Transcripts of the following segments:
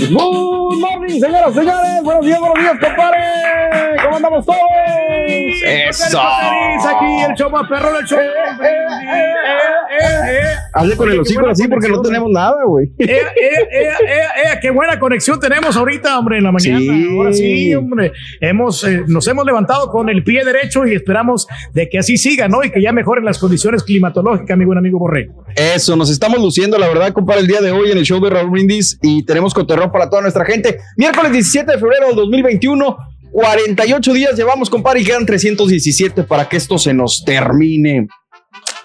Good morning, señoras, señores. Buenos días, buenos días, compadre. ¿Cómo andamos todos? Eso. Aquí el show más perro del show. Hazle con el hocico así porque no tenemos nada, güey. Eh, eh, eh, eh, eh, qué buena conexión tenemos ahorita, hombre, en la mañana. Sí. Ahora sí, hombre. Hemos, eh, nos hemos levantado con el pie derecho y esperamos de que así siga, ¿no? Y que ya mejoren las condiciones climatológicas, mi buen amigo Borré. Eso, nos estamos luciendo, la verdad, compadre, el día de hoy en el show de Raúl Brindis y tenemos cotorreo para toda nuestra gente. Miércoles 17 de febrero del 2021, 48 días llevamos, compadre, y quedan 317 para que esto se nos termine.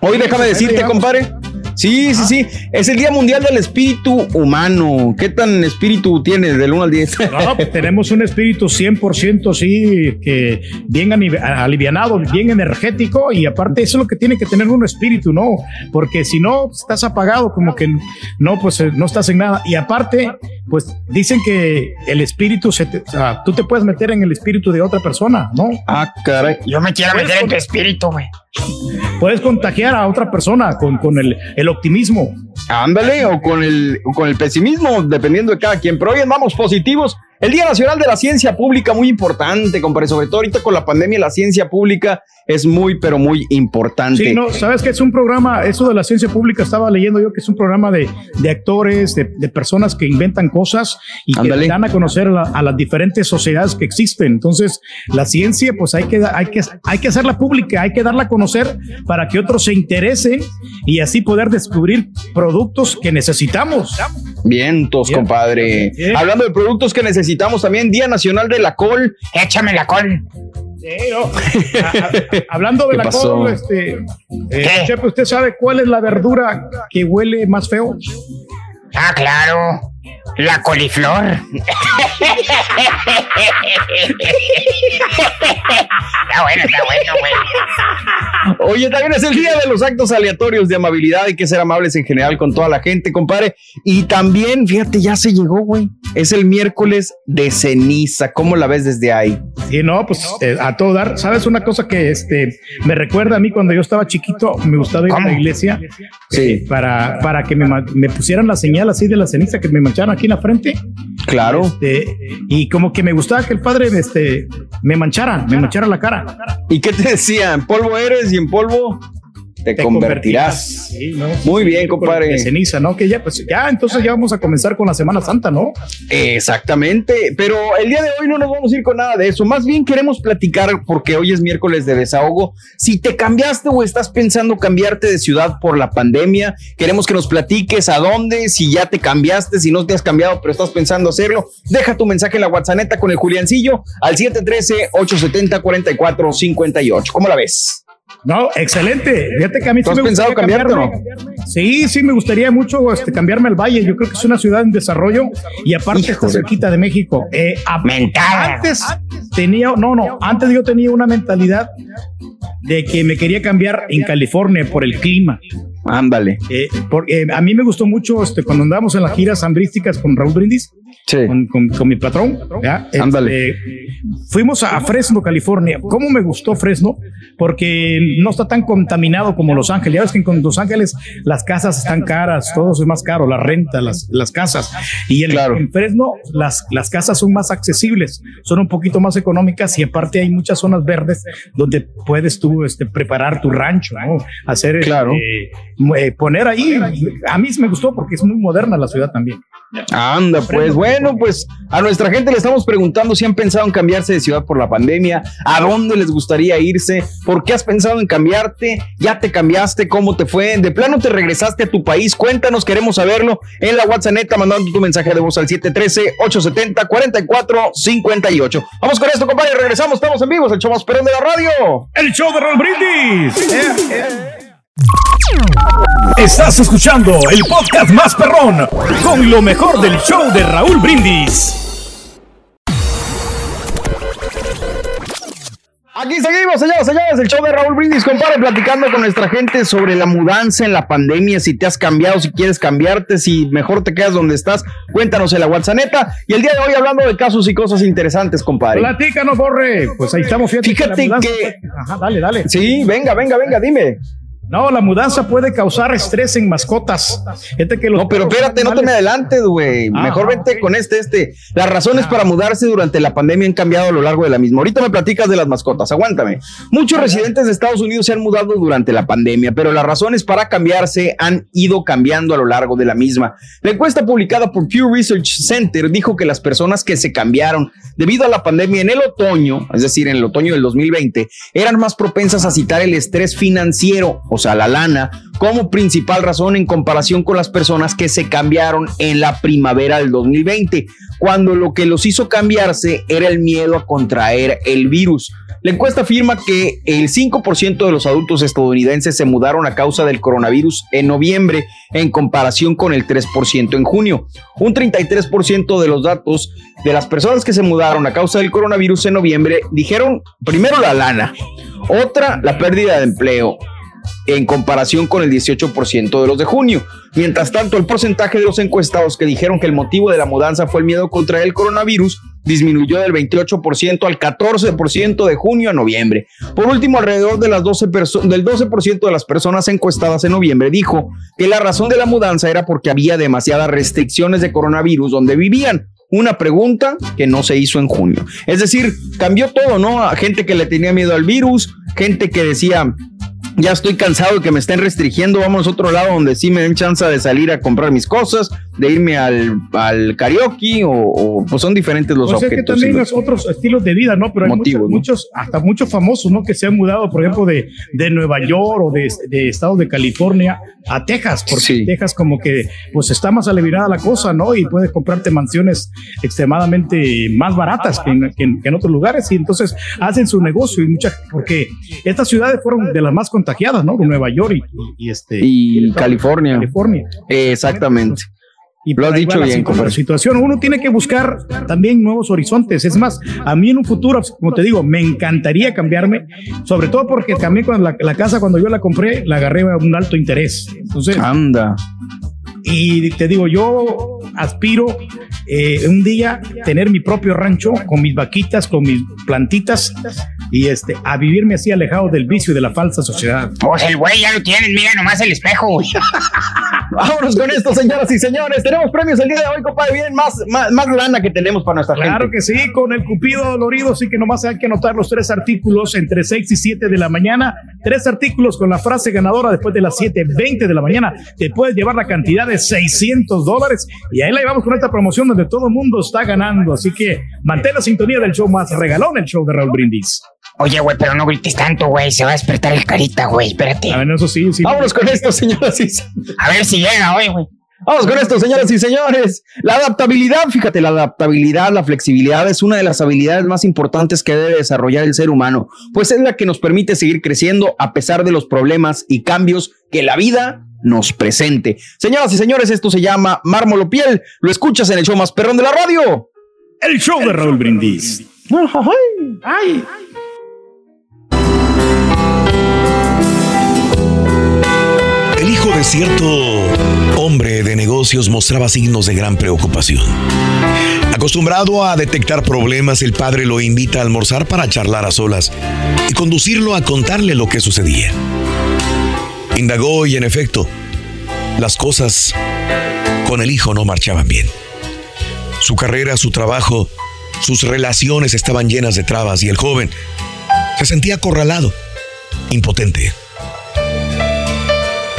Hoy déjame decirte, compadre. Sí, sí, sí. Es el Día Mundial del Espíritu Humano. ¿Qué tan espíritu tienes del 1 al 10? No, pues tenemos un espíritu 100% sí, que bien alivianado, bien energético y aparte eso es lo que tiene que tener un espíritu, ¿no? Porque si no, estás apagado, como que no, pues eh, no estás en nada. Y aparte, pues dicen que el espíritu, se te- o sea, tú te puedes meter en el espíritu de otra persona, ¿no? Ah, caray. Yo me quiero meter en tu espíritu, güey. Puedes contagiar a otra persona con, con el, el optimismo. Ándale, o con el, o con el pesimismo, dependiendo de cada quien. Pero hoy andamos positivos. El Día Nacional de la Ciencia Pública, muy importante, compadre. Sobre todo ahorita con la pandemia, la ciencia pública es muy, pero muy importante. Sí, no, sabes que es un programa, eso de la ciencia pública, estaba leyendo yo que es un programa de, de actores, de, de personas que inventan cosas y Ándale. que dan a conocer a, la- a las diferentes sociedades que existen. Entonces, la ciencia, pues hay que, hay, que, hay que hacerla pública, hay que darla a conocer para que otros se interesen y así poder descubrir productos que necesitamos. Vientos, Bien. compadre. Bien. Hablando de productos que necesitamos también, Día Nacional de la Col. Échame la col. Sí, no. A- a- hablando de ¿Qué la pasó? col, este, eh, ¿usted sabe cuál es la verdura que huele más feo? Ah, claro. La coliflor. está bueno, está bueno, güey. Oye, también es el día de los actos aleatorios de amabilidad. Hay que ser amables en general con toda la gente, compadre. Y también, fíjate, ya se llegó, güey. Es el miércoles de ceniza. ¿Cómo la ves desde ahí? Sí, no, pues eh, a todo dar. ¿Sabes una cosa que este me recuerda a mí cuando yo estaba chiquito? Me gustaba ir a la iglesia eh, para, para que me, me pusieran la señal así de la ceniza que me mancharan aquí en la frente. Claro. Este, y como que me gustaba que el padre este, me manchara, me manchara la cara. ¿Y qué te decía? En polvo eres y en polvo te, convertirás. Sí, ¿no? Muy bien, De compadre. ceniza, ¿no? Que ya, pues ya, entonces ya vamos a comenzar con la Semana Santa, ¿no? Exactamente, pero el día de hoy no nos vamos a ir con nada de eso. Más bien queremos platicar porque hoy es miércoles de desahogo. Si te cambiaste o estás pensando cambiarte de ciudad por la pandemia, queremos que nos platiques a dónde, si ya te cambiaste, si no te has cambiado, pero estás pensando hacerlo. Deja tu mensaje en la WhatsApp con el Juliancillo al 713-870-4458. ¿Cómo la ves? No, excelente. Fíjate que a mí ¿Tú sí has me pensado cambiarte cambiarme. Sí, sí, me gustaría mucho este, cambiarme al Valle. Yo creo que es una ciudad en desarrollo y aparte está Híjole. cerquita de México. Eh. Antes tenía, no, no, antes yo tenía una mentalidad de que me quería cambiar en California por el clima. Ándale. Eh, porque a mí me gustó mucho este, cuando andábamos en las giras sambrísticas con Raúl Brindis, Sí. con, con- con mi patrón. Este, Ándale. fuimos a Fresno, California. ¿Cómo me gustó Fresno? Porque no está tan contaminado como Los Ángeles. Ya ves que en Los Ángeles las casas están caras, todo es más caro, la renta, las, las casas. Y en, Claro. en Fresno las, las casas son más accesibles, son un poquito más económicas y aparte hay muchas zonas verdes donde puedes tú este, preparar tu rancho, ¿no? hacer, Claro. eh, eh, poner ahí. A mí me gustó porque es muy moderna la ciudad también. Anda, pues bueno, pues a nuestra gente le estamos preguntando si han pensado en cambiarse de ciudad por la pandemia, a dónde les gustaría irse, por qué has pensado en cambiarte, ya te cambiaste, cómo te fue, de plano te regresaste a tu país, cuéntanos, queremos saberlo en la WhatsApp neta mandando tu mensaje de voz al 713-870-4458. Vamos con esto, compadre, regresamos, estamos en vivo, es el show más perón de la radio. El show de Raúl Brindis. Estás escuchando el podcast más perrón con lo mejor del show de Raúl Brindis. Aquí seguimos, señoras, señores, el show de Raúl Brindis, compadre, platicando con nuestra gente sobre la mudanza en la pandemia, si te has cambiado, si quieres cambiarte, si mejor te quedas donde estás, cuéntanos en la WhatsApp. Y el día de hoy hablando de casos y cosas interesantes, compadre. Platícanos, Borre. Pues ahí estamos. Fíjate, Fíjate mudanza- que- Ajá, dale, dale. Sí, venga, venga, venga, dime. No, la mudanza puede causar estrés en mascotas. Que los No, pero espérate, no te me adelantes, güey. Ah, Mejor ah, vente ok. con este, este. Las razones para mudarse durante la pandemia han cambiado a lo largo de la misma. Ahorita me platicas de las mascotas, aguántame. Muchos residentes de Estados Unidos se han mudado durante la pandemia, pero las razones para cambiarse han ido cambiando a lo largo de la misma. La encuesta publicada por Pew Research Center dijo que las personas que se cambiaron debido a la pandemia en el otoño, es decir, en el otoño del 2020, eran más propensas a citar el estrés financiero, o sea, la lana, como principal razón en comparación con las personas que se cambiaron en la primavera del 2020, cuando lo que los hizo cambiarse era el miedo a contraer el virus. La encuesta afirma que el 5% de los adultos estadounidenses se mudaron a causa del coronavirus en noviembre en comparación con el 3% en junio. Un 33% de los datos de las personas que se mudaron a causa del coronavirus en noviembre dijeron primero la lana, otra la pérdida de empleo en comparación con el 18% de los de junio. Mientras tanto, el porcentaje de los encuestados que dijeron que el motivo de la mudanza fue el miedo contra el coronavirus disminuyó del 28% al 14% de junio a noviembre. Por último, alrededor de las 12 perso- del 12% de las personas encuestadas en noviembre dijo que la razón de la mudanza era porque había demasiadas restricciones de coronavirus donde vivían. Una pregunta que no se hizo en junio. Es decir, cambió todo, ¿no? A gente que le tenía miedo al virus, gente que decía, ya estoy cansado de que me estén restringiendo, vamos a otro lado donde sí me den chance de salir a comprar mis cosas, de irme al, al karaoke o, o, pues son diferentes los O sea que objetos. también y es los- otros estilos de vida, ¿no? Pero hay Motivos, muchos, ¿no? muchos, hasta muchos famosos, ¿no? Que se han mudado, por ejemplo, de, de Nueva York o de, de estado de California a Texas, porque Sí. Texas como que pues está más aliviada la cosa, ¿no? Y puedes comprarte mansiones extremadamente más baratas que en, que en- que en otros lugares y entonces hacen su negocio y muchas, porque estas ciudades fueron de las más contagiadas, ¿no? Nueva York y, este Y California. California. Exactamente. Y Lo has dicho la bien, compadre. situación. Uno tiene que buscar también nuevos horizontes. Es más, a mí en un futuro, como te digo, me encantaría cambiarme, sobre todo porque también cuando la, la casa, cuando yo la compré, la agarré a un alto interés. Entonces, Anda. y te digo, yo aspiro eh, un día tener mi propio rancho con mis vaquitas, con mis plantitas y este, a vivirme así alejado del vicio y de la falsa sociedad. Pues el güey ya lo tienes, mira nomás el espejo. Vámonos con esto, señoras y señores. Tenemos premios el día de hoy, compadre. Bien, más, más, más lana que tenemos para nuestra Claro gente. que sí, con el Cupido dolorido, sí que nomás hay que anotar los tres artículos entre 6 y 7 de la mañana. Tres artículos con la frase ganadora después de las 7.20 de la mañana. Te puedes llevar la cantidad de 600 dólares. Y ahí la llevamos con esta promoción donde todo el mundo está ganando. Así que mantén la sintonía del show más regalón, el show de Raúl Brindis. Oye, güey, pero no grites tanto, güey. Se va a despertar el carita, güey. Espérate. A ver, eso sí, sí. Vámonos con esto, señoras y señores. A ver si llega hoy, güey. Vamos con esto, señoras y señores. La adaptabilidad, fíjate, la adaptabilidad, la flexibilidad es una de las habilidades más importantes que debe desarrollar el ser humano, pues es la que nos permite seguir creciendo a pesar de los problemas y cambios que la vida nos presente. Señoras y señores, esto se llama Mármolo Piel. Lo escuchas en el show más perrón de la radio. El show de Raúl Brindis. Ay. Cierto hombre de negocios mostraba signos de gran preocupación. Acostumbrado a detectar problemas, el padre lo invita a almorzar para charlar a solas y conducirlo a contarle lo que sucedía. Indagó y en efecto, las cosas con el hijo no marchaban bien. Su carrera, su trabajo, sus relaciones estaban llenas de trabas y el joven se sentía acorralado, impotente.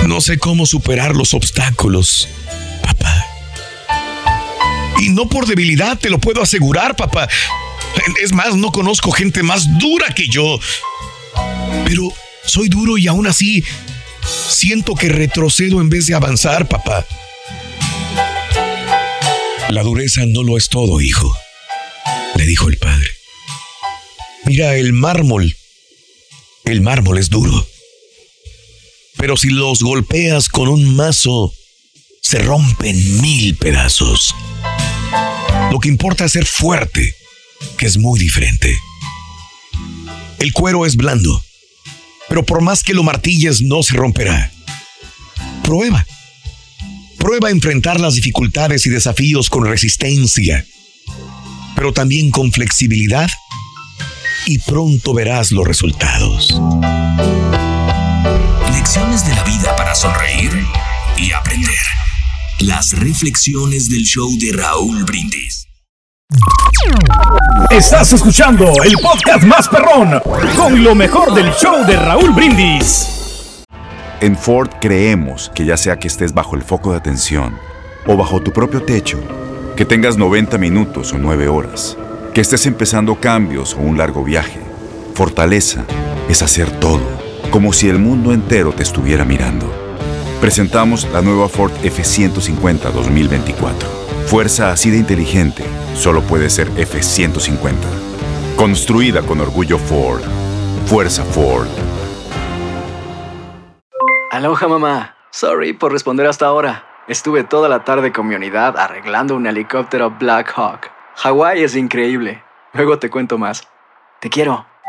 No sé cómo superar los obstáculos, papá. Y no por debilidad, te lo puedo asegurar, papá. Es más, no conozco gente más dura que yo. Pero soy duro y aún así siento que retrocedo en vez de avanzar, papá. La dureza no lo es todo, hijo, le dijo el padre. Mira, el mármol. El mármol es duro. Pero si los golpeas con un mazo, se rompen mil pedazos. Lo que importa es ser fuerte, que es muy diferente. El cuero es blando, pero por más que lo martilles no se romperá. Prueba. Prueba a enfrentar las dificultades y desafíos con resistencia, pero también con flexibilidad y pronto verás los resultados. Lecciones de la vida para sonreír y aprender. Las reflexiones del show de Raúl Brindis. Estás escuchando el podcast más perrón con lo mejor del show de Raúl Brindis. En Ford creemos que ya sea que estés bajo el foco de atención o bajo tu propio techo, que tengas 90 minutos o 9 horas, que estés empezando cambios o un largo viaje, fortaleza es hacer todo, como si el mundo entero te estuviera mirando. Presentamos la nueva Ford F150 2024. Fuerza así de inteligente solo puede ser F150. Construida con orgullo Ford. Fuerza Ford. Aloha mamá. Sorry por responder hasta ahora. Estuve toda la tarde con mi unidad arreglando un helicóptero Black Hawk. Hawái es increíble. Luego te cuento más. Te quiero.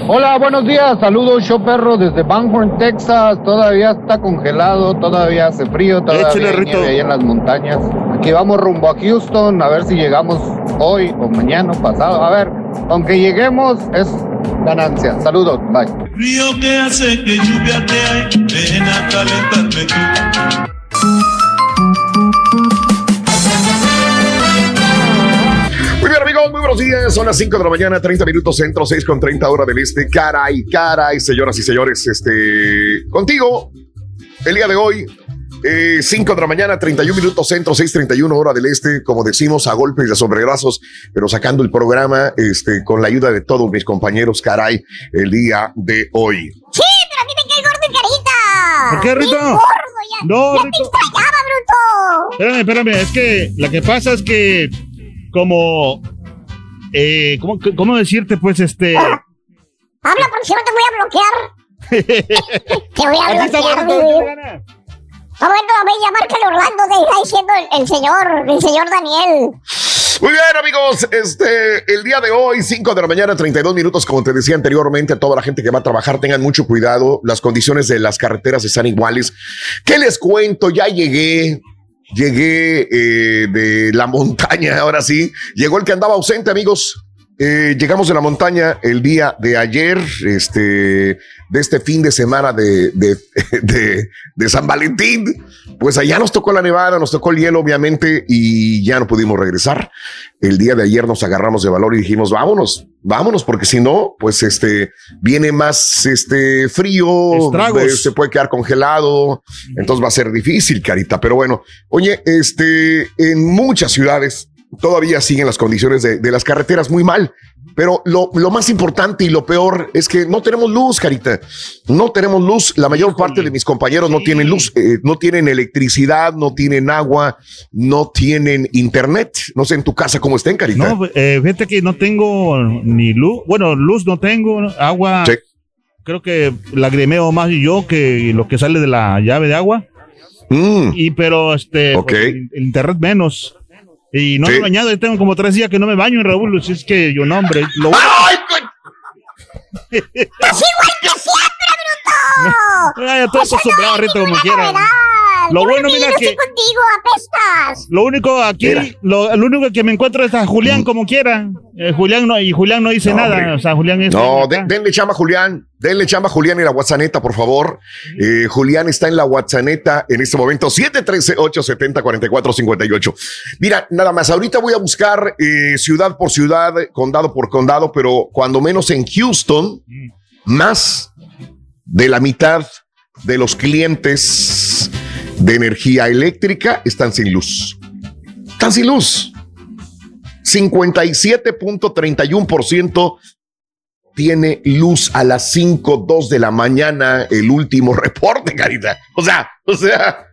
Hola, buenos días. Saludos, show perro desde Banghorn, Texas. Todavía está congelado, todavía hace frío, todavía Échale, hay nieve ahí en las montañas. Aquí vamos rumbo a Houston, a ver si llegamos hoy o mañana o pasado. A ver, aunque lleguemos es ganancia. Saludos, bye. Río que hace que lluvia te hay, ven a calentarme tú. Bien, amigos, muy buenos días. Son las 5 de la mañana, 30 minutos centro, 6 con 30 hora del este. Caray, caray, señoras y señores, este, contigo, el día de hoy, eh, 5 de la mañana, 31 minutos centro, 6:31 hora del este, como decimos, a golpes de sombrerazos, pero sacando el programa este, con la ayuda de todos mis compañeros, caray, el día de hoy. Sí, pero a mí me cae gordo y carita. ¿Por qué, Rito? Bien gordo ya. No, ya Rito. te extrañaba, bruto. Espérame, espérame, es que lo que pasa es que como eh, ¿cómo, cómo decirte pues este Habla porque si no te voy a bloquear. te voy a Así bloquear, güey. Está bueno, a ver, llamar que el Orlando te está diciendo el, el señor, el señor Daniel. Muy bien, amigos. Este, el día de hoy, 5 de la mañana, 32 minutos, como te decía anteriormente, a toda la gente que va a trabajar, tengan mucho cuidado. Las condiciones de las carreteras están iguales. ¿Qué les cuento? Ya llegué. Llegué eh, de la montaña, ahora sí. Llegó el que andaba ausente, amigos. Eh, llegamos de la montaña el día de ayer, este, de este fin de semana de, de, de, de San Valentín. Pues allá nos tocó la nevada, nos tocó el hielo, obviamente, y ya no pudimos regresar. El día de ayer nos agarramos de valor y dijimos, vámonos, vámonos, porque si no, pues este, viene más este frío, Estragos. eh, se puede quedar congelado, entonces va a ser difícil, carita. Pero bueno, oye, este, en muchas ciudades todavía siguen las condiciones de, de las carreteras muy mal. Pero lo, lo más importante y lo peor es que no tenemos luz, Carita. No tenemos luz. La mayor parte de mis compañeros no tienen luz, eh, no tienen electricidad, no tienen agua, no tienen internet. No sé en tu casa cómo estén, Carita. No, eh, fíjate que no tengo ni luz, bueno, luz no tengo, agua. Creo que lagrimeo más yo que lo que sale de la llave de agua. Y pero este, pues, el, el internet menos. Y no Sí. me he bañado, ya tengo como tres días que no me baño, Raúl. Si es que yo no, hombre. Lo bueno- ¡Es igual que siempre, bruto! Ah, ya estoy acostumbrado, Rito, como quiera. Lo bueno, mira que- estoy contigo, apestas. Lo único aquí, lo, lo único que me encuentro es a Julián como quiera. Eh, Julián no, y Julián no dice No, nada. hombre. O sea, Julián es. No, de- denle chamba a Julián. Denle chamba a Julián en la WhatsApp, por favor. Eh, Julián está en la WhatsApp en este momento, 713-870-4458. Mira, nada más, ahorita voy a buscar eh, ciudad por ciudad, condado por condado, pero cuando menos en Houston, más de la mitad de los clientes de energía eléctrica están sin luz. Están sin luz. 57.31% tiene luz a las 5, 2 de la mañana, el último reporte, Carita. O sea, o sea,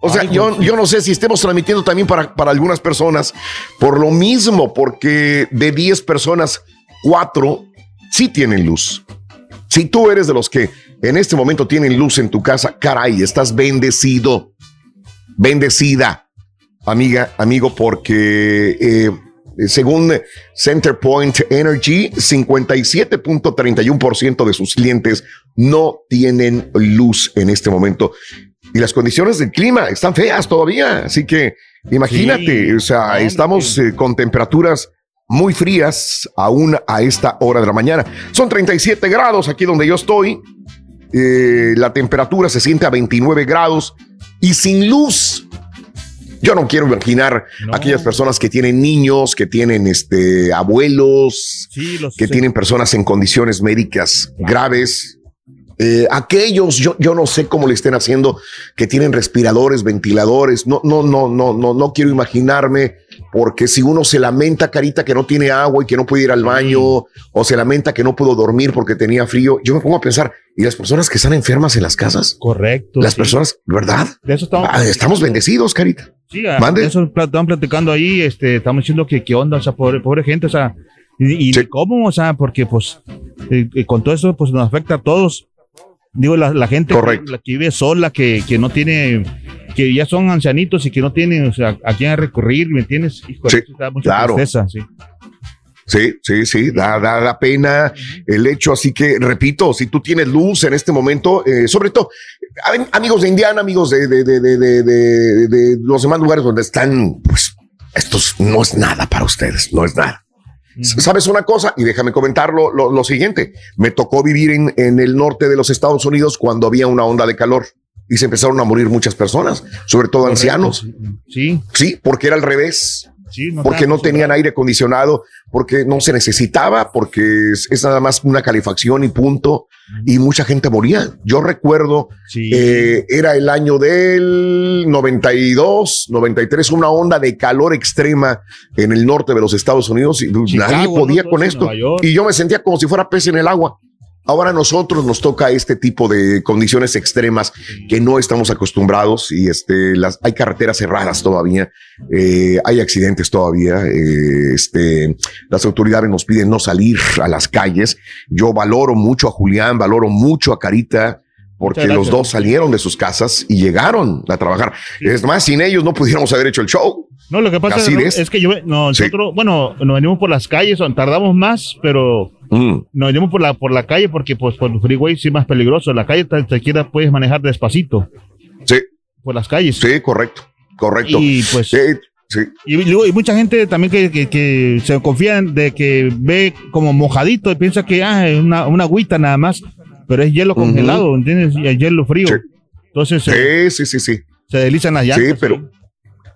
o sea, yo, yo no sé si estemos transmitiendo también para, para algunas personas por lo mismo, porque de 10 personas, 4 sí tienen luz. Si tú eres de los que en este momento tienen luz en tu casa, caray, estás bendecido, bendecida, amiga, amigo, porque eh, según Centerpoint Energy, 57.31% de sus clientes no tienen luz en este momento. Y las condiciones del clima están feas todavía. Así que imagínate, Sí. o sea, estamos eh, con temperaturas muy frías aún a esta hora de la mañana. Son 37 grados aquí donde yo estoy. Eh, la temperatura se siente a 29 grados y sin luz. Yo no quiero imaginar aquellas personas que tienen niños, que tienen este, abuelos, Sí, los- que tienen personas en condiciones médicas graves. Eh, aquellos, yo, yo no sé cómo le estén haciendo, que tienen respiradores, ventiladores. No, no, no, no, no, no quiero imaginarme porque si uno se lamenta, carita, que no tiene agua y que no puede ir al baño, o se lamenta que no pudo dormir porque tenía frío, yo me pongo a pensar, ¿y las personas que están enfermas en las casas? Correcto. Las personas, ¿verdad? De eso estamos, Ah, estamos bendecidos, carita. Sí, ah, Mande. de eso estaban platicando ahí, este, estamos diciendo que qué onda, o sea, pobre, pobre gente, o sea, y, y cómo, o sea, porque pues eh, eh, con todo eso pues nos afecta a todos. Digo, la, la gente que, la que vive sola, que, que no tiene, que ya son ancianitos y que no tienen, o sea, a quién recurrir, ¿me entiendes? Hijo, Sí, eso da mucha claro. tristeza, sí. Sí, sí, sí, da, da, da pena el hecho. Así que, repito, si tú tienes luz en este momento, eh, sobre todo, am- amigos de Indiana, amigos de, de, de, de, los demás lugares donde están, pues, esto es- no es nada para ustedes, no es nada. ¿Sabes una cosa? Y déjame comentarlo lo, lo siguiente. Me tocó vivir en, en el norte de los Estados Unidos cuando había una onda de calor y se empezaron a morir muchas personas, sobre todo ancianos. Sí. Sí, porque era al revés. Sí, no porque no tenían aire acondicionado, porque no se necesitaba, porque es, es nada más una calefacción y punto. Y mucha gente moría. Yo recuerdo, eh, era el año del 92, 93, una onda de calor extrema en el norte de los Estados Unidos y Chicago, nadie ¿no? podía Todo con esto. Y yo me sentía como si fuera pez en el agua. Ahora a nosotros nos toca este tipo de condiciones extremas que no estamos acostumbrados y este, las, hay carreteras cerradas todavía, eh, hay accidentes todavía, eh, este, las autoridades nos piden no salir a las calles. Yo valoro mucho a Julián, valoro mucho a Carita, porque los dos salieron de sus casas y llegaron a trabajar. Es más, sin ellos no pudiéramos haber hecho el show. No, lo que pasa Así es, es. es que yo, no, nosotros, bueno, nos venimos por las calles, tardamos más, pero Mm. nos venimos por la, por la calle porque pues por el freeway sí es más peligroso. La calle te, siquiera puedes manejar despacito. Sí. Por las calles. Sí, correcto, correcto. Y pues... sí. Y hay mucha gente también que, que, que se confía de que ve como mojadito y piensa que ah, es una, una agüita nada más, pero es hielo congelado, ¿entiendes? Y es hielo frío. Entonces Sí, sí, sí, sí. se deslizan las llantas. Sí, pero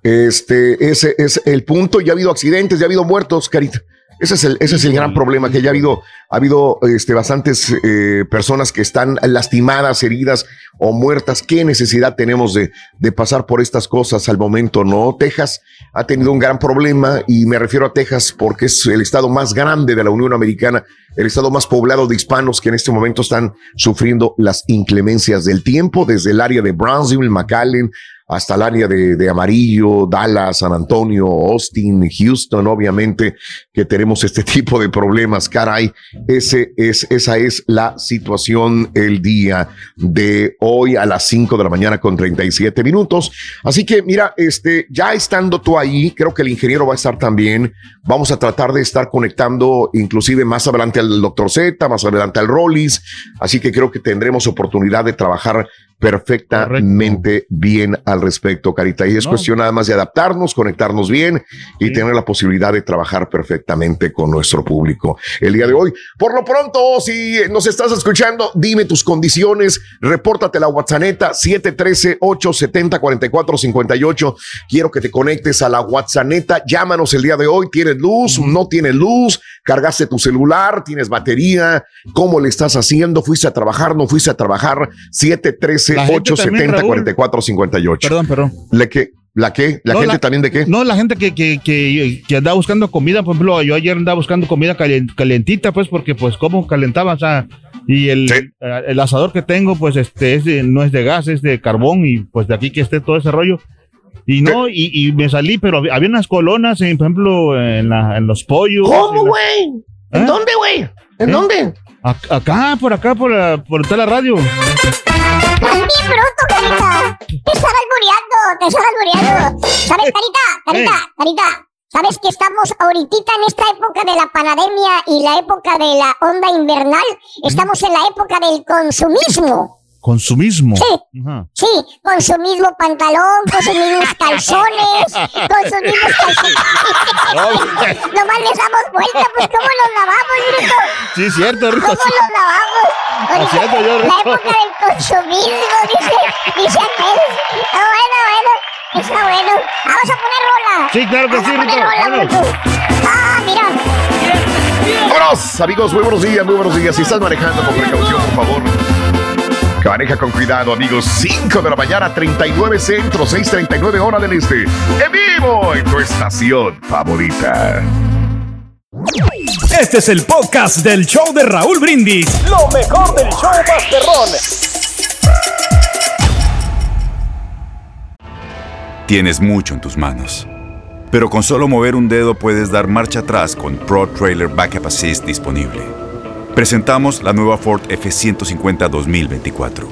este, ese es el punto. Ya ha habido accidentes, ya ha habido muertos, Carita. Ese es el, ese es el gran problema, que ya ha habido, ha habido este, bastantes eh, personas que están lastimadas, heridas o muertas. ¿Qué necesidad tenemos de, de pasar por estas cosas al momento? No, Texas ha tenido un gran problema y me refiero a Texas porque es el estado más grande de la Unión Americana, el estado más poblado de hispanos que en este momento están sufriendo las inclemencias del tiempo, desde el área de Brownsville, McAllen, hasta el área de, de Amarillo, Dallas, San Antonio, Austin, Houston, obviamente, que tenemos este tipo de problemas. Caray, ese es, esa es la situación el día de hoy a las 5 de la mañana con 37 minutos. Así que mira, este, ya estando tú ahí, creo que el ingeniero va a estar también. Vamos a tratar de estar conectando inclusive más adelante al doctor Z, más adelante al Rollis. Así que creo que tendremos oportunidad de trabajar perfectamente bien al respecto, Carita. Y es No. cuestión nada más de adaptarnos, conectarnos bien y tener la posibilidad de trabajar perfectamente con nuestro público el día de hoy. Por lo pronto, si nos estás escuchando, dime tus condiciones, repórtate la WhatsApp 713-870-4458. Quiero que te conectes a la WhatsApp, llámanos el día de hoy. ¿Tienes luz? ¿No tienes luz? ¿Cargaste tu celular? ¿Tienes batería? ¿Cómo le estás haciendo? ¿Fuiste a trabajar? ¿No fuiste a trabajar? 713 La gente también, 870 Raúl. 4458 Perdón, perdón. ¿La qué? ¿La qué? ¿La No, gente la- también de qué? No, la gente que, que, que, que andaba buscando comida, por ejemplo, yo ayer andaba buscando comida calentita, pues, porque, pues, como calentaba, o sea, y el, eh, el asador que tengo, pues, este, es de- no es de gas, es de carbón, y pues de aquí que esté todo ese rollo. Y no, y, y me salí, pero había, había unas colonas, en, por ejemplo, en, la- en los pollos. ¿Cómo, en la- güey? ¿En ¿Eh? dónde, güey? ¿En ¿Eh? dónde? Ac- Acá, por acá, por, la- por toda la radio. ¡Estás bien bruto, Carita! ¡Te estás albureando! ¡Te estás albureando! ¿Sabes, Carita? Carita, Carita. ¿Sabes que estamos ahorita en esta época de la pandemia y la época de la onda invernal? Estamos en la época del consumismo. Consumismo. Sí. Ajá. Sí, con su mismo pantalón, con sus mismos calzones, con sus mismos calzones. Nomás les damos vuelta, pues ¿cómo los lavamos, Rito? Sí, cierto, Rito. ¿Cómo sí. los lavamos? Ahorita, Haciendo yo, la época del consumismo, dice, dice aquel. Ah, bueno, bueno, está bueno. Vamos a poner rola. Sí, claro que Vamos sí, a poner Rito, rola. Ah, mira. Vámonos, amigos, muy buenos días, muy buenos días. Si estás manejando con precaución, por favor. Maneja con cuidado, amigos. 5 de la mañana, 39 centro, 6:39 hora del este. En vivo en tu estación favorita. Este es el podcast del show de Raúl Brindis. Lo mejor del show Masterrón. Tienes mucho en tus manos. Pero con solo mover un dedo puedes dar marcha atrás con Pro Trailer Backup Assist disponible. Presentamos la nueva Ford F150 2024.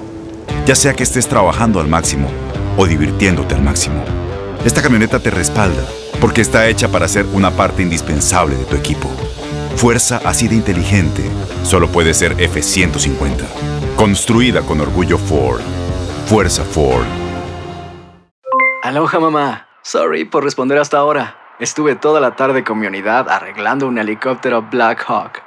Ya sea que estés trabajando al máximo o divirtiéndote al máximo, esta camioneta te respalda porque está hecha para ser una parte indispensable de tu equipo. Fuerza así de inteligente solo puede ser F150. Construida con orgullo Ford. Fuerza Ford. Aloha mamá. Sorry por responder hasta ahora. Estuve toda la tarde con mi unidad arreglando un helicóptero Black Hawk.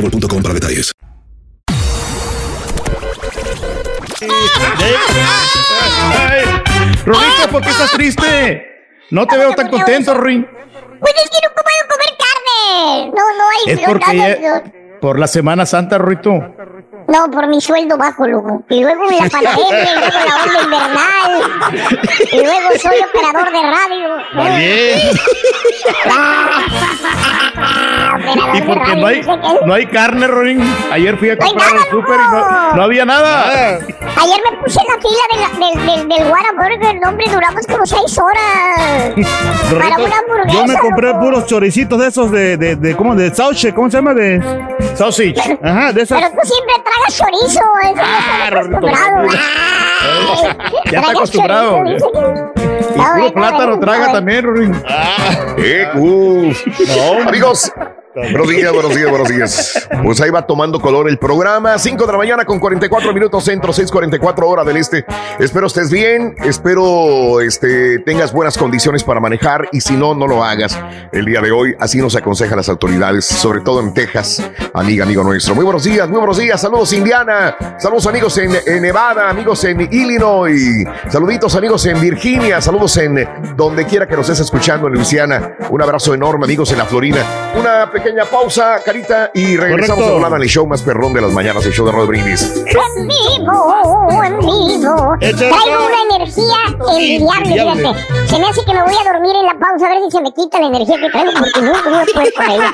boostmobile.com para detalles. Ay, Rorito, ¿por qué estás triste? No te veo tan contento, Rory. Pues es que no puedo comer carne. No, no hay. Es no, porque no, ya- por la Semana Santa, Rorito. No, por mi sueldo bajo, loco. Y luego la pandemia, y luego la onda invernal. Y luego soy operador de radio. Bien. Operador Y de porque no hay, no hay carne, Rory. Ayer fui a comprar al súper y no, no había nada. Ayer me puse en la fila de la- del, del, del Whataburger, no, hombre, duramos como seis horas. para una hamburguesa. yo me compré loco. puros choricitos de esos de, de, de ¿cómo? De sauce, ¿cómo se llama? De sausage. Ajá, de esas. Pero tú siempre tragas chorizo, eso ya estás acostumbrado. Ay, Ya está acostumbrado. chorizo, que- Y No, puro no, plátano no, traga no. también, Rory. Eh, uh. Amigos, buenos días, buenos días, buenos días. Pues ahí va tomando color el programa. 5 de la mañana con 44 minutos centro, 6:44 hora del este. Espero estés bien, espero este, tengas buenas condiciones para manejar y si no, no lo hagas el día de hoy. Así nos aconsejan las autoridades, sobre todo en Texas, amiga, amigo nuestro. Muy buenos días, muy buenos días. Saludos, Indiana. Saludos, amigos en, en Nevada, amigos en Illinois. Saluditos, amigos en Virginia. Saludos en donde quiera que nos estés escuchando en Luisiana. Un abrazo enorme, amigos en la Florida. Una pequeña pausa, Carita, y regresamos Correcto. a volar en el show más perrón de las mañanas, el show de Rod Brindis. En vivo, en vivo. Traigo una energía envidiable, fíjate. Se me hace que me voy a dormir en la pausa a ver si se me quita la energía que traigo porque nunca voy a poder con ella.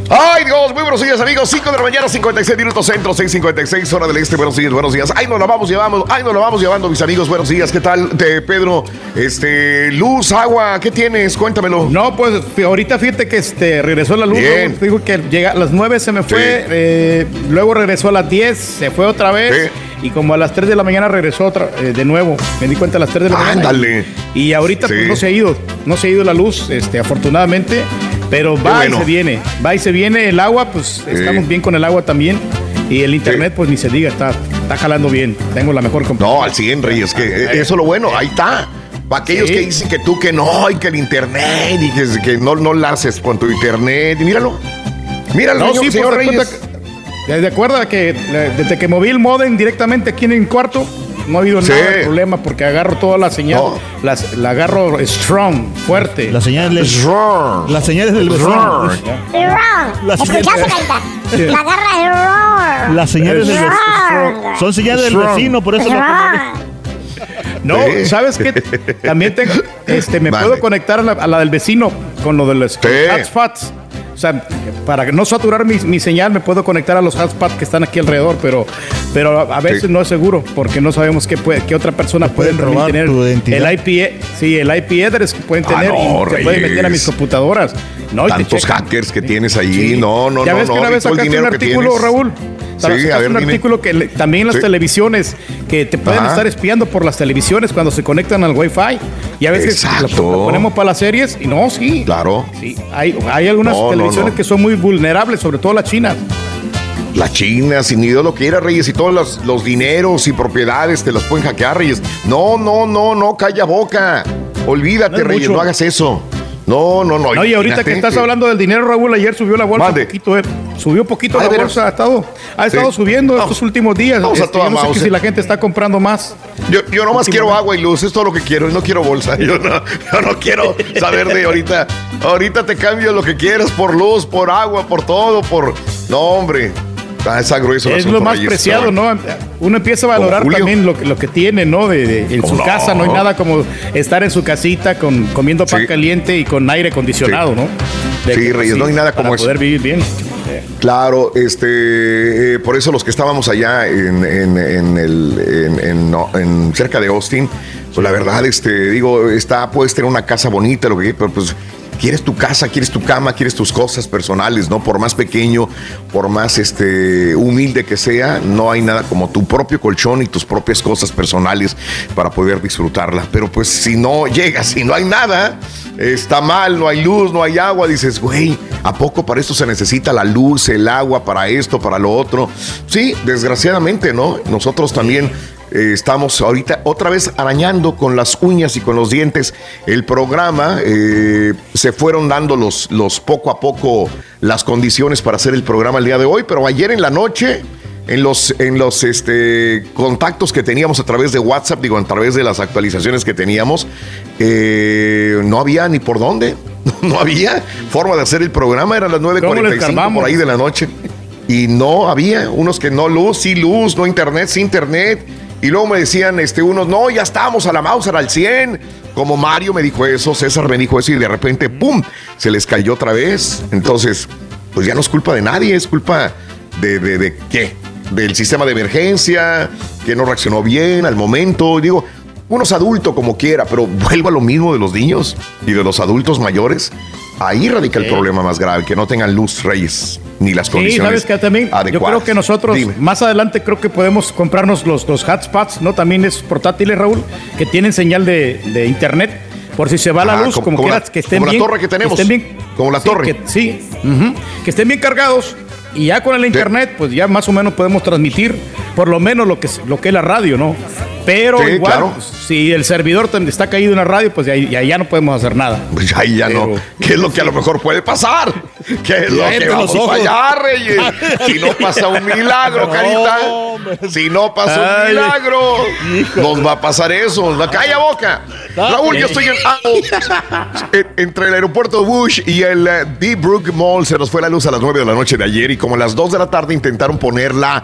Ay, Dios, muy buenos días, amigos. 5 de la mañana, 56 minutos centro, 6:56 hora del este. Buenos días, buenos días. Ay, nos la vamos llevando, ay, nos la vamos llevando, mis amigos. Buenos días, ¿qué tal, de Pedro? Este, luz, agua, ¿qué tienes? Cuéntamelo. No, pues ahorita fíjate que este, regresó la luz. Bien. luego Dijo que llega a las 9 se me fue, Sí. eh, luego regresó a las 10, se fue otra vez. Y como a las 3 de la mañana regresó otra, eh, de nuevo. Me di cuenta a las 3 de la mañana. Ándale. Y ahorita pues, no se ha ido, no se ha ido la luz, este, afortunadamente. Pero va bueno. y se viene, va y se viene el agua, pues estamos bien con el agua también. Y el internet, pues ni se diga, está, está jalando bien. Tengo la mejor computadora. No, al 100, Reyes, que eh, eso es lo bueno, ahí está. Para aquellos Sí. que dicen que tú que no, y que el internet, y que, que no, no lances con tu internet. Y míralo. Míralo, No, señor, sí, señor pues, Reyes. ¿De acuerdo que desde que moví el modem directamente aquí en el cuarto, no ha habido Sí. nada de problema porque agarro toda la señal, las- la agarro strong, fuerte. La señal del Strong. Las señales del vecino. Wrong. La ¿Escuchaste, señal- Carita? Sí. La garra de wrong. Las señales del vecino. Son señales del Strong. vecino, por eso lo. No, Sí. ¿sabes qué? También tengo, este, me puedo conectar a la, a la del vecino con lo de los hotspots. O sea, para no saturar mi, mi señal, me puedo conectar a los hotspots que están aquí alrededor, pero, pero a, veces Sí. no es seguro, porque no sabemos qué, puede, qué otra persona puede robar tener. tu identidad. El IP, sí, el IP address que pueden Ah, tener no, y se pueden meter a mis computadoras. No, Tantos hackers que tienes ahí. Sí. No, no, ya no. ves no, que una y vez sacaste un artículo. Raúl. Sí, Sacaste a ver, un dime. artículo que le- también las Sí. televisiones, que te pueden Ajá. estar espiando por las televisiones cuando se conectan al Wi-Fi. Y a veces lo, ponemos para las series y no, sí. Claro. Sí, hay, hay algunas No, no, no. que son muy vulnerables, sobre todo la China. La China, sin ni Dios lo quiera, Reyes, y todos los, los dineros y propiedades te las pueden hackear, Reyes. No, no, no, no, calla boca. Olvídate, No Reyes, mucho. no hagas eso. No, no, no. No, y ahorita que estás hablando del dinero, Raúl, ayer subió la bolsa Mande. un poquito, eh, subió poquito la bolsa, ha estado, ha estado Sí. subiendo estos últimos días. Vamos a Este, toda yo no sé que Mauser. si la gente está comprando más. Yo, yo nomás quiero agua y luz, es todo lo que quiero, no quiero bolsa. Yo no, yo no quiero saber de ahorita. Ahorita te cambio lo que quieras por luz, por agua, por todo, por. No, hombre. Ah, Es lo más preciado, ¿no? Uno empieza a valorar también lo, que- lo que tiene, ¿no? De, de- en su No. casa no hay nada como estar en su casita con comiendo pan Sí. caliente y con aire acondicionado, Sí. ¿no? De Sí, Reyes, no hay nada como para eso. poder vivir bien. Claro, este, eh, por eso los que estábamos allá en, en- en el, en, en- no, en cerca de Austin, pues la verdad, este, digo, está, puedes tener una casa bonita, lo que, pero pues quieres tu casa, quieres tu cama, quieres tus cosas personales, ¿no? Por más pequeño, por más este, humilde que sea, no hay nada como tu propio colchón y tus propias cosas personales para poder disfrutarla. Pero pues si no llegas, si no hay nada, está mal, no hay luz, no hay agua, dices, güey, ¿a poco para esto se necesita la luz, el agua, para esto, para lo otro? Sí, desgraciadamente, ¿no? Nosotros también eh, estamos ahorita otra vez arañando con las uñas y con los dientes el programa. eh, se fueron dando los, los poco a poco las condiciones para hacer el programa el día de hoy, pero ayer en la noche en los, en los este, contactos que teníamos a través de WhatsApp, digo, a través de las actualizaciones que teníamos, eh, no había ni por dónde. No había forma de hacer el programa, eran las ¿Cómo les 9.45 calmamos? por ahí de la noche. Y no había, unos que no luz, sí luz, no internet, sí internet. Y luego me decían, este, unos, no, ya estamos a la Mauser al 100. Como Mario me dijo eso, César me dijo eso y de repente, ¡pum! Se les cayó otra vez. Entonces, pues ya no es culpa de nadie, es culpa de, de, de qué? Del sistema de emergencia, que no reaccionó bien al momento. Digo, uno es adulto como quiera, pero vuelvo a lo mismo de los niños y de los adultos mayores. Ahí radica el problema más grave, que no tengan luz, reyes, ni las Sí, condiciones sabes que también yo adecuadas. creo que nosotros Dime. más adelante creo que podemos comprarnos los, los hotspots, ¿no? También es portátiles, Raúl, que tienen señal de, de internet. Por si se va la Ajá, luz, como- como, como la- quieras, que estén como la bien. torre que tenemos, bien, como la sí, torre. que- sí, que estén bien cargados. Y ya con el internet, pues ya más o menos podemos transmitir por lo menos lo que es, lo que es la radio, ¿no? Pero Sí, igual, claro. pues, si el servidor está caído en la radio, pues ya, ya, ya no podemos hacer nada. Pues ahí ya no. ¿Qué es lo que a lo mejor puede pasar? ¿Qué es lo que vamos a fallar, Reyes? Si no pasa un milagro, carita. Si no pasa un Ay, milagro, nos va a pasar eso. La calla boca. Raúl, yo estoy en, en- entre el aeropuerto Bush y el eh, Deep Brook Mall. Se nos fue la luz a las 9 de la noche de ayer y como a las 2 de la tarde intentaron ponerla,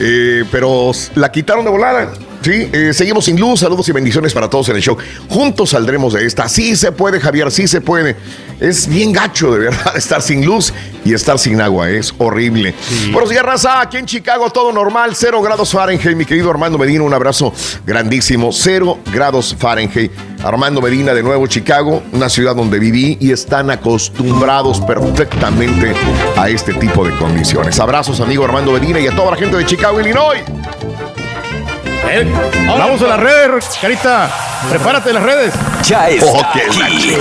eh, pero la quitaron de volada. Sí, eh, seguimos sin luz. Saludos y bendiciones para todos en el show. Juntos saldremos de esta. Sí se puede, Javier, sí se puede. Es bien gacho, de verdad, estar sin luz y estar sin agua. Es horrible. Buenos días, raza. Aquí en Chicago todo normal. Cero grados Fahrenheit. Mi querido Armando Medina, un abrazo grandísimo. Cero grados Fahrenheit. Armando Medina, de nuevo, Chicago, una ciudad donde viví y están acostumbrados perfectamente a este tipo de condiciones. Abrazos, amigo Armando Medina y a toda la gente de Chicago, Illinois. Eh, vamos a las redes, Carita. Prepárate las redes. Ya está Oh, aquí.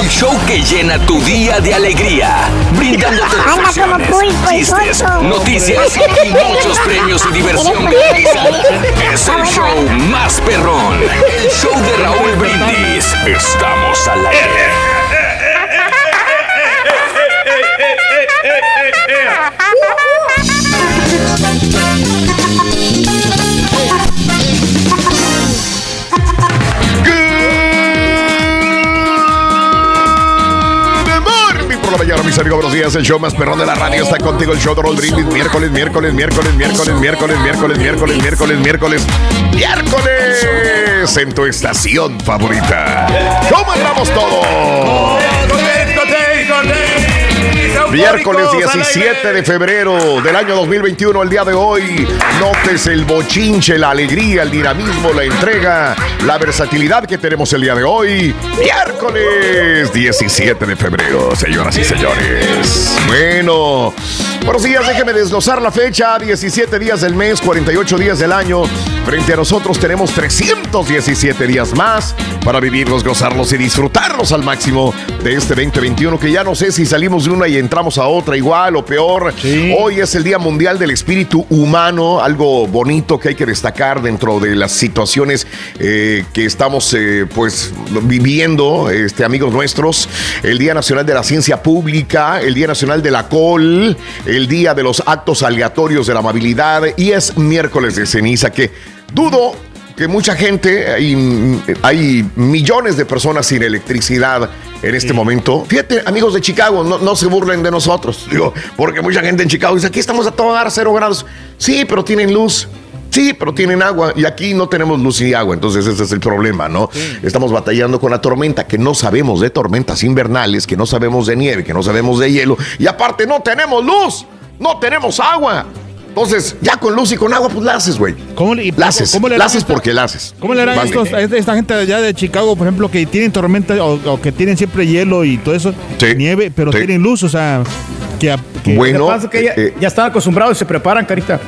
El show que llena tu día de alegría. Brindándote Anda como reflexiones, pulpo chistes, noticias y muchos premios y diversión Es el show más perrón. El show de Raúl Brindis. Estamos al aire. Días. El show más perrón de la radio está contigo. El show de Roll Brindis. Miércoles, miércoles, miércoles, miércoles, miércoles, miércoles, miércoles, miércoles, miércoles, miércoles. En tu estación favorita. ¿Cómo andamos todos? Miércoles 17 de febrero del año 2021, el día de hoy. Notes el bochinche, la alegría, el dinamismo, la entrega, la versatilidad que tenemos el día de hoy. Miércoles 17 de febrero, señoras y señores. Bueno, buenos días, déjeme desglosar la fecha. 17 días del mes, 48 días del año. Frente a nosotros tenemos 317 días más para vivirlos, gozarlos y disfrutarlos al máximo de este 2021 que ya no sé si salimos de una y entramos a otra igual o peor. Hoy es el Día Mundial del Espíritu Humano, algo bonito que hay que destacar dentro de las situaciones eh, que estamos eh, pues viviendo, este, amigos nuestros. El Día Nacional de la Ciencia Pública, el Día Nacional de la Col, el Día de los Actos Aleatorios de la Amabilidad y es miércoles de ceniza que dudo que mucha gente, hay, hay millones de personas sin electricidad en este momento. Fíjate, amigos de Chicago, no, no, se burlen de nosotros, digo, porque mucha gente en Chicago dice, aquí estamos a todo dar cero grados. Sí, pero tienen luz. Sí, pero tienen agua y aquí no tenemos luz y agua, entonces ese es el problema, ¿no? Estamos batallando con la tormenta, que no sabemos de tormentas invernales, que no sabemos de nieve, que no sabemos de hielo y aparte no tenemos luz, no tenemos agua. Entonces, ya con luz y con agua, pues la haces, güey. ¿Cómo le, la haces, ¿cómo le la haces porque la haces. ¿Cómo le harán estos, a esta gente allá de Chicago, por ejemplo, que tienen tormenta o, o que tienen siempre hielo y todo eso, nieve, pero sí. tienen luz, o sea, que... que Bueno, Lo que pasa es que ya, eh, ya están acostumbrados y se preparan, carita.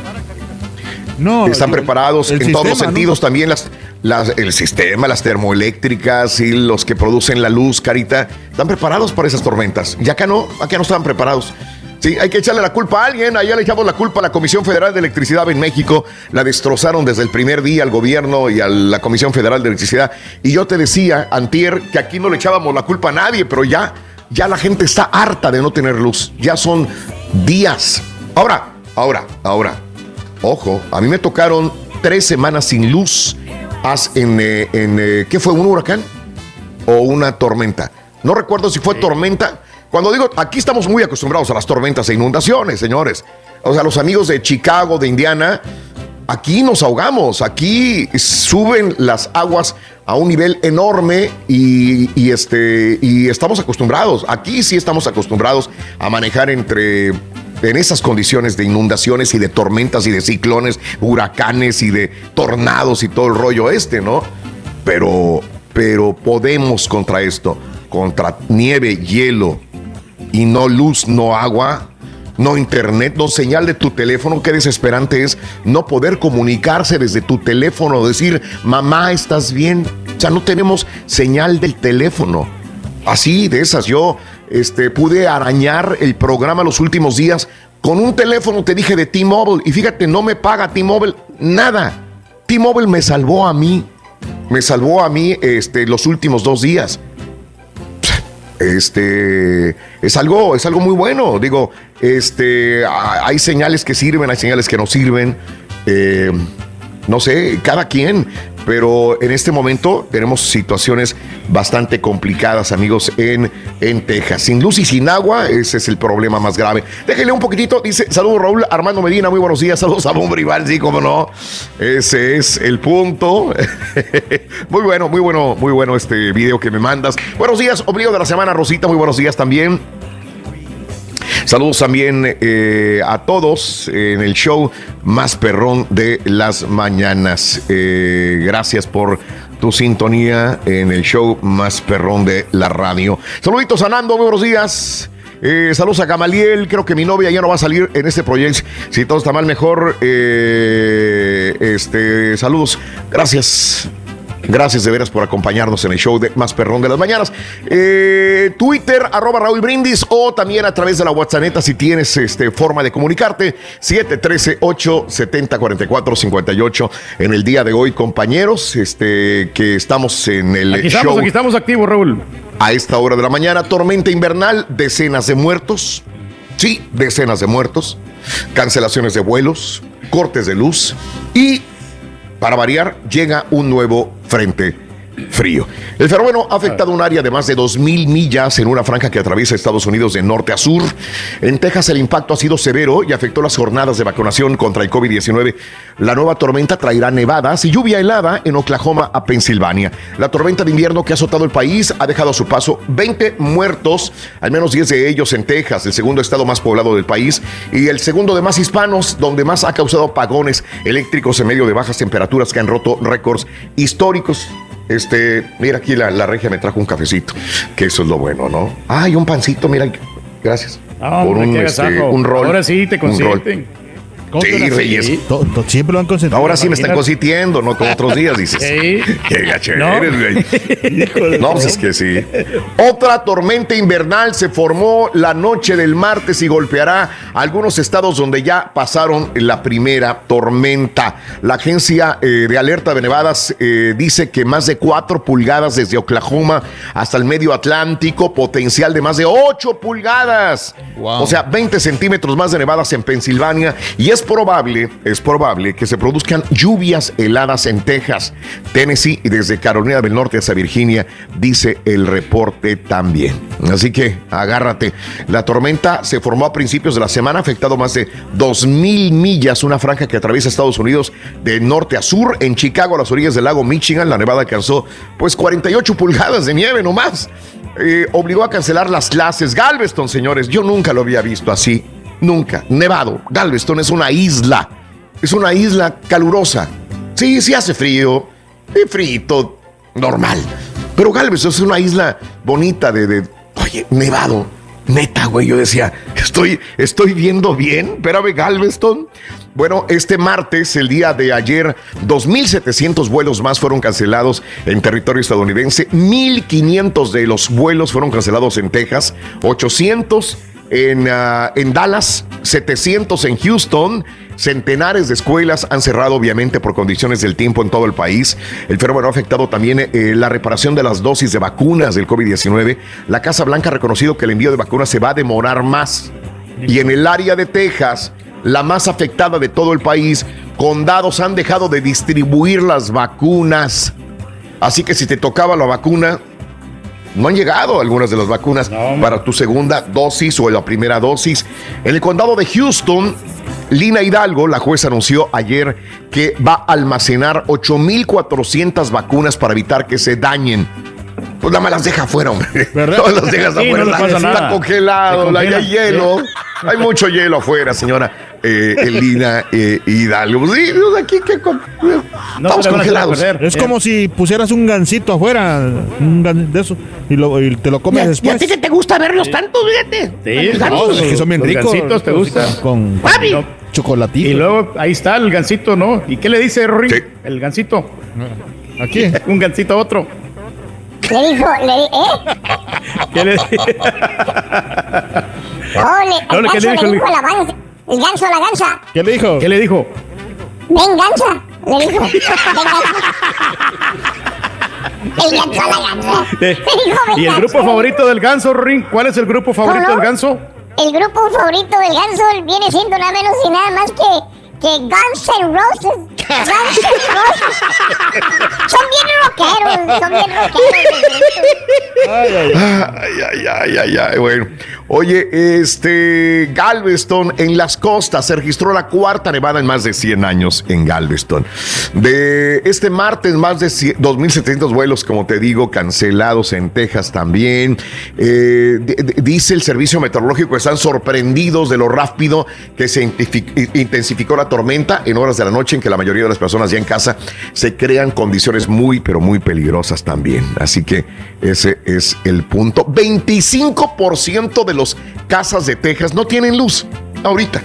No, Están preparados en todos los sentidos también las, las- el sistema, las termoeléctricas y los que producen la luz, carita, están preparados para esas tormentas. Y acá no, acá no estaban preparados. Sí, hay que echarle la culpa a alguien. Allá le echamos la culpa a la Comisión Federal de Electricidad en México. La destrozaron desde el primer día al gobierno y a la Comisión Federal de Electricidad. Y yo te decía, Antier, que aquí no le echábamos la culpa a nadie, pero ya, ya la gente está harta de no tener luz. Ya son días. Ahora, ahora, ahora. Ojo, a mí me tocaron tres semanas sin luz. En, eh, en, eh, ¿Qué fue? ¿Un huracán? ¿O una tormenta? No recuerdo si fue tormenta. Cuando digo, aquí estamos muy acostumbrados a las tormentas e inundaciones, señores. O sea, los amigos de Chicago, de Indiana, aquí nos ahogamos. Aquí suben las aguas a un nivel enorme y, este, y estamos acostumbrados. Aquí sí estamos acostumbrados a manejar entre en esas condiciones de inundaciones y de tormentas y de ciclones, huracanes y de tornados y todo el rollo este, ¿no? Pero, pero podemos contra esto, contra nieve, hielo y no luz, no agua, no internet, no señal de tu teléfono. Qué desesperante es no poder comunicarse desde tu teléfono, decir, mamá, ¿estás bien? O sea, no tenemos señal del teléfono. Así, de esas, yo este, pude arañar el programa los últimos días. Con un teléfono te dije de T-Mobile y fíjate, no me paga T-Mobile nada. T-Mobile me salvó a mí, me salvó a mí este, los últimos dos días. Este es algo, es algo muy bueno. Digo, este, hay señales que sirven, hay señales que no sirven. Eh, no sé, cada quien. Pero en este momento tenemos situaciones bastante complicadas, amigos, en, en Texas. Sin luz y sin agua, ese es el problema más grave. Déjenle un poquitito, dice, saludos Raúl Armando Medina, muy buenos días, saludos a Bomber Iván, sí, cómo no. Ese es el punto. muy bueno, muy bueno, muy bueno este video que me mandas. Buenos días, obligo de la semana, Rosita, muy buenos días también. Saludos también eh, a todos en el show más perrón de las mañanas. Eh, gracias por tu sintonía en el show más perrón de la radio. Saluditos a Nando, buenos días. Eh, saludos a Gamaliel, creo que mi novia ya no va a salir en este proyecto. Si todo está mal, mejor. Este, saludos, gracias. Gracias de veras por acompañarnos en el show de Más Perrón de las Mañanas. Eh, Twitter, arroba Raúl Brindis, o también a través de la WhatsApp si tienes este, forma de comunicarte. 713-870-4458. En el día de hoy, compañeros, este, que estamos en el Aquí estamos, show aquí estamos activos, Raúl. a esta hora de la mañana. Tormenta invernal, decenas de muertos. Sí, decenas de muertos. Cancelaciones de vuelos, cortes de luz y, para variar, llega un nuevo frente frío. El fenómeno ha afectado un área de más de 2.000 millas en una franja que atraviesa Estados Unidos de norte a sur. En Texas el impacto ha sido severo y afectó las jornadas de vacunación contra el COVID-19. La nueva tormenta traerá nevadas y lluvia helada en Oklahoma a Pensilvania. La tormenta de invierno que ha azotado el país ha dejado a su paso 20 muertos, al menos 10 de ellos en Texas, el segundo estado más poblado del país y el segundo de más hispanos, donde más ha causado apagones eléctricos en medio de bajas temperaturas que han roto récords históricos. Este, mira aquí la, la regia me trajo un cafecito, que eso es lo bueno, ¿no? Ay, un pancito, mira, gracias. Ah, hombre, qué agasajo. un rol. Ahora sí te un consienten. ¿Cómo que Sí, ahora sí? Reyes. Siempre lo han. Ahora sí me están Imagínate. consintiendo, no como otros días, dices. Qué gacho No. eres, güey. No, pues es que sí. Otra tormenta invernal se formó la noche del martes y golpeará algunos estados donde ya pasaron la primera tormenta. La agencia eh, de alerta de nevadas eh, dice que más de 4 pulgadas desde Oklahoma hasta el medio Atlántico, potencial de más de 8 pulgadas. O sea, 20 centímetros más de nevadas en Pensilvania y es probable, es probable que se produzcan lluvias heladas en Texas, Tennessee y desde Carolina del Norte hasta Virginia, dice el reporte también. Así que agárrate. La tormenta se formó a principios de la semana, ha afectado más de 2.000 millas, una franja que atraviesa Estados Unidos de norte a sur. En Chicago, a las orillas del lago Michigan, la nevada alcanzó pues 48 pulgadas de nieve nomás. Eh, obligó a cancelar las clases. Galveston, señores, yo nunca lo había visto así. Nunca. Nevado. Galveston es una isla. Es una isla calurosa. Sí, sí hace frío. Y frito, normal. Pero Galveston es una isla bonita de, oye, nevado. Neta, güey, yo decía, estoy, estoy viendo bien. Espérame, Galveston. Bueno, este martes, el día de ayer, 2.700 vuelos más fueron cancelados en territorio estadounidense. 1.500 de los vuelos fueron cancelados en Texas. 800 en, ah, en Dallas, 700 en Houston. Centenares de escuelas han cerrado obviamente por condiciones del tiempo en todo el país. El fenómeno ha afectado también eh, la reparación de las dosis de vacunas del COVID-19. La Casa Blanca ha reconocido que el envío de vacunas se va a demorar más. Y en el área de Texas, la más afectada de todo el país, condados han dejado de distribuir las vacunas. Así que si te tocaba la vacuna, no han llegado algunas de las vacunas para tu segunda dosis o la primera dosis. En el condado de Houston, Lina Hidalgo, la jueza, anunció ayer que va a almacenar 8.400 vacunas para evitar que se dañen. Pues nada más las deja afuera, hombre. No las dejas Sí, afuera. no está, pasa está nada. congelado, hay hielo. Hay mucho hielo afuera, señora eh, Lina eh, Hidalgo. Pues sí, pues aquí que con- estamos congelados. Es como si pusieras un gansito afuera, un gan- de eso, y, lo- y te lo comes ¿Y a después. ti que te gusta verlos tanto, fíjate? Sí, Los no, gansos. es que son bien los ricos. gansitos te gustan. Con, con chocolatito. Y luego ahí está el gansito, ¿no? ¿Y qué le dice Rory? El gansito. Aquí. Un gansito a otro. Le dijo, le di- ¿eh? ¿Qué le Oh, le, No, el lo que ganso le dijo, le le- dijo a la gansa. El ganso a la gansa. ¿Qué le dijo? ¿Qué le dijo? Ven, gansa. Le dijo. Ven, gansa. El ganso a la gansa. Dijo, ¿Y el grupo favorito del ganso, Rory? ¿Cuál es el grupo favorito ¿Cómo? del ganso? El grupo favorito del ganso viene siendo nada menos y nada más que, que Guns N' Roses. Guns N' Roses. Son bien rockeros, son bien rockeros. Ay, ay, ay, ay, ay, bueno. Oye, este Galveston en las costas se registró la cuarta nevada en más de 100 años en Galveston. De este martes, más de 100 2.700 vuelos, como te digo, cancelados en Texas también. Eh, dice el servicio meteorológico que están sorprendidos de lo rápido que se intensifi- intensificó la tormenta en horas de la noche en que la mayoría de las personas ya en casa se crean condiciones muy, pero muy peligrosas también. Así que ese es el punto. 25% de los casas de Texas no tienen luz ahorita.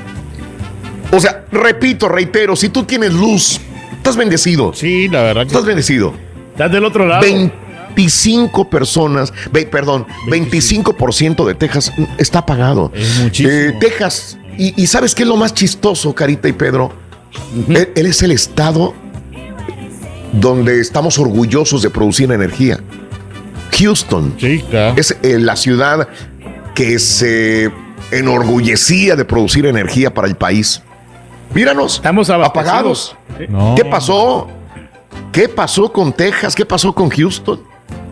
O sea, repito, reitero, si tú tienes luz, estás bendecido. Sí, la verdad. Estás bendecido. Estás del otro lado. 25 personas, ve, perdón, 25% de Texas está apagado. Es muchísimo. Eh, Texas, y, y ¿sabes qué es lo más chistoso, Carita y Pedro? él, él es el estado donde estamos orgullosos de producir energía. Houston es eh, la ciudad que se enorgullecía de producir energía para el país. Míranos, Estamos apagados. No. ¿Qué pasó? ¿Qué pasó con Texas? ¿Qué pasó con Houston?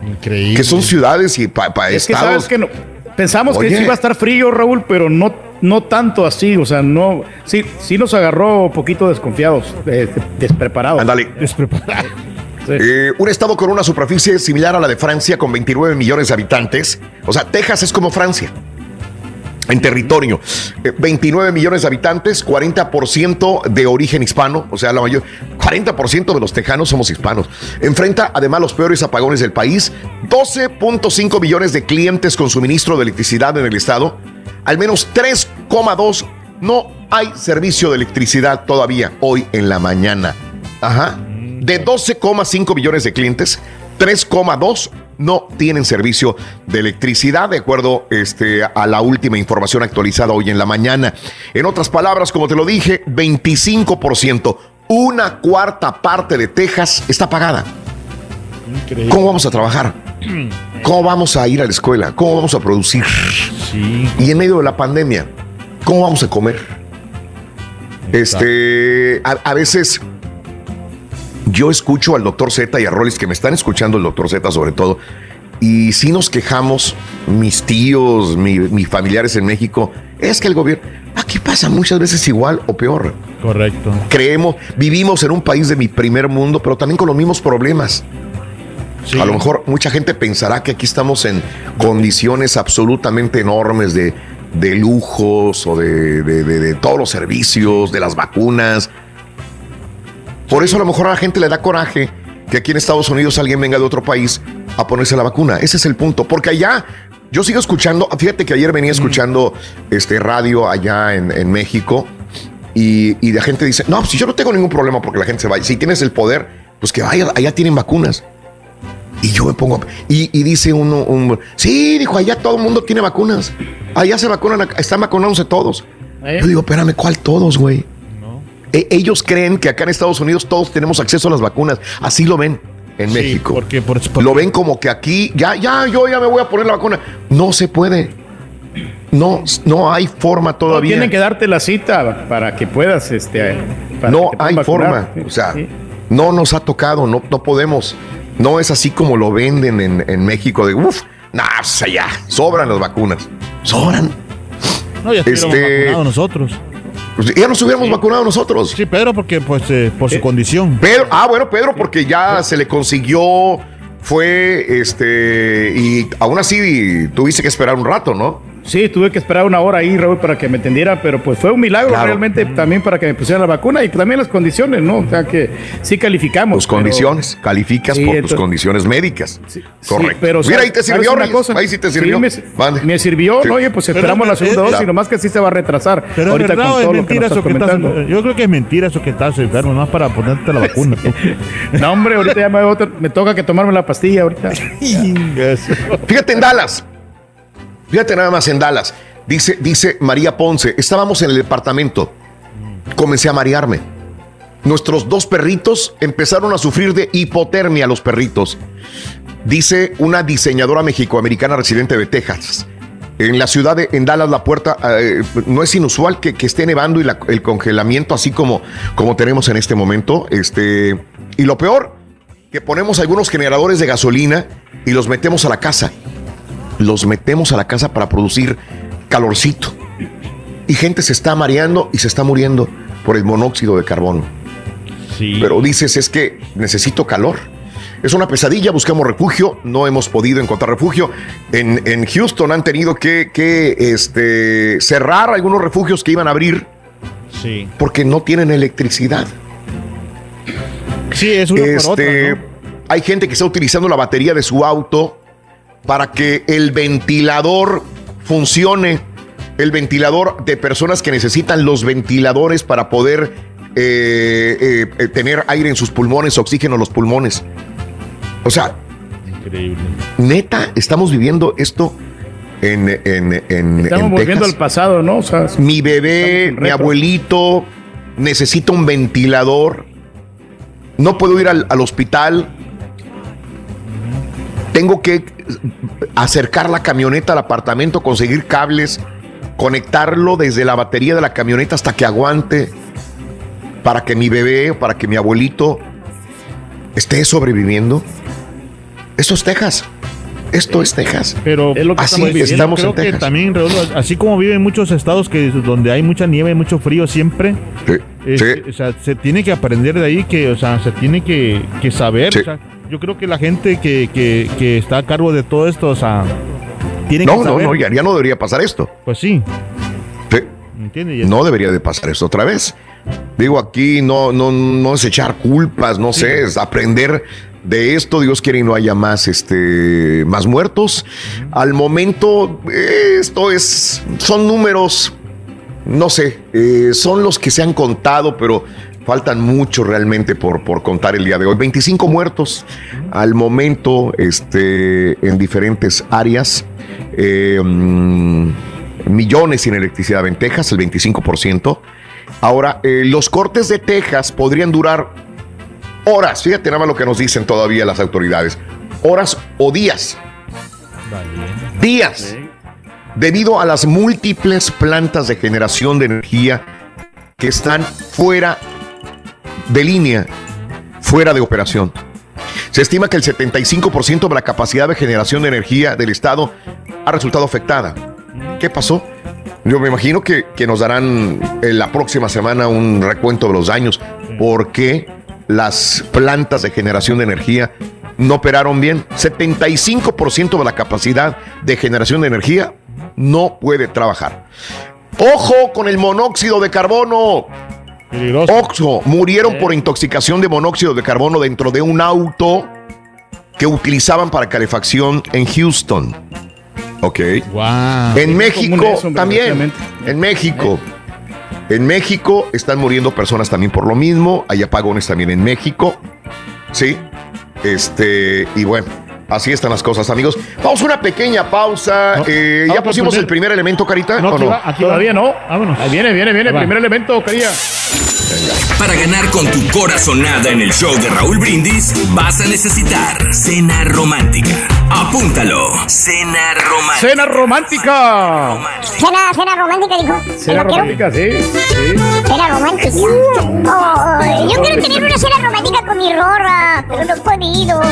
Increíble. Que son ciudades y para Es que estados. sabes que no. Pensamos Oye. que sí iba a estar frío, Raúl, pero no, no tanto así. O sea, no. Sí, sí nos agarró un poquito desconfiados, eh, despreparados. Ándale. Despreparados. Eh, un estado con una superficie similar a la de Francia con 29 millones de habitantes. O sea, Texas es como Francia. En territorio, Eh, 29 millones de habitantes, 40% de origen hispano, o sea, la mayor, 40% de los tejanos somos hispanos. Enfrenta además los peores apagones del país, 12.5 millones de clientes con suministro de electricidad en el estado, al menos 3,2 no hay servicio de electricidad todavía hoy en la mañana. Ajá. De 12,5 millones de clientes, 3,2 no tienen servicio de electricidad, de acuerdo este, a la última información actualizada hoy en la mañana. En otras palabras, como te lo dije, 25%, una cuarta parte de Texas está pagada. Increíble. ¿Cómo vamos a trabajar? ¿Cómo vamos a ir a la escuela? ¿Cómo vamos a producir? Y en medio de la pandemia, ¿cómo vamos a comer? Este, a, a veces yo escucho al doctor Z y a Rollis que me están escuchando el doctor Z sobre todo, y si nos quejamos, mis tíos, mi- mis familiares en México, es que el gobierno, aquí pasa muchas veces igual o peor. Correcto. Creemos, vivimos en un país de mi primer mundo, pero también con los mismos problemas. A lo mejor mucha gente pensará que aquí estamos en condiciones absolutamente enormes de, de lujos o de, de- todos los servicios, de las vacunas. Por eso a lo mejor a la gente le da coraje que aquí en Estados Unidos alguien venga de otro país a ponerse la vacuna. Ese es el punto. Porque allá, yo sigo escuchando, fíjate que ayer venía escuchando este radio allá en, en México y, y la gente dice, no, si yo no tengo ningún problema porque la gente se vaya. Si tienes el poder, pues que vaya, allá tienen vacunas. Y yo me pongo, a- y, y dice uno, un, sí, dijo, allá todo el mundo tiene vacunas. Allá se vacunan, están vacunándose todos. Yo digo, espérame, ¿cuál todos, güey? E- ellos creen que acá en Estados Unidos todos tenemos acceso a las vacunas. Así lo ven en México. Porque, por, Lo ven como que aquí, ya, ya, yo ya me voy a poner la vacuna. No se puede. No, no hay forma todavía. Tienen que darte la cita para que puedas, este. para no que hay vacunar. forma. O sea, no nos ha tocado, no, no podemos. No es así como lo venden en, en México de uff, nah, o sea, ya, sobran las vacunas. Sobran. No, ya Este- vacunados nosotros. Pues ya nos hubiéramos vacunado nosotros. Sí, Pedro, porque pues eh, por su condición. Pedro, ah, bueno, Pedro, porque ya se le consiguió, fue, este, y aún así tuviste que esperar un rato, ¿no? Sí, tuve que esperar una hora ahí, Raúl, para que me atendiera, pero pues fue un milagro Claro. realmente también para que me pusieran la vacuna y también las condiciones, ¿no? O sea que sí calificamos. Tus pero- condiciones, calificas Sí, por tus condiciones médicas. Correcto. pero Mira, ¿sabes- ahí te sirvió, una cosa? Ahí sí te sirvió. me, sirvió, Sí. ¿no? Oye, pues Pero, esperamos la segunda eh, dosis, claro. nomás que sí se va a retrasar. Pero ahorita verdad, con es todo lo que mentira nos eso estás que estás. comentando. Yo creo que es mentira eso que estás enfermo, nomás para ponerte la vacuna. No, hombre, ahorita ya me, me toca que tomarme la pastilla ahorita. Fíjate en Dallas. Fíjate nada más en Dallas. Dice, dice María Ponce, estábamos en el departamento. Comencé a marearme. Nuestros dos perritos empezaron a sufrir de hipotermia, los perritos. Dice una diseñadora mexicoamericana residente de Texas. En la ciudad de en Dallas, la puerta eh, no es inusual que, que esté nevando y el congelamiento, así como, como tenemos en este momento. Este, y lo peor, que ponemos algunos generadores de gasolina y los metemos a la casa. Los metemos a la casa para producir calorcito. Y gente se está mareando y se está muriendo por el monóxido de carbono. Pero dices, es que necesito calor. Es una pesadilla, buscamos refugio, no hemos podido encontrar refugio. En, en Houston han tenido que, que, este, cerrar algunos refugios que iban a abrir Sí. porque no tienen electricidad. Sí, es una por otra, Este, ¿no? Hay gente que está utilizando la batería de su auto para que el ventilador funcione. El ventilador de personas que necesitan los ventiladores para poder eh, eh, eh, tener aire en sus pulmones, oxígeno en los pulmones. O sea, Increíble. neta, estamos viviendo esto en, en, en, Estamos en volviendo Texas. al pasado, ¿no? O sea, Mi bebé, mi abuelito necesita un ventilador. No puedo ir al, al hospital. Tengo que acercar la camioneta al apartamento, conseguir cables, conectarlo desde la batería de la camioneta hasta que aguante para que mi bebé, para que mi abuelito esté sobreviviendo. Esto es Texas. Esto es Texas. Pero así Pues, estamos yo en creo que Texas. también, Raúl, así como viven muchos estados que donde hay mucha nieve y mucho frío siempre, es- o sea, se tiene que aprender de ahí, que, o sea, se tiene que, que saber. Sí. o sea, yo creo que la gente que, que, que está a cargo de todo esto, o sea, tiene No, que no, saber. no, ya, ya no debería pasar esto. Pues sí. Sí. ¿Entiendes? Y es- No debería de pasar esto otra vez. Digo, aquí no, no, no es echar culpas, no sé, es aprender de esto. Dios quiere y no haya más, este, más muertos. Al momento, esto es, son números, no sé, eh, son los que se han contado, pero faltan mucho realmente por, por contar el día de hoy. 25 muertos al momento, este, en diferentes áreas. Eh, mm, millones sin electricidad en Texas, el 25%. Ahora, eh, los cortes de Texas podrían durar horas. Fíjate nada más lo que nos dicen todavía las autoridades. Horas o días. Días. Debido a las múltiples plantas de generación de energía que están fuera de línea, fuera de operación. Se estima que el 75% de la capacidad de generación de energía del Estado ha resultado afectada. ¿Qué pasó? Yo me imagino que, que nos darán en la próxima semana un recuento de los daños. ¿Por qué las plantas de generación de energía no operaron bien? 75% de la capacidad de generación de energía no puede trabajar. Ojo con el monóxido de carbono. Oxo, murieron por intoxicación de monóxido de carbono dentro de un auto que utilizaban para calefacción en Houston. Ok. En México eso, también. En México. En México están muriendo personas también por lo mismo. Hay apagones también en México. Sí. Este, y bueno, así están las cosas, amigos. Vamos a una pequeña pausa. Eh, ¿Ya pusimos poner- el primer elemento, Carita? No, ¿O aquí no? aquí Todavía no. Ahí viene, viene, viene. Va. Primer elemento, quería. Para ganar con tu corazonada en el show de Raúl Brindis, vas a necesitar cena romántica. Apúntalo. Cena romántica. Cena romántica. Cena, cena romántica, dijo. Cena romántica, sí. sí. Cena romántica. Oh, yo quiero tener una cena romántica con mi rorra, pero no he podido.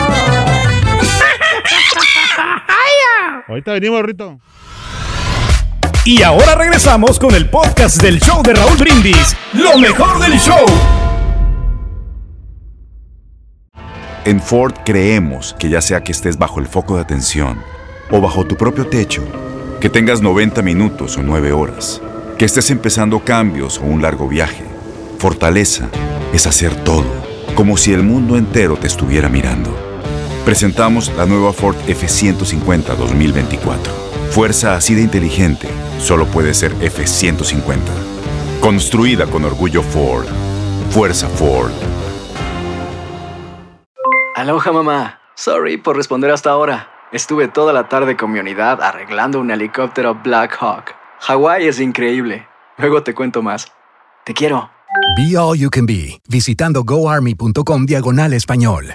Ahorita venimos, Rito. Y ahora regresamos con el podcast del show de Raúl Brindis. Lo mejor del show. En Ford creemos que ya sea que estés bajo el foco de atención o bajo tu propio techo, que tengas 90 minutos o 9 horas, que estés empezando cambios o un largo viaje, fortaleza es hacer todo, como si el mundo entero te estuviera mirando. Presentamos la nueva Ford F150 2024. Fuerza así de inteligente solo puede ser F150. Construida con orgullo Ford. Fuerza Ford. Aloha mamá. Sorry por responder hasta ahora. Estuve toda la tarde con mi unidad arreglando un helicóptero Black Hawk. Hawái es increíble. Luego te cuento más. Te quiero. Be All You Can Be, visitando goarmy.com diagonal español.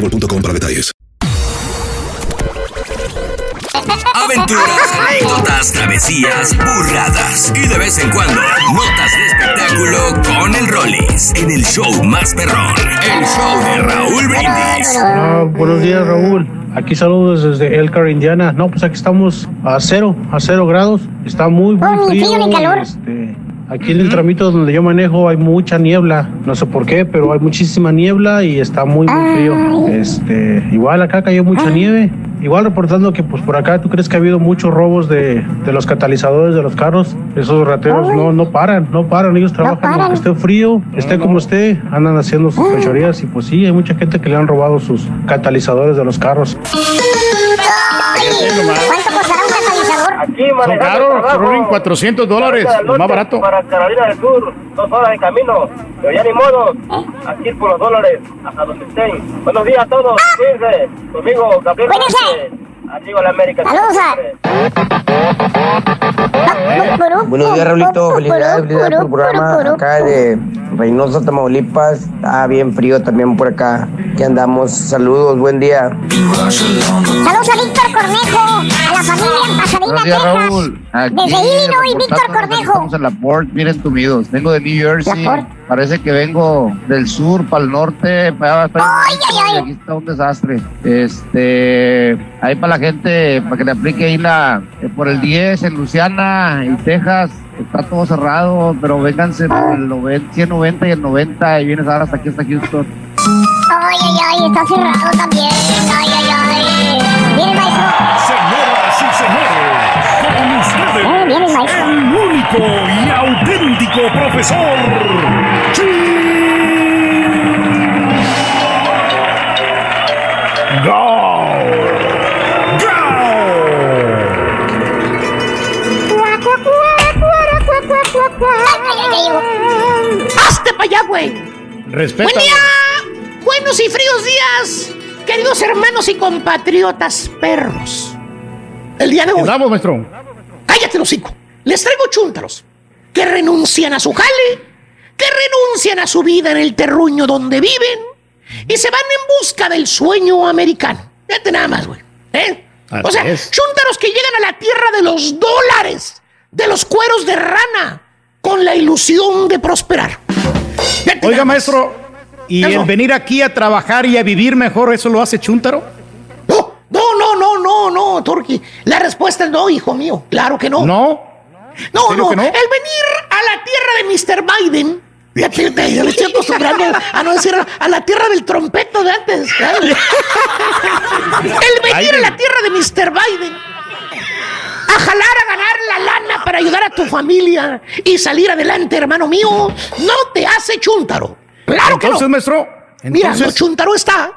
boostmobile.com para detalles. Aventuras, anécdotas, travesías, burradas y de vez en cuando notas de espectáculo con el Rollis en el show más perrón, el show de Raúl Brindis. Ah, buenos días, Raúl. Aquí saludos desde Elkhart, Indiana. No, pues aquí estamos a cero, a cero grados. Está muy, muy frío. este, Aquí en el tramito donde yo manejo hay mucha niebla. No sé por qué, pero hay muchísima niebla y está muy, muy frío. Este, igual acá cayó mucha nieve. Igual reportando que pues por acá tú crees que ha habido muchos robos de, de los catalizadores de los carros. Esos rateros no, no paran, no paran. Ellos trabajan aunque esté frío, esté como esté, andan haciendo sus fechorías y pues sí, hay mucha gente que le han robado sus catalizadores de los carros. Aquí Son manejando. Rory, 400 dólares, lo más barato. Para Carolina del Sur, dos horas de camino. Pero ya ni modo, aquí por los dólares, hasta donde estén. Buenos días a todos, cuídense. Conmigo, Gabriel Rodríguez. Arriba la América. Saludos Buenos días, Raulito. Felicidades, felicidades por el programa. Acá de Reynosa, Tamaulipas. Está bien frío también por acá. Que andamos. Saludos, buen día. Saludos a Víctor Cornejo, a la familia en Pasadena, Buenos días, Texas. Raúl. Aquí, Desde Illinois, Víctor Cornejo. Estamos en la Port, bien entumidos. Vengo de New Jersey. La Port. Parece que vengo del sur para el norte. Para para Ay, ay, ay. y aquí está un desastre. Este, ahí para la gente, para que le aplique ahí la, eh, por el 10 en Luciana y Texas. Está todo cerrado, pero vénganse por el 90, 190 y el 90 y vienes ahora hasta aquí, hasta Houston. Ay, ay, ay, está cerrado también. Ay, ay, ay. Viene el maestro. Viene el maestro. el único y auténtico profesor. ¡Hazte para allá, güey! Respeta. Buen día, buenos y fríos días, queridos hermanos y compatriotas perros. El día de hoy. Vamos, maestro. Cállate, hocico. Les traigo chúntaros que renuncian a su jale, que renuncian a su vida en el terruño donde viven y se van en busca del sueño americano. Fíjate nada más, güey. ¿eh? O sea, es. chúntaros que llegan a la tierra de los dólares, de los cueros de rana, con la ilusión de prosperar. Oiga, maestro, ¿y el venir aquí a trabajar y a vivir mejor, eso lo hace Chuntaro? No, Turki. La respuesta es no, hijo mío. Claro que no. No. No, no. El venir a la tierra de Mr. Biden. Yo le estoy acostumbrando a no decir a la tierra del trompeto de antes. ¿sabes? El venir a la tierra de Mr. Biden. A jalar a ganar la lana para ayudar a tu familia y salir adelante, hermano mío, no te hace chúntaro. Claro que Entonces, no. maestro, Mira, entonces- lo chúntaro está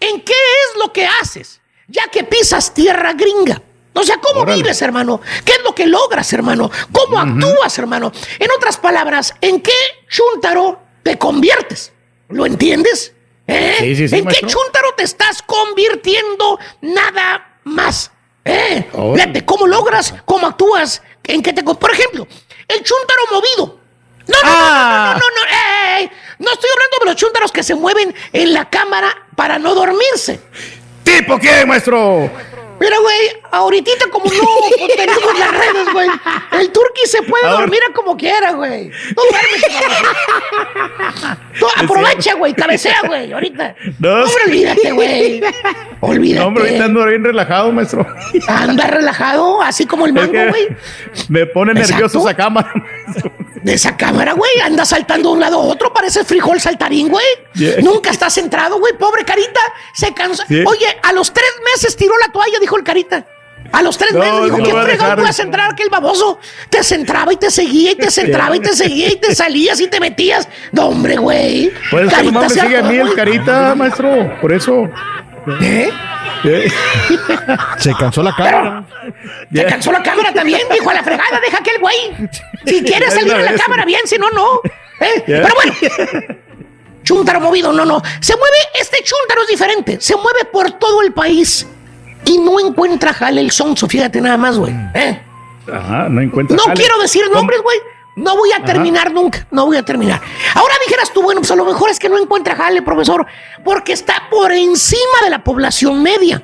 en qué es lo que haces, ya que pisas tierra gringa. O sea, ¿cómo Órale. vives, hermano? ¿Qué es lo que logras, hermano? ¿Cómo actúas, hermano? En otras palabras, ¿en qué chúntaro te conviertes? ¿Lo entiendes? ¿Eh? Sí, sí, sí, ¿En maestro. qué chúntaro te estás convirtiendo nada más? ¿Eh? Fíjate, ¿cómo logras? ¿Cómo actúas? ¿En qué te... Por ejemplo, el chúntaro movido. No, no, Ah. no, no, no, no, no, ey, no estoy hablando de los chúntaros que se mueven en la cámara para no dormirse. ¿Tipo qué, maestro? Mira, güey, ahorita como no pues, tenemos las redes, güey, el turqui se puede Ahora- dormir a como quiera, güey. No duermes, Tú aprovecha, güey, cabecea, güey, ahorita. No, No, hombre, olvídate, güey. Olvídate. No, hombre, ahorita ando bien relajado, maestro. Anda relajado, así como el Es mango, que güey. Me pone nervioso esa cámara. De esa cámara, güey. Anda saltando de un lado a otro, parece frijol saltarín, güey. Yeah. Nunca está centrado, güey. Pobre carita. Se cansó. Oye, a los tres meses tiró la toalla, dijo el carita. A los tres No, meses dijo, no ¿qué lo voy a centrar aquel baboso? Te centraba y te seguía y te centraba y te seguía y te salías y te metías. No, hombre, güey. Que Carita me sigue a mí el carita, maestro. Por eso. ¿Eh? Se cansó la cámara. Te cansó la cámara también, dijo a la fregada, deja aquel güey. Si quieres salir en la cámara, bien, si no, no. ¿Eh? Pero bueno, chúntaro movido, no, no. Se mueve, este chúntaro es diferente. Se mueve por todo el país y no encuentra jale el sonso, fíjate nada más, güey. ¿Eh? Ajá, no encuentra. No jale. quiero decir nombres, güey. No voy a terminar nunca, no voy a terminar. Ahora dijeras tú, bueno, pues a lo mejor es que no encuentra jale, profesor, porque está por encima de la población media.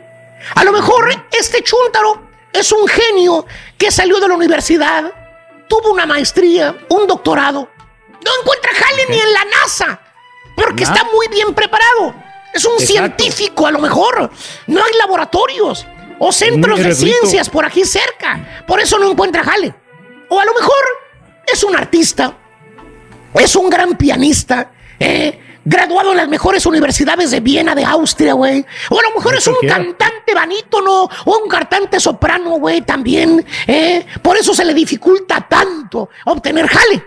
A lo mejor este chúntaro es un genio que salió de la universidad, tuvo una maestría, un doctorado. No encuentra jale ni en la NASA, porque está muy bien preparado. Es un Exacto. científico a lo mejor. No hay laboratorios o centros de ciencias por aquí cerca. Por eso no encuentra jale. O a lo mejor es un artista, es un gran pianista, ¿eh? graduado en las mejores universidades de Viena, de Austria, güey. O a lo mejor es un cantante banítono o un cantante soprano, güey, también. ¿eh? Por eso se le dificulta tanto obtener jale.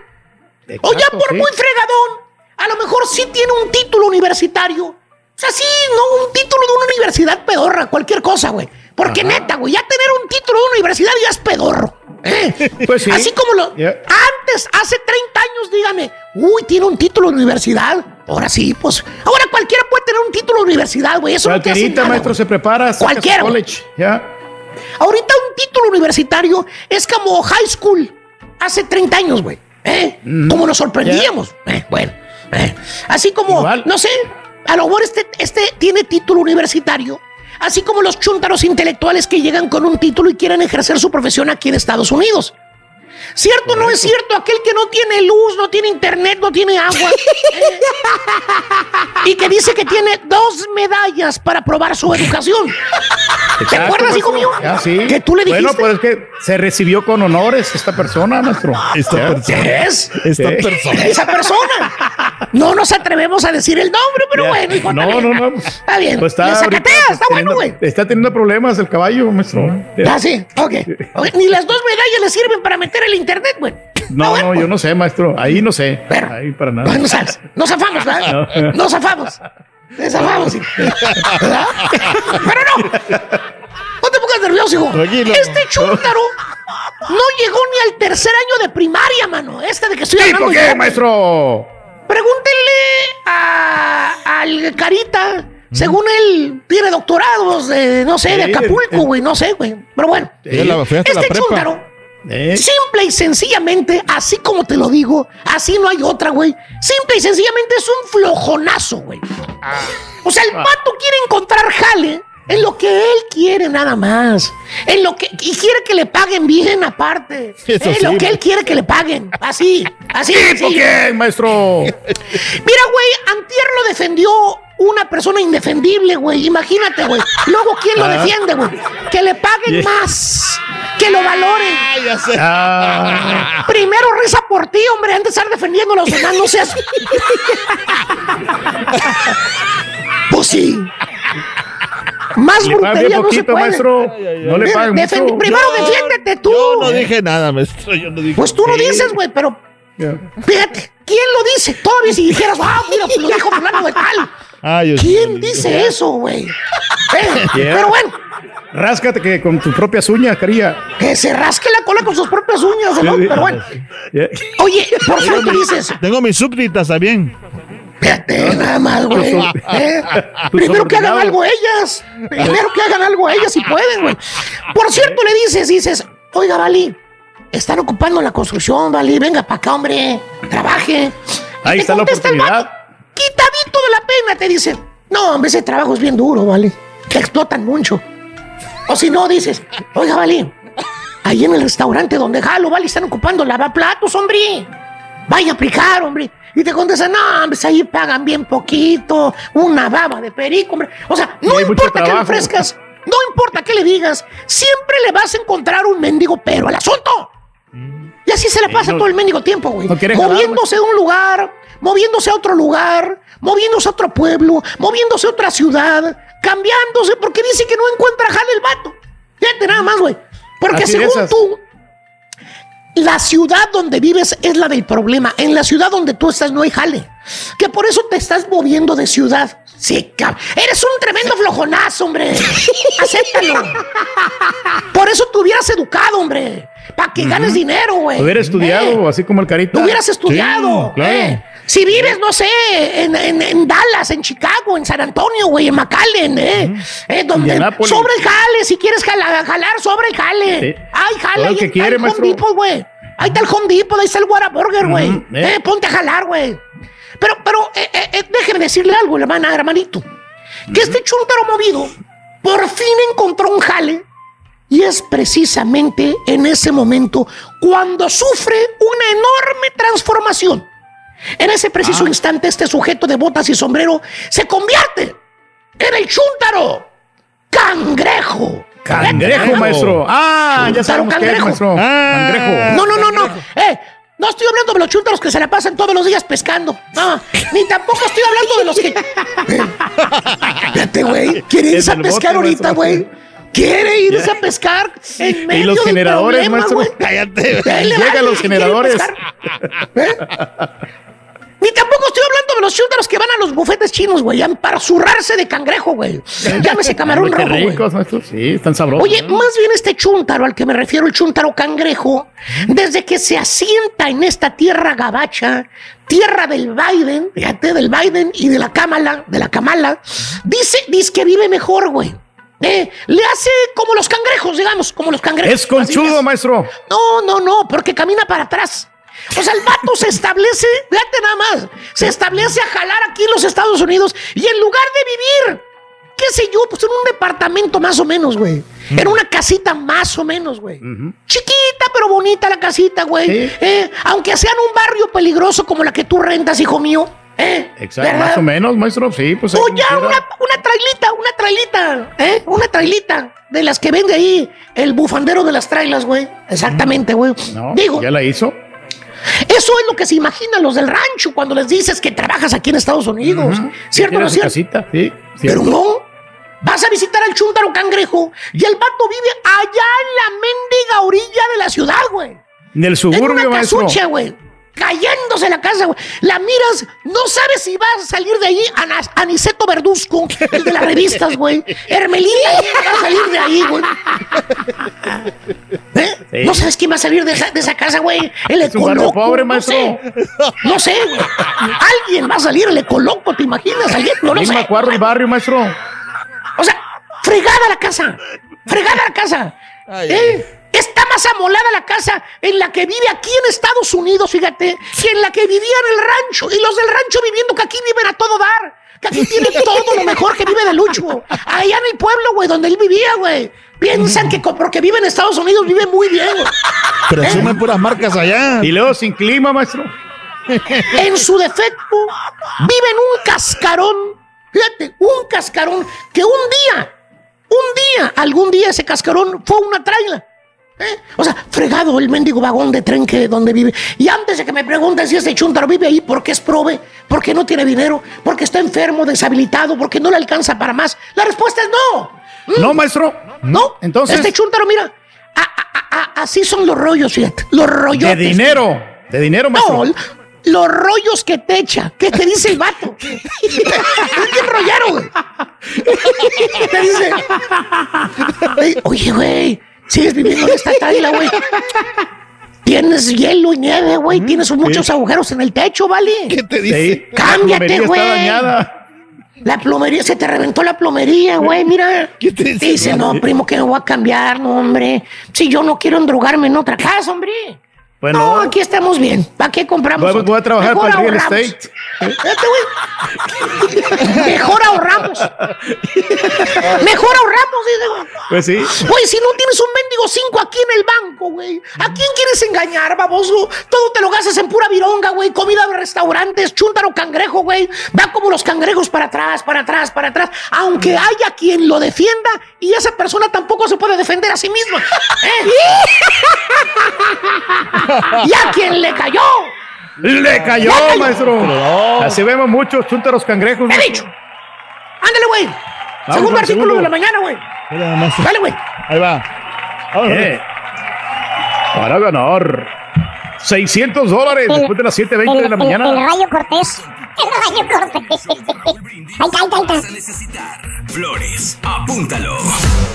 o ya por muy fregadón, a lo mejor sí tiene un título universitario. O sea, sí, no un título de una universidad pedorra, cualquier cosa, güey. Porque neta, güey, ya tener un título de una universidad ya es pedorro. ¿Eh? Pues sí. Así como lo. Antes, hace 30 años, dígame, uy, tiene un título de universidad. Ahora sí, pues. Ahora cualquiera puede tener un título de universidad, güey. Eso no te hace nada, maestro, se prepara. Cualquiera, college, Ya. Ahorita un título universitario es como high school hace 30 años, güey. ¿Eh? Como nos sorprendíamos. Eh, bueno, eh. así como, no sé, a lo mejor este, este tiene título universitario. Así como los chúntaros intelectuales que llegan con un título y quieren ejercer su profesión aquí en Estados Unidos. ¿Cierto o no es cierto? Aquel que no tiene luz, no tiene internet, no tiene agua. eh, y que dice que tiene dos medallas para probar su educación. ¿Te Exacto, acuerdas, hijo mío? Ya, sí. Que tú le dijiste. Bueno, pues es que se recibió con honores esta persona, maestro. Esta persona. ¿Es? Esta persona. Esa persona. No nos atrevemos a decir el nombre, pero Ya. bueno, hijo, No, no, no. Está bien. Pues está sacatea, pues, está bueno, teniendo- güey. Está teniendo problemas el caballo, maestro. Ah, sí, ok. Ok, Ni las dos medallas le sirven para meter el internet, güey. No, no, yo no sé, maestro. Ahí no sé. Ahí para nada. No, no sabes. No zafamos, ¿verdad? No. No zafamos. No zafamos. sí. ¿Verdad? Pero no. No te pongas nervioso, hijo. Tranquilo. Este chúntaro no llegó ni al tercer año de primaria, mano. Este de que estoy ¿Y hablando por yo, qué, maestro? Pregúntenle a, al Carita. Según él, tiene doctorados de, no sé, de Acapulco, güey, no sé, güey. Pero bueno, este prepa. chúntaro, Eh, simple y sencillamente, así como te lo digo, así no hay otra, güey. Simple y sencillamente es un flojonazo, güey. O sea, el pato quiere encontrar jale en lo que él quiere nada más. En lo que y quiere que le paguen bien aparte. Eso en sí, lo que él quiere que le paguen. Así, así. ¿Y por qué, maestro? Mira, güey, Antier lo defendió una persona indefendible, güey. Imagínate, güey. Luego, ¿quién lo Ah. defiende, güey? Que le paguen Yeah. más. Que lo valoren. Ah, ya sé. Ah, Primero reza por ti, hombre, antes de estar defendiendo a los demás, no seas. pues sí. Más le brutería bien no se poquito, puede. maestro. No le mucho. Primero defiéndete tú. Yo no dije nada, maestro. Yo no dije Pues tú lo dices, güey, pero fíjate, ¿quién lo dice? Todavía si dijeras, ah, mira, pues lo dijo fulano de tal. Ay, Dios ¿Quién dice eso, güey? Pero bueno, Ráscate que con tus propias uñas, caría. que se rasque la cola con sus propias uñas, ¿no? Pero bueno. Oye, por cierto dices, Tengo mis súbditas también. Espérate, nada más, güey. ¿eh? Primero que hagan algo ellas. Primero que hagan algo ellas si pueden, güey. Por cierto, le dices, dices, oiga, Vali, están ocupando la construcción, Vali, venga para acá, hombre, trabaje. Ahí está la oportunidad. Quitadito de la pena, te dice, no, hombre, ese trabajo es bien duro, Vali. Te explotan mucho. O si no, dices, oiga, Vali, ahí en el restaurante donde jalo, Vali, están ocupando lavaplatos, hombre. Vaya a aplicar, hombre. Y te contestan, no, pues ahí pagan bien poquito, una baba de perico, hombre. O sea, no importa que le ofrezcas, no importa que le digas, siempre le vas a encontrar un mendigo pero al asunto. Y así se le pasa no- todo el mendigo tiempo, güey. no moviéndose de un lugar, moviéndose a otro lugar, moviéndose a otro pueblo, moviéndose a otra ciudad, cambiándose porque dice que no encuentra jale el vato. Fíjate nada más, güey. Porque Así según esas. tú, la ciudad donde vives es la del problema. En la ciudad donde tú estás no hay jale. Que por eso te estás moviendo de ciudad. Sí, cab- Eres un tremendo flojonazo, hombre. Acéptalo. Por eso te hubieras educado, hombre. Para que ganes dinero, güey. Hubiera estudiado, Eh, así como el carita. hubieras estudiado. Sí, claro. eh. Si vives, no sé, en, en- en Dallas, en Chicago, en San Antonio, güey, en McAllen, ¿eh? Eh, donde sobre el jale, si quieres jala- jalar, sobre el jale. Sí. Ay, jale, ahí que está quiere. Ahí está el Home Depot, ahí está el Whataburger, güey. Eh. Eh, ponte a jalar, güey. Pero, pero, eh, eh, eh, déjeme decirle algo, hermana, hermanito. Que este chúntaro movido por fin encontró un jale y es precisamente en ese momento cuando sufre una enorme transformación. En ese preciso instante, este sujeto de botas y sombrero se convierte en el chúntaro cangrejo. Cangrejo, maestro. Ah, ya sabemos qué es, cangrejo. maestro. Ah. Cangrejo. No, no, no, no. Eh, no estoy hablando de los chúntaros que se la pasan todos los días pescando. No, ni tampoco estoy hablando de los que. Fíjate, güey. Quiere irse a pescar ahorita, güey. Quiere irse a pescar en medio Y los del generadores, problema, maestro. güey. Cállate. Ahí le va, Llegan los generadores. ¿Eh? Ni tampoco estoy hablando de los chúntaros que van a los bufetes chinos, güey, para zurrarse de cangrejo, güey. Llámese camarón rojo, güey. Sí, están sabrosos. Oye, más bien este chúntaro al que me refiero, el chúntaro cangrejo, desde que se asienta en esta tierra gabacha, tierra del Biden, fíjate, del Biden y de la Kamala, de la Kamala, dice, dice que vive mejor, güey. Eh, le hace como los cangrejos, digamos, como los cangrejos. Es conchudo, maestro. No, no, no, porque camina para atrás. O sea, el vato se establece, fíjate nada más, se establece a jalar aquí en los Estados Unidos y en lugar de vivir, qué sé yo, pues en un departamento más o menos, güey. En una casita más o menos, güey. Chiquita pero bonita la casita, güey. Eh, aunque sea en un barrio peligroso como la que tú rentas, hijo mío. Eh, Exacto, ¿verdad? más o menos, maestro. Sí, pues. O ya una, una trailita, una trailita, ¿eh? Una trailita de las que vende ahí el bufandero de las trailas, güey. Exactamente, güey. No, Digo, ya la hizo. Eso es lo que se imaginan los del rancho cuando les dices que trabajas aquí en Estados Unidos. ¿Cierto o no es cierto? casita, sí. Pero no. Vas a visitar al chúntaro cangrejo y el vato vive allá en la mendiga orilla de la ciudad, güey. En el En suburbio, una maestro. casucha, güey. Cayéndose la casa, güey. La miras, no sabes si va a salir de ahí Ana- Aniceto Verduzco, el de las revistas, güey. Hermelina va a salir de ahí, güey. ¿Eh? Sí. No sabes quién va a salir de esa, de esa casa, güey. El ecoloco. pobre, no maestro. sé. No sé, güey. Alguien va a salir el ecoloco, ¿te imaginas? Alguien, no lo Misma sé. cuadro el barrio, maestro. O sea, fregada la casa. Fregada la casa. ¿Eh? Está más amolada la casa en la que vive aquí en Estados Unidos, fíjate, que en la que vivía en el rancho. Y los del rancho viviendo que aquí viven a todo dar. Que aquí tiene todo lo mejor que vive de Lucho. Allá en el pueblo, güey, donde él vivía, güey. Piensan que porque vive en Estados Unidos vive muy bien, güey. Presumen puras marcas allá. Y luego sin clima, maestro. En su defecto, vive en un cascarón. Fíjate, un cascarón que un día, un día, algún día ese cascarón fue una traila. ¿Eh? O sea, fregado el mendigo vagón de tren que donde vive. Y antes de que me pregunten si ese chuntaro vive ahí porque es prove, porque no tiene dinero, porque está enfermo, deshabilitado, porque no le alcanza para más, la respuesta es no. Mm, No, maestro. No. Entonces. Este chuntaro, mira, a- a- a- así son los rollos, fíjate. Los rollos. De dinero. De dinero, maestro. No, los rollos que te echa. ¿Qué te dice el vato? es bien rollero, güey. te dice. "Ey, Oye, güey, sigues viviendo en esta traila, güey. Tienes hielo y nieve, güey. Tienes muchos agujeros en el techo, ¿vale? ¿Qué te dice? Cámbiate, plomería güey. La plomería, se te reventó la plomería, güey, mira. ¿Qué te dice? Dice, no, primo, que no voy a cambiar, no, hombre. Si yo no quiero endrugarme en otra casa, hombre. Bueno. no, aquí estamos bien. ¿Para qué compramos? Voy, voy a trabajar Mejor para el real ahorramos. estate. Güey. Mejor ahorramos. Mejor ahorramos. Pues sí. Güey, si no tienes un mendigo 5 aquí en el banco, güey. ¿A quién quieres engañar, baboso? Todo te lo gastas en pura vironga, güey. Comida de restaurantes, chúntaro cangrejo, güey. Va como los cangrejos para atrás, para atrás, para atrás. Aunque haya quien lo defienda y esa persona tampoco se puede defender a sí misma. ¿Eh? y a quien le cayó. Le cayó, maestro. Así vemos muchos chúntaros cangrejos. He dicho. Ándale, güey. Segundo artículo segundo. de la mañana, güey. Dale, güey. Ahí va. Vamos, Eh, Para ganar 600 dólares El- después de las 7.20 de la El, mañana. el rayo Cortés. El rayo Cortés. Ahí está, ahí está, ahí está. necesitar. Flores, apúntalo.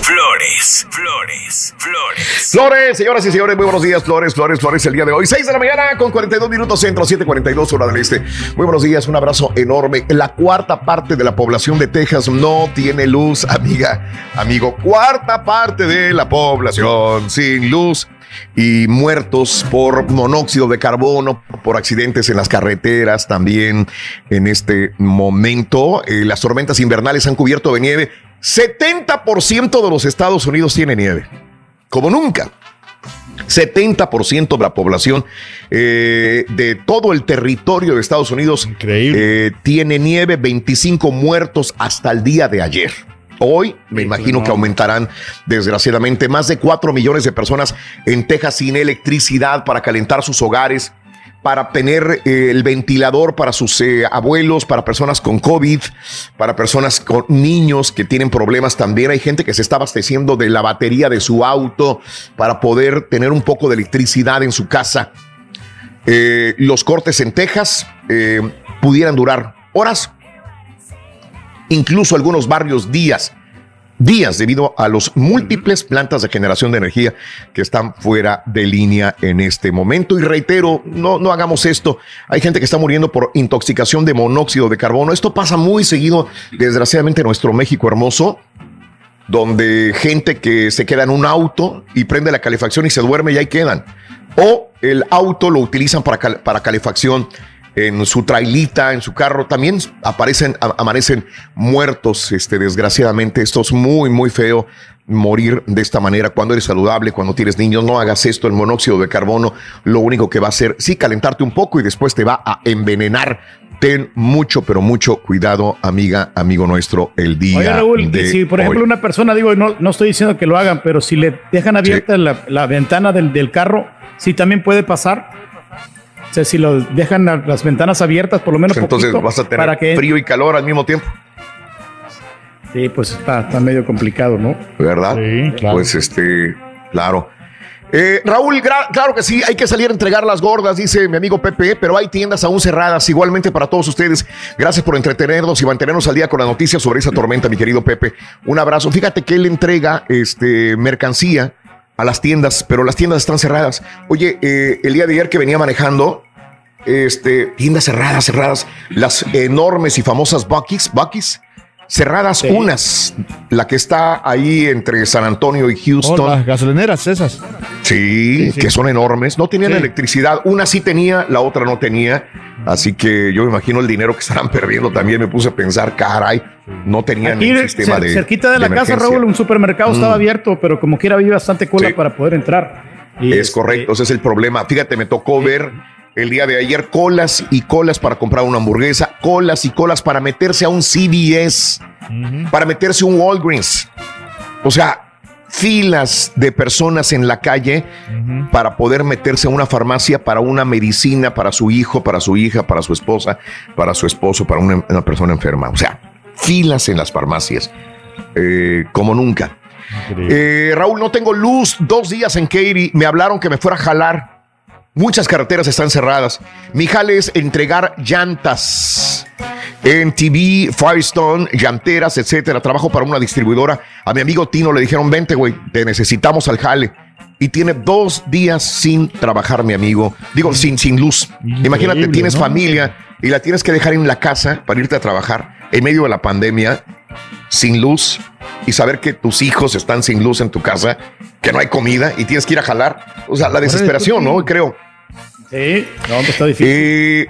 Flores, flores, flores. Flores, señoras y señores, muy buenos días, Flores, Flores, Flores, el día de hoy, 6 de la mañana con 42 minutos centro, 7:42 hora del este. Muy buenos días, un abrazo enorme. La cuarta parte de la población de Texas no tiene luz, amiga, amigo. Cuarta parte de la población sin luz y muertos por monóxido de carbono, por accidentes en las carreteras también en este momento. Eh, las tormentas invernales han cubierto de nieve. 70% de los Estados Unidos tiene nieve, como nunca. 70% de la población eh, de todo el territorio de Estados Unidos eh, tiene nieve, 25 muertos hasta el día de ayer. Hoy me imagino que aumentarán desgraciadamente más de 4 millones de personas en Texas sin electricidad para calentar sus hogares. para tener eh, el ventilador para sus eh, abuelos, para personas con COVID, para personas con niños que tienen problemas también. Hay gente que se está abasteciendo de la batería de su auto para poder tener un poco de electricidad en su casa. Eh, los cortes en Texas pudieran durar horas, incluso algunos barrios días días debido a los múltiples plantas de generación de energía que están fuera de línea en este momento. Y reitero, no, no hagamos esto. Hay gente que está muriendo por intoxicación de monóxido de carbono. Esto pasa muy seguido, desgraciadamente, en nuestro México hermoso donde gente que se queda en un auto y prende la calefacción y se duerme y ahí quedan. O el auto lo utilizan para, para calefacción en su trailita, en su carro, también aparecen, amanecen muertos, este, desgraciadamente. Esto es muy, muy feo morir de esta manera cuando eres saludable, cuando tienes niños. No hagas esto, el monóxido de carbono lo único que va a hacer, sí, calentarte un poco y después te va a envenenar. Ten mucho, pero mucho cuidado, amiga, amigo nuestro, el día. Oye, Raúl, si por ejemplo una persona, digo, no, no estoy diciendo que lo hagan, pero si le dejan abierta la, ventana del, del carro, sí también puede pasar. O sea, si lo dejan las ventanas abiertas, por lo menos. entonces vas a tener frío y calor al mismo tiempo. Sí, pues está, está medio complicado, ¿no? ¿Verdad? Sí, claro. Pues este, claro. Eh, Raúl, claro que sí, hay que salir a entregar las gordas, dice mi amigo Pepe, pero hay tiendas aún cerradas, igualmente para todos ustedes. Gracias por entretenernos y mantenernos al día con las noticias sobre esa tormenta, mi querido Pepe. Un abrazo. Fíjate que él entrega este, mercancía a las tiendas, pero las tiendas están cerradas. Oye, eh, el día de ayer que venía manejando, este, tiendas cerradas, cerradas, las enormes y famosas Bucky's, Bucky's, cerradas unas, la que está ahí entre San Antonio y Houston. Oh, las gasolineras esas. Sí, que son enormes. No tenían electricidad. Una sí tenía, la otra no tenía. Así que yo me imagino el dinero que estarán perdiendo. También me puse a pensar, caray, no tenían el sistema de. Cerquita de la casa, Raúl, un supermercado estaba mm. abierto, pero como quiera había bastante cola para poder entrar. es este, correcto, ese es el problema. Fíjate, me tocó ver el día de ayer colas y colas para comprar una hamburguesa, colas y colas para meterse a un CVS, para meterse a un Walgreens. O sea, filas de personas en la calle para poder meterse a una farmacia para una medicina para su hijo, para su hija, para su esposa, para su esposo, para una, persona enferma. O sea, filas en las farmacias, eh, como nunca. Eh, Raúl, no tengo luz, dos días en Katy, me hablaron que me fuera a jalar Muchas carreteras están cerradas. Mi jale es entregar llantas. En TV, Firestone, llanteras, etcétera. Trabajo para una distribuidora. A mi amigo Tino le dijeron: Vente, güey, te necesitamos al jale. Y tiene dos días sin trabajar, mi amigo. Digo, sin, sin luz. Imagínate, tienes familia y la tienes que dejar en la casa para irte a trabajar en medio de la pandemia, sin luz, y saber que tus hijos están sin luz en tu casa, que no hay comida y tienes que ir a jalar. O sea, la desesperación, ¿no? Creo. Sí, no, pues está difícil. Eh,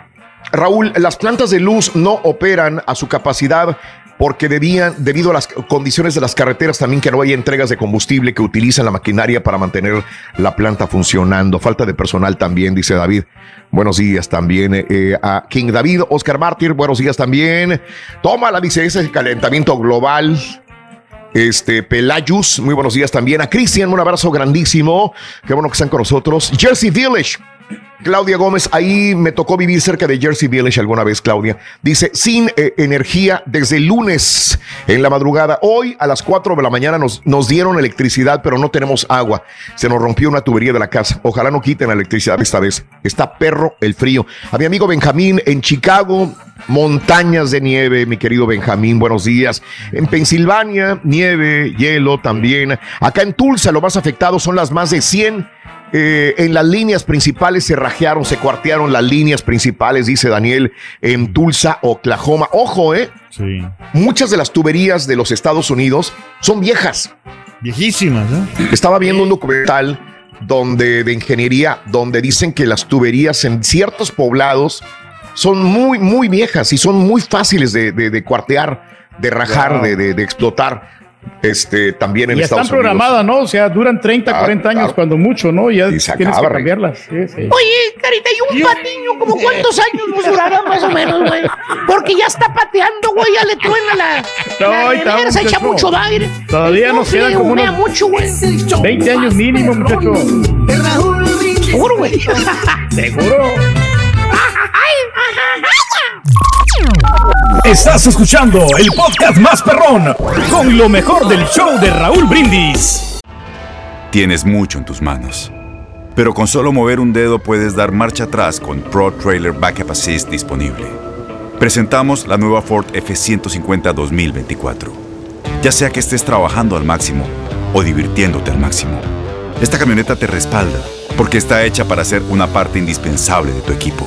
Raúl, las plantas de luz no operan a su capacidad porque debían, debido a las condiciones de las carreteras también que no hay entregas de combustible que utilizan la maquinaria para mantener la planta funcionando. Falta de personal también, dice David. Buenos días también eh, a King David, Oscar Mártir, buenos días también. Toma la dice, ese calentamiento global. Este, Pelayus, muy buenos días también. A Cristian, un abrazo grandísimo. Qué bueno que están con nosotros. Jersey Village. Claudia Gómez, ahí me tocó vivir cerca de Jersey Village alguna vez, Claudia. Dice, sin eh, energía desde el lunes en la madrugada. Hoy a las 4 de la mañana nos, nos dieron electricidad, pero no tenemos agua. Se nos rompió una tubería de la casa. Ojalá no quiten la electricidad esta vez. Está perro el frío. A mi amigo Benjamín en Chicago, montañas de nieve, mi querido Benjamín, buenos días. En Pensilvania, nieve, hielo también. Acá en Tulsa, lo más afectado son las más de 100 eh, en las líneas principales se rajearon, se cuartearon las líneas principales, dice Daniel, en Tulsa, Oklahoma. Ojo, ¿eh? Sí. Muchas de las tuberías de los Estados Unidos son viejas. Viejísimas, ¿eh? Estaba viendo un documental donde, de ingeniería donde dicen que las tuberías en ciertos poblados son muy, muy viejas y son muy fáciles de, cuartear, de rajar, de, de explotar este, también en y están programadas, ¿no? O sea, duran 30, 40 ah, años cuando mucho, ¿no? Ya tienes que cambiarlas. Oye, Carita, ¿y un patiño como cuántos años nos durará más o menos, güey? Porque ya está pateando, güey, ya le truena la... No, la se echa mucho aire. Todavía nos quedan como unos mucho, güey. 20 años mínimo, muchacho. Seguro, güey. Seguro. Estás escuchando el podcast más perrón con lo mejor del show de Raúl Brindis. Tienes mucho en tus manos, pero con solo mover un dedo puedes dar marcha atrás con Pro Trailer Backup Assist disponible. Presentamos la nueva Ford F150 2024. Ya sea que estés trabajando al máximo o divirtiéndote al máximo, esta camioneta te respalda porque está hecha para ser una parte indispensable de tu equipo.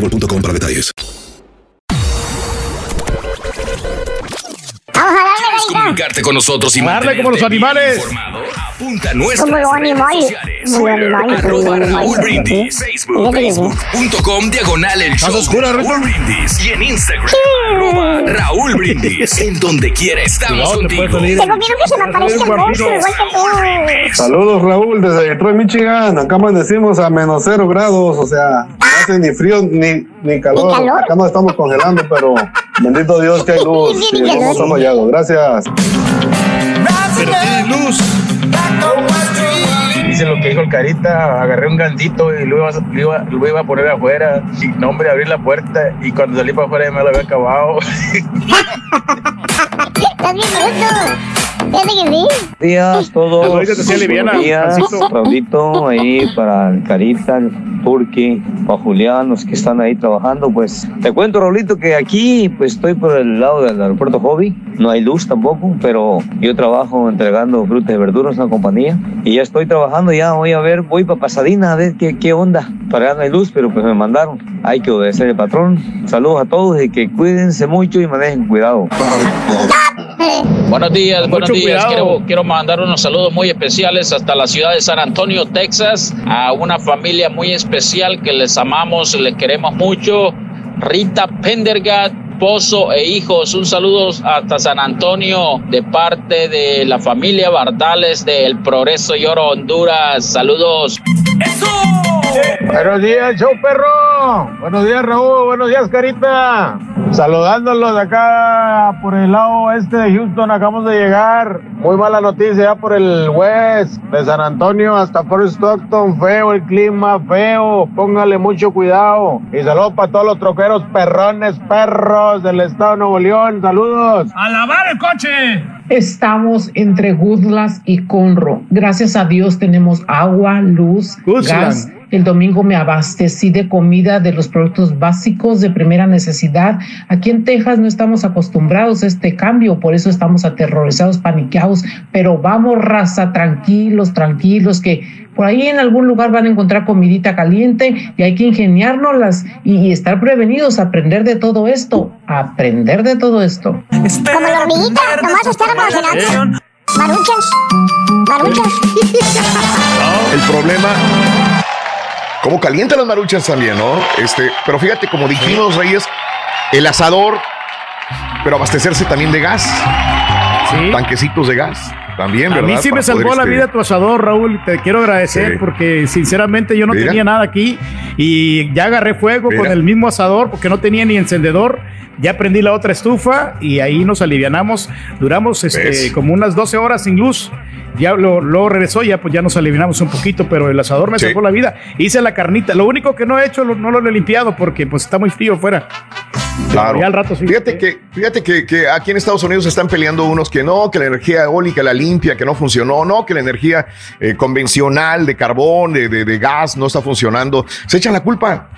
boostmobile.com para detalles. ¿Quieres comunicarte con nosotros y Darle como los animales. informado? Apunta nuestras Como los redes animales. sociales. Arroba Raúl. Brindis. Facebook, facebook.com diagonal el show de Raúl Brindis. Y en Instagram, arroba Raúl Brindis. En donde quiera estamos contigo. Tengo miedo que se me aparezca el monstruo igual que tú. Saludos Raúl desde Detroit, Michigan. Acá amanecimos a menos cero grados, o sea, no hace ni frío ni, ni calor. Acá nos estamos congelando, pero bendito Dios que hay luz y hemos fallado. Gracias. Pero tiene luz. Dice lo que dijo el Carita, agarré un gandito y lo iba, lo iba, lo iba a poner afuera. Y no, hombre, abrí la puerta y cuando salí para afuera ya me lo había acabado. Estás bien bruto. Sí. días todos. Buenos días. Raulito, ahí para el Carita, el Turqui, para Julián, los que están ahí trabajando. Pues te cuento, Raulito, que aquí pues estoy por el lado del aeropuerto Hobby. No hay luz tampoco, pero yo trabajo entregando frutas y verduras en la compañía. Y ya estoy trabajando, ya voy a ver, voy para Pasadena a ver qué, qué onda. Para allá no hay luz, pero pues me mandaron. Hay que obedecer el patrón. Saludos a todos y que cuídense mucho y manejen cuidado. Buenos días, buenos Mucho días. cuidado. Quiero, quiero mandar unos saludos muy especiales hasta la ciudad de San Antonio, Texas, a una familia muy especial que les amamos, les queremos mucho. Rita Pendergat, esposo e hijos. Un saludo hasta San Antonio de parte de la familia Bardales del Progreso y Oro Honduras. Saludos. Buenos días, show perro. Buenos días, Raúl. Buenos días, Carita. Saludándolos acá por el lado este de Houston. Acabamos de llegar. Muy mala noticia ya por el west de San Antonio hasta Fort Stockton. Feo el clima, feo. Póngale mucho cuidado. Y saludos para todos los troqueros perrones, perros del estado de Nuevo León. Saludos. ¡A lavar el coche! Estamos entre Goodlas y Conro. Gracias a Dios tenemos agua, luz, gas. El domingo me abastecí de comida, de los productos básicos de primera necesidad. Aquí en Texas no estamos acostumbrados a este cambio, por eso estamos aterrorizados, paniqueados. Pero vamos, raza, tranquilos, tranquilos, que por ahí en algún lugar van a encontrar comidita caliente y hay que ingeniárnoslas y, y estar prevenidos, aprender de todo esto, aprender de todo esto. Como la hormiguita, nomás estar almacenando. Maruchas. Maruchas. El problema. Como calienta las maruchas también, ¿no? Este, pero fíjate, como dijimos, Reyes, el asador, pero abastecerse también de gas. Tanquecitos de gas. También, A ¿verdad? mí sí me salvó la vida tu asador, Raúl. Te quiero agradecer Sí. porque sinceramente yo no Mira. tenía nada aquí Y ya agarré fuego con el mismo asador porque no tenía ni encendedor. Ya prendí la otra estufa y ahí nos alivianamos. Duramos este, como unas 12 horas sin luz. Ya lo, regresó, ya pues ya nos alivianamos un poquito, pero el asador me Sí. salvó la vida. Hice la carnita. Lo único que no he hecho, no lo he limpiado porque pues está muy frío afuera. Claro. Ya al rato sí. Fíjate que, fíjate que, que aquí en Estados Unidos están peleando unos que no, que la energía eólica, la limpia, que no funcionó, no, que la energía eh, convencional de carbón, de, de- de gas no está funcionando. Se echan la culpa.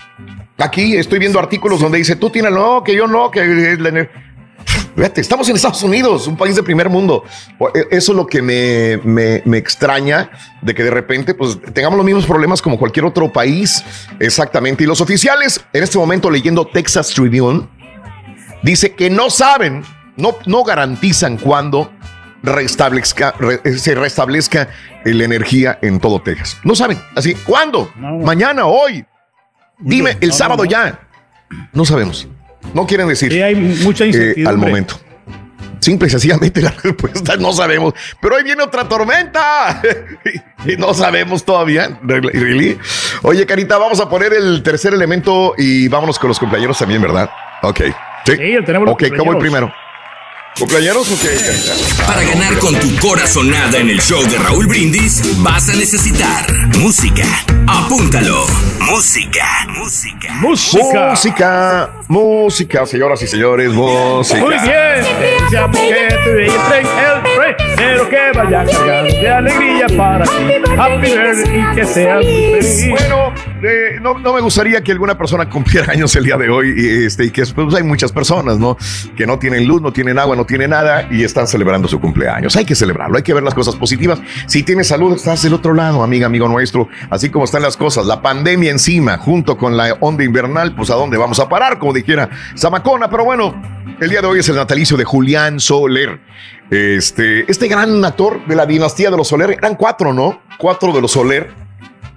Aquí estoy viendo artículos donde dice, tú tienes, no, que yo no, que la ener- Fíjate, estamos en Estados Unidos, un país de primer mundo. E- Eso es lo que me, me- me extraña de que de repente pues, tengamos los mismos problemas como cualquier otro país. Exactamente. Y los oficiales, en este momento leyendo Texas Tribune, dice que no saben, no, no garantizan cuándo restablezca, re- se restablezca la energía en todo Texas. No saben. Así, ¿cuándo? Mañana, hoy. Dime, el no, sábado no. ya. No sabemos. No quieren decir. Sí, hay mucha eh, incertidumbre. al momento. Simple y sencillamente la respuesta no sabemos. Pero hoy viene otra tormenta. y no sabemos todavía. Really? Oye, Carita, vamos a poner el tercer elemento y vámonos con los cumpleaños también, ¿verdad? Ok. Sí, tenemos los Ok, ¿cómo cumpleaños. primero? ¿Cumpleaños o qué? Para ganar con tu corazonada en el show de Raúl Brindis, vas a necesitar música. Apúntalo. Música. Música. Música. Música, música, señoras y señores, música. Muy bien. Deseamos que vaya de alegría para ti. Happy birthday y que seas feliz. Bueno, eh, no, no me gustaría que alguna persona cumpliera años el día de hoy y, este, y que pues, hay muchas personas, ¿no? Que no tienen luz, no tienen agua, no tienen nada y están celebrando su cumpleaños. Hay que celebrarlo, hay que ver las cosas positivas. Si tienes salud, estás del otro lado, amiga, amigo nuestro. Así como están las cosas, la pandemia encima, junto con la onda invernal, pues a dónde vamos a parar, como dijera Zamacona. Pero bueno, el día de hoy es el natalicio de Julián Soler. Este, este gran actor de la dinastía de los Soler, eran cuatro, ¿no? Cuatro de los Soler.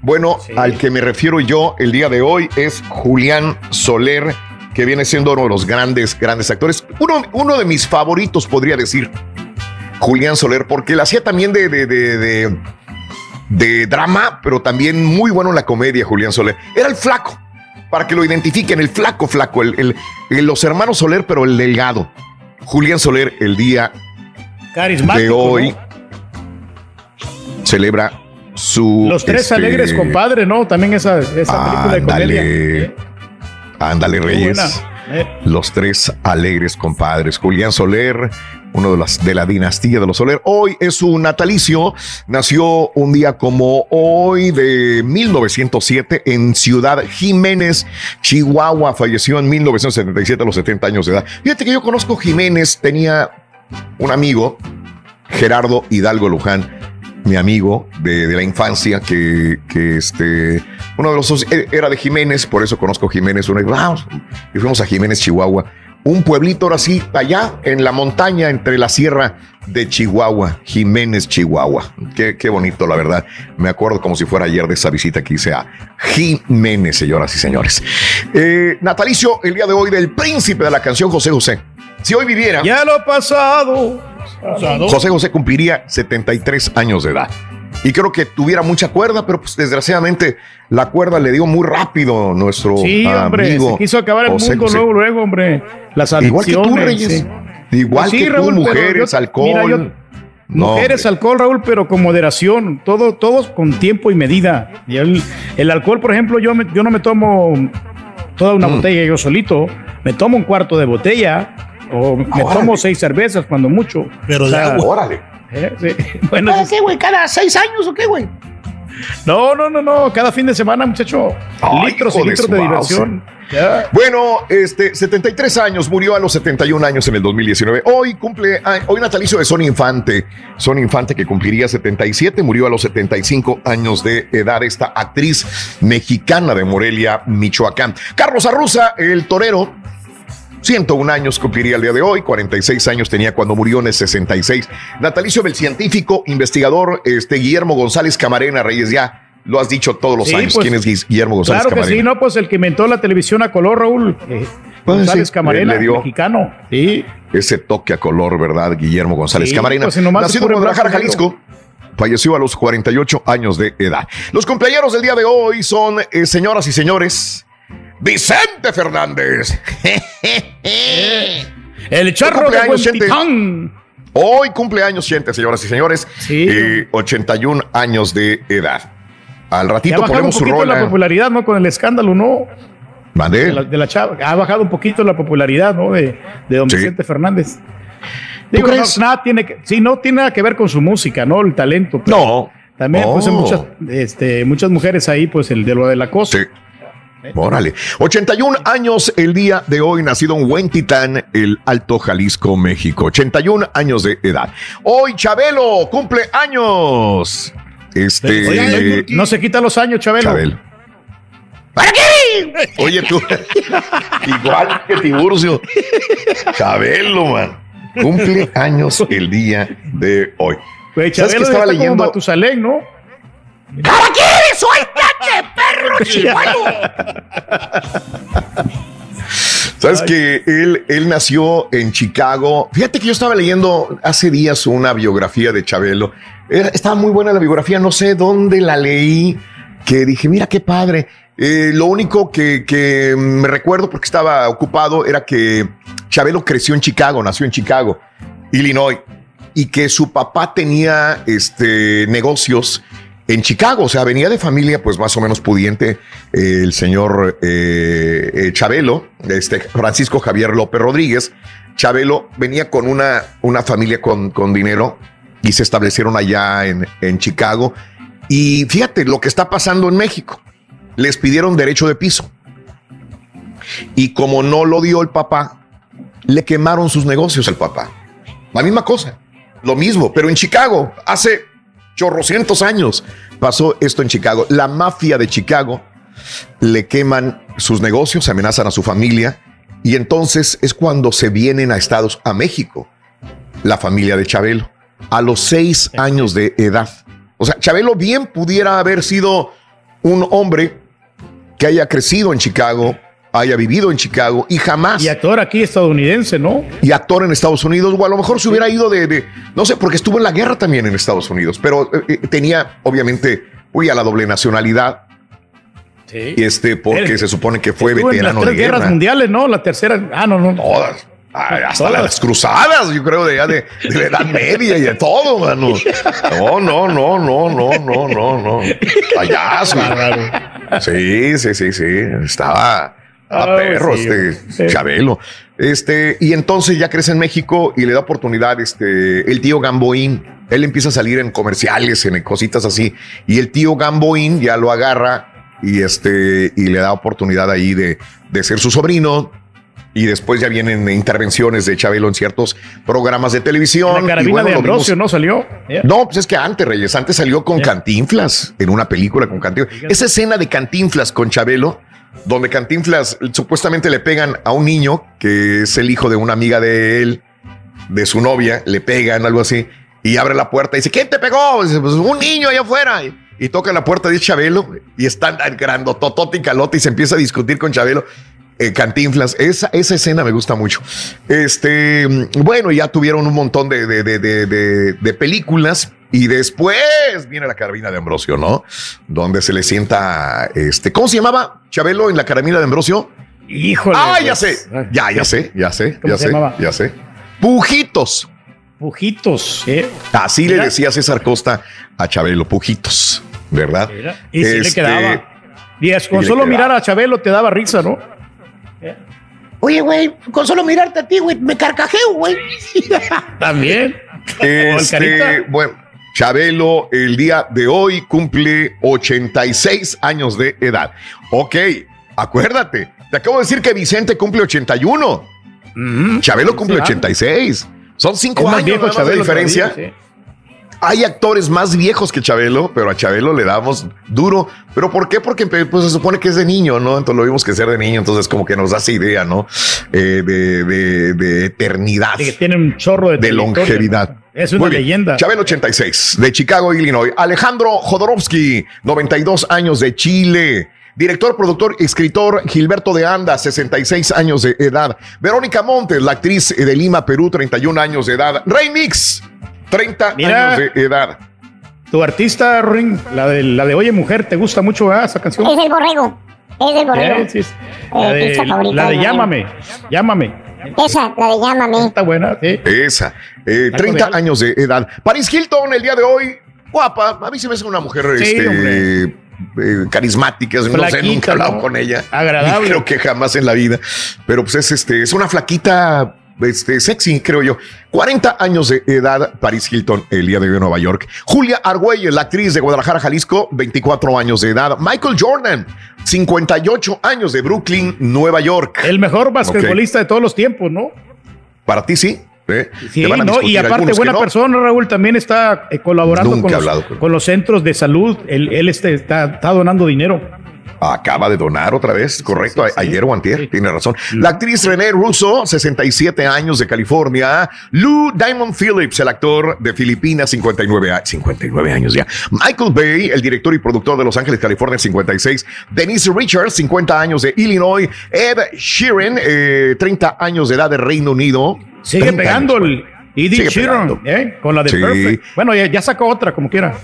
Bueno, al que me refiero yo el día de hoy es Julián Soler, que viene siendo uno de los grandes, grandes actores. Uno, uno de mis favoritos, podría decir. Julián Soler, porque la hacía también de, de, de, de- de drama, pero también muy bueno en la comedia, Julián Soler. Era el flaco, para que lo identifiquen, el flaco, flaco, el, el- el- los hermanos Soler, pero el delgado. Julián Soler, el día de hoy, ¿no? celebra su... Los tres este, alegres, compadre, ¿no? También esa, esa película de comedia. Ándale, Reyes. Eh, Los tres alegres compadres. Julián Soler, uno de, las, de la dinastía de los Soler. Hoy es su natalicio. Nació un día como hoy de 1907 en Ciudad Jiménez, Chihuahua. Falleció en 1977 a los 70 años de edad. Fíjate que yo conozco Jiménez. Tenía un amigo, Gerardo Hidalgo Luján, mi amigo de, la infancia, que, este, uno de los eh, era de Jiménez, por eso conozco Jiménez. Uno, vamos, y fuimos a Jiménez, Chihuahua. Un pueblito ahora sí, allá en la montaña, entre la sierra de Chihuahua, Jiménez, Chihuahua. Qué, qué bonito, la verdad. Me acuerdo como si fuera ayer de esa visita que hice a Jiménez, señoras y señores. Eh, natalicio, el día de hoy, del príncipe de la canción José José. Si hoy viviera. Ya lo pasado. pasado. José José cumpliría 73 años de edad. Y creo que tuviera mucha cuerda, pero pues desgraciadamente la cuerda le dio muy rápido nuestro Sí, hombre, amigo. se quiso acabar el José mundo José. luego, luego, hombre. Las Igual que tú, adicciones. Reyes. sí. Igual Pues sí, que tú, Raúl, mujeres, yo- alcohol. mira, yo- No, Mujeres, alcohol, Raúl, pero con moderación, todo, todos con tiempo y medida. Y el, el alcohol, por ejemplo, yo, me- yo no me tomo toda Mm. una botella yo solito, me tomo un cuarto de botella o me Órale. tomo seis cervezas cuando mucho. Pero O de sea, agua. Órale. Eh, sí. Bueno, ¿Cada qué, güey? ¿Cada seis años o qué, güey? no, no, no, no, cada fin de semana, muchacho, Ay, litros y de litros de diversión. Bueno, este, 73 años, murió a los 71 años en el 2019. Hoy cumple, hoy natalicio de Son Infante. Son Infante que cumpliría 77, murió a los 75 años de edad esta actriz mexicana de Morelia, Michoacán. Carlos Arruza, el torero, 101 años cumpliría el día de hoy, 46 años tenía cuando murió en el 66. Natalicio del científico, investigador, este Guillermo González Camarena, Reyes, ya lo has dicho todos los Sí, años. pues, ¿Quién es Guillermo González Claro que Camarena? sí, no, pues el que inventó la televisión a color, Raúl. eh, Pues González sí, Camarena, le dio- mexicano. Sí. ese toque a color, ¿verdad? Guillermo González Sí, Camarena. pues, Nacido en Guadalajara, Jalisco. falleció a los 48 años de edad. Los cumpleaños del día de hoy son, eh, señoras y señores, Vicente Fernández. El charro de Huentitán. Hoy cumpleaños, gente, señoras y señores. Eh, 81 años de edad. Al ratito ha ponemos un su rola. la popularidad, ¿no? Con el escándalo, ¿no? ¿Mandé? De la, de la chava. Ha bajado un poquito la popularidad, ¿no? De, de don Sí. Vicente Fernández. Digo, no, nada tiene que, sí, no tiene nada que ver con su música, ¿no? El talento. pero No. También, pues, Oh. muchas, este, muchas mujeres ahí, pues, el de lo del acoso. Órale. 81 años el día de hoy, nacido en Huentitán, el Alto Jalisco, México. 81 años de edad. Hoy Chabelo cumple años. Este. Oye, no, se quita los años, Chabelo. Chabelo. Oye, tú. Igual que Tiburcio. Chabelo, man. Cumple años el día de hoy. ¿Sabes Chabelo que estaba está leyendo? como Matusalén, ¿no? ¡Caballero, suéltate, perro chihuahua! Sabes que él, él nació en Chicago. Fíjate que yo estaba leyendo hace días una biografía de Chabelo. Era- estaba muy buena la biografía, no sé dónde la leí, que dije, mira qué padre. Eh, lo único que, que me recuerdo, porque estaba ocupado, era que Chabelo creció en Chicago, nació en Chicago, Illinois, y que su papá tenía este, negocios en Chicago, o sea, venía de familia pues más o menos pudiente eh, el señor eh, eh, Chabelo, este Francisco Javier López Rodríguez. Chabelo venía con una, una familia con, con dinero y se establecieron allá en, en Chicago. Y fíjate lo que está pasando en México. Les pidieron derecho de piso. Y como no lo dio el papá, le quemaron sus negocios al papá. La misma cosa, lo mismo, pero en Chicago, hace chorrocientos años pasó esto en Chicago. La mafia de Chicago le queman sus negocios, amenazan a su familia y entonces es cuando se vienen a Estados, a México, la familia de Chabelo, a los seis años de edad. O sea, Chabelo bien pudiera haber sido un hombre que haya crecido en Chicago, haya vivido en Chicago y jamás. Y actor aquí estadounidense, ¿no? Y actor en Estados Unidos, o a lo mejor se hubiera ido de, de- no sé, porque estuvo en la guerra también en Estados Unidos, pero eh, eh, tenía, obviamente, uy, a la doble nacionalidad. Y este, porque Él- se supone que fue Estuvo en las veterano tres de guerras guerra. mundiales, ¿no? La tercera. Ah, no, no. Todas. Hasta Todas. las cruzadas, yo creo, de, de, de la Edad Media y de todo, mano. No, no, no, no, no, no, no, no. Payaso. Sí, sí, sí, sí. Estaba a Ah, perro sí, este sí. Chabelo. Este, y entonces ya crece en México y le da oportunidad este, el tío Gamboín. Él empieza a salir en comerciales, en cositas así. Y el tío Gamboín ya lo agarra y, este, y le da oportunidad ahí de, de ser su sobrino. Y después ya vienen intervenciones de Chabelo en ciertos programas de televisión. La carabina Y bueno, de Ambrosio, ¿no? Salió. no, pues es que antes, Reyes, antes salió con Cantinflas, en una película con Cantinflas. Esa escena de Cantinflas con Chabelo, donde Cantinflas supuestamente le pegan a un niño, que es el hijo de una amiga de él, de su novia, le pegan, algo así, y abre la puerta y dice, ¿quién te pegó? Dice, "Pues, un niño allá afuera. Y, toca la puerta de Chabelo, y está grandototote y calote, y se empieza a discutir con Chabelo. Eh, Cantinflas, esa, esa escena me gusta mucho. Este, mm, bueno, ya tuvieron un montón de, de- de- de- películas y después viene la carabina de Ambrosio, ¿no? Donde se le sienta, este, ¿cómo se llamaba Chabelo en la carabina de Ambrosio? Híjole. Ah, ya pues. sé, ya, ya sé, ya sé, ¿Cómo ya se sé, llamaba? ya sé. Pujitos. Pujitos, ¿eh? Así le decía César Costa a Chabelo, Pujitos, ¿verdad? Y sí le Este, quedaba. Y con y solo quedaba. mirar a Chabelo te daba risa, ¿no? Oye, güey, con solo mirarte a ti, güey, me carcajeo, güey. También. Este, bueno, Chabelo el día de hoy cumple 86 años de edad. Ok, acuérdate, te acabo de decir que Vicente cumple 81. Chabelo cumple será? 86. Son cinco años de diferencia. sí. Hay actores más viejos que Chabelo, pero a Chabelo le damos duro. ¿Pero por qué? Porque pues, se supone que es de niño, ¿no? Entonces lo vimos que ser de niño, entonces como que nos hace idea, ¿no? Eh, de, de- de eternidad, Que tiene un chorro de, de longevidad. Es una leyenda. Chabelo 86, de Chicago, Illinois. Alejandro Jodorowsky, 92 años de Chile. Director, productor, escritor Gilberto de Anda, 66 años de edad. Verónica Montes, la actriz de Lima, Perú, 31 años de edad. Rey Mix, 30 Mira. años de edad. Tu artista, Ring, la de, la de Oye Mujer, ¿te gusta mucho ¿verdad, esa canción? Es el borrego. Es el borrego. Sí, sí. Eh, La de, favorita la. Llámame, Llámame. Esa, la de llámame. Está buena, sí. Esa. Eh, 30 años de edad. Paris Hilton, el día de hoy, guapa. A mí se me hace una mujer Sí, este, eh, carismática. no sé, nunca he hablado ¿no? con ella. Agradable. Creo que jamás en la vida. Pero pues es, este, es una flaquita este, sexy, creo yo. 40 años de edad, Paris Hilton, el día de hoy en Nueva York. Julia Argüelles, la actriz de Guadalajara, Jalisco, 24 años de edad. Michael Jordan, 58 años de Brooklyn, Nueva York. El mejor basquetbolista de todos los tiempos, ¿no? Para ti sí. ¿eh? Sí, no, y aparte buena no. persona, Raúl, también está eh, colaborando con los, con centros de salud. Él, él este, está, está donando dinero. Acaba de donar otra vez, correcto, ayer o antier, tiene razón. La actriz René Russo, 67 años de California. Lou Diamond Phillips, el actor de Filipinas, 59, a- 59 años ya. Michael Bay, el director y productor de Los Ángeles, California, 56. Denise Richards, 50 años de Illinois. Ed Sheeran, eh, 30 años de edad de Reino Unido. Sigue 30 pegando años, el Edith Sheeran. ¿eh? con la de. Perfect. Bueno, ya, ya sacó otra, como quiera.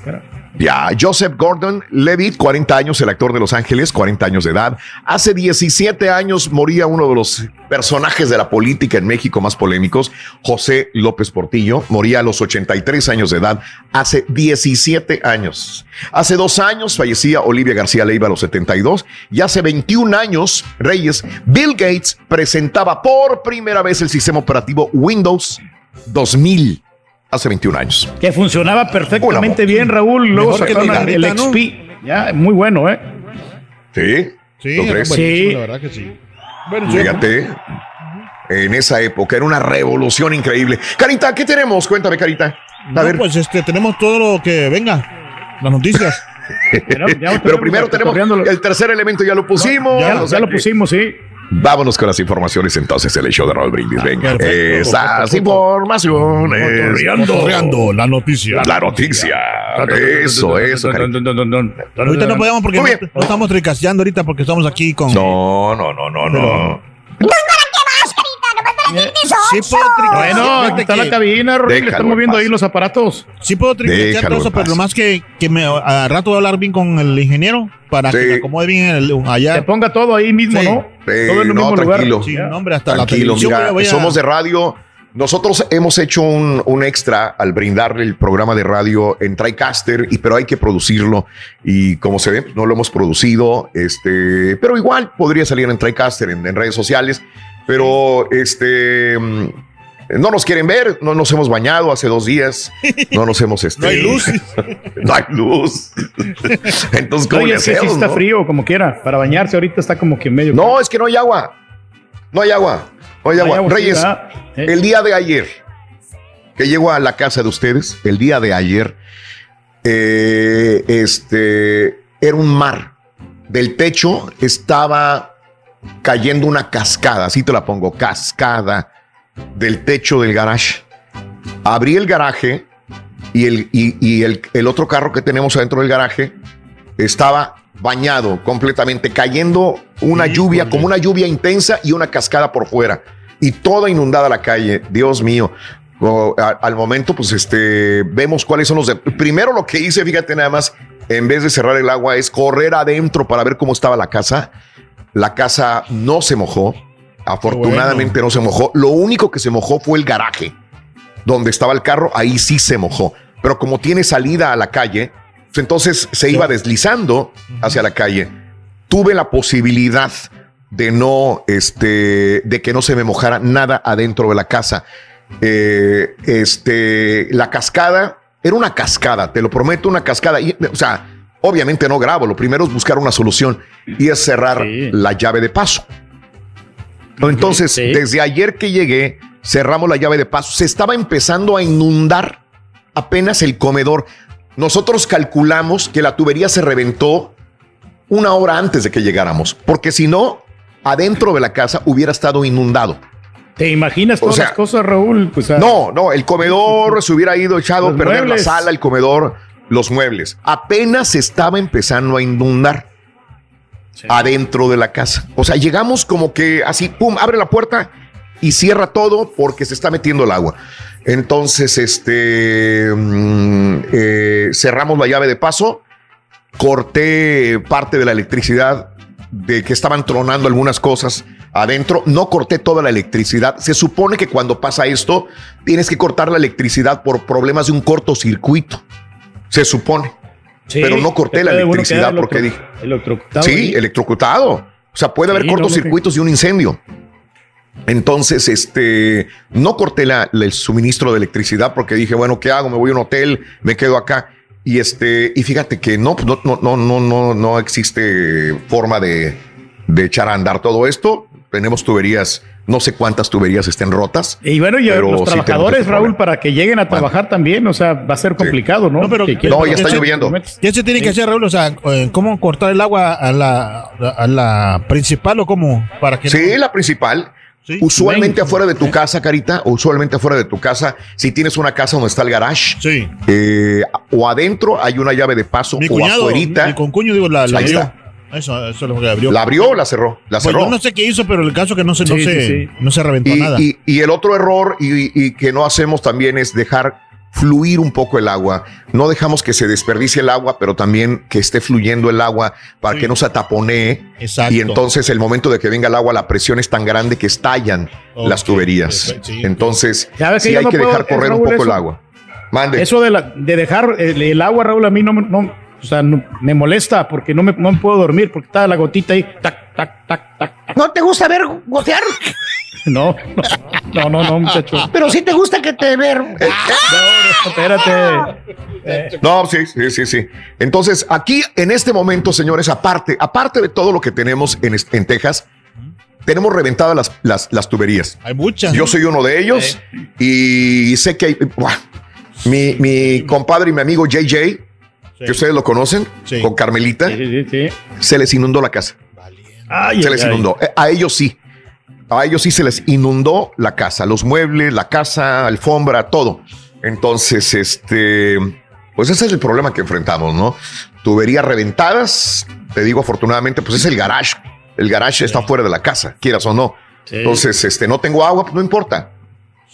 Ya, Joseph Gordon Levitt, 40 años, el actor de Los Ángeles, 40 años de edad. Hace 17 años moría uno de los personajes de la política en México más polémicos, José López Portillo. Moría a los 83 años de edad, hace 17 años. Hace dos años fallecía Olivia García Leiva a los 72. Y hace 21 años, Reyes, Bill Gates presentaba por primera vez el sistema operativo Windows 2000. Hace 21 años. Que funcionaba perfectamente bien, Raúl. Luego Mejor que sacaron el el, Garrita, ¿no? XP. Ya, muy bueno, ¿eh? Sí. Sí, ¿Lo crees? buenísimo, la verdad que sí. Bueno, sí. Fíjate, en esa época era una revolución increíble. Carita, ¿qué tenemos? Cuéntame, Carita. A No, ver, pues este, tenemos todo lo que venga. Las noticias. pero primero tenemos el tercer elemento, ya lo pusimos. Ya, o sea ya lo pusimos, sí. Vámonos con las informaciones entonces en el show de Raúl Brindis. Venga, perfecto, esas perfecto. informaciones. Cotorreando la noticia. La noticia. Eso, eso. Carita. Ahorita no podemos porque no, no estamos tricaseando ahorita porque estamos aquí con. No, no, no, no, no. Sí puedo. Bueno, aquí está la cabina, Raúl. Déjalo Están en moviendo ahí los aparatos. Sí puedo Déjalo todo eso, pero paz. nomás que, que me, a rato voy a hablar bien con el ingeniero para que me acomode bien el- allá. Te ponga todo ahí mismo, Sí. ¿no? Sí, todo en el no, mismo tranquilo. lugar. Sí, Ya. no, hombre, hasta la Tranquilo, televisión mira, a- somos de radio. Nosotros hemos hecho un, un extra al brindarle el programa de radio en TriCaster, y, pero hay que producirlo. Y como se ve, no lo hemos producido, este, pero igual podría salir en TriCaster, en, en redes sociales. Pero este, mm, no nos quieren ver, no nos hemos bañado hace dos días, no nos hemos. Este, No hay luz. no hay luz. Entonces, ¿cómo Oye, le es que sí hacemos, está no? frío, como quiera. Para bañarse ahorita está como que medio. No, es que no hay agua. No hay agua. No hay No hay agua. Reyes. Sí. el día de ayer que llego a la casa de ustedes, el día de ayer, eh, este, era un mar. Del techo estaba cayendo una cascada, así te la pongo, cascada del techo del garage. Abrí el garaje y el, y, y el, el otro carro que tenemos adentro del garaje estaba bañado completamente, cayendo una lluvia, como una lluvia intensa y una cascada por fuera. Y toda inundada la calle. Dios mío. O, a- al momento, pues este, vemos cuáles son los... de- Primero lo que hice, fíjate nada más, en vez de cerrar el agua, es correr adentro para ver cómo estaba la casa. La casa no se mojó. Afortunadamente no se mojó. Lo único que se mojó fue el garaje donde estaba el carro, ahí sí se mojó. Pero como tiene salida a la calle, pues entonces se iba deslizando hacia la calle. Tuve la posibilidad de no, este, de que no se me mojara nada adentro de la casa. Eh, este, la cascada era una cascada, te lo prometo, una cascada. Y, o sea, obviamente no grabo. Lo primero es buscar una solución y es cerrar la llave de paso. Entonces, desde ayer que llegué, cerramos la llave de paso. Se estaba empezando a inundar apenas el comedor. Nosotros calculamos que la tubería se reventó una hora antes de que llegáramos, porque si no, adentro de la casa hubiera estado inundado. ¿Te imaginas O todas sea, las cosas, Raúl? Pues, No, no, el comedor se hubiera ido echado a perder muebles. la sala, el comedor, los muebles. Apenas estaba empezando a inundar adentro de la casa. O sea, llegamos como que así, pum, abre la puerta y cierra todo porque se está metiendo el agua. Entonces, este, mm, eh, cerramos la llave de paso, corté parte de la electricidad de que estaban tronando algunas cosas adentro, no corté toda la electricidad. Se supone que cuando pasa esto, tienes que cortar la electricidad por problemas de un cortocircuito. Se supone. Sí, pero no corté la electricidad porque dije. Electrocutado. Sí, electrocutado. O sea, puede haber Sí, no, no, cortocircuitos y un incendio. Entonces, este, no corté la- la- el suministro de electricidad porque dije, bueno, ¿qué hago? Me voy a un hotel, me quedo acá. Y este, y fíjate que no, no, no, no, no, no, no existe forma de, de echar a andar todo esto. Tenemos tuberías, no sé cuántas tuberías estén rotas. Y bueno, y pero los sí trabajadores, Raúl, para que lleguen a trabajar también, o sea, va a ser complicado, ¿no? pero- Que quieren No, ya está lloviendo. ¿Qué se tiene que hacer, Raúl? O sea, eh, ¿cómo cortar el agua a la, a la principal o cómo? Para que Sí, la principal. Usualmente afuera de tu casa, Carita, usualmente afuera de tu casa, si tienes una casa donde está el garage, eh, o adentro hay una llave de paso, Mi o cuñado, afuerita. mi concuño, digo, la, la Ahí abrió. está. Eso, eso es lo que abrió. ¿La abrió o la cerró? La Pues cerró. yo no sé qué hizo, pero el caso que no se, no Sí, se, sí, no se reventó y, nada. y- y el otro error y, y que no hacemos también es dejar fluir un poco el agua. No dejamos que se desperdicie el agua, pero también que esté fluyendo el agua para que no se ataponee. Exacto. Y entonces el momento de que venga el agua, la presión es tan grande que estallan las tuberías. Entonces, ¿Sabes que sí hay no que dejar correr un poco el agua. Mande. Eso de, la- de dejar el, el agua, Raúl, a mí no, me- no, o sea, no- me molesta porque no me, no me puedo dormir porque está la gotita ahí. Tac, tac, tac, tac. ¿No te gusta ver gotear? No, no, no, no, muchacho. Pero sí te gusta que te ver. Espérate. No, sí, sí, sí, sí. Entonces, aquí en este momento, señores, aparte, aparte de todo lo que tenemos en, en Texas, tenemos reventadas las, las, las tuberías. Hay muchas. Yo soy uno de ellos y sé que hay. ¡buah! Mi, mi compadre y mi amigo JJ, que ustedes lo conocen, con Carmelita, se les inundó la casa. Ay, se ay, les inundó. Eh, A ellos sí. A ellos sí se les inundó la casa, los muebles, la casa, alfombra, todo. Entonces, este, pues ese es el problema que enfrentamos, ¿no? Tuberías reventadas, te digo afortunadamente, pues es el garage. El garage está fuera de la casa, quieras o no. Entonces, este, no tengo agua, pues no importa.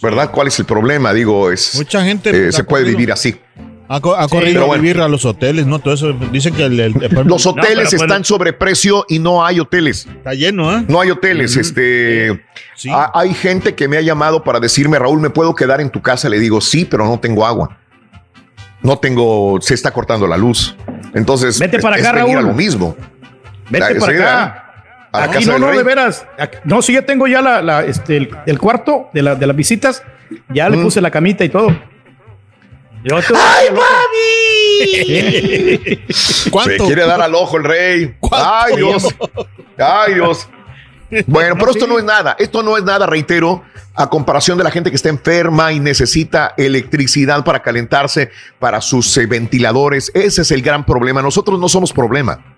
¿Verdad? ¿Cuál es el problema? Digo, es. Mucha gente eh, se puede vivir así. Ha, co- ha Sí, corrido a bueno. vivir a los hoteles, ¿no? Todo eso. Dicen que el, el- el- Los hoteles pero están sobre precio y no hay hoteles. Está lleno, ¿eh? No hay hoteles. Este, ha- hay gente que me ha llamado para decirme, Raúl, ¿me puedo quedar en tu casa? Le digo, sí, pero no tengo agua. No tengo, se está cortando la luz. Entonces, Vete para es acá, venir a Raúl. lo mismo. Vete La- para acá. A la Aquí casa no, del no, rey. de veras. Aquí- no, sí, ya tengo ya la, la, este, el, el cuarto de, la, de las visitas. Ya Mm. le puse la camita y todo. Yo te- ¡Ay, Se quiere dar al ojo el rey. Ay, Dios. Ay, Dios. Bueno, pero esto no es nada. Esto no es nada, reitero, a comparación de la gente que está enferma y necesita electricidad para calentarse, para sus eh, ventiladores. Ese es el gran problema. Nosotros no somos problema.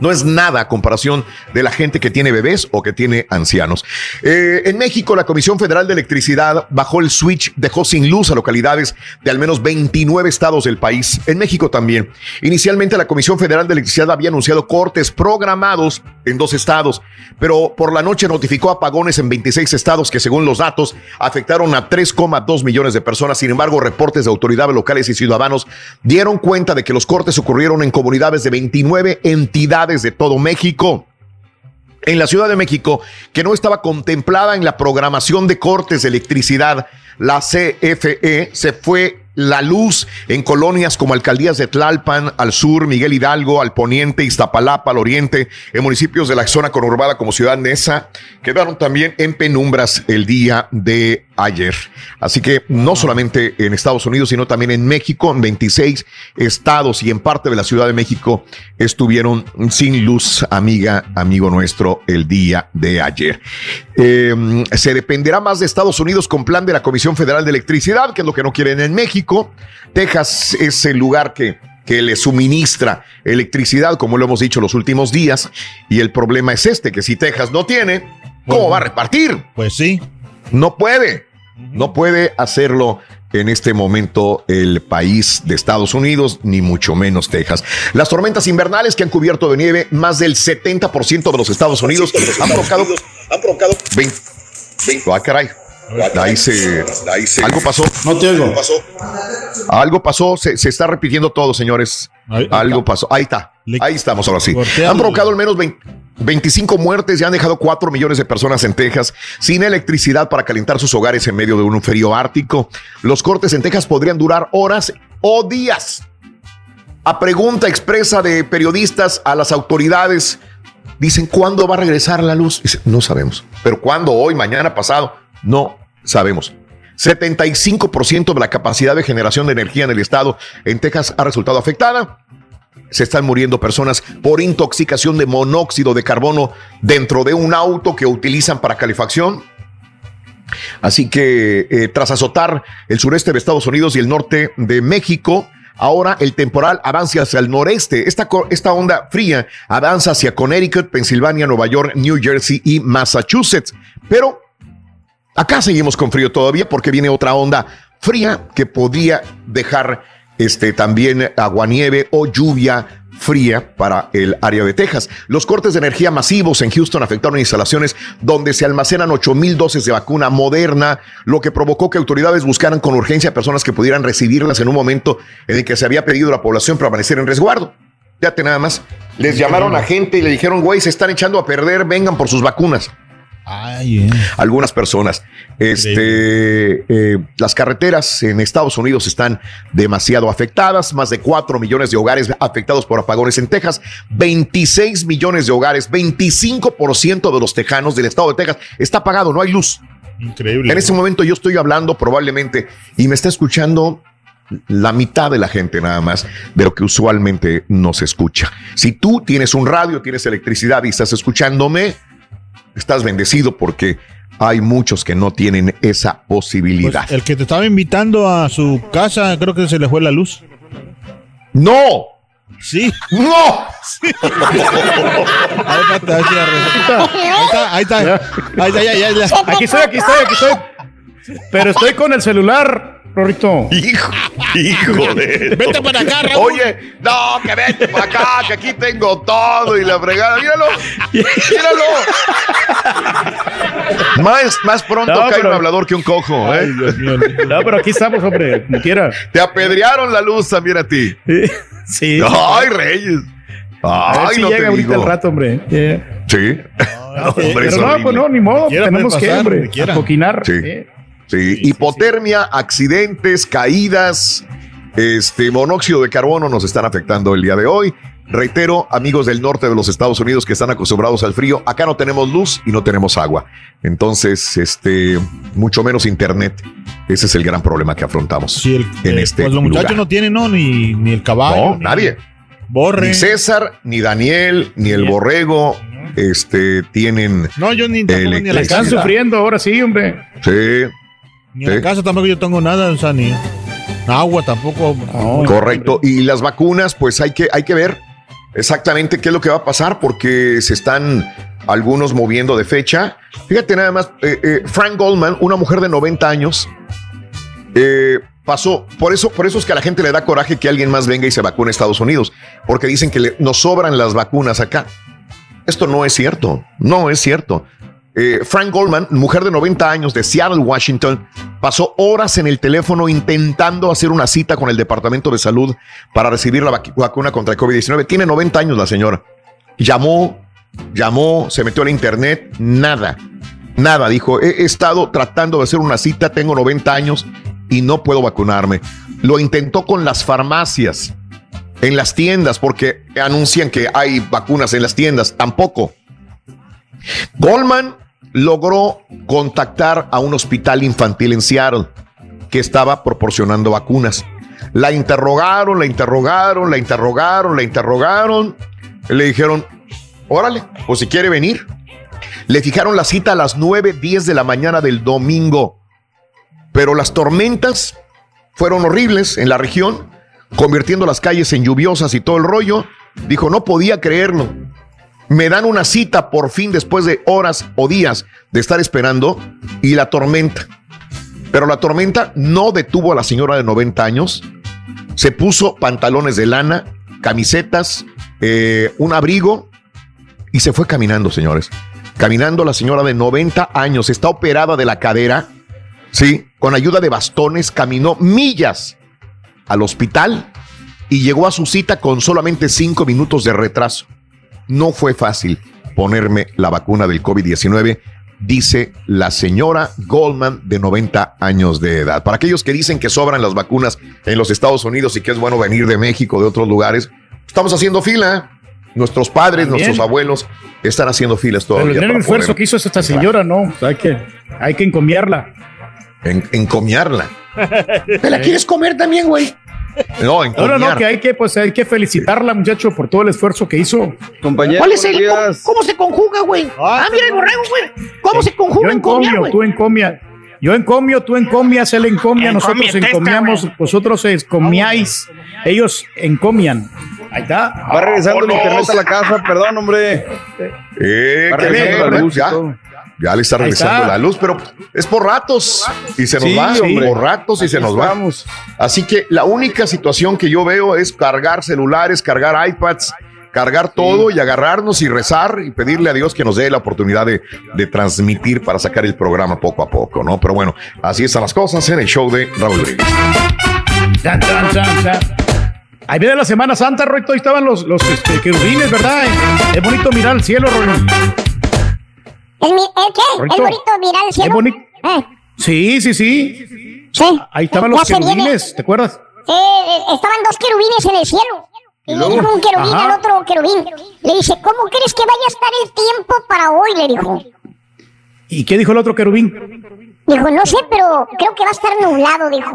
No es nada a comparación de la gente que tiene bebés o que tiene ancianos. Eh, en México, la Comisión Federal de Electricidad bajó el switch, dejó sin luz a localidades de al menos 29 estados del país. En México también. Inicialmente, la Comisión Federal de Electricidad había anunciado cortes programados en dos estados, pero por la noche notificó apagones en 26 estados que, según los datos, afectaron a 3,2 millones de personas. Sin embargo, reportes de autoridades locales y ciudadanos dieron cuenta de que los cortes ocurrieron en comunidades de 29 entidades de todo México. En la Ciudad de México, que no estaba contemplada en la programación de cortes de electricidad, la CFE se fue la luz en colonias como alcaldías de Tlalpan, al sur, Miguel Hidalgo, al poniente, Iztapalapa, al oriente, en municipios de la zona conurbada como Ciudad Neza, quedaron también en penumbras el día de ayer. Así que no solamente en Estados Unidos, sino también en México, en 26 estados y en parte de la Ciudad de México estuvieron sin luz, amiga, amigo nuestro, el día de ayer. Eh, se dependerá más de Estados Unidos con plan de la Comisión Federal de Electricidad, que es lo que no quieren en México. Texas es el lugar que que le suministra electricidad, como lo hemos dicho los últimos días, y el problema es este, que si Texas no tiene, ¿cómo va a repartir? Pues sí. No puede, no puede hacerlo en este momento el país de Estados Unidos, ni mucho menos Texas. Las tormentas invernales que han cubierto de nieve más del 70% de los Estados Unidos han provocado, han provocado 20, 20 ah, caray. Ahí se, Algo pasó. No te oigo. Algo pasó. Algo pasó. Se, se está repitiendo todo, señores. Algo pasó. Ahí está. Ahí estamos ahora sí. Han provocado al menos 20 25 muertes y han dejado 4 millones de personas en Texas sin electricidad para calentar sus hogares en medio de un frío ártico. Los cortes en Texas podrían durar horas o días. A pregunta expresa de periodistas a las autoridades, dicen, ¿cuándo va a regresar la luz? Dicen, no sabemos. ¿Pero cuándo? ¿Hoy? ¿Mañana? ¿Pasado? No sabemos. 75% de la capacidad de generación de energía en el estado en Texas ha resultado afectada se están muriendo personas por intoxicación de monóxido de carbono dentro de un auto que utilizan para calefacción. Así que eh, tras azotar el sureste de Estados Unidos y el norte de México, ahora el temporal avanza hacia el noreste. Esta, esta onda fría avanza hacia Connecticut, Pensilvania, Nueva York, New Jersey y Massachusetts. Pero acá seguimos con frío todavía porque viene otra onda fría que podría dejar este, también aguanieve o lluvia fría para el área de Texas. Los cortes de energía masivos en Houston afectaron instalaciones donde se almacenan 8 mil dosis de vacuna moderna, lo que provocó que autoridades buscaran con urgencia personas que pudieran recibirlas en un momento en el que se había pedido a la población permanecer en resguardo. Fíjate nada más, les llamaron a gente y le dijeron, güey, se están echando a perder, vengan por sus vacunas. Algunas personas. Este, eh, las carreteras en Estados Unidos están demasiado afectadas. Más de 4 millones de hogares afectados por apagones en Texas. 26 millones de hogares. 25% de los tejanos del estado de Texas está apagado. No hay luz. Increíble. En ese momento yo estoy hablando probablemente y me está escuchando la mitad de la gente nada más de lo que usualmente no se escucha. Si tú tienes un radio, tienes electricidad y estás escuchándome, estás bendecido porque hay muchos que no tienen esa posibilidad. Pues, el que te estaba invitando a su casa, creo que se le fue la luz. ¡No! Sí. ¡No! Sí. ahí está, ahí está, ahí está, ya, ya, ya. Aquí estoy, aquí estoy, aquí estoy. Pero estoy con el celular. Rorito. Hijo, hijo de. Vete para acá, Raúl. Oye, no, que vete para acá, que aquí tengo todo y la fregada. Míralo, míralo. más, más pronto No, cae pero- un hablador que un cojo, ¿eh? No, pero aquí estamos, hombre, como quiera. Te apedrearon la luz también a ti. Sí. Ay, Reyes. A ver Ay, si no llega te ahorita digo. el rato, hombre. Yeah. Sí. Hombre, es Pero no, pues no, ni modo. Tenemos que, hombre, apoquinar. Sí. Eh. Sí, hipotermia, accidentes, caídas, este monóxido de carbono nos están afectando el día de hoy. Reitero, amigos del norte de los Estados Unidos que están acostumbrados al frío, acá no tenemos luz y no tenemos agua. Entonces, este, mucho menos internet. Ese es el gran problema que afrontamos Sí, el- en eh, este pues los muchachos lugar. no tienen, ¿no? Ni, ni el caballo. No, ni- nadie. Borre. Ni César, ni Daniel, ni el borrego, este, tienen No, yo ni, tampoco ni la. Están sufriendo ahora sí, hombre. Sí, Ni a la casa tampoco yo tengo nada, o sea, ni agua tampoco. Correcto. Y las vacunas, pues hay que, hay que ver exactamente qué es lo que va a pasar porque se están algunos moviendo de fecha. Fíjate nada más, eh, eh, Frank Goldman, una mujer de 90 años, eh, pasó, por eso, por eso es que a la gente le da coraje que alguien más venga y se vacune a Estados Unidos, porque dicen que le- nos sobran las vacunas acá. Esto no es cierto, no es cierto. Eh, Frank Goldman, mujer de 90 años de Seattle, Washington, pasó horas en el teléfono intentando hacer una cita con el Departamento de Salud para recibir la vacu- vacuna contra el COVID-19. Tiene 90 años la señora. Llamó, llamó, se metió al internet, nada, nada. Dijo, he he estado tratando de hacer una cita, tengo 90 años y no puedo vacunarme. Lo intentó con las farmacias, en las tiendas, porque anuncian que hay vacunas en las tiendas, tampoco. Goldman logró contactar a un hospital infantil en Seattle que estaba proporcionando vacunas. La interrogaron, la interrogaron, la interrogaron, la interrogaron. Le dijeron, órale, pues si quiere venir. Le fijaron la cita a las 9, 10 de la mañana del domingo. Pero las tormentas fueron horribles en la región, convirtiendo las calles en lluviosas y todo el rollo. Dijo, no podía creerlo. Me dan una cita por fin después de horas o días de estar esperando y la tormenta. Pero la tormenta no detuvo a la señora de 90 años. Se puso pantalones de lana, camisetas, eh, un abrigo y se fue caminando, señores. Caminando la señora de 90 años, está operada de la cadera Sí, con ayuda de bastones caminó millas al hospital y llegó a su cita con solamente cinco minutos de retraso. No fue fácil ponerme la vacuna del COVID-19, dice la señora Goldman de 90 años de edad. Para aquellos que dicen que sobran las vacunas en los Estados Unidos y que es bueno venir de México, de otros lugares, estamos haciendo fila. Nuestros padres, También. nuestros abuelos están haciendo filas Pero todavía. el gran para esfuerzo que hizo esta señora, ¿no? O sea, hay que, hay que encomiarla. en- encomiarla. ¿Te la quieres comer también, güey? No, No, no, que hay que, pues, hay que felicitarla, muchacho, por todo el esfuerzo que hizo. Compañero, ¿Cuál es el, cómo, cómo se conjuga, güey? Ah, mira el borrego, güey. ¿Cómo se Yo conjuga en comiar, encomio, tú encomia. Yo encomio, tú encomias, él encomia, nosotros Encomia, testa, encomiamos, vosotros encomiáis, ellos encomian. Ahí está. Va regresando el internet a la casa, perdón, hombre. Eh, Va regresando la luz ya. Ya le está regresando está. la luz, pero es por ratos y se nos Sí, va, hombre. por ratos y se nos va. Así que la única situación que yo veo es cargar celulares, cargar iPads, cargar todo y agarrarnos y rezar y pedirle a Dios que nos dé la oportunidad de, de transmitir para sacar el programa poco a poco, ¿no? Pero bueno, así están las cosas en el show de Raúl Brindis. Ahí viene la Semana Santa, Roy, ahí estaban los, los este, querubines, ¿verdad? Es bonito mirar el cielo, Roy. ¿El, mi- el qué? ¿El bonito mirar el cielo? Es bonito. Eh, Sí, sí, sí. sí. Ahí estaban los querubines, ¿te acuerdas? Sí, estaban dos querubines en el cielo. Y, le dijo un querubín Ajá. al otro querubín. Le dice, ¿cómo crees que vaya a estar el tiempo para hoy? Le dijo. ¿Y qué dijo el otro querubín? Dijo, no sé, pero creo que va a estar nublado, dijo.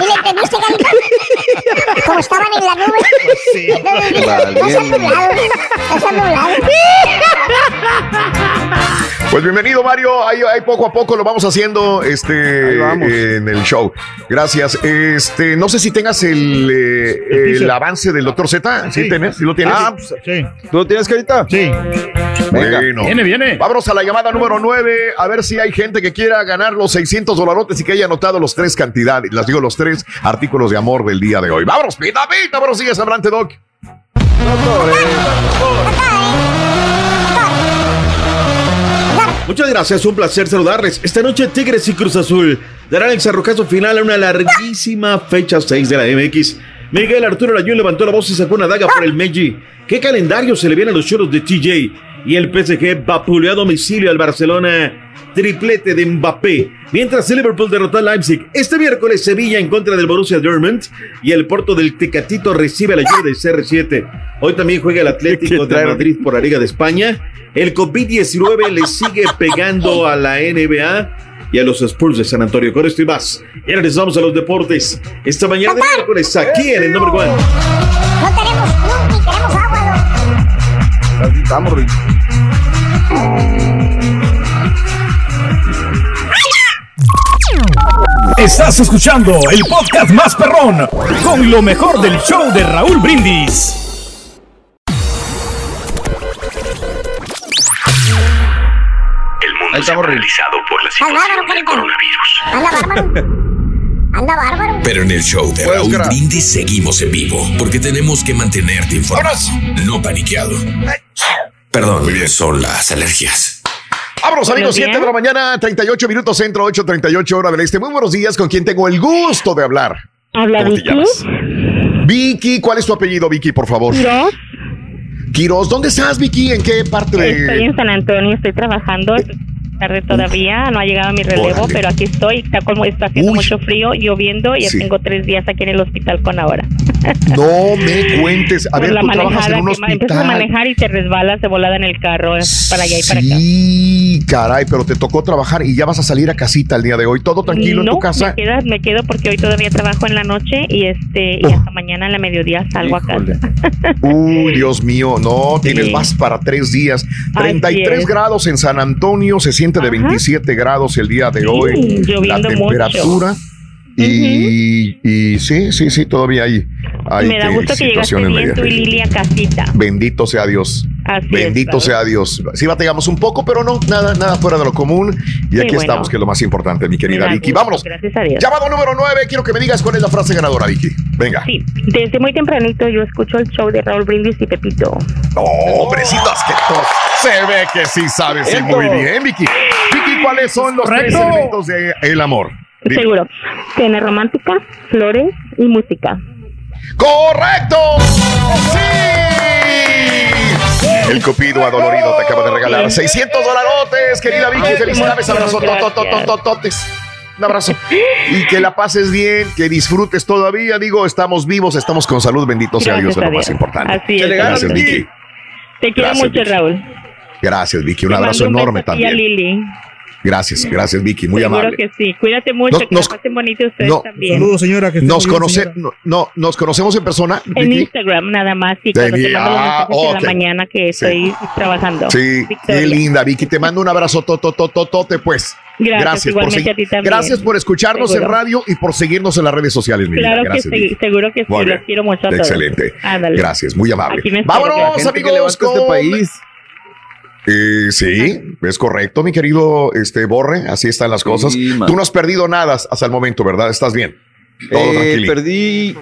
¿Y le entendiste, Carita? Como estaban en la nube. sí. Va a estar nublado. Va a estar nublado. Pues bienvenido, Mario. Ahí, ahí poco a poco lo vamos haciendo este, en el show. Gracias. Este, no sé si tengas el, eh, el avance del doctor Z. ¿Sí, tienes? ¿Sí lo tienes? Ah, pues, ¿Tú lo tienes, Carita? Sí. Bueno. Viene, viene. Vámonos a la llamada número 9, a ver si hay gente que quiera ganar los 600 dolarotes y que haya anotado los tres cantidades, las digo, los tres artículos de amor del día de hoy. Vámonos, pita, pita, buenos días, Abrante Doc. Muchas gracias, un placer saludarles. Esta noche Tigres y Cruz Azul darán el cerrocazo final a una larguísima fecha 6 de la MX. Miguel Arturo Layún levantó la voz y sacó una daga por el Meji. ¿Qué calendario se le viene a los choros de TJ? Y el PSG vapuleó a domicilio al Barcelona. Triplete de Mbappé. Mientras el Liverpool derrotó a Leipzig. Este miércoles Sevilla en contra del Borussia Dortmund. Y el Porto del Tecatito recibe la ayuda del CR7. Hoy también juega el Atlético de Madrid por la Liga de España. El COVID-19 le sigue pegando a la NBA y a los Spurs de San Antonio. Con esto y más. Y ahora les vamos a los deportes. Esta mañana de miércoles aquí en el número 1. No tenemos luz ni tenemos agua. Estamos, Rick. Estás escuchando el podcast más perrón con lo mejor del show de Raúl Brindis. El mundo ha paralizado por la Carita. Anda bárbaro. Anda bárbaro. Pero en el show de Raúl Brindis seguimos en vivo porque tenemos que mantenerte informado, no paniqueado. Perdón, son las alergias. Vámonos, amigos, Buenos 7 de la mañana, 38 minutos centro, 8.38 hora del este. Muy buenos días, con quien tengo el gusto de hablar. Habla ¿Cómo te Vicky. llamas? Vicky, ¿cuál es tu apellido, Vicky, por favor? Quiroz. Quiroz, ¿dónde estás, Vicky? ¿En qué parte de...? Estoy en San Antonio, estoy trabajando. Tarde todavía, no ha llegado mi relevo, Órale. pero aquí estoy. Está, como, está haciendo Uy. mucho frío, lloviendo y ya Sí. tengo tres días aquí en el hospital con ahora. No me cuentes. A Por ver, la tú trabajas en un ma- empiezas a hospital. manejar y te resbalas de volada en el carro, eh, para allá y para acá. Sí, caray, pero te tocó trabajar y ya vas a salir a casita el día de hoy. ¿Todo tranquilo en tu casa? Me quedo, me quedo porque hoy todavía trabajo en la noche y este Oh. y hasta mañana en la mediodía salgo a casa. Uy, Dios mío, no, tienes Sí. más para tres días. Así 33 es. grados en San Antonio, se siente de 27 grados el día de Sí, hoy. La temperatura. mucho. Y, y sí, sí, sí, todavía hay, hay me da que gusto que llegaste situaciones bien tú y casita. Bendito sea Dios. Así Bendito es, sea Dios. Sí batallamos un poco, pero no, nada, nada fuera de lo común. Y aquí bueno. estamos, que es lo más importante, mi querida da Vicky. gusto, Vámonos. Gracias a Dios. Llamado número 9, quiero que me digas cuál es la frase ganadora, Vicky. Venga. Sí, desde muy tempranito yo escucho el show de Raúl Brindis y Pepito. No, hombrecitos, que tú se ve que sí sabes muy bien, Vicky. Vicky, ¿cuáles son los tres elementos del amor? Dime. Seguro. Cena romántica, flores y música. ¡Correcto! ¡Sí! El Cupido adolorido te acaba de regalar 600 dolarotes, querida Vicky. Felicidades, abrazo, emoción, to- to- to- to- totes. Un abrazo. Y que la pases bien, que disfrutes todavía. Digo, estamos vivos, estamos con salud. Bendito sea Dios, es lo más importante. Así es. Gracias, Vicky. Te quiero Gracias, mucho, Vicky. Raúl. Gracias, Vicky. Un Te abrazo mando enorme a también. Lili. Gracias, gracias, Vicky. Muy Seguro amable. que sí. Cuídate mucho, Nos- que nos- pasen bonito ustedes no, también. señora. Que esté Nos, muy bien, conoce, señora. no, no, nos conocemos en persona. En? Instagram nada más y cuando te mando los ah, mensajes de ok. la mañana que estoy trabajando. Sí, qué linda, Vicky. Te mando un abrazo, totototote, pues. Gracias, por igualmente seguir- a ti también. Gracias por escucharnos Seguro. en radio y por seguirnos en las redes sociales, mi vida. Claro que Gracias, sí, seguro que sí, los quiero mucho a todos. Excelente. Ándale. Gracias, muy amable. Vámonos, gracias. Amigos, este con- país. Eh, sí, es correcto, mi querido este, Borre. Así están las cosas. Tú no has perdido nada hasta el momento, ¿verdad? ¿Estás bien? Todo Eh, perdí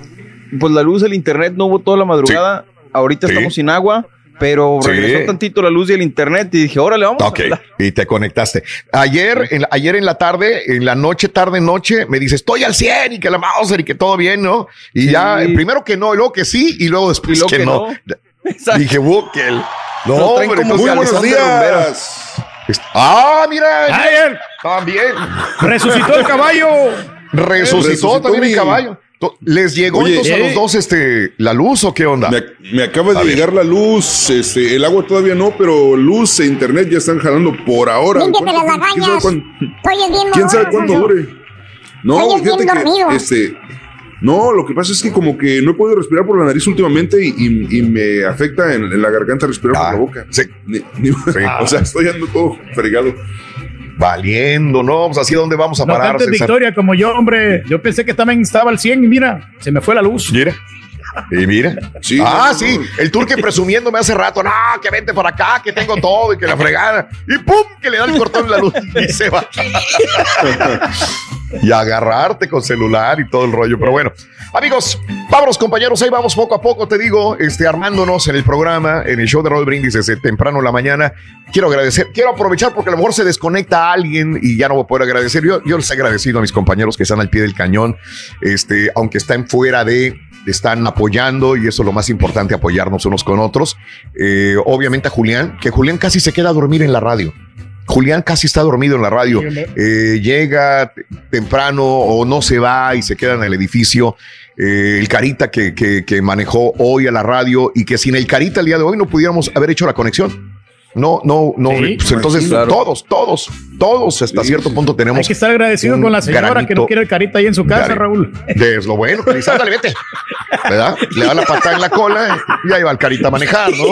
pues la luz, el internet no hubo toda la madrugada. Ahorita Sí. estamos sin agua, pero Sí. regresó tantito la luz y el internet y dije, órale, vamos. Ok, y te conectaste. Ayer en, la- ayer en la tarde, en la noche, tarde, noche, me dice, estoy al 100 y que la Mauser y que todo bien, ¿no? Y ya, primero que no, y luego que sí, y luego después Y luego que, que no. Exacto. Dije, Bukel. No, Nos traen hombre, como muy buenos días. Ah, mira, Ayer también. resucitó el caballo. Resucitó, Resucitó también el caballo. ¿Les llegó Oye, entonces a ¿eh? los dos este, la luz o qué onda? Me, me acaba A de ver. llegar la luz, este, el agua todavía no, pero luz e internet ya están jalando por ahora. ¿Cuánto- quién sabe lagañas. cuán- Estoy bien ¿Quién sabe cuánto dure? No, fíjate que este. No, lo que pasa es que como que no he podido respirar por la nariz últimamente y, y- y me afecta en, en la garganta respirar por la boca. Sí. Ni- ni- o sea, estoy ando todo fregado. Valiendo, ¿no? Pues así dónde vamos a No parar. cantes César? victoria como yo, hombre. Yo pensé que también estaba al 100 y mira, se me fue la luz. Mira. Y mira. Sí, ah, no, sí. no. El turque presumiéndome hace rato. No, que vente para acá, que tengo todo y que la fregada. Y pum, que le da el cortón en la luz y se va. y agarrarte con celular y todo el rollo. Pero bueno, amigos, vámonos, compañeros. Ahí vamos poco a poco, te digo, este, armándonos en el programa, en el show de Roll Brindis desde temprano en la mañana. Quiero agradecer, quiero aprovechar porque a lo mejor se desconecta alguien y ya no voy a poder agradecer. Yo, yo les he agradecido a mis compañeros que están al pie del cañón, este, aunque están fuera de están apoyando y eso es lo más importante, apoyarnos unos con otros. Eh, obviamente a Julián, que Julián casi se queda a dormir en la radio. Julián casi está dormido en la radio. Eh, llega temprano o no se va y se queda en el edificio. Eh, el Carita que, que- que manejó hoy a la radio y que sin el Carita el día de hoy no pudiéramos haber hecho la conexión. No, no, no. Sí, pues entonces, claro. todos, todos, todos hasta cierto punto tenemos. Hay que estar agradecido con la señora que no quiere el carita ahí en su casa, Raúl. es lo bueno, que dice, ándale, vete. ¿Verdad? Le da la patada en la cola y ahí va el carita a manejar, ¿no?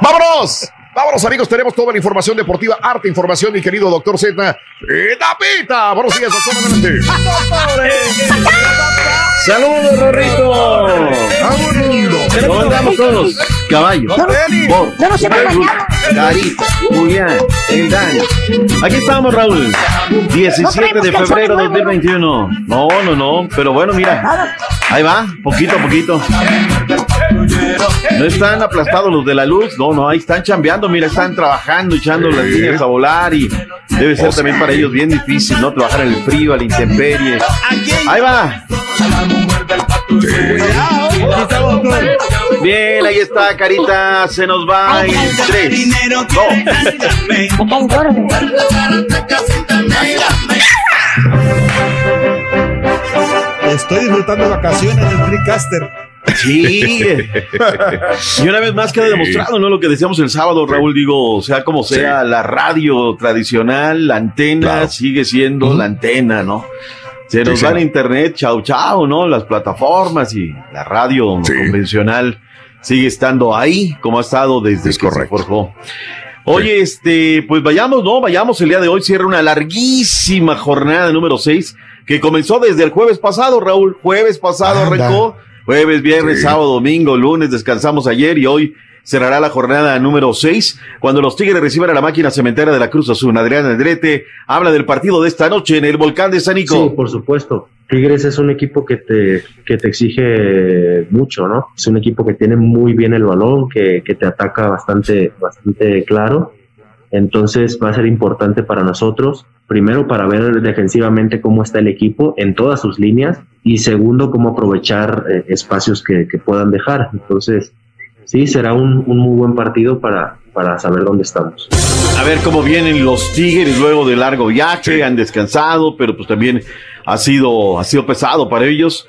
¡Vámonos! Vámonos, amigos. Tenemos toda la información deportiva, arte, información, mi querido doctor Z. ¡Y tapita! Buenos días, doctor. Adelante. ¡Saludos, Rorrito! ¿Cómo andamos todos? Caballo, Bor, Carita, Julián, el Dani. Aquí estamos, Raúl. 17 de febrero de 2021. No, no, no. Pero bueno, mira. Ahí va, poquito a poquito. No están aplastados los de la luz. No, no, ahí están chambeando. Mira, están trabajando, echando las líneas a volar. Y debe ser también para ellos bien difícil, ¿no? Trabajar en el frío, a la intemperie. Ahí va. Bien, ahí está, Carita. Se nos va en tres, Estoy disfrutando vacaciones del Freecaster. Sí. y una vez más queda demostrado, ¿no? Lo que decíamos el sábado, Raúl, digo, sea como sea, la radio tradicional, la antena sigue siendo la antena, ¿no? Se nos Sí, va sí. el internet, chau, chau, ¿no? Las plataformas y la radio convencional sigue estando ahí, como ha estado desde que se forjó. Oye, este, pues vayamos, ¿no? Vayamos el día de hoy, cierra una larguísima jornada número 6 que comenzó desde el jueves pasado, Raúl. Jueves pasado Anda. arrancó, jueves, viernes, Sí. sábado, domingo, lunes, descansamos ayer y hoy cerrará la jornada número 6 cuando los Tigres reciban a la máquina cementera de la Cruz Azul. Adrián Andrete habla del partido de esta noche en el Volcán de San Nico. Sí, por supuesto. Tigres es un equipo que te, que te exige mucho, ¿no? Es un equipo que tiene muy bien el balón, que, que te ataca bastante, bastante claro. Entonces va a ser importante para nosotros, primero para ver defensivamente cómo está el equipo en todas sus líneas y segundo cómo aprovechar eh, espacios que, que puedan dejar. Entonces, sí, será un, un muy buen partido para, para saber dónde estamos. A ver cómo vienen los Tigres luego de largo viaje, han descansado, pero pues también ha sido, ha sido pesado para ellos.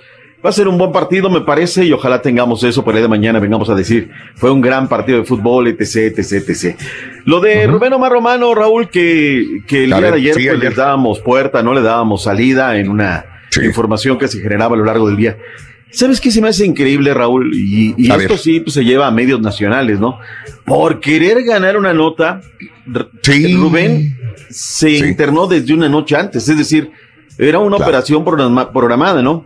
Va a ser un buen partido, me parece, y ojalá tengamos eso para el de mañana vengamos a decir, fue un gran partido de fútbol, etc, etc, etc. Lo de Rubén Omar Romano, Raúl, que, que el día de ayer, sí, pues, ayer. dábamos puerta, no le dábamos salida en una información que se generaba a lo largo del día. ¿Sabes qué se me hace increíble, Raúl? Y, esto ver. sí pues, se lleva a medios nacionales, ¿no? Por querer ganar una nota, Rubén se internó desde una noche antes, es decir, era una operación programa- programada, ¿no?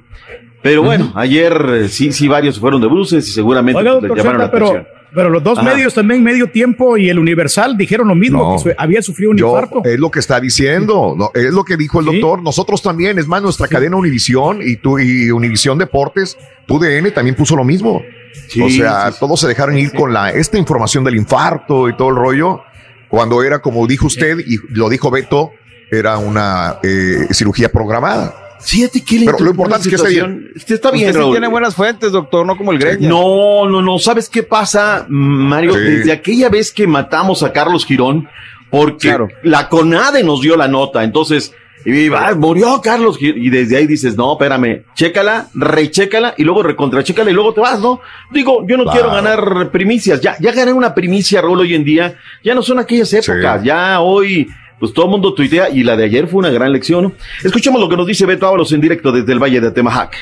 Pero bueno, ayer eh, sí, sí, varios fueron de bruces y seguramente Oiga, pues, le doctor llamaron la pero, atención. pero los dos Ajá. medios también, medio tiempo y el Universal, dijeron lo mismo, No. que había sufrido un Yo, infarto. es lo que está diciendo, no, es lo que dijo el doctor. Nosotros también, es más, nuestra cadena Univisión y, tu, y Univisión Deportes, TUDN también puso lo mismo. Sí, o sea, sí, sí. todos se dejaron ir con la, esta información del infarto y todo el rollo, cuando era, como dijo usted y lo dijo Beto, era una eh, cirugía programada. Fíjate que Pero lo importante es que esté está bien, Usted sí tiene buenas fuentes, doctor, no como el Greña. No, no, no. ¿Sabes qué pasa, Mario? Sí. Desde aquella vez que matamos a Carlos Girón, porque la CONADE nos dio la nota, entonces, y, ah, murió Carlos Girón, y desde ahí dices, no, espérame, chécala, rechécala, y luego recontrachécala, y luego te vas, ¿no? Digo, yo no quiero ganar primicias, ya, ya gané una primicia, Raúl, hoy en día, ya no son aquellas épocas, ya hoy... Pues todo el mundo tuitea y la de ayer fue una gran lección. Escuchemos lo que nos dice Beto Ábalos en directo desde el Valle de Atemajac.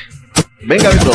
Venga, Beto.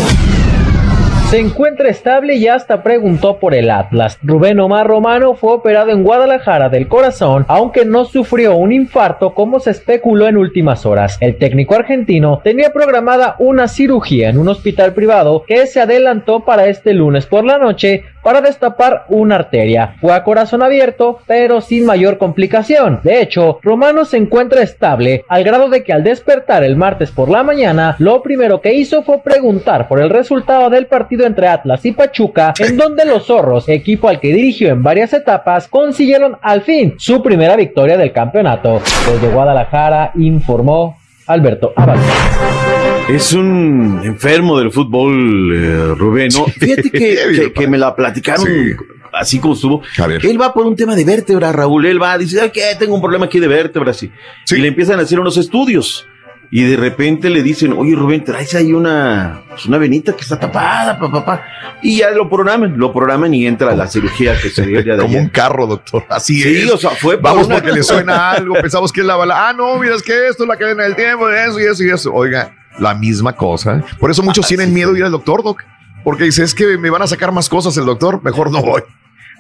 Se encuentra estable y hasta preguntó por el Atlas. Rubén Omar Romano fue operado en Guadalajara del corazón, aunque no sufrió un infarto como se especuló en últimas horas. El técnico argentino tenía programada una cirugía en un hospital privado que se adelantó para este lunes por la noche para destapar una arteria. Fue a corazón abierto, pero sin mayor complicación. De hecho, Romano se encuentra estable al grado de que al despertar el martes por la mañana, lo primero que hizo fue preguntar por el resultado del partido entre Atlas y Pachuca, en donde los zorros, equipo al que dirigió en varias etapas, consiguieron al fin su primera victoria del campeonato. Desde Guadalajara informó Alberto Ábalos. Es un enfermo del fútbol, eh, Rubén. ¿no? Fíjate que, que- que me la platicaron así como estuvo. Él va por un tema de vértebra, Raúl. Él va, dice, que tengo un problema aquí de vértebra. Sí. Y le empiezan a hacer unos estudios. Y de repente le dicen, oye Rubén, traes ahí una, pues, una venita que está tapada, papá, papá. Y ya lo programan, lo programan y entra a la cirugía que se dio el día de Como ayer. un carro, doctor. Así Sí, es. o sea, fue por Vamos una- porque le suena algo. Pensamos que es la bala. Ah, no, mira, es que esto es la cadena del tiempo, eso y eso y eso. Oiga, la misma cosa. Por eso muchos tienen miedo de ir al doctor, doc. Porque dice, es que me van a sacar más cosas el doctor. Mejor no voy.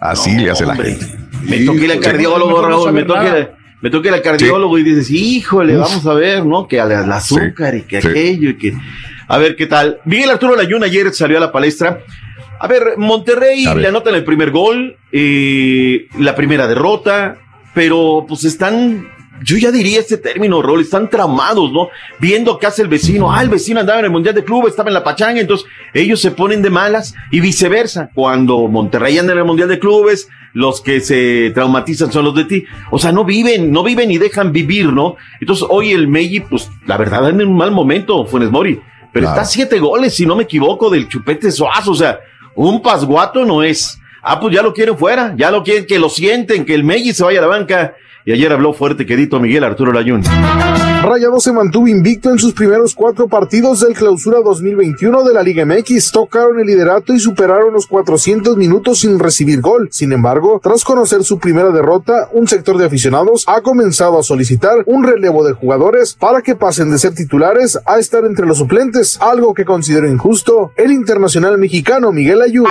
Así le hace la gente. Me toqué el cardiólogo, Raúl, me toqué, me toqué el cardiólogo y dices, híjole, Uf. vamos a ver, ¿no? Que al, al azúcar y que aquello y que... A ver qué tal. Miguel Arturo Layún ayer salió a la palestra. A ver, Monterrey le anotan el primer gol, eh, la primera derrota, pero pues están, yo ya diría este término, Raúl, están tramados, ¿no? Viendo que hace el vecino, ah, el vecino andaba en el Mundial de Clubes, estaba en la pachanga, entonces ellos se ponen de malas y viceversa. Cuando Monterrey anda en el Mundial de Clubes, los que se traumatizan son los de ti. O sea, no viven, no viven y dejan vivir, ¿no? Entonces hoy el Meiji, pues la verdad, anda en un mal momento, Funes Mori. Pero está siete goles, si no me equivoco, del chupete suazo. O sea, un pasguato no es. Ah, pues ya lo quieren fuera, ya lo quieren que lo sienten, que el Meiji se vaya a la banca. Y ayer habló fuerte quedito Miguel Arturo Layún. Rayado se mantuvo invicto en sus primeros cuatro partidos del clausura 2021 de la Liga MX. Tocaron el liderato y superaron los 400 minutos sin recibir gol. Sin embargo, tras conocer su primera derrota, un sector de aficionados ha comenzado a solicitar un relevo de jugadores para que pasen de ser titulares a estar entre los suplentes, algo que considero injusto el internacional mexicano Miguel Ayun.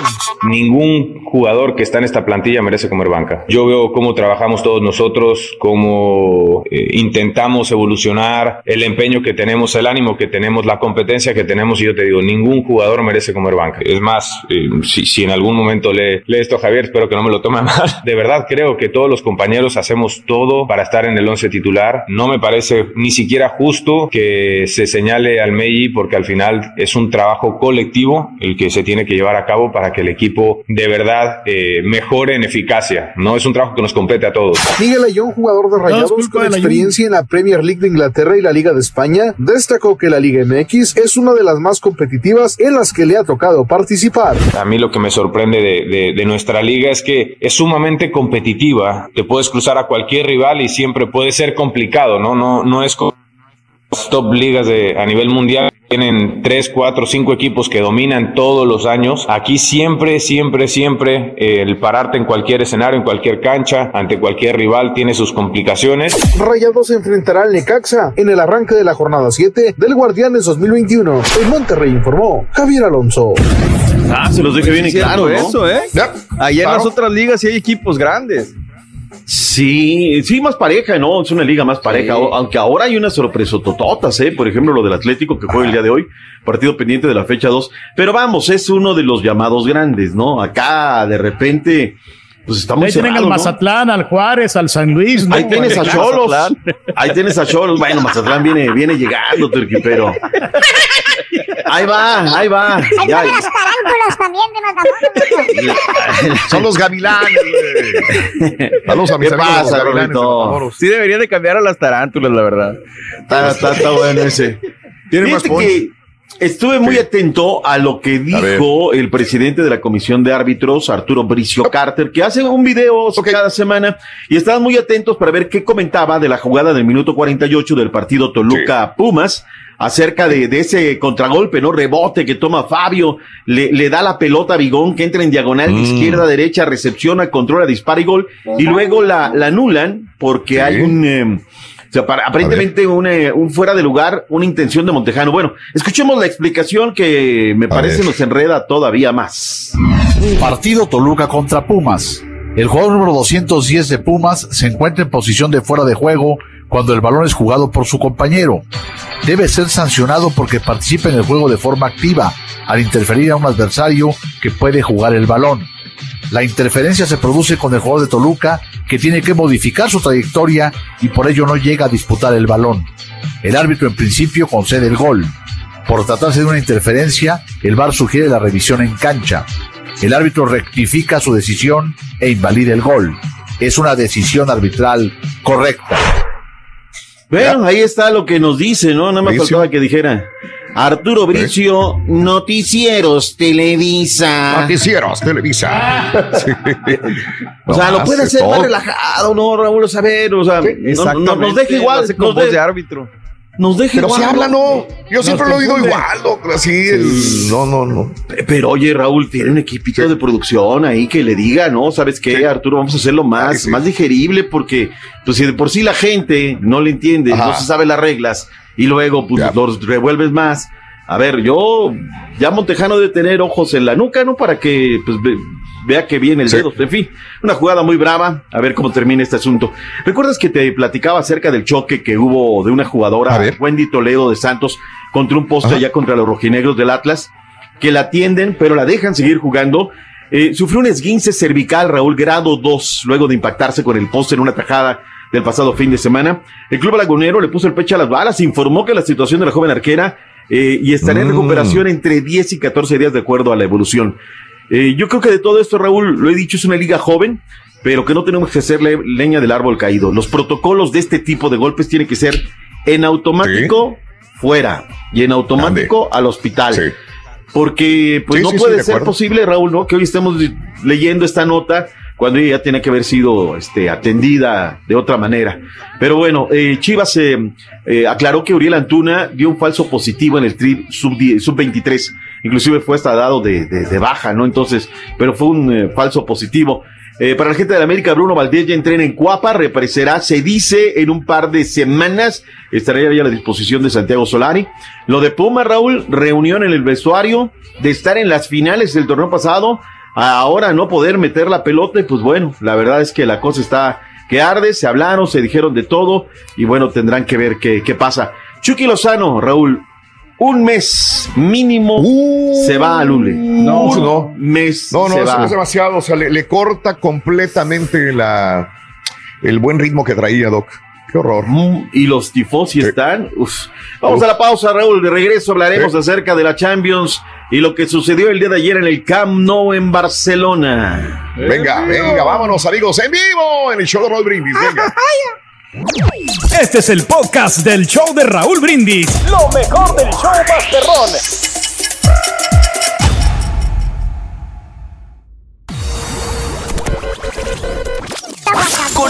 Ningún jugador que está en esta plantilla merece comer banca. Yo veo cómo trabajamos todos nosotros compañeros, cómo eh, intentamos evolucionar, el empeño que tenemos, el ánimo que tenemos, la competencia que tenemos. Y yo te digo, ningún jugador merece comer banca. Es más, eh, si, si, en algún momento lee, lee, esto Javier, espero que no me lo tome mal. De verdad creo que todos los compañeros hacemos todo para estar en el once titular. No me parece ni siquiera justo que se señale al Meiji porque al final es un trabajo colectivo el que se tiene que llevar a cabo para que el equipo de verdad eh, mejore en eficacia. No es un trabajo que nos compete a todos. Miguel Ayón, jugador de Rayados no, con experiencia en la Premier League de Inglaterra y la Liga de España, destacó que la Liga MX es una de las más competitivas en las que le ha tocado participar. A mí lo que me sorprende de, de, de nuestra liga es que es sumamente competitiva. Te puedes cruzar a cualquier rival y siempre puede ser complicado, ¿no? No, no es como top ligas de, a nivel mundial tienen tres, cuatro, cinco equipos que dominan todos los años. Aquí siempre, siempre, siempre eh, el pararte en cualquier escenario, en cualquier cancha, ante cualquier rival tiene sus complicaciones. Rayados se enfrentará al Necaxa en el arranque de la jornada 7 del Guardianes 2021. En Monterrey informó Javier Alonso. Ah, se los dije bien Sí, claro, ¿no? eso, ¿eh? Allá en las otras ligas sí hay equipos grandes. Sí, sí, más pareja, ¿no? Es una liga más pareja, aunque ahora hay unas sorpresotototas, ¿eh? Por ejemplo, lo del Atlético que juega el día de hoy, partido pendiente de la fecha 2. Pero vamos, es uno de los llamados grandes, ¿no? Acá, de repente, pues está muy Ahí tienen cerrado, al ¿no? Mazatlán, al Juárez, al San Luis. ¿no? Ahí tienes a Cholos. Ahí tienes a Cholos. Bueno, Mazatlán viene, viene llegando, Turqui, pero. Ahí va, ahí va. Hay Ya, las tarántulas también de Matamoros. Son los gavilanes, güey. Saludos a mis ¿Qué amigos pasa, Rorrito? Sí debería de cambiar a las tarántulas, la verdad. Está, está- está bueno ese. Tiene más que estuve muy atento a lo que dijo el presidente de la comisión de árbitros, Arturo Bricio Carter, que hace un video cada semana y estaban muy atentos para ver qué comentaba de la jugada del minuto 48 del partido Toluca Pumas acerca de, de ese contragolpe, ¿no? Rebote que toma Fabio, le, le da la pelota a Bigón que entra en diagonal de Mm. izquierda a derecha, recepciona, controla, dispara y gol, y luego la, la anulan porque hay un, eh, o sea, para- aparentemente un, eh, un fuera de lugar, una intención de Montejano. Bueno, escuchemos la explicación que me parece ver. nos enreda todavía más. Partido Toluca contra Pumas. El jugador número 210 de Pumas se encuentra en posición de fuera de juego cuando el balón es jugado por su compañero. Debe ser sancionado porque participa en el juego de forma activa al interferir a un adversario que puede jugar el balón. La interferencia se produce con el jugador de Toluca que tiene que modificar su trayectoria y por ello no llega a disputar el balón. El árbitro en principio concede el gol. Por tratarse de una interferencia, el VAR sugiere la revisión en cancha. El árbitro rectifica su decisión e invalida el gol. Es una decisión arbitral correcta. Bueno, ahí está lo que nos dice, ¿no? Nada más Bricio. faltaba que dijera. Arturo Bricio, Noticieros Televisa. Noticieros Televisa. Sí. O sea, lo puede hace hacer más relajado, ¿no, Raúl? A saber, o sea, no- no- Exactamente. nos deja igual. hace con nos voz de- de árbitro. Nos deja Pero igual. si habla, no. Yo siempre lo he oído igual, loco, así. el- No, no, no. Pero oye, Raúl, tiene un equipito de producción ahí que le diga, ¿no? ¿Sabes qué, Arturo? Vamos a hacerlo más, más digerible porque, pues, si de por sí la gente no le entiende, Ajá. no se sabe las reglas y luego, pues, los revuelves más. A ver, yo, ya Montejano debe tener ojos en la nuca, ¿no? Para que, pues, ve- vea que viene el dedo. En fin, una jugada muy brava. A ver cómo termina este asunto. ¿Recuerdas que te platicaba acerca del choque que hubo de una jugadora, Wendy Toledo de Santos, contra un poste allá contra los rojinegros del Atlas? que la atienden, pero la dejan seguir jugando. Eh, sufrió un esguince cervical, Raúl, grado 2, luego de impactarse con el poste en una tajada del pasado fin de semana. El club lagunero le puso el pecho a las balas, informó que la situación de la joven arquera eh, y estará en Mm. recuperación entre 10 y 14 días de acuerdo a la evolución. Eh, yo creo que de todo esto, Raúl, lo he dicho, es una liga joven, pero que no tenemos que hacerle leña del árbol caído. Los protocolos de este tipo de golpes tienen que ser en automático fuera y en automático al hospital. Porque pues Sí, no puede de ser posible, Raúl, ¿no? Que hoy estemos leyendo esta nota cuando ella tiene que haber sido este, atendida de otra manera. Pero bueno, eh, Chivas eh, eh, aclaró que Uriel Antuna dio un falso positivo en el trip sub-10 sub-23. Inclusive fue hasta dado de, de- de baja, ¿no? Entonces, pero fue un eh, falso positivo. Eh, para la gente de la América, Bruno Valdés ya entrena en Cuapa, reaparecerá, se dice, en un par de semanas, estaría ya a la disposición de Santiago Solari. Lo de Puma, Raúl, reunión en el vestuario, de estar en las finales del torneo pasado, ahora no poder meter la pelota, y pues bueno, la verdad es que la cosa está que arde, se hablaron, se dijeron de todo y bueno, tendrán que ver qué, qué pasa. Chucky Lozano, Raúl, un mes mínimo se va a Lule. No, un no. mes No, no, se eso va. es demasiado. O sea, le, le corta completamente la, el buen ritmo que traía, Doc. Qué horror. Mm, y los tifosi están. uf. Vamos a la pausa, Raúl. De regreso hablaremos Sí. acerca de la Champions y lo que sucedió el día de ayer en el Camp Nou en Barcelona. Venga, venga, vámonos, amigos, en vivo en el show de Roll Brindis. Venga. Este es el podcast del show de Raúl Brindis. Lo mejor del show Masterrón.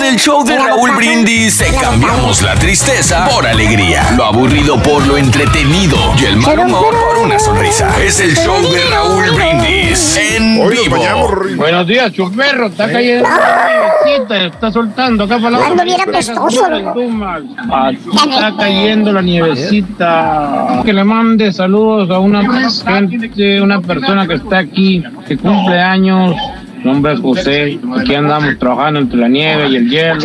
El show de Raúl Brindis. Te cambiamos la tristeza por alegría, lo aburrido por lo entretenido y el mal humor por una sonrisa. Es el show de Raúl Brindis en vivo. Buenos días, chuperro. Está cayendo una nievecita, está soltando acá para la Ando bien apestoso, Aquí está cayendo la nievecita. Que le mande saludos a una gente, una persona que está aquí, que cumple años. Nombre es José. Aquí andamos trabajando entre la nieve y el hielo.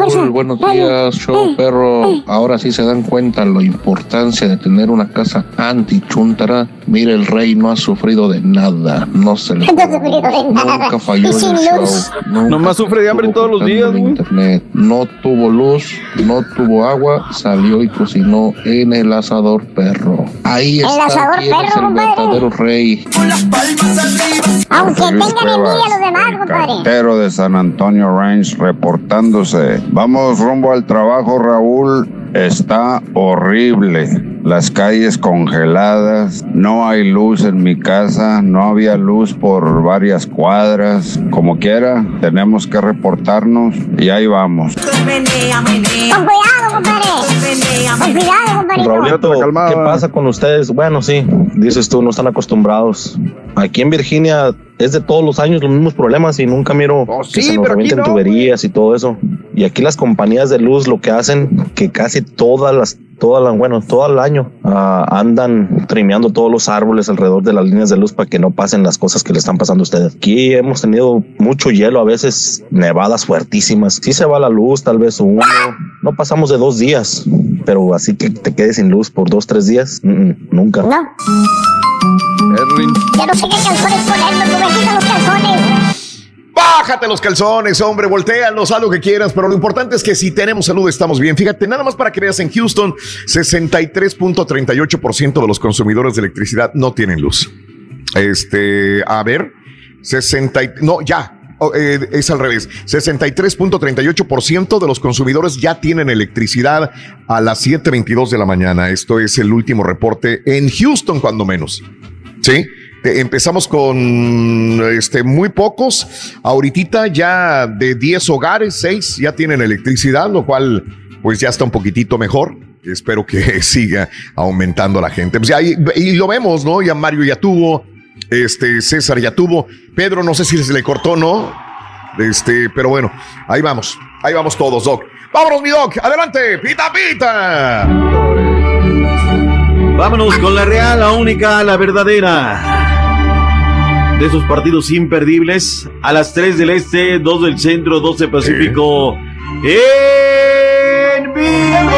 Raúl, buenos días, show perro. Ahora sí se dan cuenta la importancia de tener una casa anti-chuntara. Mire, el rey no ha sufrido de nada. No se le nunca falló en el show. Nunca Nomás sufre de hambre todos los días, güey. internet. No tuvo luz, no tuvo agua, salió y cocinó en el asador perro. Ahí El está asador quién es perro, el compadre. verdadero rey. Aunque tengan envidia los demás, compadre. Cartero de San Antonio Range reportándose. Vamos rumbo al trabajo, Raúl. Está horrible. Las calles congeladas. No hay luz en mi casa. No había luz por varias cuadras. Como quiera, tenemos que reportarnos y ahí vamos. Raulito, ¿qué pasa con ustedes? Bueno, sí, dices tú, no están acostumbrados. Aquí en Virginia es de todos los años los mismos problemas y nunca miro que sí, se nos pero no, tuberías y todo eso. Y aquí las compañías de luz lo que hacen que casi todas las todas las, bueno, todo el año ah, andan trimeando todos los árboles alrededor de las líneas de luz para que no pasen las cosas que le están pasando a ustedes. Aquí hemos tenido mucho hielo, a veces nevadas fuertísimas. Si se va la luz, tal vez uno, no pasamos de dos días, pero así que te quedes sin luz por dos, tres días, mm, mm, nunca. No. Ya no sé qué calzones ponerme, no me quitan los calzones. Bájate los calzones, hombre, voltealos, haz lo que quieras, pero lo importante es que si tenemos salud estamos bien. Fíjate, nada más para que veas, en Houston, 63.38% de los consumidores de electricidad no tienen luz. Este, a ver, 60, y- no, ya, eh, es al revés. 63.38% de los consumidores ya tienen electricidad a las 7.22 de la mañana. Esto es el último reporte en Houston, cuando menos. ¿Sí? Eh, Empezamos con este, muy pocos. Ahorita ya de 10 hogares, 6 ya tienen electricidad, lo cual pues ya está un poquitito mejor. Espero que siga aumentando la gente. Pues ya, y lo vemos, ¿no? Ya Mario ya tuvo, este, César ya tuvo, Pedro no sé si se le cortó, ¿no? Este, pero bueno, ahí vamos, ahí vamos todos, Doc. Vámonos, mi Doc, adelante, pita, pita. Vámonos con la real, la única, la verdadera. De esos partidos imperdibles, a las 3 del este, 2 del centro, 12 Pacífico. ¡En vivo!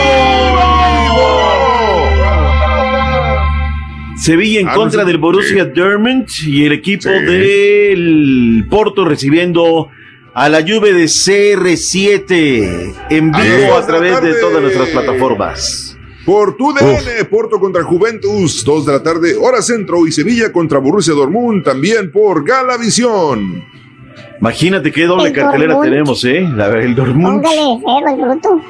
Sevilla en Ah, contra no sé. del Borussia Dortmund y el equipo del Porto recibiendo a la Juve de CR7 en vivo a través de todas nuestras plataformas. Por tu DN, Porto contra Juventus, 2 de la tarde, hora centro, y Sevilla contra Borussia Dortmund, también por Galavisión. Imagínate qué doble El cartelera tenemos, ¿eh? La, el Dortmund. Póngale bruto.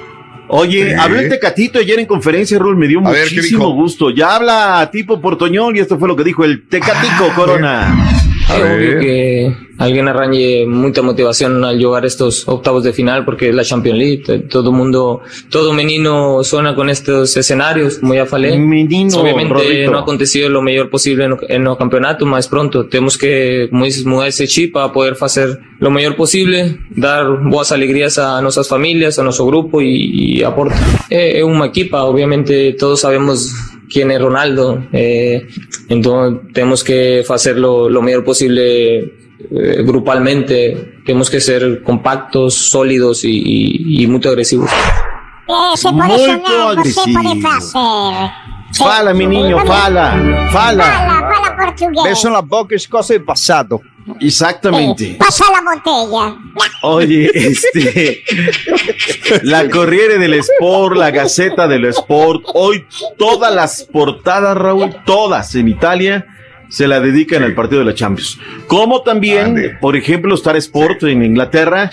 Oye, Sí. habló el Tecatito ayer en conferencia, Rul, me dio A ver, ¿qué muchísimo gusto. Ya habla tipo portoñol y esto fue lo que dijo el Tecatico Corona. É óbvio que alguém arranje muita motivação al jogar estos octavos de final porque es la Champions League. Todo mundo, todo menino suena con estos escenarios, como ya falei. Menino, Obviamente no ha acontecido lo mejor posible en, en el campeonato, más pronto. Tenemos que, como dices, mudar ese chip para poder hacer lo mejor posible, dar boas alegrías a nuestras familias, a nuestro grupo y, y aportar. Es, es una equipa, obviamente todos sabemos quién es Ronaldo. Eh, entonces tenemos que hacer lo, mejor posible eh, grupalmente. Tenemos que ser compactos, sólidos y, y, y muy agresivos. Eh, se puede Molto sonar, no se puede agresivo. hacer. Fala, fala, fala. Fala, fala português. Beso na boca escoça do passado. Exactamente. Pasa la botella. Oye, este. La Corriere del Sport, la Gaceta del Sport, hoy todas las portadas, Raúl, todas en Italia se la dedican al partido de la Champions. Como también, por ejemplo, Star Sport en Inglaterra,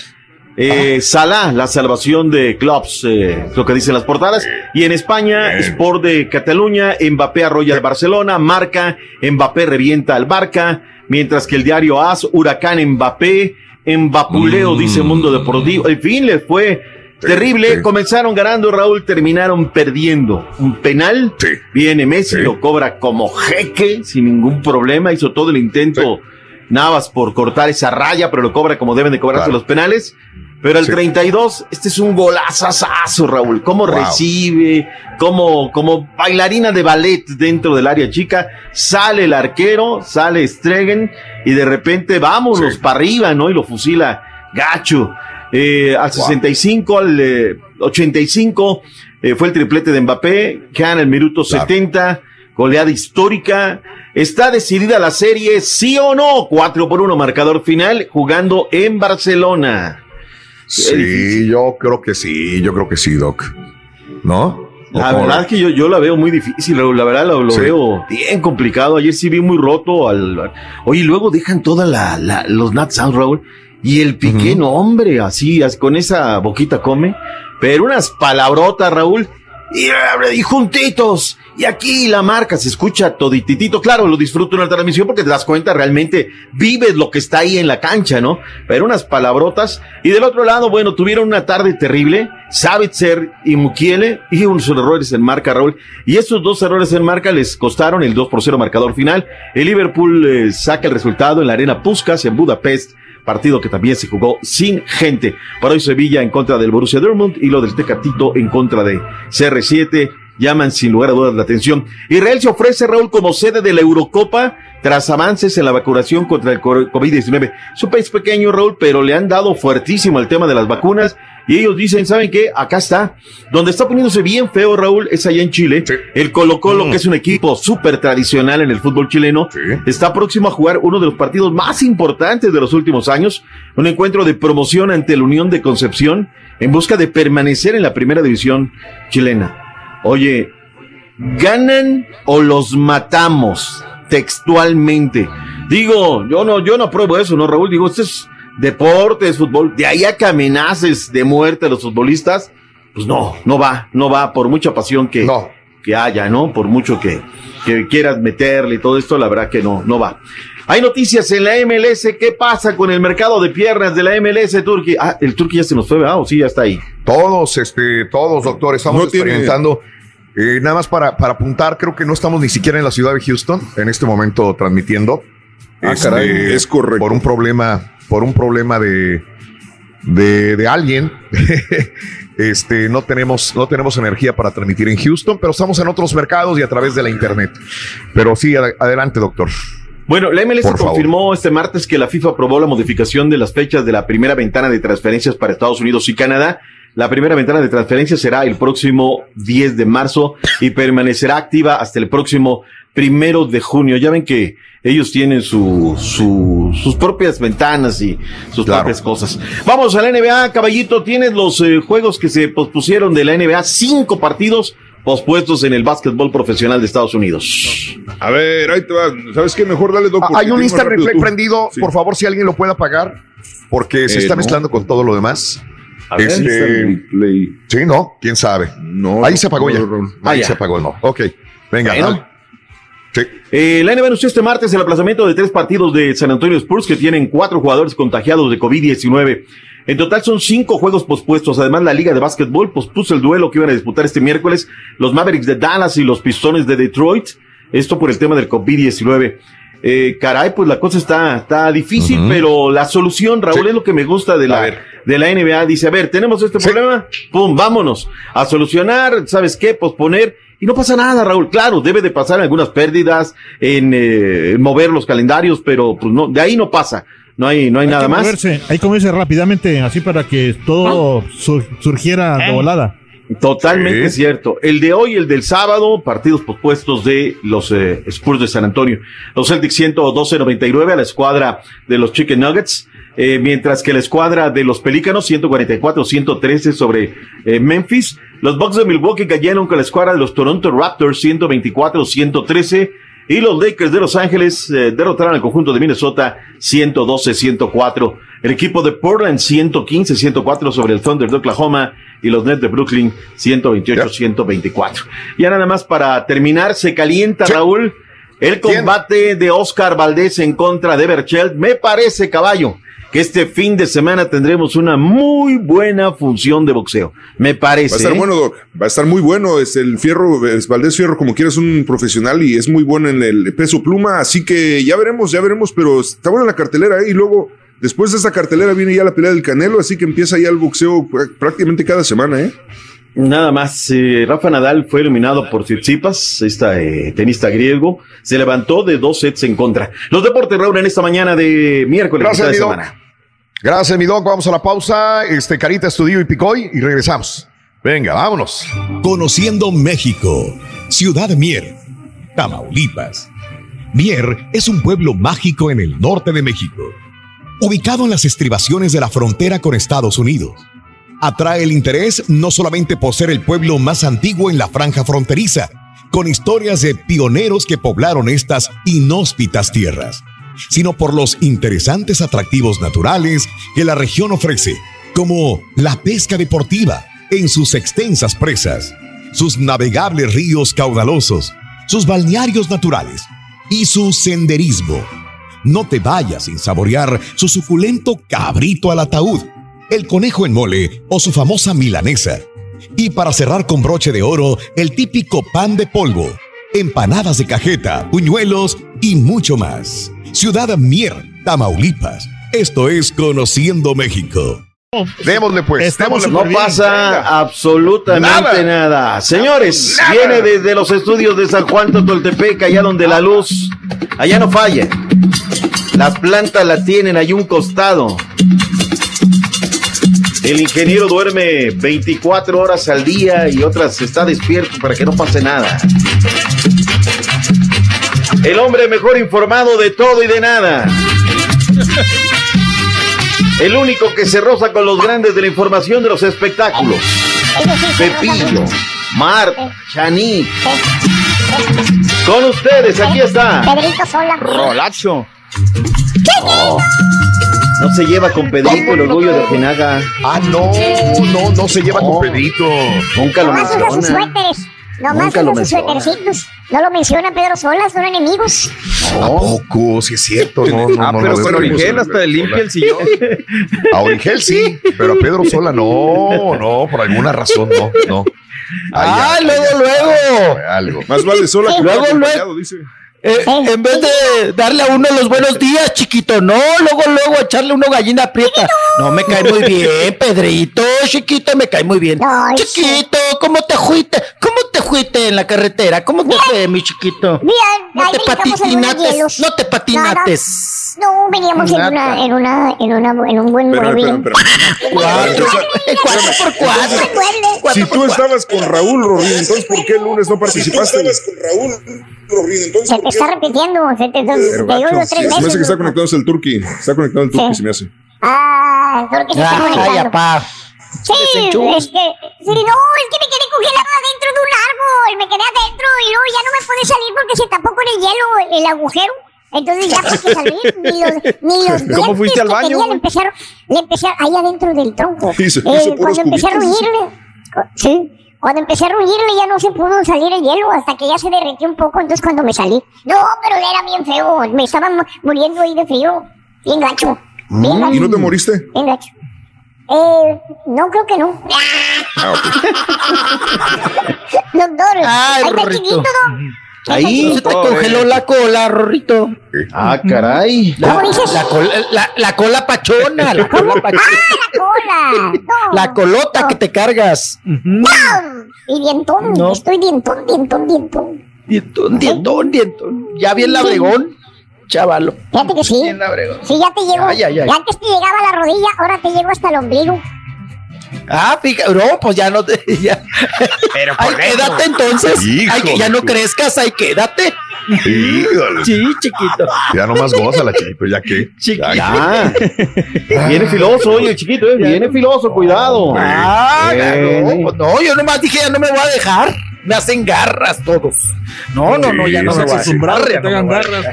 eh, Salah, la salvación de clubs, eh, lo que dicen las portadas. Y en España, Sport de Cataluña, Mbappé arrolla al Barcelona, Marca, Mbappé revienta al Barca, mientras que el diario AS, Huracán Mbappé, Mbapuleo, dice Mundo Deportivo. En fin, le fue terrible. Comenzaron ganando, Raúl, terminaron perdiendo. Un penal. Viene Messi, lo cobra como jeque, sin ningún problema. Hizo todo el intento Navas por cortar esa raya, pero lo cobra como deben de cobrarse los penales. Pero el 32, este es un golazazazo, Raúl. Cómo Wow. recibe, como, como bailarina de ballet dentro del área chica. Sale el arquero, sale Stregen y de repente vámonos para arriba, ¿no? Y lo fusila gacho. Eh, al 65, al eh, 85, eh, fue el triplete de Mbappé. Quedan el minuto 70, goleada histórica. Está decidida la serie, sí o no. 4 por 1, marcador final, jugando en Barcelona. Sí, yo creo que sí, yo creo que sí, Doc. ¿No? La ¿O cómo verdad es que yo, yo la veo muy difícil, la verdad lo, lo Sí. veo bien complicado. Ayer sí vi muy roto al, oye, luego dejan toda la, la- los nuts out, Raúl. Y el piqué, no, hombre, así, as- con esa boquita come. Pero unas palabrotas, Raúl. Y, juntitos. Y aquí la marca se escucha todititito. Claro, lo disfruto en la transmisión porque te das cuenta realmente vives lo que está ahí en la cancha, ¿no? Pero unas palabrotas. Y del otro lado, bueno, tuvieron una tarde terrible. Savitzer y Mukiele y unos errores en marca, Raúl. Y esos dos errores en marca les costaron el 2 por 0 marcador final. El Liverpool eh, saca el resultado en la arena Puskas en Budapest. Partido que también se jugó sin gente. Para hoy Sevilla en contra del Borussia Dortmund y lo del Tecatito en contra de CR7 llaman sin lugar a dudas la atención. Israel se ofrece, Raúl, como sede de la Eurocopa tras avances en la vacunación contra el cor- COVID-19. Es un país pequeño, Raúl, pero le han dado fuertísimo el tema de las vacunas y ellos dicen, ¿saben qué? Acá está. Donde está poniéndose bien feo, Raúl, es allá en Chile. El Colo Colo, Mm. que es un equipo súper tradicional en el fútbol chileno, está próximo a jugar uno de los partidos más importantes de los últimos años. Un encuentro de promoción ante la Unión de Concepción en busca de permanecer en la primera división chilena. Oye, ¿ganan o los matamos textualmente? Digo, yo no, yo no apruebo eso, ¿no, Raúl? Digo, esto es deporte, es fútbol. De ahí a que amenaces de muerte a los futbolistas, pues no, no va, no va, por mucha pasión que, que haya, ¿no? Por mucho que, que quieras meterle y todo esto, la verdad que no, no va. Hay noticias en la MLS. ¿Qué pasa con el mercado de piernas de la MLS Turquía? Ah, el Turquía ya se nos fue, ¿verdad? ¿O sí, ya está ahí? Todos, este, todos, doctor, estamos No tiene- experimentando. Eh, nada más para, para apuntar, creo que no estamos ni siquiera en la ciudad de Houston en este momento transmitiendo. Ah, Este, caray, es correcto. Por un problema, por un problema de, de, de alguien. este, no tenemos, no tenemos energía para transmitir en Houston, pero estamos en otros mercados y a través de la internet. Pero sí, ad- adelante, doctor. Bueno, la MLS Por favor. confirmó este martes que la FIFA aprobó la modificación de las fechas de la primera ventana de transferencias para Estados Unidos y Canadá. La primera ventana de transferencias será el próximo 10 de marzo y permanecerá activa hasta el próximo primero de junio. Ya ven que ellos tienen su, su- sus propias ventanas y sus propias cosas. Vamos a la NBA, caballito. Tienes los eh, juegos que se pospusieron de la NBA, cinco partidos pospuestos en el básquetbol profesional de Estados Unidos. A ver, ahí te va. ¿Sabes qué? Mejor dale, Doc. Ah, Hay un Instant rápido Replay tú. prendido, Sí. por favor, si alguien lo puede apagar, porque se Eh, está no. mezclando con todo lo demás. A ver, Instant sí, no, quién sabe. No, Ahí se apagó no, ya. no, no. Ahí Ah, ya. se apagó, no. Ok, venga. Bueno. Eh, la NBA anunció este martes el aplazamiento de tres partidos de San Antonio Spurs que tienen cuatro jugadores contagiados de COVID-19. En total son cinco juegos pospuestos. Además, la Liga de Básquetbol pospuso el duelo que iban a disputar este miércoles los Mavericks de Dallas y los Pistones de Detroit. Esto por el tema del COVID-19. Eh, caray, pues la cosa está, está difícil, pero la solución, Raúl, es lo que me gusta de la, de la NBA. Dice, a ver, tenemos este problema, pum, vámonos a solucionar, ¿sabes qué? Posponer y no pasa nada, Raúl. Claro, debe de pasar algunas pérdidas, en eh, mover los calendarios, pero pues no, de ahí no pasa. No hay, no hay, nada que más. hay que moverse rápidamente, así para que todo sur- surgiera de volada. Totalmente cierto. El de hoy, el del sábado, partidos pospuestos de los eh, Spurs de San Antonio. Los Celtics 112-99 a la escuadra de los Chicken Nuggets, eh, mientras que la escuadra de los Pelícanos 144-113 sobre eh, Memphis. Los Bucks de Milwaukee cayeron con la escuadra de los Toronto Raptors 124-113. Y los Lakers de Los Ángeles eh, derrotaron al conjunto de Minnesota 112-104. El equipo de Portland 115-104 sobre el Thunder de Oklahoma y los Nets de Brooklyn 128-124. Ya nada más para terminar, se calienta Raúl el combate de Oscar Valdés en contra de Berchelt. Me parece, caballo, que este fin de semana tendremos una muy buena función de boxeo. Me parece. Va a estar ¿eh? bueno, Doc. Va a estar muy bueno. Es el Fierro, es Valdés Fierro, como quieras, un profesional y es muy bueno en el peso pluma. Así que ya veremos, ya veremos, pero está buena la cartelera. ¿eh? Y luego, después de esa cartelera, viene ya la pelea del Canelo. Así que empieza ya el boxeo pr- prácticamente cada semana, ¿eh? Nada más, eh, Rafa Nadal fue eliminado por Tsitsipas, esta eh, tenista griego, se levantó de dos sets en contra. Los deportes, Raúl, en esta mañana de miércoles, Gracias, de mi doc. semana. Gracias, mi doc. Vamos a la pausa. Este, Carita, Estudio y Picoy y regresamos. Venga, vámonos. Conociendo México, Ciudad Mier, Tamaulipas. Mier es un pueblo mágico en el norte de México, ubicado en las estribaciones de la frontera con Estados Unidos. Atrae el interés no solamente por ser el pueblo más antiguo en la franja fronteriza, con historias de pioneros que poblaron estas inhóspitas tierras, sino por los interesantes atractivos naturales que la región ofrece, como la pesca deportiva en sus extensas presas, sus navegables ríos caudalosos, sus balnearios naturales y su senderismo. No te vayas sin saborear su suculento cabrito al ataúd, el conejo en mole o su famosa milanesa. Y para cerrar con broche de oro, el típico pan de polvo, empanadas de cajeta, puñuelos y mucho más. Ciudad Mier, Tamaulipas. Esto es Conociendo México. Démosle pues. démosle No bien. pasa Venga. absolutamente nada. Señores, Nada. viene desde los estudios de San Juan Totoltepec, allá donde la luz, allá no falla. Las plantas la tienen ahí un costado. El ingeniero duerme 24 horas al día y otras está despierto para que no pase nada. El hombre mejor informado de todo y de nada. El único que se roza con los grandes de la información de los espectáculos. Pepillo, Mar, Chaní. Con ustedes, aquí está. Pedrito Sola. No se lleva con Pedrito el orgullo de Ojinaga. Ah, no, no, no se lleva con Pedrito. Nunca lo Nomás usa sus menciona. suéteres. Nomás Nunca lo usa sus menciona. suétercitos. No lo menciona Pedro Sola, son enemigos. ¿A poco? Sí es cierto. No, no, Ah, no, pero no, con no, Origel no, hasta no, limpia el sillón. A Origel sí, pero a Pedro Sola no, no, por alguna razón no, no. Ah, Hay luego, luego. algo. Más vale sola que Luego, luego. dice. Eh, en vez de darle a uno los buenos días, chiquito, no, luego, luego echarle uno gallina prieta. No, me cae muy bien, Pedrito, chiquito, me cae muy bien. chiquito, ¿cómo te fuiste? ¿Cómo te fuiste en la carretera? ¿Cómo te fue, mi chiquito? Bien, No te brincamos algunos patinates, no te patinates. No, veníamos en una, en una, en una, en un buen Espera, mueble. espera, espera. Cuatro, cuatro por cuatro. Si tú estabas con Raúl Rorín, entonces ¿por qué el lunes no participaste? con Raúl Rorín, entonces Se te está repitiendo, se te, Pero, digo los tres se me hace veces. que está conectado es el Turqui. Está conectado el Turqui, Sí. se me hace. Ah, creo que se está Ay, conectando. apá. Sí, es que, sí, no, es que me quedé congelada dentro de un árbol, me quedé adentro y luego ya no me pude salir porque se tapó con el hielo el agujero. Entonces ya tuve que salir, ni los, ni los ¿Cómo fuiste al baño, tenía le empezaron, le empecé a- ahí adentro del tronco. Y se Eh, puso puros cuando empecé a cubitos, cu- sí, cuando empecé a ruñirle ya no se pudo salir el hielo hasta que ya se derretió un poco, entonces cuando me salí, no, pero era bien feo, me estaba mu- muriendo ahí de frío, bien gacho, bien gacho. ¿Y no te moriste? Bien gacho. Eh, no, creo que no. Ah, ok. Doctor, Ay, ahí está chiquito, doc. Ahí se te congeló la cola, Rorrito. Ah, caray. La, la cola, la, la cola pachona, la cola pachona. ¡Ah, la cola! No. La colota que te cargas. Y dientón. No. Estoy dientón, dientón, dientón. Dientón, dientón, dientón. Ya bien labregón, chavalo. Fíjate que sí. Bien labregón. Sí, ya te llegó. Ay, ay, ay. Ya antes te llegaba la rodilla, ahora te llegó hasta el ombligo. Ah, fíjate, no, pues ya no te. Ya. Pero Ay, quédate entonces. Ay, que ya no crezcas, ay, quédate. Híjole. Sí, chiquito. Ya nomás goza la chiquito, ya que. Chiquito. Ya. Viene filoso, oye, chiquito, eh, viene filoso, cuidado. Ah, Eh, no, pues no, yo nomás dije, ya no me voy a dejar. Me hacen garras todos. No, no, no, ya no me voy a dejar. garras.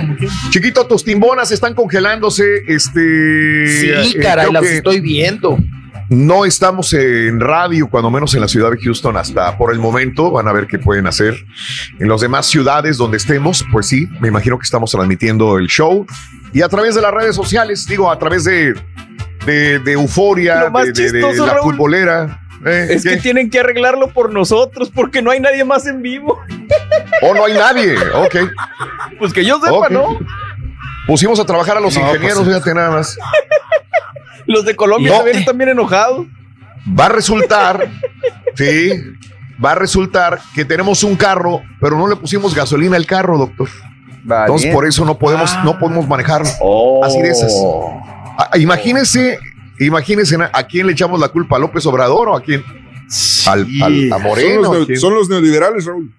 Chiquito, tus timbonas están congelándose. Este. Sí, eh, caray, las que estoy viendo. No estamos en radio, cuando menos en la ciudad de Houston, hasta por el momento. Van a ver qué pueden hacer. En las demás ciudades donde estemos, pues sí, me imagino que estamos transmitiendo el show. Y a través de las redes sociales, digo, a través de, de, de Euforia, de, la Raúl, futbolera. Eh, Es que tienen que arreglarlo por nosotros porque no hay nadie más en vivo. Oh, no hay nadie. Ok. Pues que yo sepa. ¿no? Pusimos a trabajar a los No, ingenieros, pues- fíjate nada más. Los de Colombia No. también están bien enojados. Va a resultar, sí, va a resultar que tenemos un carro, pero no le pusimos gasolina al carro, doctor. Entonces por eso no podemos, Ah. no podemos manejarlo. Oh. Así de esas. Ah, Imagínense, imagínense a quién le echamos la culpa, a López Obrador o a quién. Al, al- a Moreno. Son los, son los neoliberales, Raúl.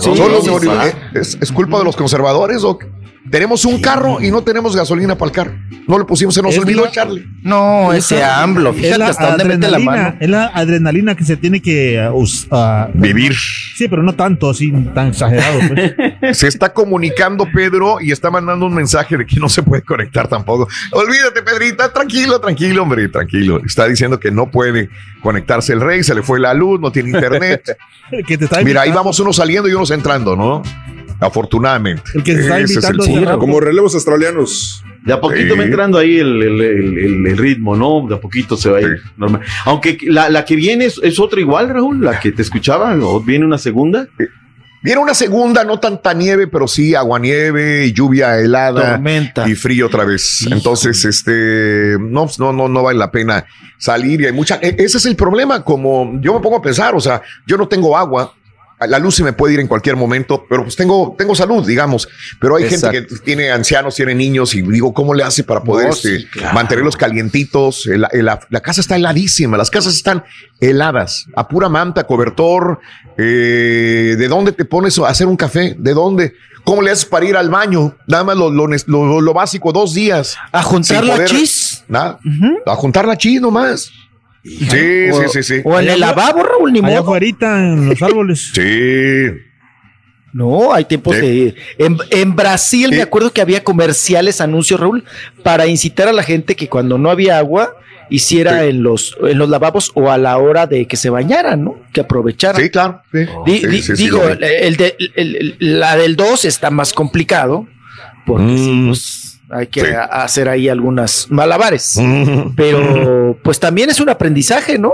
Son los neoliberales. ¿Es, es culpa de los conservadores o qué? Tenemos un carro y no tenemos gasolina para el carro. No le pusimos, se nos Es olvidó la- echarle. No, Es ese es fíjate la hasta dónde mete la adrenalina, mano. Es la adrenalina que se tiene que uh, ah, Vivir. Sí, pero no tanto así, tan exagerado. pues. Se está comunicando Pedro y está mandando un mensaje de que no se puede conectar tampoco. Olvídate, Pedrita, tranquilo, tranquilo, hombre, tranquilo. Está diciendo que no puede conectarse el rey, se le fue la luz, no tiene internet. que te está Mira, ahí vamos unos saliendo y unos entrando, ¿no? Afortunadamente. El que se está Ese es el. Como relevos australianos. De a poquito Sí. va entrando ahí el, el- el- el- el ritmo, ¿no? De a poquito se va a ir normal. Aunque la, la que viene es, es otra igual, Raúl, la que te escuchaba, o viene una segunda. Viene una segunda, no tanta nieve, pero sí aguanieve, lluvia helada Tormenta. y frío otra vez. Entonces, este, no, pues, no, no, no vale la pena salir y hay mucha. e- Ese es el problema. Como yo me pongo a pensar, o sea, yo no tengo agua. La luz se me puede ir en cualquier momento, pero pues tengo, tengo salud, digamos. Pero hay gente que tiene ancianos, tiene niños y digo, ¿cómo le hace para poder No, este, sí, claro. mantenerlos calientitos? La, la casa está heladísima, las casas están heladas, a pura manta, cobertor. eh, ¿De dónde te pones a hacer un café? ¿De dónde? ¿Cómo le haces para ir al baño? Nada más lo, lo, lo- lo básico, dos días. A juntar la poder- chis. Nada. A juntar la chis nomás. Sí, sí, sí, sí. O en el lavabo, Raúl, ni Allá modo. afuera, en los árboles. Sí. No, hay tiempos Sí. de. En, en Brasil Sí. me acuerdo que había comerciales, anuncios, Raúl, para incitar a la gente que cuando no había agua hiciera en los en los lavabos o a la hora de que se bañaran, ¿no? Que aprovecharan. Sí, claro. sí. Di- Sí, di- sí, sí, digo, lo vi. el, el de- el- el- la del 2 está más complicado porque Mm. pues, hay que Sí. a- hacer ahí algunas malabares. Pero pues también es un aprendizaje, ¿no?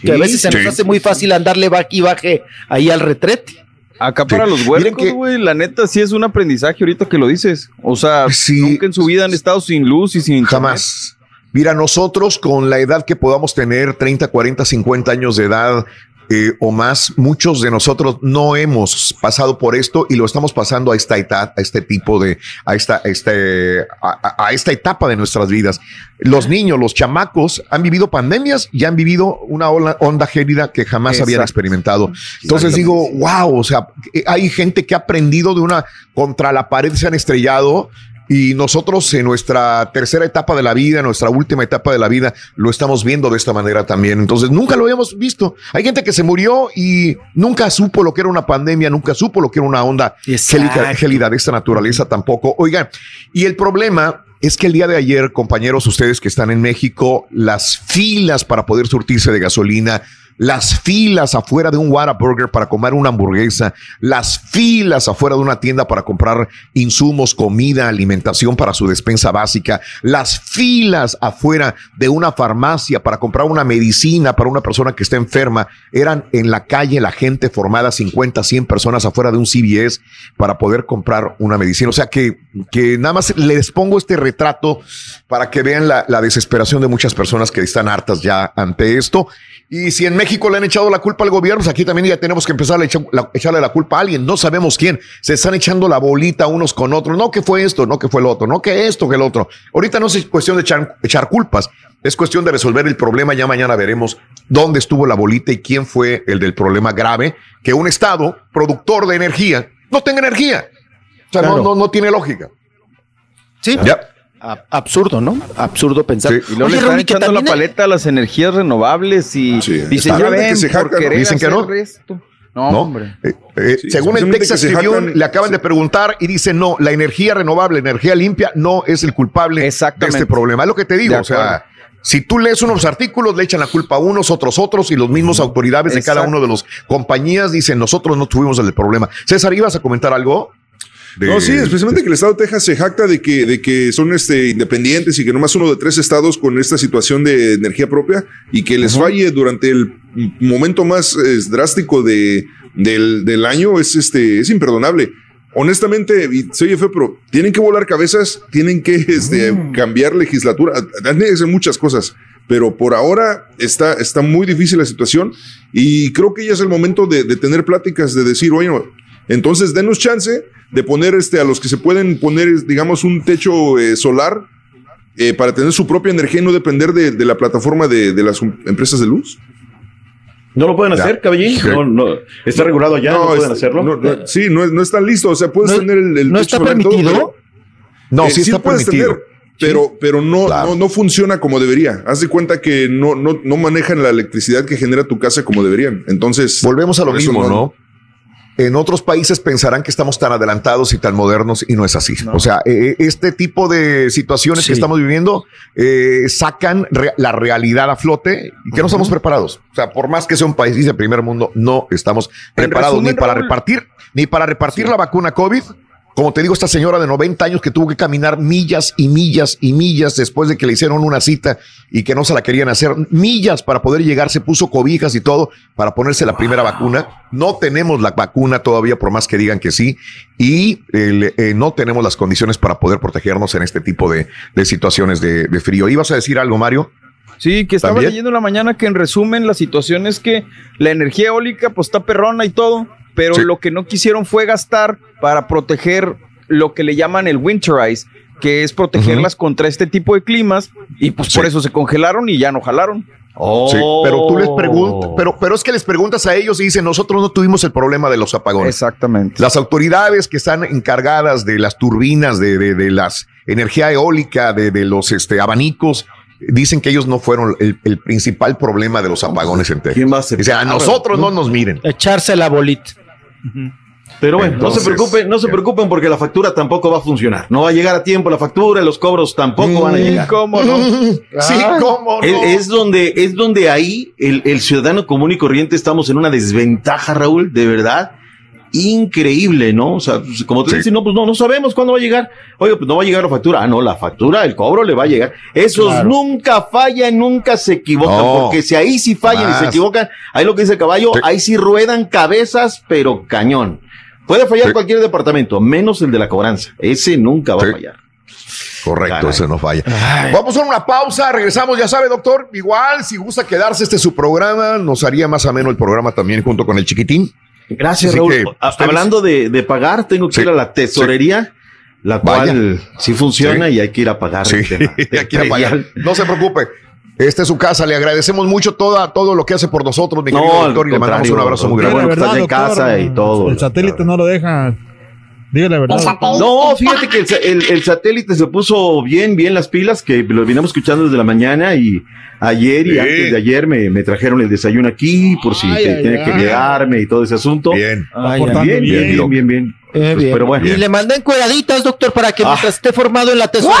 que a veces se nos sí. hace muy fácil andarle va y baje ahí al retrete. Acá para los huercos, güey, la neta sí es un aprendizaje ahorita que lo dices. O sea, Sí. nunca en su vida han estado sin luz y sin internet. Jamás. Mira, nosotros con la edad que podamos tener, 30, 40, 50 años de edad eh, o más, muchos de nosotros no hemos pasado por esto y lo estamos pasando a esta etapa, a este tipo de, a esta, a este, a, esta etapa de nuestras vidas. Los niños, los chamacos han vivido pandemias y han vivido una ola- onda gélida que jamás habían experimentado. Entonces digo, wow, o sea, eh, hay gente que ha aprendido de una contra la pared se han estrellado y nosotros en nuestra tercera etapa de la vida, en nuestra última etapa de la vida, lo estamos viendo de esta manera también. Entonces, nunca lo habíamos visto. Hay gente que se murió y nunca supo lo que era una pandemia, nunca supo lo que era una onda gélida, gélida de esta naturaleza tampoco. Oigan, y el problema es que el día de ayer, compañeros, ustedes que están en México, las filas para poder surtirse de gasolina las filas afuera de un Whataburger para comer una hamburguesa, las filas afuera de una tienda para comprar insumos, comida, alimentación para su despensa básica, las filas afuera de una farmacia para comprar una medicina para una persona que está enferma, eran en la calle la gente formada 50, 100 personas afuera de un CVS para poder comprar una medicina. O sea que, que nada más les pongo este retrato para que vean la, la desesperación de muchas personas que están hartas ya ante esto. Y si en México le han echado la culpa al gobierno, pues aquí también ya tenemos que empezar a echar la- echarle la culpa a alguien. No sabemos quién. Se están echando la bolita unos con otros. No que fue esto, no que fue lo otro, no que esto, que el otro. Ahorita no es cuestión de echar, echar culpas. Es cuestión de resolver el problema. Ya mañana veremos dónde estuvo la bolita y quién fue el del problema grave. Que un Estado productor de energía no tenga energía. O sea, no, no, no tiene lógica. Sí. Ya. Absurdo, ¿no? Absurdo pensar. Y luego Oye, le están que echando la paleta a las energías renovables y dicen, Está ya que ven, se jactan, querer dicen que no. esto. No, ¿no? hombre. Eh, eh, Sí, según el Texas que Tribune, le acaban de preguntar y dice no, la energía renovable, energía limpia no es el culpable de este problema. Es lo que te digo, o sea, si tú lees unos artículos, le echan la culpa a unos, otros otros, y los mismos autoridades de cada uno de los compañías dicen nosotros no tuvimos el problema. César, ¿ibas a comentar algo? De- No, sí, especialmente que el estado de Texas se jacta de que, de que son este, independientes y que nomás uno de tres estados con esta situación de energía propia y que les falle durante el momento más eh, drástico de, del, del año es, este, es imperdonable. Honestamente, y soy feo, pero tienen que volar cabezas, tienen que este, cambiar legislatura, hacer muchas cosas. Pero por ahora está, está muy difícil la situación y creo que ya es el momento de, de tener pláticas, de decir, oye, entonces denos chance de poner este, a los que se pueden poner, digamos, un techo eh, solar eh, para tener su propia energía y no depender de, de la plataforma de, de las um, empresas de luz. ¿No lo pueden Ya. hacer, caballín? Sí. No, no, ¿Está regulado allá? ¿No, pueden es- hacerlo? no, no, sí, no, no está listo. O sea, puedes ¿No- tener el, el no techo está solar y todo, permitido? pero- No, Eh, sí está permitido. tener, pero, pero no, no, no funciona como debería. Haz de cuenta que no, no, no manejan la electricidad que genera tu casa como deberían. Entonces. Volvemos a lo mismo, ¿no? En otros países pensarán que estamos tan adelantados y tan modernos y no es así. O sea, eh, este tipo de situaciones Sí. que estamos viviendo eh, sacan re- la realidad a flote y que no estamos preparados. O sea, por más que sea un país de primer mundo, no estamos preparados resumen, ni para Raúl. repartir, ni para repartir la vacuna COVID. Como te digo, esta señora de 90 años que tuvo que caminar millas y millas y millas después de que le hicieron una cita y que no se la querían hacer, millas para poder llegar, se puso cobijas y todo para ponerse la primera vacuna. No tenemos la vacuna todavía, por más que digan que sí, y eh, no tenemos las condiciones para poder protegernos en este tipo de, de situaciones de, de frío. ¿Ibas a decir algo, Mario? Sí, que estaba ¿También? leyendo en la mañana que en resumen la situación es que la energía eólica pues está perrona y todo, pero Sí. lo que no quisieron fue gastar para proteger lo que le llaman el winterize, que es protegerlas contra este tipo de climas y pues por eso se congelaron y ya no jalaron. Sí, pero tú les preguntas, pero, pero es que les preguntas a ellos y dicen, nosotros no tuvimos el problema de los apagones. Exactamente. Las autoridades que están encargadas de las turbinas, de, de, de las energía eólica, de, de los este, abanicos, dicen que ellos no fueron el, el principal problema de los apagones en Texas. ¿Quién va a? O sea, a nosotros no nos miren. Echarse la bolita. Pero bueno, no se preocupen, no se preocupen porque la factura tampoco va a funcionar. No va a llegar a tiempo la factura, los cobros tampoco van a llegar. ¿Cómo no? Sí, cómo no. Es, es donde, es donde ahí el, el ciudadano común y corriente estamos en una desventaja, Raúl, de verdad. Increíble, ¿no? O sea, pues, como te dicen, no, pues no, no sabemos cuándo va a llegar. Oye, pues no va a llegar la factura. Ah, no, la factura, el cobro le va a llegar. Esos Claro. nunca fallan, nunca se equivocan, No. porque si ahí sí fallan y se equivocan, ahí lo que dice el caballo, ahí sí ruedan cabezas, pero cañón. Puede fallar cualquier departamento, menos el de la cobranza. Ese nunca va a fallar. Correcto, Caray. ese no falla. Vamos a una pausa, regresamos, ya sabe, doctor. Igual, si gusta quedarse este es su programa, nos haría más ameno el programa también junto con el chiquitín. Gracias, Así Raúl. que, Hablando de, de pagar, tengo que Sí, ir a la tesorería, la cual Vaya. sí funciona Sí. y hay que ir a pagar. Sí, el tema. hay que ir a pagar. No se preocupe. Esta es su casa, le agradecemos mucho toda, todo lo que hace por nosotros, mi No, querido doctor, y le mandamos un abrazo muy grande. Bueno, estás en casa y todo. El satélite no lo deja. Dígale la verdad. No, fíjate que el, sa- el- el satélite se puso bien, bien las pilas, que lo vinimos escuchando desde la mañana y ayer y Sí. antes de ayer me, me trajeron el desayuno aquí por si Ay, te- ay, tiene que ay. llegarme y todo ese asunto. Bien. Ay, bien, ay, bien, bien, bien, bien, bien. Eh, Pues, bien. pero bueno. Y le mandan cueraditas, doctor, para que Ah. mientras esté formado en la tesorería,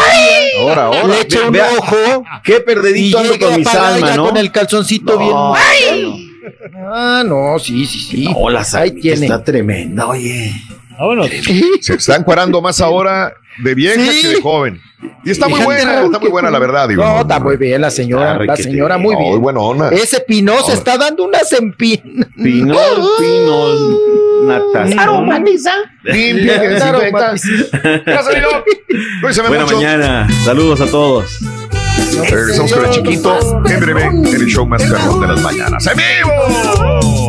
Ahora, ahora. le eche un vea- ojo Qué y perdidito ando con mi alma, ¿no? con el calzoncito No, bien. bueno. Ah, no, sí, sí, sí. No, la Ahí tiene. está tremenda, oye. Vámonos. Se están cuarando más ahora de vieja Sí. que de joven. Y está muy buena, está muy buena, la verdad. Digo, No, está muy bien la señora, la señora muy bien. buena onda. Ese No. está dando unas empinas. Pinol, natación. Aromatiza. Limpia. Gracias, Buena mucho. mañana. Saludos a todos. Regresamos con el chiquito en breve en el show más perrón de las mañanas. ¡En vivo!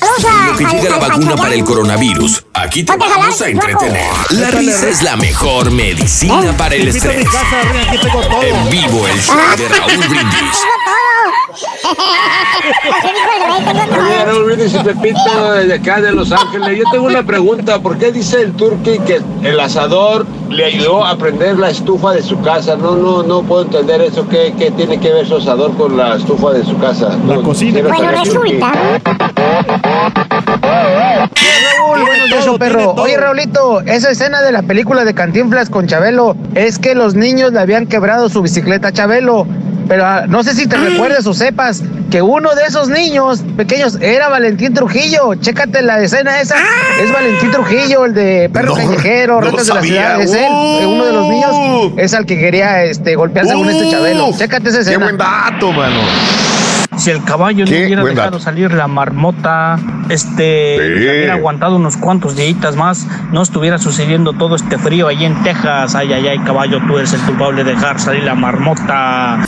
En lo que llega la vacuna para el coronavirus, aquí te vamos a entretener. La risa es la mejor medicina para el a estrés. En vivo el show de Raúl Brindis. Oye, Raúl Brindis y Pepito de acá de Los Ángeles. Yo tengo una pregunta. ¿Por qué dice el turqui que el asador le ayudó a prender la estufa de su casa? No, no, no puedo entender eso. ¿Qué, qué tiene que ver su asador con la estufa de su casa? La No, cocina. quiero Bueno, saber qué. Todo, perro. Oye, Raulito, esa escena de la película de Cantinflas con Chabelo es que los niños le habían quebrado su bicicleta a Chabelo. Pero ah, no sé si te recuerdas o sepas que uno de esos niños pequeños era Valentín Trujillo. Chécate la escena esa. Es Valentín Trujillo, el de Perro No, Callejero, no Retas de la. Ciudad. Es él, Uh. uno de los niños. Es al que quería este, golpear según este Chabelo. Uf, Chécate esa Qué escena. buen dato, mano. Si el caballo no hubiera dejado dato. salir la marmota, este, Sí. hubiera aguantado unos cuantos días más, no estuviera sucediendo todo este frío allí en Texas. Ay, ay, ay, caballo, tú eres el culpable de dejar salir la marmota.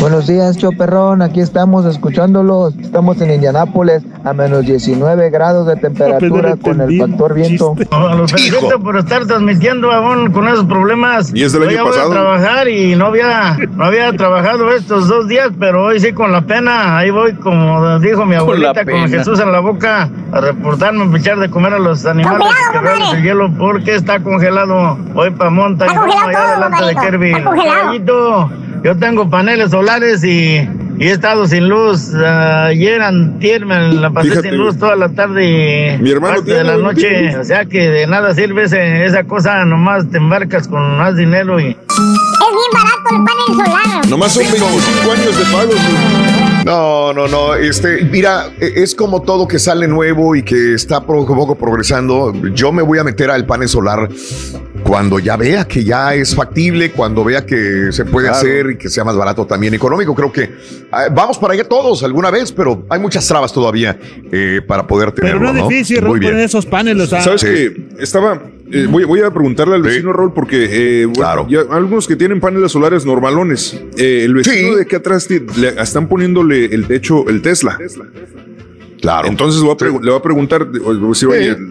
Buenos días, Choperrón. Aquí estamos escuchándolos. Estamos en Indianápolis a menos 19 grados de temperatura con el factor viento. Los felicito por estar transmitiendo aún con esos problemas. Y es del Hoy año ya voy pasado. a trabajar y no había, no había trabajado estos dos días, pero hoy sí con la pena. Ahí voy, como dijo mi abuelita, con. Jesús en la boca, a reportarme, a echar de comer a los animales quebrarles el hielo porque está congelado. Voy para monta y allá todo, delante de compadrito. Yo tengo paneles solares y, y he estado sin luz. Ayer, antier, me la pasé Fíjate. sin luz toda la tarde y Mi hermano parte de la noche. O sea que de nada sirve ese- esa cosa, nomás te embarcas con más dinero y... Es bien barato el panel solar. Nomás son 25 años de pago. güey. No, no, no. Este, mira, e- es como todo que sale nuevo y que está poco a poco progresando. Yo me voy a meter al panel solar cuando ya vea que ya es factible, cuando vea que se puede Claro. hacer y que sea más barato también económico. Creo que ah, vamos para allá todos alguna vez, pero hay muchas trabas todavía eh, para poder tenerlo. Pero no es difícil, Raúl, Muy bien. poner esos paneles. ¿Sabes Sí. qué? Estaba. eh, voy, voy a preguntarle al vecino Raúl porque eh, bueno, Claro. ya algunos que tienen paneles solares normalones, eh, el vecino Sí. de aquí atrás le- están poniéndole el techo, el Tesla. Claro. Entonces voy a le voy a preguntar,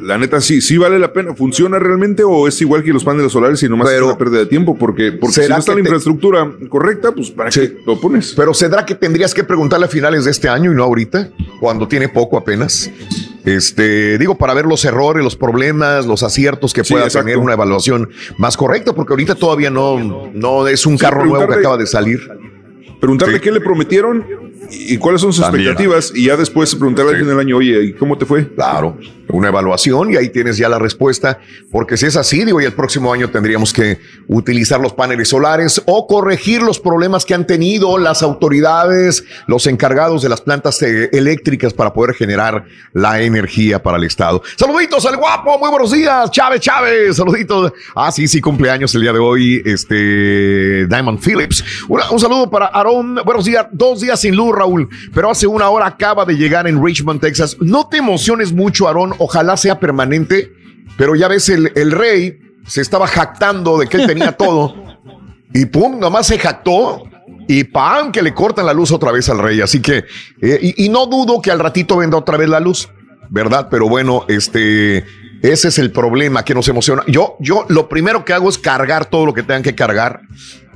la neta, sí, sí vale la pena, ¿funciona realmente o es igual que los paneles solares y nomás es Pero- una pérdida de tiempo? Porque, porque si ¿Será no está la te- infraestructura correcta, pues ¿para qué lo pones? Pero ¿será que tendrías que preguntarle a finales de este año y no ahorita? Cuando tiene poco apenas. Este, digo, para ver los errores, los problemas, los aciertos que pueda tener una evaluación más correcta, porque ahorita todavía no, no es un Sí, carro nuevo que acaba de salir. Preguntarle Sí. qué le prometieron y, cuáles son sus También. expectativas y ya después preguntarle al fin del año, oye, ¿y cómo te fue? Claro, una evaluación y ahí tienes ya la respuesta, porque si es así, digo, y el próximo año tendríamos que utilizar los paneles solares o corregir los problemas que han tenido las autoridades, los encargados de las plantas eh, eléctricas para poder generar la energía para el Estado. Saluditos al guapo, muy buenos días, Chávez, Chávez, saluditos. Ah, sí, sí, cumpleaños el día de hoy, este Diamond Phillips. Una- un saludo para Aarón, buenos días, dos días sin luz, Raúl, pero hace una hora acaba de llegar en Richmond, Texas. No te emociones mucho, Aarón, ojalá sea permanente, pero ya ves, el, el rey se estaba jactando de que él tenía todo y pum, nomás se jactó. Y pam, que le cortan la luz otra vez al rey. Así que, eh, y, y no dudo que al ratito vendrá otra vez la luz, ¿verdad? Pero bueno, este, ese es el problema que nos emociona. Yo, yo lo primero que hago es cargar todo lo que tengan que cargar,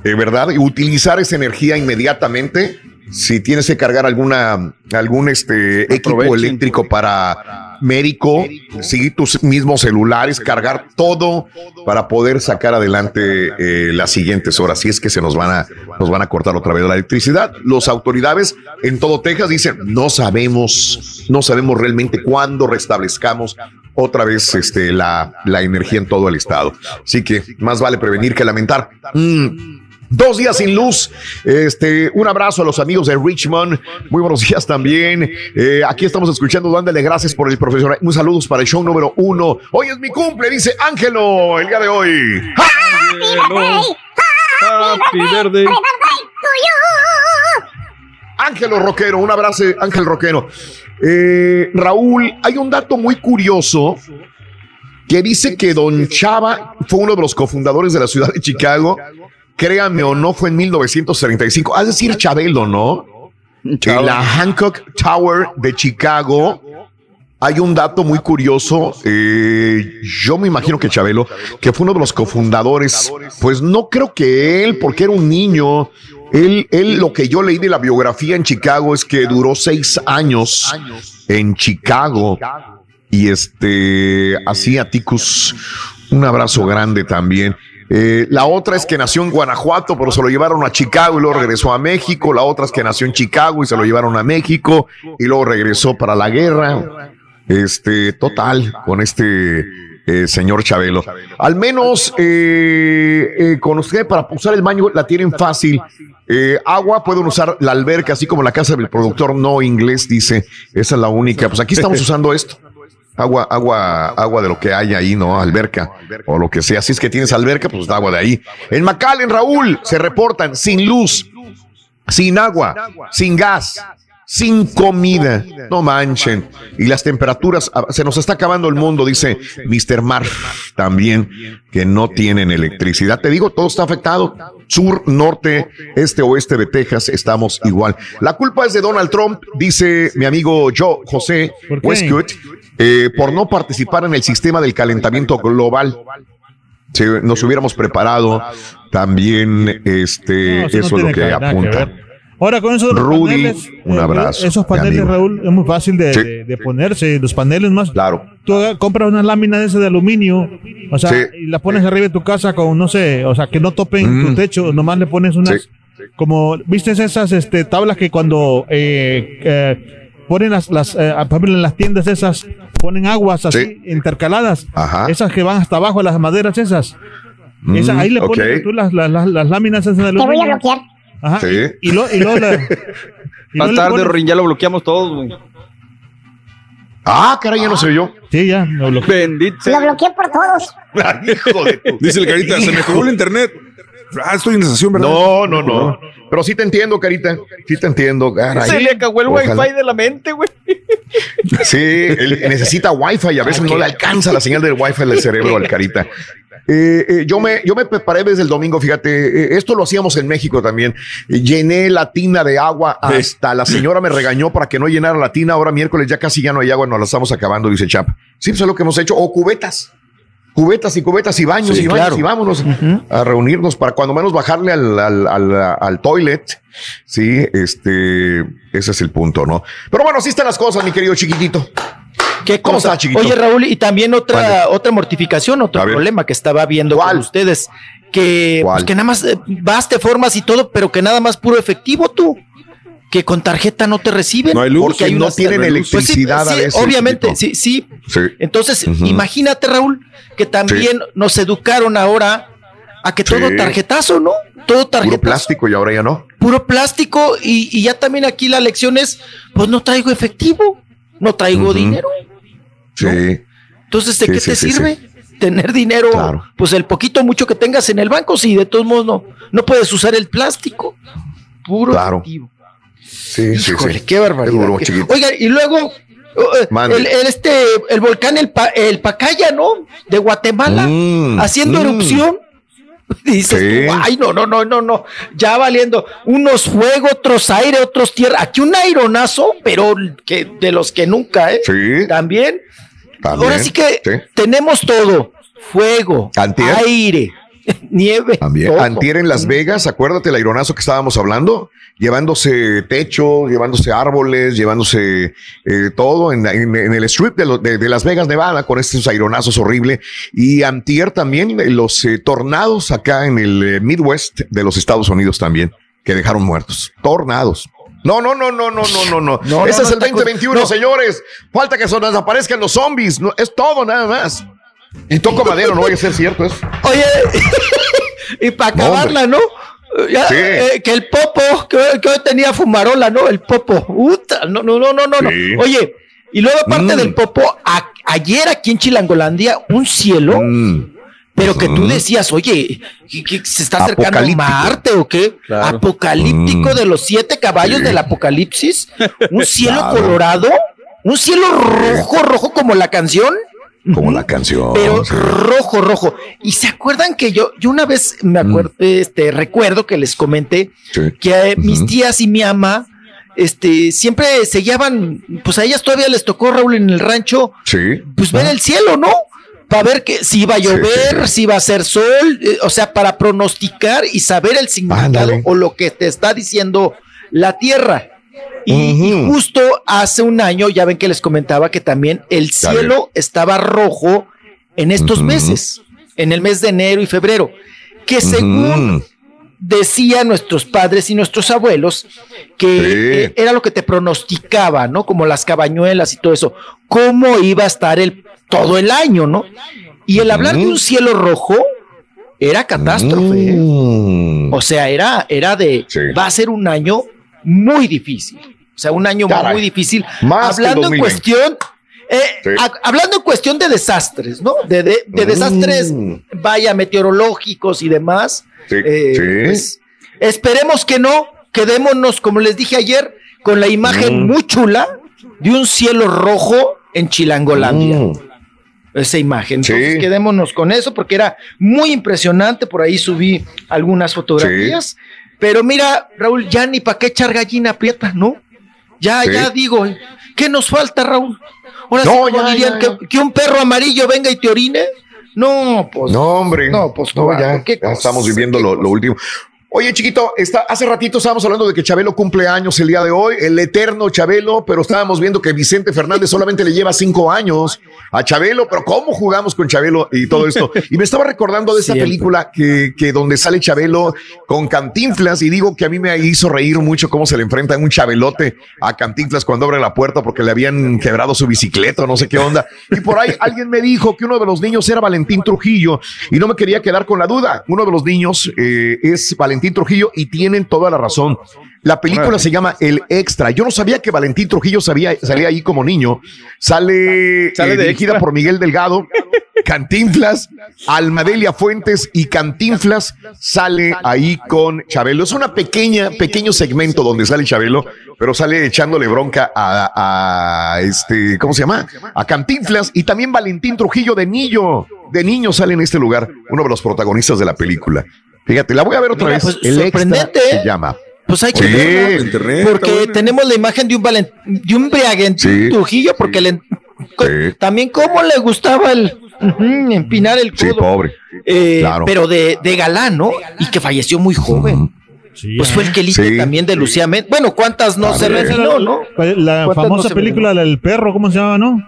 eh, ¿verdad? Y utilizar esa energía inmediatamente si tienes que cargar alguna, algún este, equipo eléctrico para médico, seguir tus mismos celulares, cargar todo para poder sacar adelante eh, las siguientes horas. Si es que se nos van a, nos van a cortar otra vez la electricidad. Las autoridades en todo Texas dicen, no sabemos, no sabemos realmente cuándo restablezcamos otra vez este, la, la energía en todo el estado. Así que más vale prevenir que lamentar. Mm, Dos días sin luz. Este, un abrazo a los amigos de Richmond. Muy buenos días también. Eh, aquí estamos escuchando, dándole gracias por el profesor. Un saludos para el show número uno. Hoy es mi cumple, dice Ángelo, el día de hoy. Happy birthday. Ángelo Roquero, un abrazo, Ángel Roquero. Eh, Raúl, hay un dato muy curioso que dice que Don Chava fue uno de los cofundadores de la ciudad de Chicago. Créame o no, fue en 1935. Es decir, Chabelo, ¿no? En la Hancock Tower de Chicago. Hay un dato muy curioso. eh, yo me imagino que Chabelo, que fue uno de los cofundadores, pues no creo que él, porque era un niño. Él, él, lo que yo leí de la biografía en Chicago es que duró seis años en Chicago. Y este, así a Ticus, un abrazo grande también. Eh, la otra es que nació en Guanajuato, pero se lo llevaron a Chicago y luego regresó a México. La otra es que nació en Chicago y se lo llevaron a México y luego regresó para la guerra. Este, total, con este eh, señor Chabelo. Al menos eh, eh, con usted para usar el baño la tienen fácil. Eh, agua pueden usar la alberca, así como la casa del productor no inglés dice. Esa es la única. Pues aquí estamos usando esto. Agua, agua, agua de lo que hay ahí, ¿no? Alberca o lo que sea. Si es que tienes alberca, pues agua de ahí. En McAllen, Raúl, se reportan sin luz, sin agua, sin gas, sin comida. No manchen. Y las temperaturas, ah, se nos está acabando el mundo, dice Mr. Mar también, que no tienen electricidad. Te digo, todo está afectado. Sur, norte, este, oeste de Texas, estamos igual. La culpa es de Donald Trump, dice mi amigo Joe José. Westcott, eh, por no participar en el sistema del calentamiento global. Si nos hubiéramos preparado, también este, No, eso no eso es lo que apunta. Ahora con esos Rudy, paneles, un eh, abrazo, Esos paneles. Raúl, es muy fácil de, Sí. de- de ponerse. Los paneles más. Claro. Tú compras una lámina de ese de aluminio, o sea, Sí. y la pones arriba de tu casa con, no sé, o sea, que no topen Mm. tu techo, nomás le pones unas, Sí. como, ¿viste esas este, tablas que cuando eh, eh, ponen las, las eh, por ejemplo, en las tiendas esas, ponen aguas así, Sí. intercaladas, Ajá. esas que van hasta abajo, las maderas esas, Mm, esas, ahí le pones ok. tú las, las, las, las láminas esas de Te voy a aluminio. bloquear. Ajá, Sí. y, y lo, y luego la- y Más luego tarde, Rorín, ya lo bloqueamos todos, güey. Ah, caray, ya no se oyó. Sí, ya, lo bloqueé. Bendito. Lo bloqueé por todos. Hijo de tu- Dice el carita, se me acabó el internet. Ah, estoy en estación, ¿verdad? No, no, no. Pero sí te entiendo, Carita. Sí te entiendo. caray. Se le acabó el Ojalá. wifi de la mente, güey. Sí, él necesita wifi y a veces no le alcanza la señal del wifi del cerebro al Carita. Eh, eh, yo, me, yo me preparé desde el domingo, fíjate, eh, esto lo hacíamos en México también. Llené la tina de agua hasta la señora me regañó para que no llenara la tina. Ahora miércoles ya casi ya no hay agua, nos la estamos acabando, dice Chap. Sí, pues es lo que hemos hecho. O cubetas. Cubetas y cubetas y baños Sí, y baños claro. y vámonos a reunirnos para cuando menos bajarle al, al, al, al toilet. Sí, este, ese es el punto, ¿no? Pero bueno, así están las cosas, mi querido chiquitito. ¿Qué ¿Cómo cosa? está, chiquito? Oye, Raúl, y también otra, otra mortificación, otro problema que estaba viendo ¿Cuál? con ustedes. Que, pues, que nada más eh, vas, te formas y todo, pero que nada más puro efectivo tú. Que con tarjeta no te reciben. No hay luz, Porque hay no tienen Pues sí, electricidad a sí, obviamente, sí, sí. Sí. Entonces, imagínate, Raúl, que también nos educaron ahora a que todo Sí. tarjetazo, ¿no? Todo Puro tarjetazo. plástico y ahora ya no. Puro plástico. Y, y ya también aquí la lección es, pues no traigo efectivo, no traigo dinero. Sí. Entonces, ¿de Sí, qué sí, te sí, sirve tener dinero? Claro. Pues el poquito mucho que tengas en el banco, si de todos modos no, no puedes usar el plástico. Puro Claro. efectivo. Sí, Híjole, sí. qué barbaridad. Oiga, y luego eh, Mande. el, el este el volcán el, Pa- el Pacaya, ¿no? De Guatemala Mm, haciendo mm. erupción. Dices Sí. tú, ay, no, no, no, no, no, ya valiendo. Unos fuego, otros aire, otros tierra. Aquí un aironazo, pero que de los que nunca, ¿eh? Sí. También. También, Ahora sí que sí. tenemos todo: fuego, Antier. aire, nieve. También. todo. Antier en Las Vegas, acuérdate el aironazo que estábamos hablando, llevándose techo, llevándose árboles, llevándose eh, todo en, en- en el strip de, lo- de- de Las Vegas, Nevada, con estos aironazos horrible. Y Antier también eh, los eh, tornados acá en el eh, Midwest de los Estados Unidos también, que dejaron muertos. Tornados. No, no, no, no, no, no, no, no. No, Ese no, es el está cu- 2021, no. señores. Falta que se nos aparezcan los zombies. No, es todo, nada más. Y toco madero, no vaya a ser cierto eso. Oye, y para acabarla, ¿no? Ya, Sí. eh, que el popo, que, que hoy tenía fumarola, ¿no? El popo. Uta, no, no, no, no, no. Sí. Oye, y luego aparte Mm. del popo, a- ayer aquí en Chilangolandia, un cielo, Mm. pero que tú Ujú. decías, oye, ¿qué- qué- ¿se está acercando. Marte o qué? Claro. Apocalíptico Mm. de los siete caballos Sí. del apocalipsis, un cielo Claro. colorado, un cielo rojo, rojo como la canción. Como la canción. Pero rojo, rojo. Y se acuerdan que yo, yo una vez me acuerdo, este, recuerdo que les comenté Sí. que eh, mis tías y mi ama, este, siempre se guiaban, pues a ellas todavía les tocó Raúl en el rancho, Sí. pues ver el cielo, ¿no? Para ver que si iba a llover, sí, si iba a hacer sol, eh, o sea, para pronosticar y saber el significado Ándale. o lo que te está diciendo la tierra. Y, justo hace un año, ya ven que les comentaba que también el cielo estaba rojo en estos meses, en el mes de enero y febrero, que según decían nuestros padres y nuestros abuelos que Sí. eh, era lo que te pronosticaba, ¿no? Como las cabañuelas y todo eso, cómo iba a estar el todo el año, ¿no? Y el hablar de un cielo rojo era catástrofe. ¿eh? Mm. O sea, era, era de, Sí. va a ser un año muy difícil. O sea, un año Caray. muy difícil. Más que el hablando en 2020. cuestión, eh, Sí. hablando en cuestión de desastres, ¿no? De, de- de Mm. desastres, vaya, meteorológicos y demás. Sí. Eh, Sí. pues, esperemos que no. Quedémonos, como les dije ayer, con la imagen Mm. muy chula de un cielo rojo en Chilangolandia Mm. esa imagen. Entonces quedémonos con eso porque era muy impresionante. Por ahí subí algunas fotografías. Pero mira, Raúl, ya ni para qué echar gallina aprieta, ¿no? Ya, Sí. ya digo, ¿qué nos falta, Raúl? Ahora No, sí, ya, dirían, ya, ya. Que, que un perro amarillo venga y te orine. No, pues. No, hombre. No, pues, no, ya, ya estamos viviendo lo último. Oye, chiquito, está, hace ratito estábamos hablando de que Chabelo cumple años el día de hoy, el eterno Chabelo, pero estábamos viendo que Vicente Fernández solamente le lleva cinco años a Chabelo, pero ¿cómo jugamos con Chabelo y todo esto? Y me estaba recordando de esa Siempre. película que, que donde sale Chabelo con Cantinflas y digo que a mí me hizo reír mucho cómo se le enfrenta un Chabelote a Cantinflas cuando abre la puerta porque le habían quebrado su bicicleta o no sé qué onda. Y por ahí alguien me dijo que uno de los niños era Valentín Trujillo y no me quería quedar con la duda. Uno de los niños eh, es Valentín Trujillo y tienen toda la razón. La película se llama El Extra. Yo no sabía que Valentín Trujillo sabía, salía ahí como niño. Sale, Sale eh, de dirigida extra. por Miguel Delgado, Cantinflas, Almadelia Fuentes y Cantinflas sale ahí con Chabelo. Es una pequeña, pequeño segmento donde sale Chabelo, pero sale echándole bronca a, a este, ¿cómo se llama? A Cantinflas y también Valentín Trujillo de niño. De niño sale en este lugar, uno de los protagonistas de la película. Fíjate, la voy a ver otra Mira, vez. pues, El extra sorprendente, ¿eh? se llama. Pues hay que Sí. Internet, porque tenemos la imagen de un Valen- de un Sí. Trujillo, porque le, también cómo le gustaba el empinar el Sí, codo. pobre. Eh, Claro. Pero de, de galán, ¿no? Y que falleció muy joven. Sí, Pues fue el que Sí. también de Lucía Méndez. Bueno, ¿cuántas no se refinó, no? La ¿Cuántas famosa no película del perro, ¿cómo se llama, no?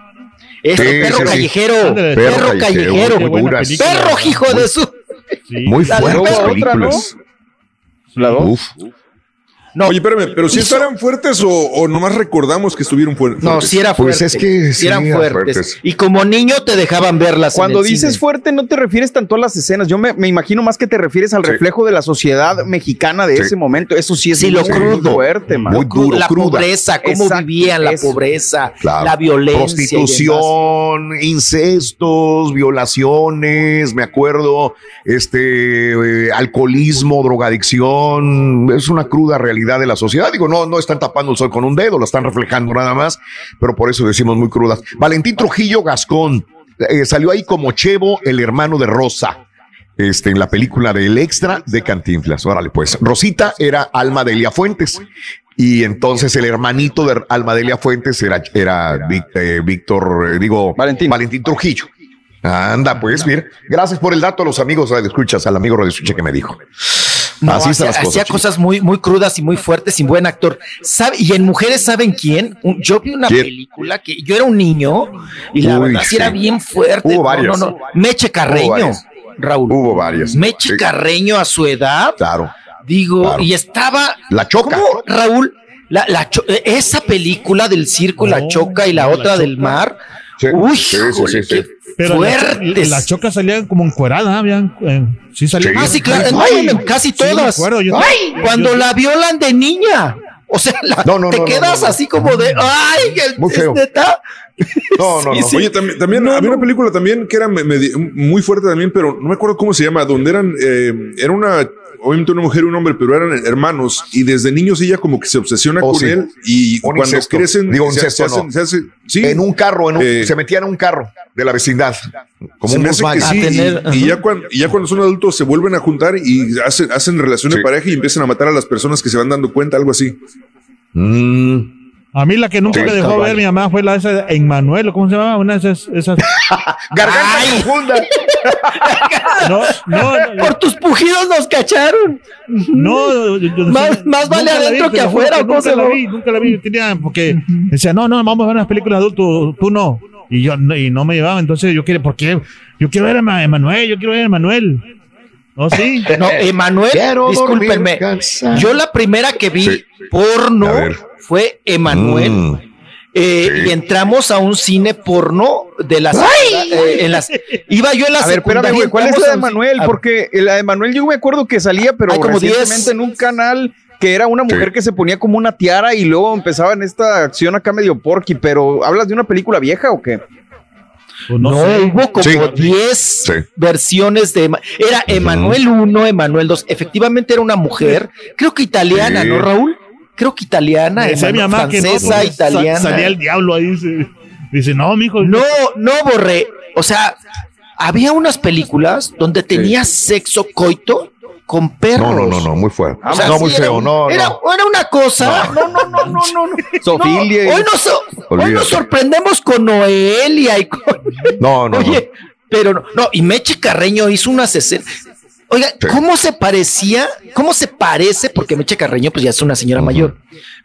Este Sí, perro callejero. Perro, perro callejero, callejero. buena película. Perro, hijo de su. Muy fuertes otra, películas. La dos. Uf. No, Oye, espérame, pero si estarán fuertes o, o nomás recordamos que estuvieron fuertes. no, si era Pues fuerte. es que eran fuertes. fuertes. Y como niño te dejaban verlas. en Cuando el dices cine. fuerte, no te refieres tanto a las escenas. Yo me, me imagino más que te refieres al Sí. reflejo de la sociedad mexicana de Sí. ese momento. Eso sí es muy, lo crudo. fuerte, man. Muy duro, la cruda. pobreza, cómo Exacto, vivían la eso. pobreza, Claro. la violencia. Prostitución, incestos, violaciones, me acuerdo, este, eh, alcoholismo, drogadicción, es una cruda realidad de la sociedad. Digo, no, no están tapando el sol con un dedo, lo están reflejando nada más, pero por eso decimos muy crudas. Valentín Trujillo Gascón eh, salió ahí como Chevo, el hermano de Rosa. Este, en la película del extra de Cantinflas. Órale, pues. Rosita era Alma Delia Fuentes. Y entonces el hermanito de Alma Delia Fuentes era, era eh, Víctor, eh, digo, Valentín. Valentín Trujillo. Anda, pues, mira. Gracias por el dato a los amigos Radio Escuchas, al amigo Radio Escucha que me dijo. No, Así hacía, las cosas. hacía cosas muy, muy crudas y muy fuertes, sin buen actor. ¿Sabe? Y en mujeres, ¿saben quién? Un- yo vi una ¿Quién? película que yo era un niño y la Uy, verdad sí era bien fuerte. Hubo No, varias. No, no, Meche Hubo Carreño. Raúl. Hubo varias. Meche Sí. Carreño a su edad. Claro. Digo, Claro. y estaba. La choca. ¿Cómo, Raúl? La, la cho- eh, esa película del circo, la choca y la otra del mar. Sí, Uy, sí, sí, Pero la, fuertes. la choca salía como encuerada, habían, eh, sí salía. Ah, sí, claro. No, casi todas. acuerdo, yo- Ay, yo- cuando yo- la violan de niña. O sea, la- No, no, te no, quedas no, no. así como de. ¡Ay! el- Muy feo. ¿es neta? No, no, Sí, no. sí. Oye, también, también había una película también que era me- muy fuerte también, pero no me acuerdo cómo se llama, donde eran, eh, era una, obviamente una mujer y un hombre, pero eran hermanos y desde niños ella como que se obsesiona Oh, con sí. él y Un cuando incesto. crecen, Digo, se- incesto, se hacen- no. se hace- sí. En un carro, en un- Eh, se metían en un carro de la vecindad. Como se un que sí, tener- y, y ya cuando, y ya cuando son adultos se vuelven a juntar y hacen, hacen relación Sí. de pareja y empiezan a matar a las personas que se van dando cuenta, algo así. Mm. A mí la que nunca me dejó ver mi mamá fue la esa de Emmanuel, ¿cómo se llama? Una de esas. esas Garganta profunda. no, no, no, Por tus pujidos nos cacharon. no, yo- yo- Más- más vale adentro vi, que afuera, que ¿o cómo Nunca se la lo- vi, nunca la vi. Yo tenía, porque decía, no, no, vamos a ver unas películas de adultos, tú no. Y yo no- y no me llevaba, entonces yo quiero, ¿por qué? Yo quiero ver a Ma- Emanuel, yo quiero ver a Emanuel. No, sí. No, Emanuel, Quiero discúlpenme. dormir. Yo la primera que vi Sí. porno fue Emanuel. Mm. Eh, Sí. Y entramos a un cine porno de las. eh, en las iba yo en la A ver, espérame, güey, ¿cuál es la de Manuel? Porque la de Manuel yo me acuerdo que salía, pero Hay como recientemente 10. en un canal que era una mujer Sí. que se ponía como una tiara y luego empezaba en esta acción acá medio porky, pero ¿hablas de una película vieja o qué? Pues no, No, sé. hubo como Sí. 10 Sí. versiones de. Ema- Era Emanuel 1, Emanuel 2. Efectivamente era una mujer, creo que italiana, Sí. ¿no, Raúl? Creo que italiana, mi que no, francesa, porque sa- italiana. salía el diablo ahí. Dice, dice no, mijo. No, no, Borré. O sea, había unas películas donde tenía sexo coito con perros. No, no, no, no, muy fuerte. O sea, no, sí muy era feo, un- no, era, no. era una cosa. No, no, no, no, no. no. Zoofilia y- No, hoy, nos, hoy nos sorprendemos con Noelia y con. No, no, no. Oye, pero no, no, y Meche Carreño hizo unas escenas. Oiga, Sí. ¿cómo se parecía? ¿Cómo se parece? Porque Meche Carreño, pues ya es una señora mayor.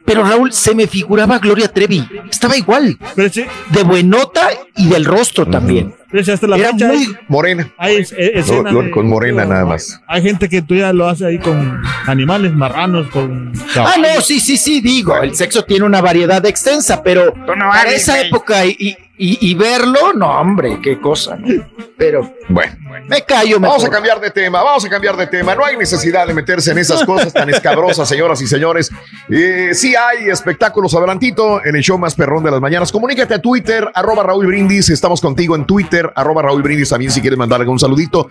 Pero Raúl, se me figuraba Gloria Trevi. Estaba igual. Pero sí, De buenota y del rostro también. pero sí, hasta la Era fecha muy- hay- Morena. hay es- es- Lo- escenas lo- de- con morena nada más. Hay gente que tú ya lo hace ahí con animales marranos, con Ah, no, sí, sí, sí, digo, el sexo tiene una variedad extensa, pero para esa época y, y- verlo, no, hombre, qué cosa. ¿no? Pero Bueno. me callo mejor. Vamos a cambiar de tema, vamos a cambiar de tema. No hay necesidad de meterse en esas cosas tan escabrosas, señoras y señores. Eh, sí hay espectáculos adelantito en el show más perrón de las mañanas. Comunícate a Twitter, arroba Raúl Brindis. Estamos contigo en Twitter, arroba Raúl Brindis. También si quieres mandar algún saludito.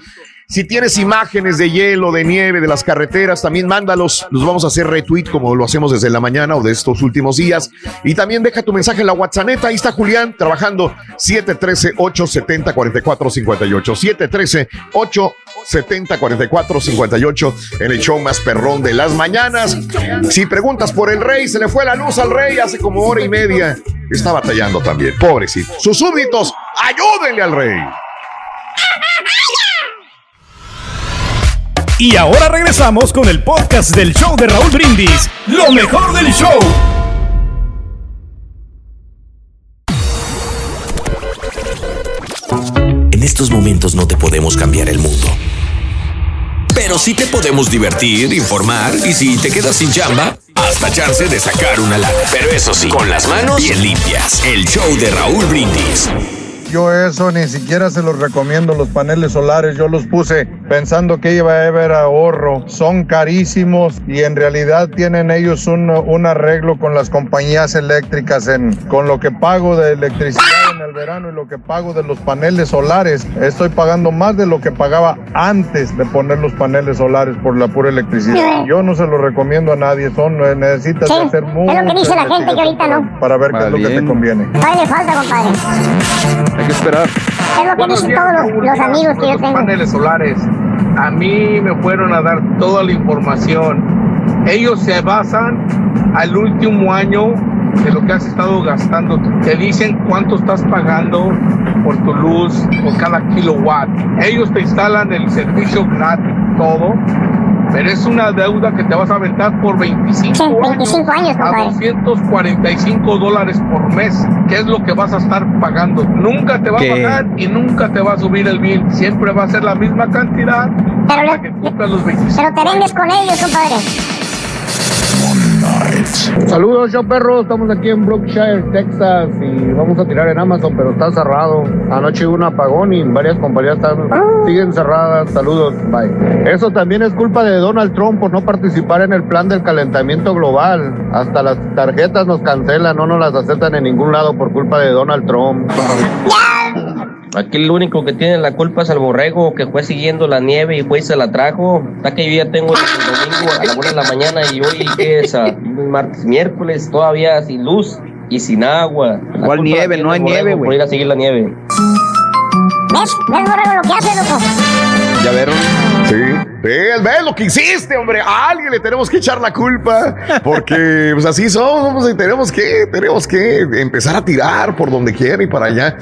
Si tienes imágenes de hielo, de nieve, de las carreteras, también mándalos. Los vamos a hacer retweet como lo hacemos desde la mañana o de estos últimos días. Y también deja tu mensaje en la WhatsApp. Ahí está Julián trabajando 713-870-4458. 713-870-4458 en el show más perrón de las mañanas. Si preguntas por el rey, se le fue la luz al rey hace como hora y media. Está batallando también, pobrecito. Sus súbditos, ayúdenle al rey. Y ahora regresamos con el podcast del show de Raúl Brindis. Lo mejor del show. En estos momentos no te podemos cambiar el mundo. Pero sí te podemos divertir, informar y si te quedas sin chamba, hasta chance de sacar una lana. Pero eso sí, con las manos bien limpias. El show de Raúl Brindis. Yo eso ni siquiera se los recomiendo, los paneles solares. Yo los puse pensando que iba a haber ahorro. Son carísimos y en realidad tienen ellos un, un arreglo con las compañías eléctricas en, con lo que pago de electricidad en el verano y lo que pago de los paneles solares. Estoy pagando más de lo que pagaba antes de poner los paneles solares por la pura electricidad. Yo no se los recomiendo a nadie. Son, eh, necesitas Sí, hacer es mucha lo que dice la gente que ahorita investigación no. Para ver qué es lo que te conviene. Todavía le falta, compadre. Hay que esperar. Es lo que dicen todos los, los amigos que yo tengo. paneles solares. A mí me fueron a dar toda la información. Ellos se basan al último año de lo que has estado gastando. Te dicen cuánto estás pagando por tu luz, por cada kilowatt. Ellos te instalan el servicio gratis, todo. Pero es una deuda que te vas a aventar por 25, Sí, 25 años, a compadre. 245 dólares por mes, que es lo que vas a estar pagando. Nunca te va ¿Qué? a bajar y nunca te va a subir el bill. Siempre va a ser la misma cantidad Pero, hasta que cumplas los 25. pero te vendes con ellos, compadre. Saludos, yo perro. Estamos aquí en Brookshire, Texas. Y vamos a tirar en Amazon, pero está cerrado. Anoche hubo un apagón y varias compañías están, siguen cerradas. Saludos, bye. Eso también es culpa de Donald Trump por no participar en el plan del calentamiento global. Hasta las tarjetas nos cancelan, no nos las aceptan en ningún lado por culpa de Donald Trump. Aquí el único que tiene la culpa es el borrego que fue siguiendo la nieve y fue y se la trajo. Está que yo ya tengo el domingo a la una de la mañana y hoy que es a martes, miércoles todavía sin luz y sin agua. La ¿Cuál nieve? No hay nieve, Por güey. ir a seguir la nieve. ¿Ves? ¿Ves, Borrego, lo que hace, loco? ¿Ya vieron? Sí. Ves, ves lo que hiciste, hombre. A alguien le tenemos que echar la culpa. Porque pues así somos y tenemos que, tenemos que empezar a tirar por donde quiera y para allá.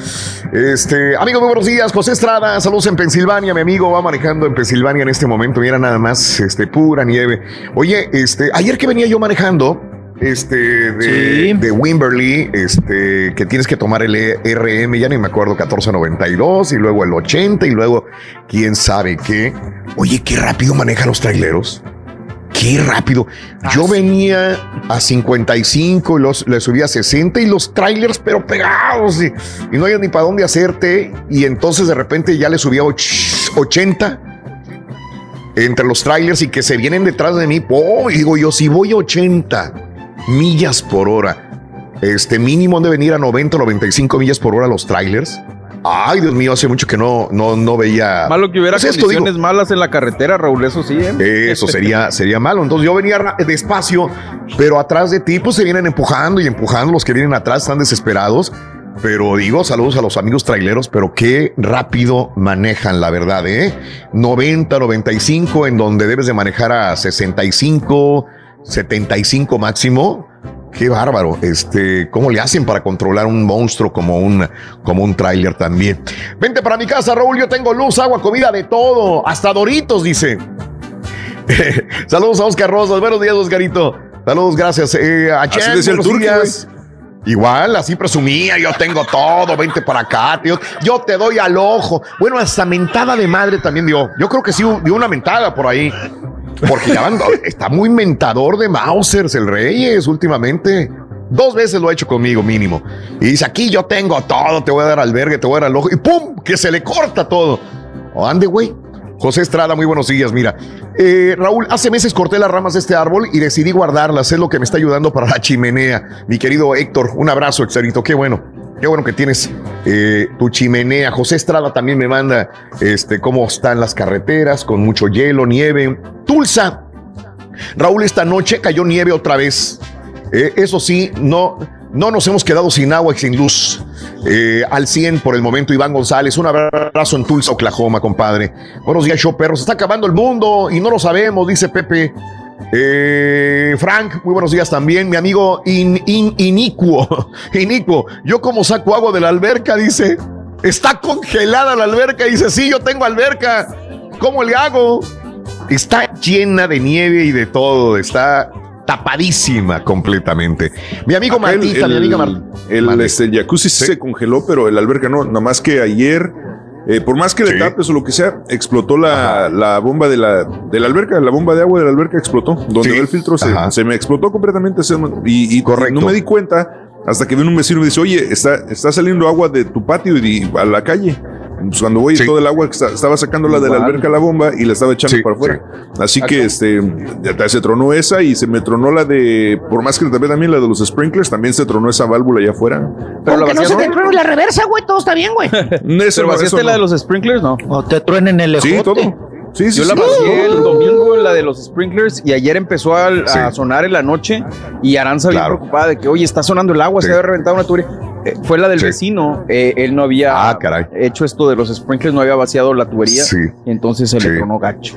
Este, amigo, muy buenos días. José Estrada, saludos en Pensilvania. Mi amigo va manejando en Pensilvania en este momento. Mira nada más, este, pura nieve. Oye, este, ayer que venía yo manejando, este, de, de Wimberley, este, que tienes que tomar el E- RM, ya ni me acuerdo, 1492, y luego el 80, y luego quién sabe qué. Oye, qué rápido manejan los traileros. Qué rápido. Yo venía a 55 y los, le subía a 60 y los trailers, pero pegados y, y no hay ni para dónde hacerte. Y entonces de repente ya le subía a och- 80 entre los trailers y que se vienen detrás de mí. Oh, digo yo, si voy a 80 millas por hora, este mínimo han de venir a 90 o 95 millas por hora los trailers. Ay, Dios mío, hace mucho que no, no, no veía. Malo que hubiera Pues esto, condiciones malas en la carretera, Raúl, eso sí, ¿eh? eso sería, sería malo. Entonces yo venía despacio, pero atrás de ti, pues se vienen empujando y empujando. Los que vienen atrás están desesperados. Pero digo, saludos a los amigos traileros, pero qué rápido manejan, la verdad, ¿eh? 90, 95, en donde debes de manejar a 65, 75 máximo. Qué bárbaro. Este, ¿cómo le hacen para controlar un monstruo como un, como un tráiler también? Vente para mi casa, Raúl. Yo tengo luz, agua, comida, de todo. Hasta Doritos, dice. Saludos a Oscar Rosas. Buenos días, Oscarito. Saludos, gracias. Eh, a Chen, el. Igual, así presumía, yo tengo todo, vente para acá, tío. Yo te doy al ojo. Bueno, hasta mentada de madre también dio. Yo creo que sí dio una mentada por ahí. Porque ya está muy mentador de Mausers el Reyes últimamente. Dos veces lo ha hecho conmigo mínimo. Y dice, aquí yo tengo todo, te voy a dar albergue, te voy a dar al ojo. Y ¡pum! Que se le corta todo. O ande, güey. José Estrada, muy buenos días. Mira, Eh, Raúl, hace meses corté las ramas de este árbol y decidí guardarlas. Es lo que me está ayudando para la chimenea. Mi querido Héctor, un abrazo, Héctorito. Qué bueno. Qué bueno que tienes eh, tu chimenea. José Estrada también me manda este, cómo están las carreteras, con mucho hielo, nieve. Tulsa. Raúl, esta noche cayó nieve otra vez. Eh, eso sí, no, no nos hemos quedado sin agua y sin luz. Eh, al 100 por el momento, Iván González. Un abrazo en Tulsa, Oklahoma, compadre. Buenos días, show perros. Está acabando el mundo y no lo sabemos, dice Pepe. Eh, Frank, muy buenos días también. Mi amigo In- In- Inicuo. Inicuo, yo como saco agua de la alberca, dice. Está congelada la alberca. Dice, sí, yo tengo alberca. ¿Cómo le hago? Está llena de nieve y de todo. Está tapadísima completamente. Mi amigo Martita, mi el- amiga Mar- El, este, el jacuzzi sí se congeló, pero el alberca no. Nada más que ayer, eh, por más que le tapes o lo que sea, explotó la, la bomba de la, de la alberca, la bomba de agua de la alberca explotó. Donde Sí. el filtro se, se me explotó completamente. se- y, y no me di cuenta hasta que vino un vecino y me dice, oye, está, está saliendo agua de tu patio y a la calle. Pues cuando voy, todo el agua que está- estaba sacando la de la alberca a la bomba y la estaba echando para afuera. Así que este ya se tronó esa y se me tronó la de, por más que tapé también la de los sprinklers, también se tronó esa válvula allá afuera. Pero la no se te truene la reversa, güey, todo está bien, güey. Pero no, vaciaste eso la de no. los sprinklers, ¿no? O te truenen el Sí, ejote. todo. Sí, sí, Yo la vacié el domingo en la de los sprinklers y ayer empezó a, a sonar en la noche y Aranza bien preocupada de que, oye, está sonando el agua, se había reventado una tubería. Eh, fue la del vecino, eh, él no había hecho esto de los sprinklers, no había vaciado la tubería, Sí. entonces se le tronó gacho.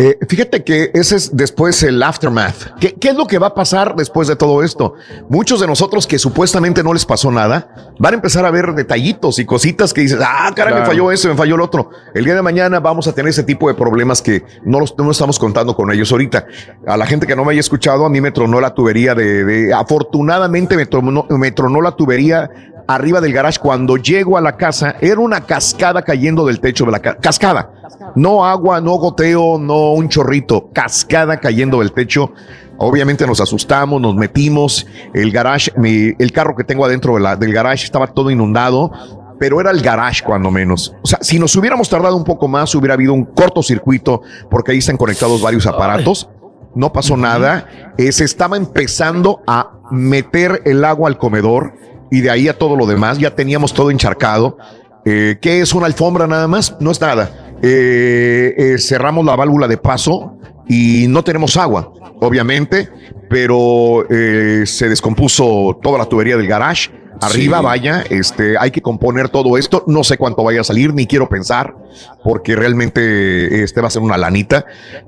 Eh, fíjate que ese es después el aftermath. ¿Qué, ¿Qué, es lo que va a pasar después de todo esto? Muchos de nosotros que supuestamente no les pasó nada, van a empezar a ver detallitos y cositas que dices, ah, cara, claro. me falló eso, me falló el otro. El día de mañana vamos a tener ese tipo de problemas que no, los, no estamos contando con ellos ahorita. A la gente que no me haya escuchado, a mí me tronó la tubería de, de afortunadamente me tronó, me tronó la tubería arriba del garage cuando llego a la casa, era una cascada cayendo del techo de la casa. Cascada. No agua, no goteo, no un chorrito. Cascada cayendo del techo. Obviamente nos asustamos, nos metimos. El garage, mi, el carro que tengo adentro de la, del garage estaba todo inundado. Pero era el garage cuando menos. O sea, si nos hubiéramos tardado un poco más, hubiera habido un cortocircuito porque ahí están conectados varios aparatos. No pasó nada. Eh, se estaba empezando a meter el agua al comedor y de ahí a todo lo demás. Ya teníamos todo encharcado. Eh, ¿Qué es una alfombra nada más? No es nada. Eh, eh, cerramos la válvula de paso y no tenemos agua, obviamente, pero se descompuso toda la tubería del garage. Arriba, sí. vaya, este, hay que componer todo esto. No sé cuánto vaya a salir, ni quiero pensar, porque realmente este va a ser una lanita.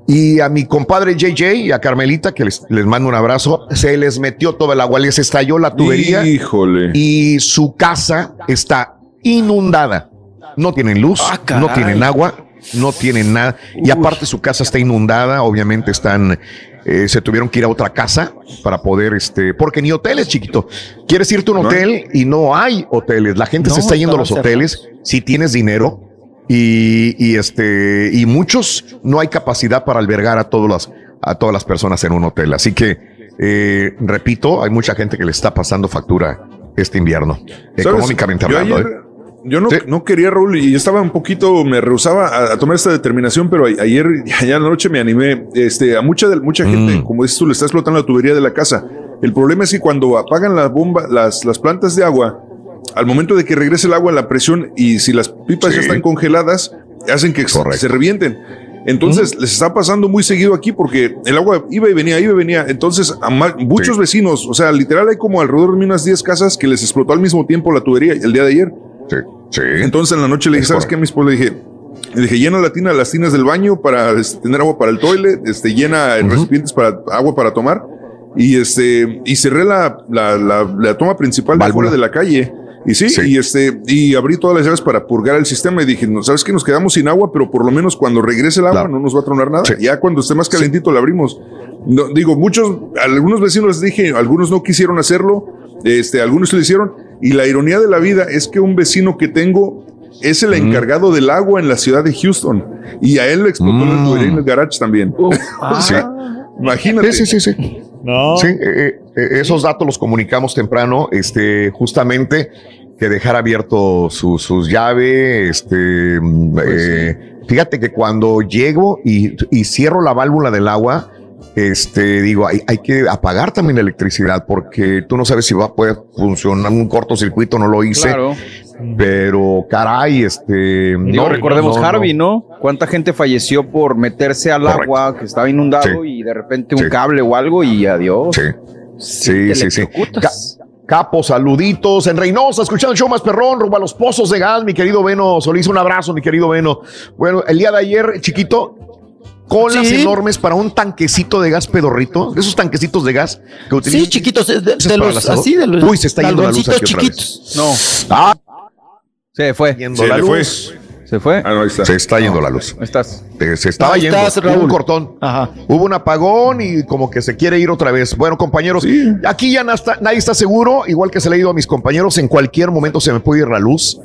Y a mi compadre JJ y a Carmelita, que les, les mando un abrazo, se les metió todo el agua, les estalló la tubería. Híjole. Y su casa está inundada. No tienen luz, ah, no tienen agua, no tienen nada. Y aparte su casa está inundada, obviamente están eh, se tuvieron que ir a otra casa para poder, este, porque ni hoteles, chiquito. Quieres irte a un hotel y no hay hoteles. La gente no, se está yendo a los hoteles cerrados. si tienes dinero y, y, este, y muchos no hay capacidad para albergar a todas las, a todas las personas en un hotel. Así que, eh, repito, hay mucha gente que le está pasando factura este invierno, económicamente hablando. Ayer, ¿eh? Yo no, sí. no, quería, Raúl, y estaba un poquito, me rehusaba a, a, tomar esta determinación, pero ayer, allá en la noche me animé. Este, a mucha, de, mucha gente, mm. como dices tú, le está explotando la tubería de la casa. El problema es que cuando apagan la bomba, las, las plantas de agua, al momento de que regrese el agua, la presión, y si las pipas sí. ya están congeladas, hacen que Correcto. se revienten. Entonces, les está pasando muy seguido aquí porque el agua iba y venía, iba y venía. Entonces, a muchos sí. vecinos, o sea, literal hay como alrededor de unas 10 casas que les explotó al mismo tiempo la tubería el día de ayer. Sí, sí. Entonces en la noche le dije, ¿sabes qué? A mi esposa le dije, le dije, llena la tina, las tinas del baño para este, tener agua para el toilet, este, llena uh -huh. recipientes para agua para tomar. Y este, y cerré la, la, la, la toma principal de fuera de la calle. Y sí, sí, y este, y abrí todas las llaves para purgar el sistema y dije, no, sabes que nos quedamos sin agua, pero por lo menos cuando regrese el agua claro. no nos va a tronar nada. Sí. Ya cuando esté más calentito la abrimos. No, digo, muchos, algunos vecinos les dije, algunos no quisieron hacerlo, este, algunos lo hicieron, y la ironía de la vida es que un vecino que tengo es el encargado mm. del agua en la ciudad de Houston. Y a él le explotó mm. el en el garage también. Uh, sí. Imagínate. Sí, sí, sí. sí. No. Sí, eh, eh, esos datos los comunicamos temprano, este, justamente que dejar abierto su, sus llaves, este, pues eh, sí. fíjate que cuando llego y, y cierro la válvula del agua, este, digo, hay, hay, que apagar también la electricidad porque tú no sabes si va a poder funcionar un cortocircuito, no lo hice. Claro. Pero caray, este. Digo, no, recordemos no, Harvey, no. no. ¿Cuánta gente falleció por meterse al Correcto. agua que estaba inundado sí. y de repente un sí. cable o algo y adiós? Sí, sí, sí. sí. Capo, saluditos en Reynosa, escuchando el show más perrón, rumbo a los pozos de gas, mi querido Beno Solís, un abrazo, mi querido Beno. Bueno, el día de ayer, chiquito, colas sí. enormes para un tanquecito de gas pedorrito, esos tanquecitos de gas que utilizan. Sí, chiquitos, de, de, de los, así, de los. Uy, se está yendo la luz aquí chiquitos. No. Ah. Se fue. Yendo la luz. Fue. ¿Se fue? Ah, no, está. Se está yendo la luz. Estás. Se estaba ahí yendo. Estás, Hubo un cortón. Ajá. Hubo un apagón y como que se quiere ir otra vez. Bueno, compañeros, sí. aquí ya está, nadie está seguro. Igual que se le ha ido a mis compañeros, en cualquier momento se me puede ir la luz.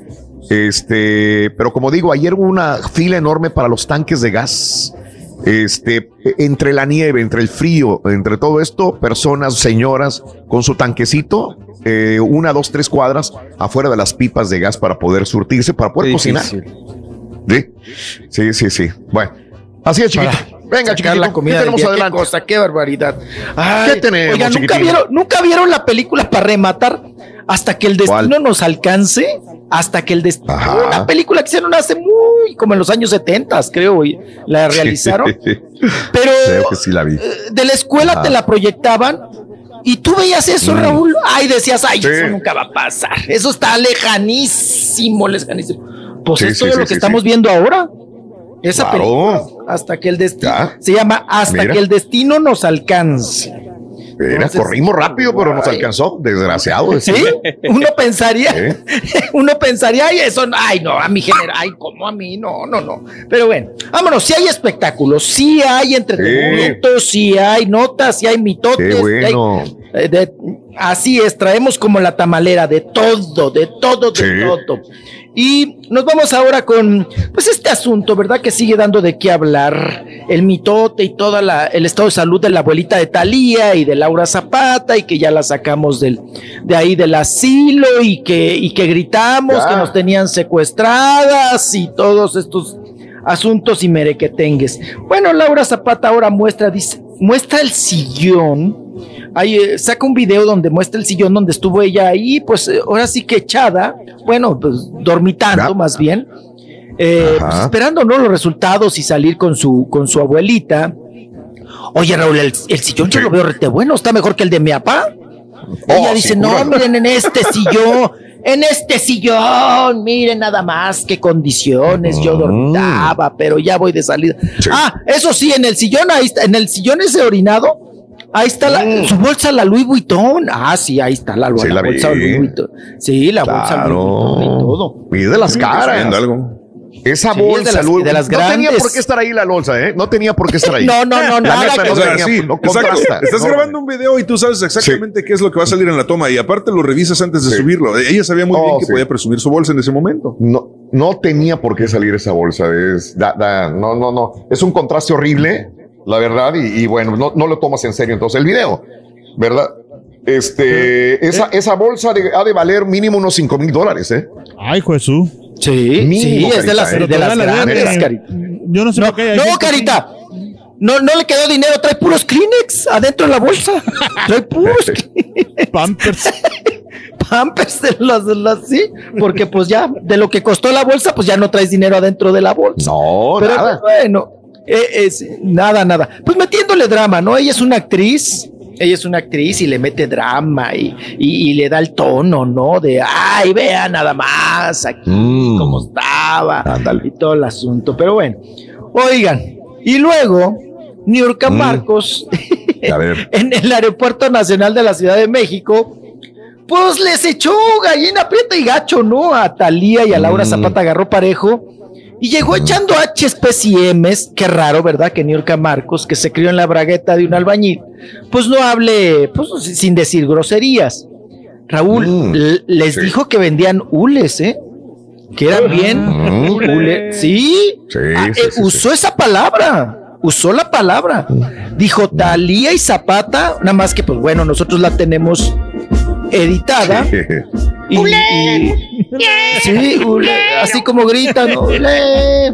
Este, pero como digo, ayer hubo una fila enorme para los tanques de gas. Este, entre la nieve, entre el frío, entre todo esto, personas, señoras con su tanquecito, eh, una, dos, tres cuadras afuera de las pipas de gas para poder surtirse, para poder cocinar. ¿Sí? sí, sí, sí. Bueno, así es, chiquito. Para Venga, chiquito, la comida ¿qué tenemos día, adelante? Qué cosa, qué barbaridad. Ay, ¿Qué tenemos, oiga, ¿nunca vieron, ¿nunca vieron la película para rematar hasta que el destino ¿Cuál? nos alcance? Hasta que el destino. Una película que hicieron hace muy, como en los años 70, creo, y la realizaron. Pero creo que sí la vi. Eh, de la escuela Ajá. te la proyectaban y tú veías eso, mm. Raúl, ay, decías, ay, sí. eso nunca va a pasar. Eso está lejanísimo, lejanísimo. Pues sí, esto sí, es lo que estamos viendo ahora. Esa Claro. película, hasta que el destino, Ya. se llama Hasta Mira. que el destino nos alcance. Mira, corrimos rápido, pero nos alcanzó. Desgraciado. Sí, uno pensaría, uno pensaría, ay, eso, no, ay, no, a mi general, ay, como a mí, no, no, no. Pero bueno, vámonos, si hay espectáculos, si hay entretenimiento, si hay notas, si hay mitotes. Qué hay- bueno. De- así es, traemos como la tamalera de todo, de todo, de Sí. todo. Y nos vamos ahora con, pues, este asunto, ¿verdad? Que sigue dando de qué hablar. El mitote y todo el estado de salud de la abuelita de Talía y de Laura Zapata y que ya la sacamos del, de ahí del asilo y que, y que gritamos Ya. que nos tenían secuestradas y todos estos asuntos y merequetengues. Bueno, Laura Zapata ahora muestra, dice, muestra el sillón. Ahí eh, saca un video donde muestra el sillón donde estuvo ella ahí, pues eh, ahora sí que echada, bueno, pues dormitando más bien, eh, pues, esperando ¿no? los resultados y salir con su, con su abuelita. Oye, Raúl, el, el sillón yo lo veo rete bueno, está mejor que el de mi papá. ella sí, dice, no, miren, en este sillón, en este sillón, miren nada más qué condiciones, yo dormitaba, pero ya voy de salida. Ah, eso sí, en el sillón, ahí está, en el sillón ese orinado, ahí está la, su bolsa, la Louis Vuitton. Ah, sí, ahí está la, Sí, la la vi. bolsa Louis Vuitton. Sí, la bolsa Louis Vuitton y todo. Y de las Sí, caras. viendo algo. Esa Sí, es de bolsa, las- Louis, de las no tenía por qué estar ahí la bolsa, ¿eh? No tenía por qué estar ahí. No, no, no, La nada que no O sea, tenía, sí, no. Estás No. grabando un video y tú sabes exactamente qué es lo que va a salir en la toma y aparte lo revisas antes de subirlo. Ella sabía muy bien Oh, que sí. podía presumir su bolsa en ese momento. No, no tenía por qué salir esa bolsa. Es, da- da- no, no, no. Es un contraste horrible, la verdad, y, y bueno, no, no lo tomas en serio entonces el video, ¿verdad? Este, esa, esa bolsa de- ha de valer mínimo unos 5 mil dólares, ¿eh? Ay, Jesús. Sí, Mínimo, sí, es de las, ¿eh? de las la grandes. Carita. Yo no sé No, por qué hay no, Carita. No, no le quedó dinero, trae puros Kleenex adentro de la bolsa. Trae puros Pampers. Pampers de las, de las- sí, porque pues ya, de lo que costó la bolsa, pues ya no traes dinero adentro de la bolsa. No, Pero nada. bueno, eh, es, nada, nada. Pues metiéndole drama, ¿no? Ella es una actriz, ella es una actriz y le mete drama y, y- y le da el tono, ¿no? De, ay, vea nada más aquí Mm. cómo estaba y todo el asunto. Pero bueno, oigan, y luego, Niurka Mm. Marcos, en el Aeropuerto Nacional de la Ciudad de México, pues les echó gallina prieta y gacho, ¿no? A Talía y a Laura Mm. Zapata agarró parejo. Y llegó echando H's y M's, qué raro, ¿verdad? Que Niurka Marcos, que se crió en la bragueta de un albañil, pues no hable, pues sin decir groserías. Raúl Mm, les sí. dijo que vendían hules, ¿eh? Que eran bien. Mm. hule- Sí, Sí, Ah, sí, eh, sí, usó esa palabra, usó la palabra. Dijo Talía y Zapata, nada más que pues bueno, nosotros la tenemos editada. Y, y- sí, ule, así como gritan, ule.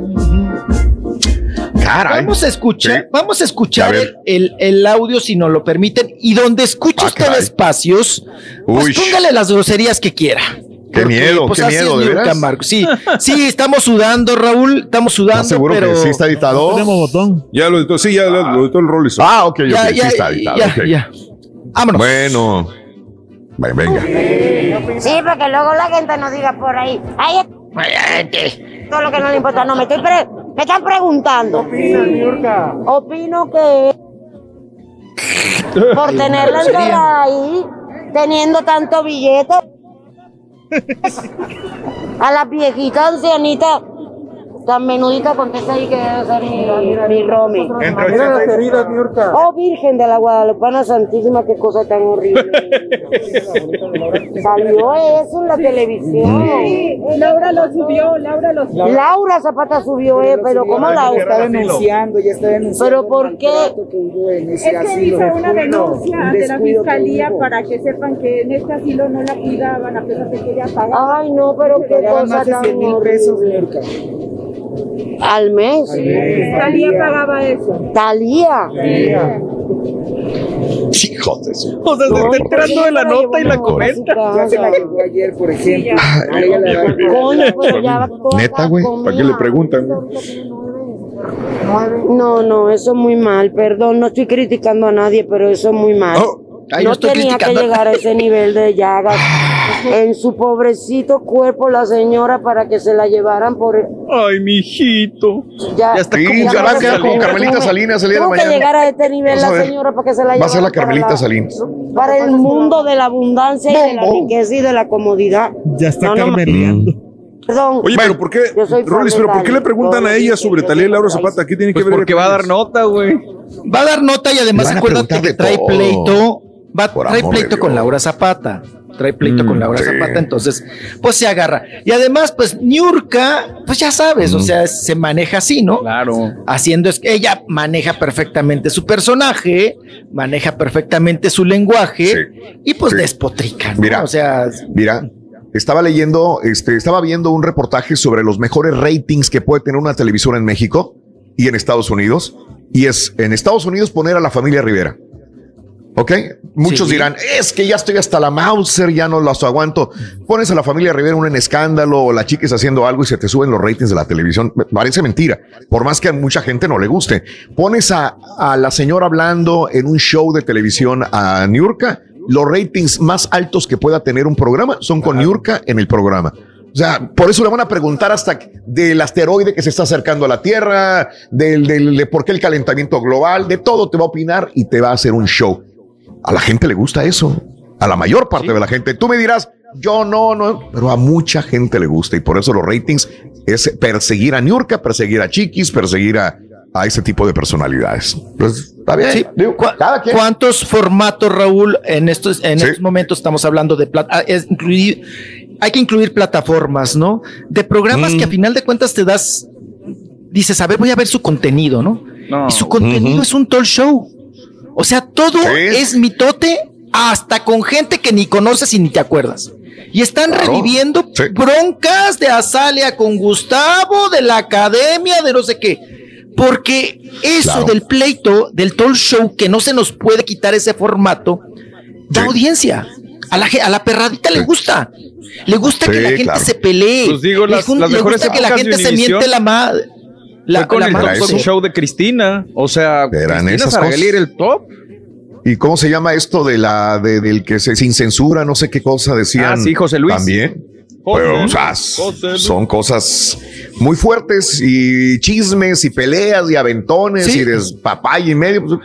Caray. Vamos a escuchar, vamos a escuchar A el, el- el audio si nos lo permiten. Y donde escuche Ah, usted espacios, pues Uy. póngale las groserías que quiera. Qué miedo, pues qué miedo, ¿de veras? Marcos. Sí, sí, estamos sudando, Raúl, estamos sudando, ¿Estás seguro pero que sí está editado? Tenemos botón. Ya lo editó, sí, ya lo, lo editó el Rollis. Ah, ok, ok, ya, sí está editado. ya, ya. Vámonos. Bueno, venga. Sí, porque luego la gente nos diga por ahí. Ay, es- todo lo que no le importa. No, me, estoy pre- me están preguntando. Opino que por tenerla encerrada ahí, teniendo tanto billete, a las viejitas ancianitas, tan menuditas, contesta ahí que debe ser mi, mi Romy. Oh, Virgen de la Guadalupana Santísima, qué cosa tan horrible. Salió eso en la televisión. Laura lo subió, Laura lo subió. Laura Zapata subió, eh, pero ¿cómo Laura? está denunciando, ya está denunciando. ¿Pero por qué? Es que hizo una denuncia ante la fiscalía para que sepan que en este asilo no la cuidaban a pesar de que ella pagaba. Ay, no, pero qué cosa tan 100 mil pesos, horrible. Al mes. Talía pagaba eso. Talía. Su. O sea, se está enterando de la nota y la comenta. Ya se la llevó ayer, por ejemplo. Neta, güey. ¿Para qué le preguntan? No, no, eso es muy mal. Perdón, no estoy criticando a nadie, pero eso es muy mal. Oh. Ay, no tenía que llegar a ese nivel de llagas. en su pobrecito cuerpo la señora para que se la llevaran por... Ay, mijito. Ya, está Sí, ya va a quedar como Carmelita Salinas día de Tuvo que mañana. llegar a este nivel la señora para que se la Va a ser la para Carmelita Salinas. Para el mundo de la abundancia y de la riqueza y de la comodidad. Ya está No, no, carmeleando. Perdón. Oye, pero ¿por qué, Rolis, pero por qué le preguntan a ella sobre Talía y Laura Zapata? ¿Qué tiene que Pues ver? porque va a dar nota, güey. Va a dar nota y además acuérdate que trae todo. pleito, va, Por trae pleito con. Laura Zapata. Trae pleito Mm, con Laura sí. Zapata, entonces, pues se agarra. Y además, pues, Niurka, pues ya sabes, o sea, se maneja así, ¿no? Claro. Haciendo es que ella maneja perfectamente su personaje, maneja perfectamente su lenguaje y pues sí. despotrica, ¿no? Mira. o sea, Mira, estaba leyendo, este, estaba viendo un reportaje sobre los mejores ratings que puede tener una televisora en México y en Estados Unidos. Y es en Estados Unidos poner a la familia Rivera. ¿Ok? Muchos Sí. dirán, es que ya estoy hasta la Mauser, ya no los aguanto. Pones a la familia Rivera en escándalo o la chica está haciendo algo y se te suben los ratings de la televisión. Parece mentira, por más que a mucha gente no le guste. Pones a, a la señora hablando en un show de televisión a Niurka, los ratings más altos que pueda tener un programa son con Niurka en el programa. O sea, por eso le van a preguntar hasta del asteroide que se está acercando a la Tierra, del, del- de por qué el calentamiento global, de todo te va a opinar y te va a hacer un show. A la gente le gusta eso. A la mayor parte de la gente. Tú me dirás, yo no, no, pero a mucha gente le gusta y por eso los ratings es perseguir a Niurka, perseguir a Chiquis, perseguir a, a ese tipo de personalidades. Pues está bien. Sí. Digo, ¿Cu- cada quien. ¿Cuántos formatos, Raúl? En estos, en Sí. estos momentos estamos hablando de plata. ah, es incluir- hay que incluir plataformas, ¿no? De programas Mm. que a final de cuentas te das, dices, a ver, voy a ver su contenido, ¿no? No. Y su contenido es un talk show. O sea, todo Sí. es mitote hasta con gente que ni conoces y ni te acuerdas. Y están Claro. reviviendo Sí. broncas de Azalia con Gustavo, de la academia, de no sé qué. Porque eso Claro. del pleito, del talk show, que no se nos puede quitar ese formato, da Sí. audiencia. A la, a la perradita le gusta. Le gusta que la gente claro. se pelee. Pues digo, le, las- jun- las le gusta que la gente se miente la madre. Fue con el la Top madre. Talk Show de Cristina. O sea, Eran Cristina esas Saralegui cosas. era el top. ¿Y cómo se llama esto de la de, del que se sin censura, no sé qué cosa decían? Ah, sí, José Luis. También. José Pero, o sea, José son cosas muy fuertes y chismes y peleas y aventones Sí. y despapay y medio.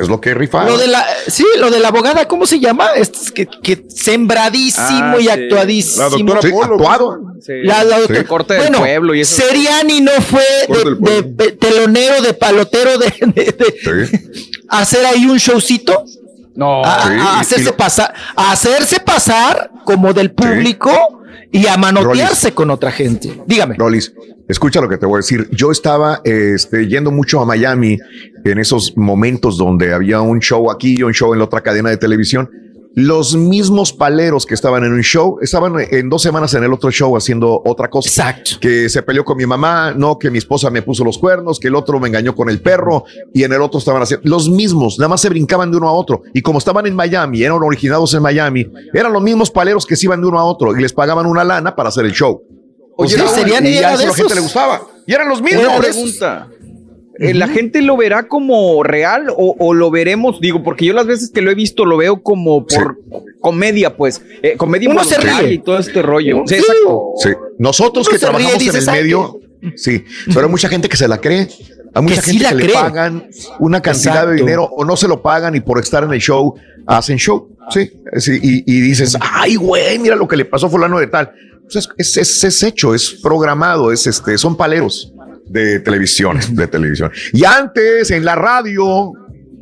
Es lo que rifa. Lo de la, sí, lo de la abogada, ¿cómo se llama? Este es que, que sembradísimo Ah, y sí. actuadísimo. La doctora Sí, Polo. actuado. Sí. La- la doctora- corte del bueno, pueblo y eso. Seriani no fue de, de- de telonero, de palotero, de, de- de Sí. hacer ahí un showcito, No. a, Sí, a hacerse pasar, a hacerse pasar como del público y a manotearse con otra gente. Dígame. Rolis, escucha lo que te voy a decir. Yo estaba este, yendo mucho a Miami en esos momentos donde había un show aquí y un show en la otra cadena de televisión. Los mismos paleros que estaban en un show estaban en dos semanas en el otro show haciendo otra cosa. Exacto. Que se peleó con mi mamá, no, que mi esposa me puso los cuernos, que el otro me engañó con el perro y en el otro estaban haciendo los mismos, nada más se brincaban de uno a otro. Y como estaban en Miami, eran originados en Miami, eran los mismos paleros que se iban de uno a otro y les pagaban una lana para hacer el show. Oye, Raúl, Seriani y era a la gente le gustaba. Y eran los Una mismos. pregunta. Eh, ¿La gente lo verá como real o, o lo veremos? Digo, porque yo las veces que lo he visto lo veo como por comedia, pues. Eh, comedia Uno se ríe. y todo este rollo. Sí, Sí. Nosotros Uno que ríe trabajamos en el "Ay, medio, sí, pero hay mucha gente que se la cree. Hay mucha Que sí gente la que le cree. pagan una cantidad Exacto. de dinero o no se lo pagan y por estar en el show hacen show. Sí, sí y, y dices, ay, güey, mira lo que le pasó a fulano de tal. Pues es, es, es- es hecho, es programado, es este, son paleros de televisión, de televisión. Y antes en la radio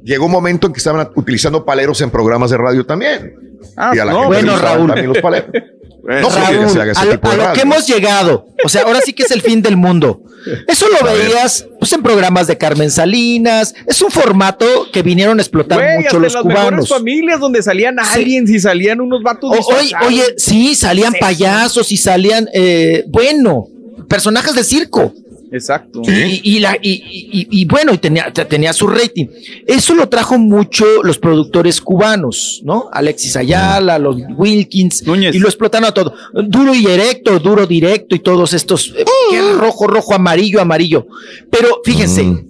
llegó un momento en que estaban utilizando paleros en programas de radio también. Ah, y a la no, gente bueno, Raúl. también los paleros. No sé Raúl, que se haga ese a, tipo a lo que hemos llegado, o sea, ahora sí que es el fin del mundo. Eso lo A veías pues, en programas de Carmen Salinas. Es un formato que vinieron a explotar Güey, mucho hasta los las mejores cubanos. familias donde salían Sí. aliens y salían unos vatos O- oye, oye, sí, salían payasos y salían, eh, bueno, personajes de circo. Exacto. Y, y la, y, y- y bueno, y tenía, te- tenía su rating. Eso lo trajo mucho los productores cubanos, ¿no? Alexis Ayala, los Wilkins, Núñez. y lo explotaron a todo. Duro y erecto, duro directo y todos estos, eh, es rojo, rojo, amarillo, amarillo. Pero fíjense, Mm.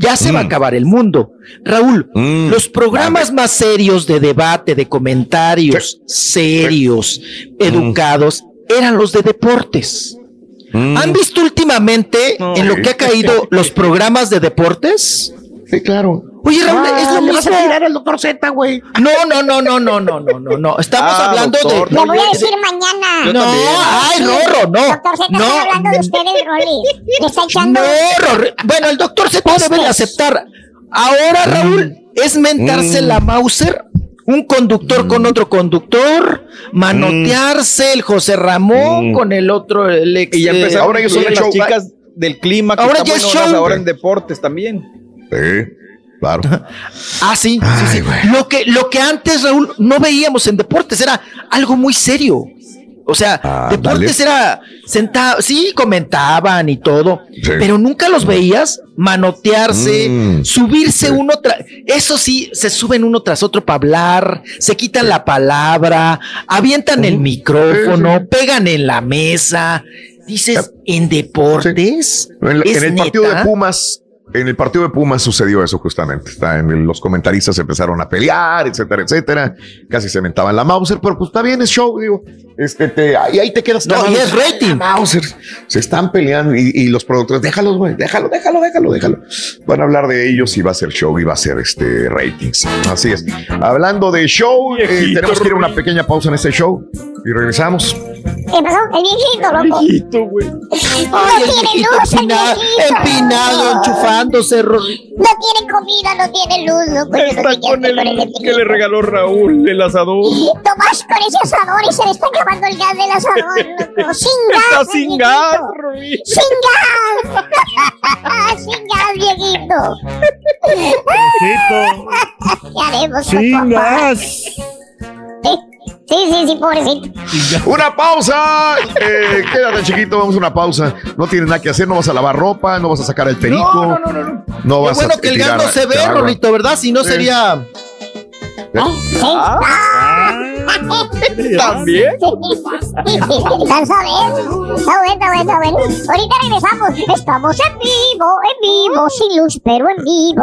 ya se va a acabar el mundo. Raúl, los programas más serios de debate, de comentarios serios, educados, eran los de deportes. ¿Han visto últimamente en lo que ha caído los programas de deportes? Sí, claro. Oye, Raúl, Ah, es lo mismo. vas a tirar al doctor Z, güey. No, no, no, no, no, no, no, no, no. Estamos Ah, hablando doctor, de. Le voy a decir mañana. No, ay, Rorro, no. Doctor Z, No. estoy hablando de ustedes, Rolly. Le está echando. No, Rorro. Bueno, el doctor se debe de aceptar. Ahora, Raúl, es mentarse Mm. la Mauser. Un conductor con otro conductor, manotearse el José Ramón Mm. con el otro, el ex. Y ya eh, empezaron a incluir las chicas del clima que Ahora están ya es show. ahora en deportes también. Sí, claro. Ah, sí, sí, sí. Lo que, lo que antes, Raúl, no veíamos en deportes era algo muy serio. O sea, Ah, deportes dale. era sentado, sí, comentaban y todo, pero nunca los veías manotearse, Mm. subirse uno tras. Eso sí, se suben uno tras otro para hablar, se quitan la palabra, avientan el micrófono, pegan en la mesa. Dices, ¿en deportes? En, la- ¿Es en el partido de Pumas, en el partido de Pumas sucedió eso justamente. Está en el- los comentaristas empezaron a pelear, etcétera, etcétera. Casi se mentaban la Mauser, pero pues está bien, es show, digo. Este, te, ahí, ahí te quedas. No, y es rating. Mauser. Se están peleando y, y los productores, déjalos, güey, déjalo, déjalo, déjalo, déjalo. Van a hablar de ellos y va a ser show y va a ser este ratings. Así es. Hablando de show, eh, tenemos que ir a una pequeña pausa en este show y regresamos. ¿Qué pasó? El viejito, loco. Viejito, güey. No el tiene viejito luz, el empina- viejito. empinado, enchufándose. No tiene comida, no tiene luz, loco. No Está sé qué con hacer con el el que le regaló Raúl, el asador. Tomás con ese asador y se le está acabando el gas del asador, loco. Sin gas. Está el sin viejito. gas, Rubí. Sin gas. sin gas, viejito. ¿Qué haremos, Sin gas. Sí, sí, sí, sí, pobrecito. Una pausa. Eh, quédate, chiquito. Vamos a una pausa. No tienes nada que hacer. No vas a lavar ropa. No vas a sacar el perico. No, no, no, no. No Qué vas bueno a que el gas no se ve. Rorrito, ¿verdad? Si no Sí. sería. ¿También? Vamos a ver. Está bueno, está bueno, está bueno. Ahorita regresamos. Estamos en vivo, en vivo, sin luz, pero en vivo.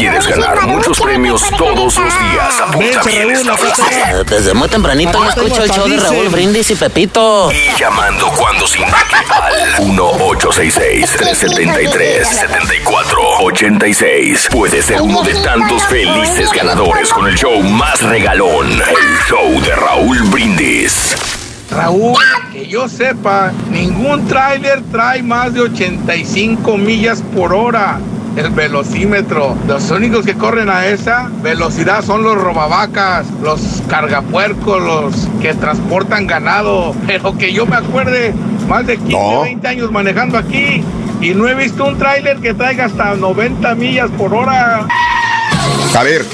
Quieres ganar muchos premios todos los días, apunta bien esta frase. Desde muy tempranito yo escucho el show de Raúl Brindis y Pepito. Y llamando cuando se indique al 1-866-373-7486. Puede ser uno de tantos felices ganadores con el show más regalón, el show de Raúl Brindis. Raúl, que yo sepa, ningún tráiler trae más de 85 millas por hora. El velocímetro. Los únicos que corren a esa velocidad son los robavacas, los cargapuercos, los que transportan ganado. Pero que yo me acuerde, más de 15, 20 años manejando aquí y no he visto un tráiler que traiga hasta 90 millas por hora. A ver,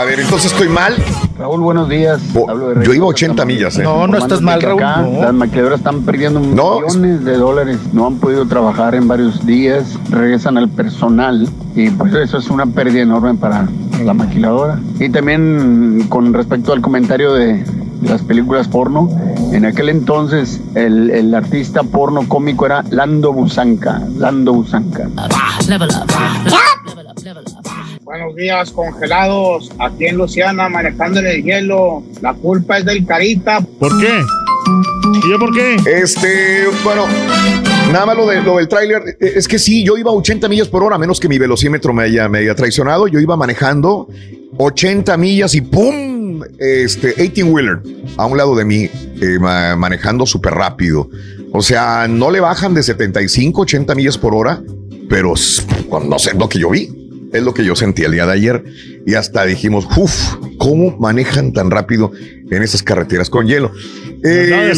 a ver, entonces estoy mal. Raúl, buenos días. Hablo de Yo iba a 80 millas, ¿eh? No, no estás mal, Raúl, acá no. Las maquiladoras están perdiendo millones de dólares. No han podido trabajar en varios días. Regresan al personal. Y pues eso es una pérdida enorme para la maquiladora. Y también con respecto al comentario de las películas porno, en aquel entonces el, el artista porno cómico era Lando Busanca. Lando Busanca. Buenos días, congelados. Aquí en Luciana, manejando en el hielo. La culpa es del Carita. ¿Por qué? ¿Y yo por qué? Este, bueno, nada más lo, de, lo del tráiler. eh, Es que sí, yo iba a 80 millas por hora, a menos que mi velocímetro me haya, me haya traicionado. Yo iba manejando 80 millas y ¡pum! Este, 18-wheeler a un lado de mí, eh, ma- manejando súper rápido. O sea, no le bajan de 75, 80 millas por hora, pero no sé, lo que yo vi. Es lo que yo sentí el día de ayer. Y hasta dijimos, uff, ¿cómo manejan tan rápido en esas carreteras con hielo? Eh.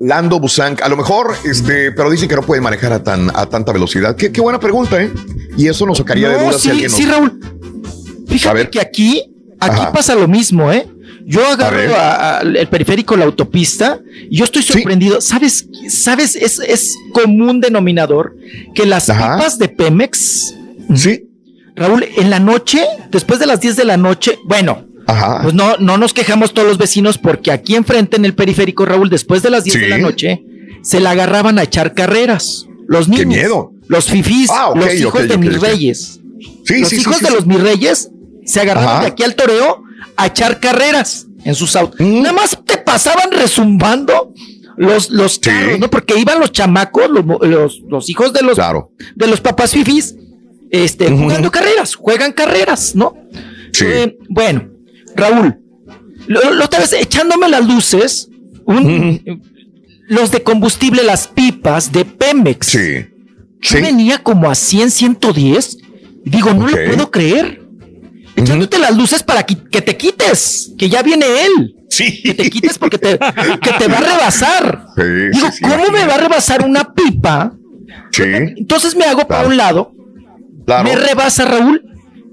Lando Busank, a lo mejor, este, pero dicen que no puede manejar a, tan, a tanta velocidad. Qué, qué buena pregunta, ¿eh? Y eso nos sacaría de dudas si sí, alguien nos- sí, Raúl. Fíjate que aquí, aquí Ajá. pasa lo mismo, ¿eh? Yo agarro a- a- el periférico, la autopista, y yo estoy sorprendido. ¿Sabes? ¿Sabes? Es, es común denominador que las pipas de Pemex ¿Sí? Raúl, en la noche, después de las 10 de la noche, bueno, pues no, no nos quejamos todos los vecinos porque aquí enfrente en el periférico, Raúl, después de las 10 de la noche, se la agarraban a echar carreras. Los niños. miedo! Los fifís, Ah, ok, los hijos de ok, mis reyes. Sí, los sí, hijos de los mis reyes se agarraban Ajá. de aquí al toreo a echar carreras en sus autos. Mm. Nada más te pasaban resumbando los, los carros, ¿no? Porque iban los chamacos, los, los, los hijos de los, de los papás fifís, este, jugando carreras, juegan carreras, ¿no? Eh, bueno, Raúl, lo, lo otra vez echándome las luces, un- los de combustible, las pipas de Pemex. Yo venía como a 100, 110. y Digo, no lo puedo creer. Echándote las luces para que te quites, que ya viene él. Sí. Que te quites porque te, que te va a rebasar. Sí, Digo, sí, sí, ¿cómo me va a rebasar una pipa? Sí. Entonces me hago para un lado. Claro. Me rebasa Raúl.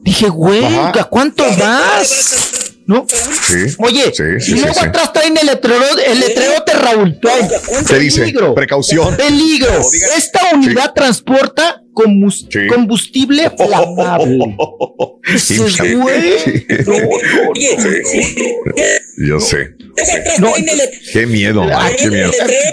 Dije, güey. ¿a cuánto vas? ¿No? Sí. Oye, Sí, sí, y luego sí. atrás traen el letrero, el letrerote, Raúl. ¿Qué dice? Precaución. Peligro. Esta unidad transporta combus- combustible flamable. Yo sé. No, Qué miedo, ay, qué miedo.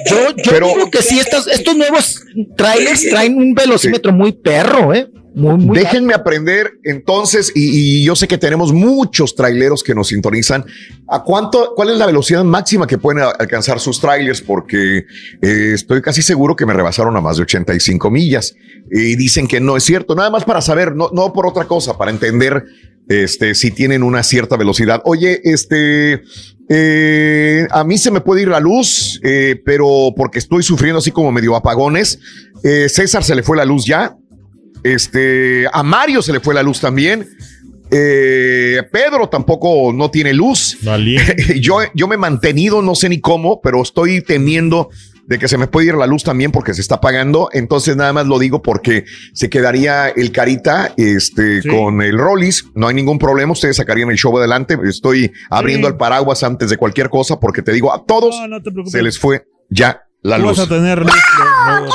yo, yo Pero- digo que sí, estos, estos nuevos trailers traen un velocímetro muy perro, ¿eh? Muy, muy Déjenme aprender entonces, y, y yo sé que tenemos muchos traileros que nos sintonizan. ¿A cuánto, cuál es la velocidad máxima que pueden alcanzar sus trailers? Porque eh, estoy casi seguro que me rebasaron a más de 85 millas y dicen que no es cierto. Nada más para saber, no, no por otra cosa, para entender este, si tienen una cierta velocidad. Oye, este, eh, a mí se me puede ir la luz, eh, pero porque estoy sufriendo así como medio apagones. Eh, César se le fue la luz ya. Este, a Mario se le fue la luz también. Eh, Pedro tampoco no tiene luz. yo, yo me he mantenido, no sé ni cómo, pero estoy temiendo de que se me puede ir la luz también porque se está apagando. Entonces nada más lo digo porque se quedaría el carita este, con el Rollis. No hay ningún problema. Ustedes sacarían el show adelante. Estoy abriendo Sí. el paraguas antes de cualquier cosa porque te digo a todos se les fue ya la luz. vas a tener luz,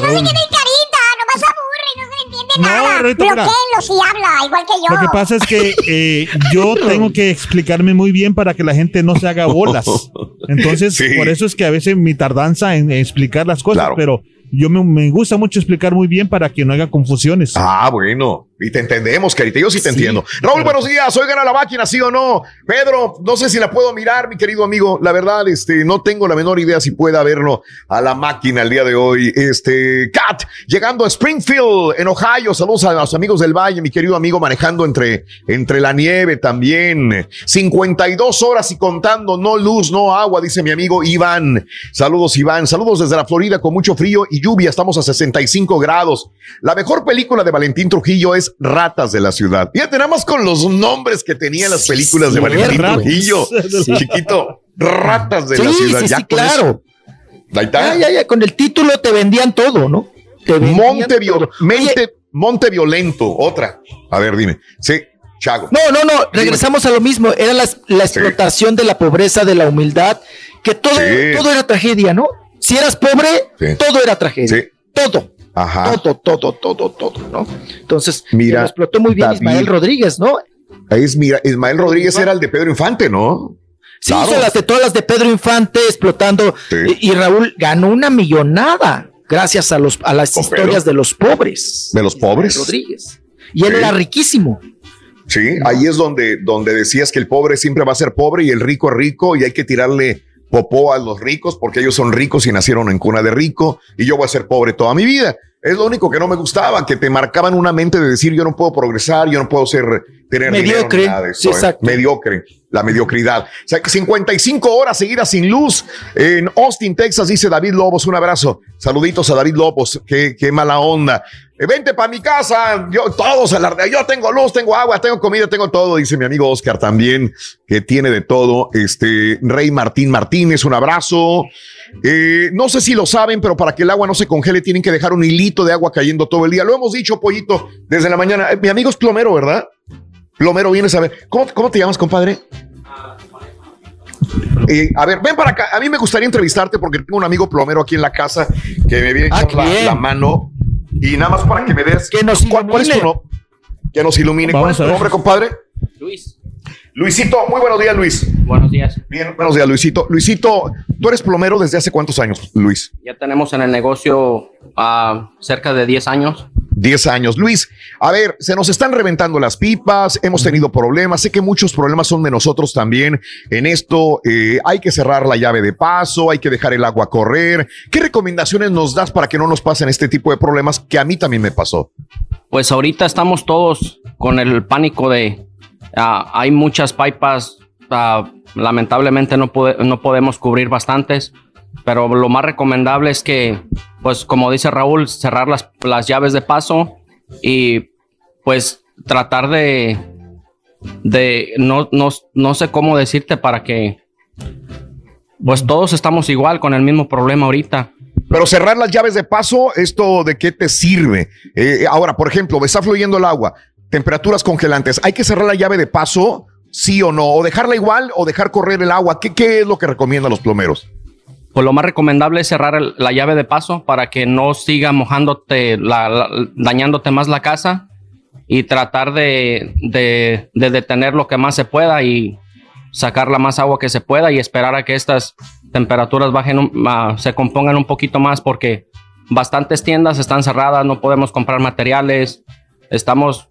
no nada. Habla, igual que yo. Lo que pasa es que eh, yo tengo que explicarme muy bien para que la gente no se haga bolas. Entonces, Sí. por eso es que a veces mi tardanza en explicar las cosas, pero yo me, me gusta mucho explicar muy bien para que no haya confusiones. Ah, bueno. Y te entendemos, Carita. Yo sí te entiendo. Raúl, buenos días. Oigan a la máquina, ¿sí o no? Pedro, no sé si la puedo mirar, mi querido amigo. La verdad, este, no tengo la menor idea si pueda verlo a la máquina el día de hoy. Este, Kat, llegando a Springfield, en Ohio. Saludos a los amigos del Valle, mi querido amigo, manejando entre, entre la nieve también. 52 horas y contando, no luz, no agua, dice mi amigo Iván. Saludos, Iván. Saludos desde la Florida con mucho frío y lluvia. Estamos a 65 grados. La mejor película de Valentín Trujillo es Ratas de la Ciudad. Fíjate nada más con los nombres que tenían las películas de Valentín. Trujillo. Sí. Chiquito, Ratas de la Ciudad. sí, Ya claro. Ahí está. Ya, ya, ya, con el título te vendían todo, ¿no? Te vendían Monte, Vio- todo. Mente- Monte Violento, otra. A ver, dime. Sí, Chago. No, no, no, regresamos a lo mismo. Era la, la explotación de la pobreza, de la humildad, que todo, todo era tragedia, ¿no? Si eras pobre, todo era tragedia. Todo. Ajá. Todo, todo, todo, todo, ¿no? Entonces, Mira, lo explotó muy bien David. Ismael Rodríguez, ¿no? Es, mira, Ismael Rodríguez era el de Pedro Infante, ¿no? Sí, Claro. hizo las de todas las de Pedro Infante explotando. Y, y Raúl ganó una millonada gracias a los a las historias de los pobres. De los pobres. Rodríguez. Y él Sí. era riquísimo. Sí, ahí es donde, donde decías que el pobre siempre va a ser pobre y el rico es rico y hay que tirarle popó a los ricos porque ellos son ricos y nacieron en cuna de rico y yo voy a ser pobre toda mi vida. Es lo único que no me gustaba, que te marcaban una mente de decir yo no puedo progresar, yo no puedo ser, tener Mediocre, dinero ni nada de eso, sí, ¿eh? exacto. Mediocre, la mediocridad. O sea, que 55 horas seguidas sin luz en Austin, Texas, dice David Lobos. Un abrazo. Saluditos a David Lobos. Qué, qué mala onda. Eh, Vente para mi casa. Yo, todos alardean. Yo tengo luz, tengo agua, tengo comida, tengo todo. Dice mi amigo Oscar también, que tiene de todo. Este Rey Martín Martínez, un abrazo. Eh, no sé si lo saben, pero para que el agua no se congele, tienen que dejar un hilito de agua cayendo todo el día. Lo hemos dicho, pollito, desde la mañana. Eh, mi amigo es plomero, ¿verdad? Plomero, vienes a ver. ¿Cómo, cómo te llamas, compadre? Eh, a ver, ven para acá. A mí me gustaría entrevistarte porque tengo un amigo plomero aquí en la casa que me viene Ah, la, la mano. Y nada más para que me des. ¿Cuál, cuál es tu no- que nos ilumine. ¿Cuál es tu nombre, compadre? Luis. Luisito, muy buenos días, Luis. Buenos días. Bien, buenos días, Luisito. Luisito, ¿tú eres plomero desde hace cuántos años, Luis? Ya tenemos en el negocio ah, cerca de 10 años. 10 años. Luis, a ver, se nos están reventando las pipas, hemos tenido problemas, sé que muchos problemas son de nosotros también en esto, eh, hay que cerrar la llave de paso, hay que dejar el agua correr. ¿Qué recomendaciones nos das para que no nos pasen este tipo de problemas que a mí también me pasó? Pues ahorita estamos todos con el pánico de ah, hay muchas pipas, ah, lamentablemente no, pode- no podemos cubrir bastantes, pero lo más recomendable es que, pues como dice Raúl, cerrar las, las llaves de paso y pues tratar de, de no, no, no sé cómo decirte para que, pues todos estamos igual con el mismo problema ahorita. Pero cerrar las llaves de paso, ¿esto de qué te sirve? Eh, ahora, por ejemplo, me está fluyendo el agua, temperaturas congelantes, ¿hay que cerrar la llave de paso, sí o no? ¿O dejarla igual o dejar correr el agua? ¿Qué, es lo que recomiendan los plomeros? Pues lo más recomendable es cerrar la llave de paso para que no siga mojándote, dañándote más la casa y tratar de, de- de detener lo que más se pueda y sacar la más agua que se pueda y esperar a que estas temperaturas bajen, se compongan un poquito más porque bastantes tiendas están cerradas, no podemos comprar materiales, estamos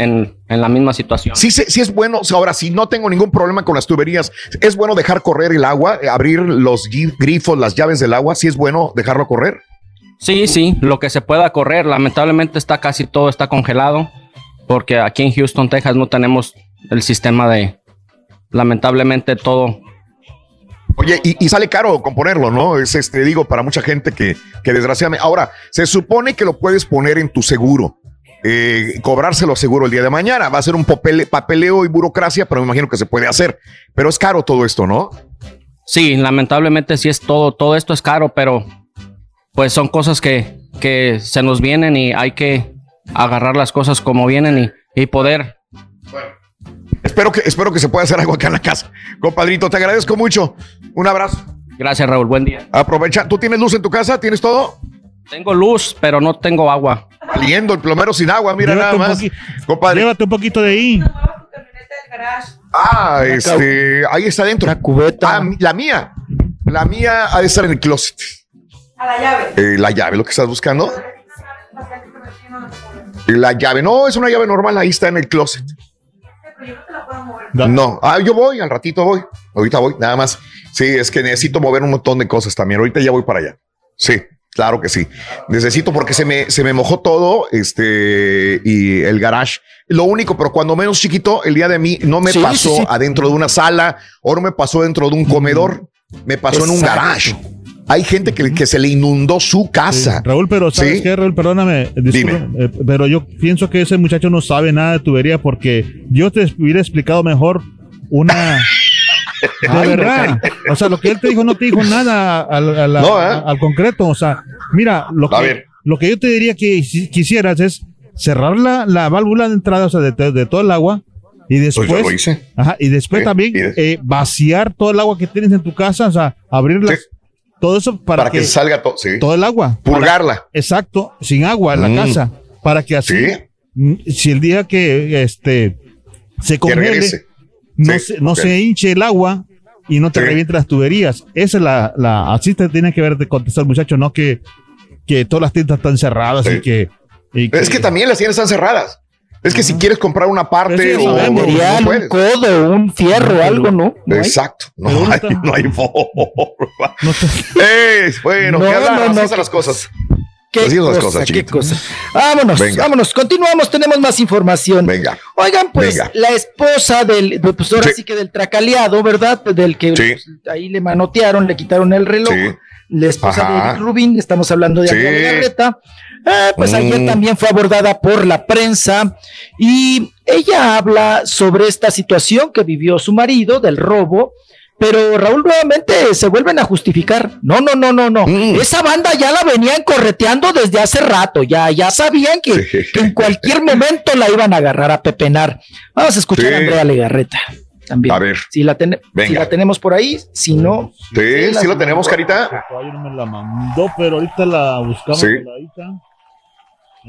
en, en la misma situación. Sí, sí, sí es bueno. Ahora, si no tengo ningún problema con las tuberías, ¿es bueno dejar correr el agua, eh, abrir los grifos, las llaves del agua? ¿Sí es bueno dejarlo correr? Sí, sí, lo que se pueda correr. Lamentablemente está casi todo está congelado porque aquí en Houston, Texas no tenemos el sistema de lamentablemente todo. Oye, y, y sale caro componerlo, ¿no? Es este, digo, para mucha gente que, que desgraciadamente. Ahora, se supone que lo puedes poner en tu seguro. Eh, cobrárselo seguro el día de mañana. Va a ser un papele- papeleo y burocracia, pero me imagino que se puede hacer. Pero es caro todo esto, ¿no? Sí, lamentablemente sí es todo, todo esto es caro, pero pues son cosas que, que se nos vienen y hay que agarrar las cosas como vienen y, y poder. Espero que, espero que se pueda hacer algo acá en la casa. Compadrito, te agradezco mucho. Un abrazo. Gracias, Raúl. Buen día. Aprovecha. ¿Tú tienes luz en tu casa? ¿Tienes todo? Tengo luz, pero no tengo agua. Valiendo el plomero sin agua, mira Llévate nada más. Compadre. Llévate un poquito de ahí. Ah, este, ahí está dentro. La cubeta. Ah, la mía. La mía ha de estar en el closet. A la llave. Eh, la llave, lo que estás buscando. La llave, no, es una llave normal, ahí está en el closet. No, ah, yo voy, al ratito voy. Ahorita voy, nada más. Sí, es que necesito mover un montón de cosas también. Ahorita ya voy para allá. Sí, claro que sí. Necesito porque se me, se me mojó todo, este, y el garage. Lo único, pero cuando menos chiquito, el día de mí no me Sí, pasó sí, sí. adentro de una sala o no me pasó dentro de un comedor, me pasó en un garage. Hay gente que, que se le inundó su casa. Raúl, pero ¿sabes ¿Sí? qué, Raúl? Perdóname, disculpa, eh, pero yo pienso que ese muchacho no sabe nada de tubería porque yo te hubiera explicado mejor una... De Ay, no, verdad. O sea, lo que él te dijo no te dijo nada al, al- No, ¿eh? al concreto. O sea, mira, lo que, lo que yo te diría que si quisieras es cerrar la, la válvula de entrada, o sea, de, de- todo el agua. Y después, Pues lo hice. Ajá, y después Sí, también y de- eh, vaciar todo el agua que tienes en tu casa, o sea, abrirla. Todo eso para, Para que salga todo, sí. todo el agua. Purgarla. Para- exacto, sin agua en la Mm. casa. Para que así, mm, si el día que este se congele, regrese. No, Sí, se, no se hinche el agua y no te Sí. reviente las tuberías. Esa es la, la así te tiene que ver de contestar, muchacho, no que, que todas las tiendas están cerradas y que. y Es que también las tiendas están cerradas. Es que si quieres comprar una parte sí, o sabemos. no Material, un codo, un fierro, algo, ¿no? Exacto. No, hay, no hay forma. no te- Eh, bueno, No, ¿qué hablar? no, Así las cosas. ¿Qué Así cosa, cosas, qué cosa. Vámonos, Venga. vámonos. Continuamos, tenemos más información. Venga. Oigan, pues Venga. la esposa del, de- pues ahora sí. Sí. que del tracaleado, ¿verdad? Del que Sí. pues, ahí le manotearon, le quitaron el reloj. Sí. La esposa de Ajá. Rubin, estamos hablando de Legarreta. Eh, pues Mm. ayer también fue abordada por la prensa y ella habla sobre esta situación que vivió su marido del robo. Pero Raúl nuevamente se vuelven a justificar. No, no, no, no, no. Mm. Esa banda ya la venían correteando desde hace rato. Ya, ya sabían que, Sí. que en cualquier momento la iban a agarrar a pepenar. Vamos a escuchar Sí. a Andrea Legarreta también. A ver. Si la, ten- si la tenemos por ahí, si no. Sí, sí lo tenemos, Carita. El caballo no me la mandó, pero ahorita la buscamos. Sí. por ahí, está.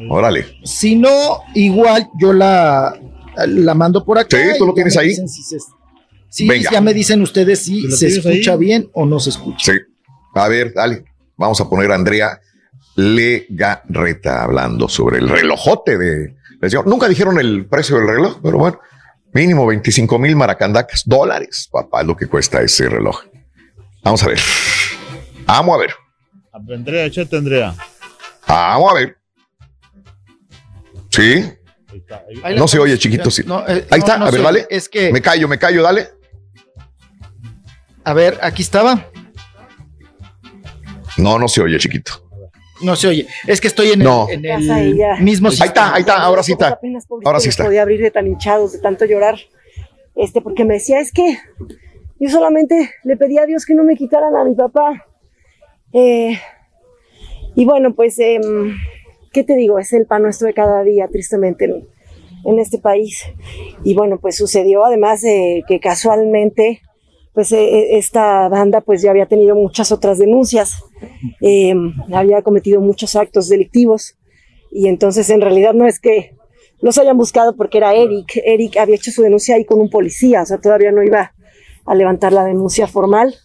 Órale. Si no, igual yo la, la mando por acá. Sí, ¿tú lo tienes ahí? si se- sí, Venga. ya me dicen ustedes si ¿Tú lo se escucha ahí? bien o no se escucha. Sí. A ver, dale. Vamos a poner a Andrea Legarreta hablando sobre el relojote de. Nunca dijeron el precio del reloj, pero bueno, mínimo 25 mil maracandacas, dólares, papá, es lo que cuesta ese reloj. Vamos a ver. Vamos a ver. Andrea, échate, Andrea. Vamos a ver. Sí. Ahí No se oye, chiquito. Sí. No, eh, Ahí no, está. no a ver, oye. dale. Es que- Me callo, me callo, dale. A ver, aquí estaba. No, no se oye, chiquito. No se oye. Es que estoy en No. el, en el mismo Ahí está, ahí está, ahora sí está. Ahora sí no está. podía abrir de tan hinchados, de tanto llorar. Este, porque me decía, es que yo solamente le pedí a Dios que no me quitaran a mi papá. Eh, y bueno, pues, em, ¿qué te digo? Es el pan nuestro de cada día, tristemente, en, en este país. Y bueno, pues sucedió además de que casualmente, pues eh, esta banda pues ya había tenido muchas otras denuncias, eh, había cometido muchos actos delictivos y entonces en realidad no es que los hayan buscado porque era Eric, Eric había hecho su denuncia ahí con un policía, o sea, todavía no iba a levantar la denuncia formal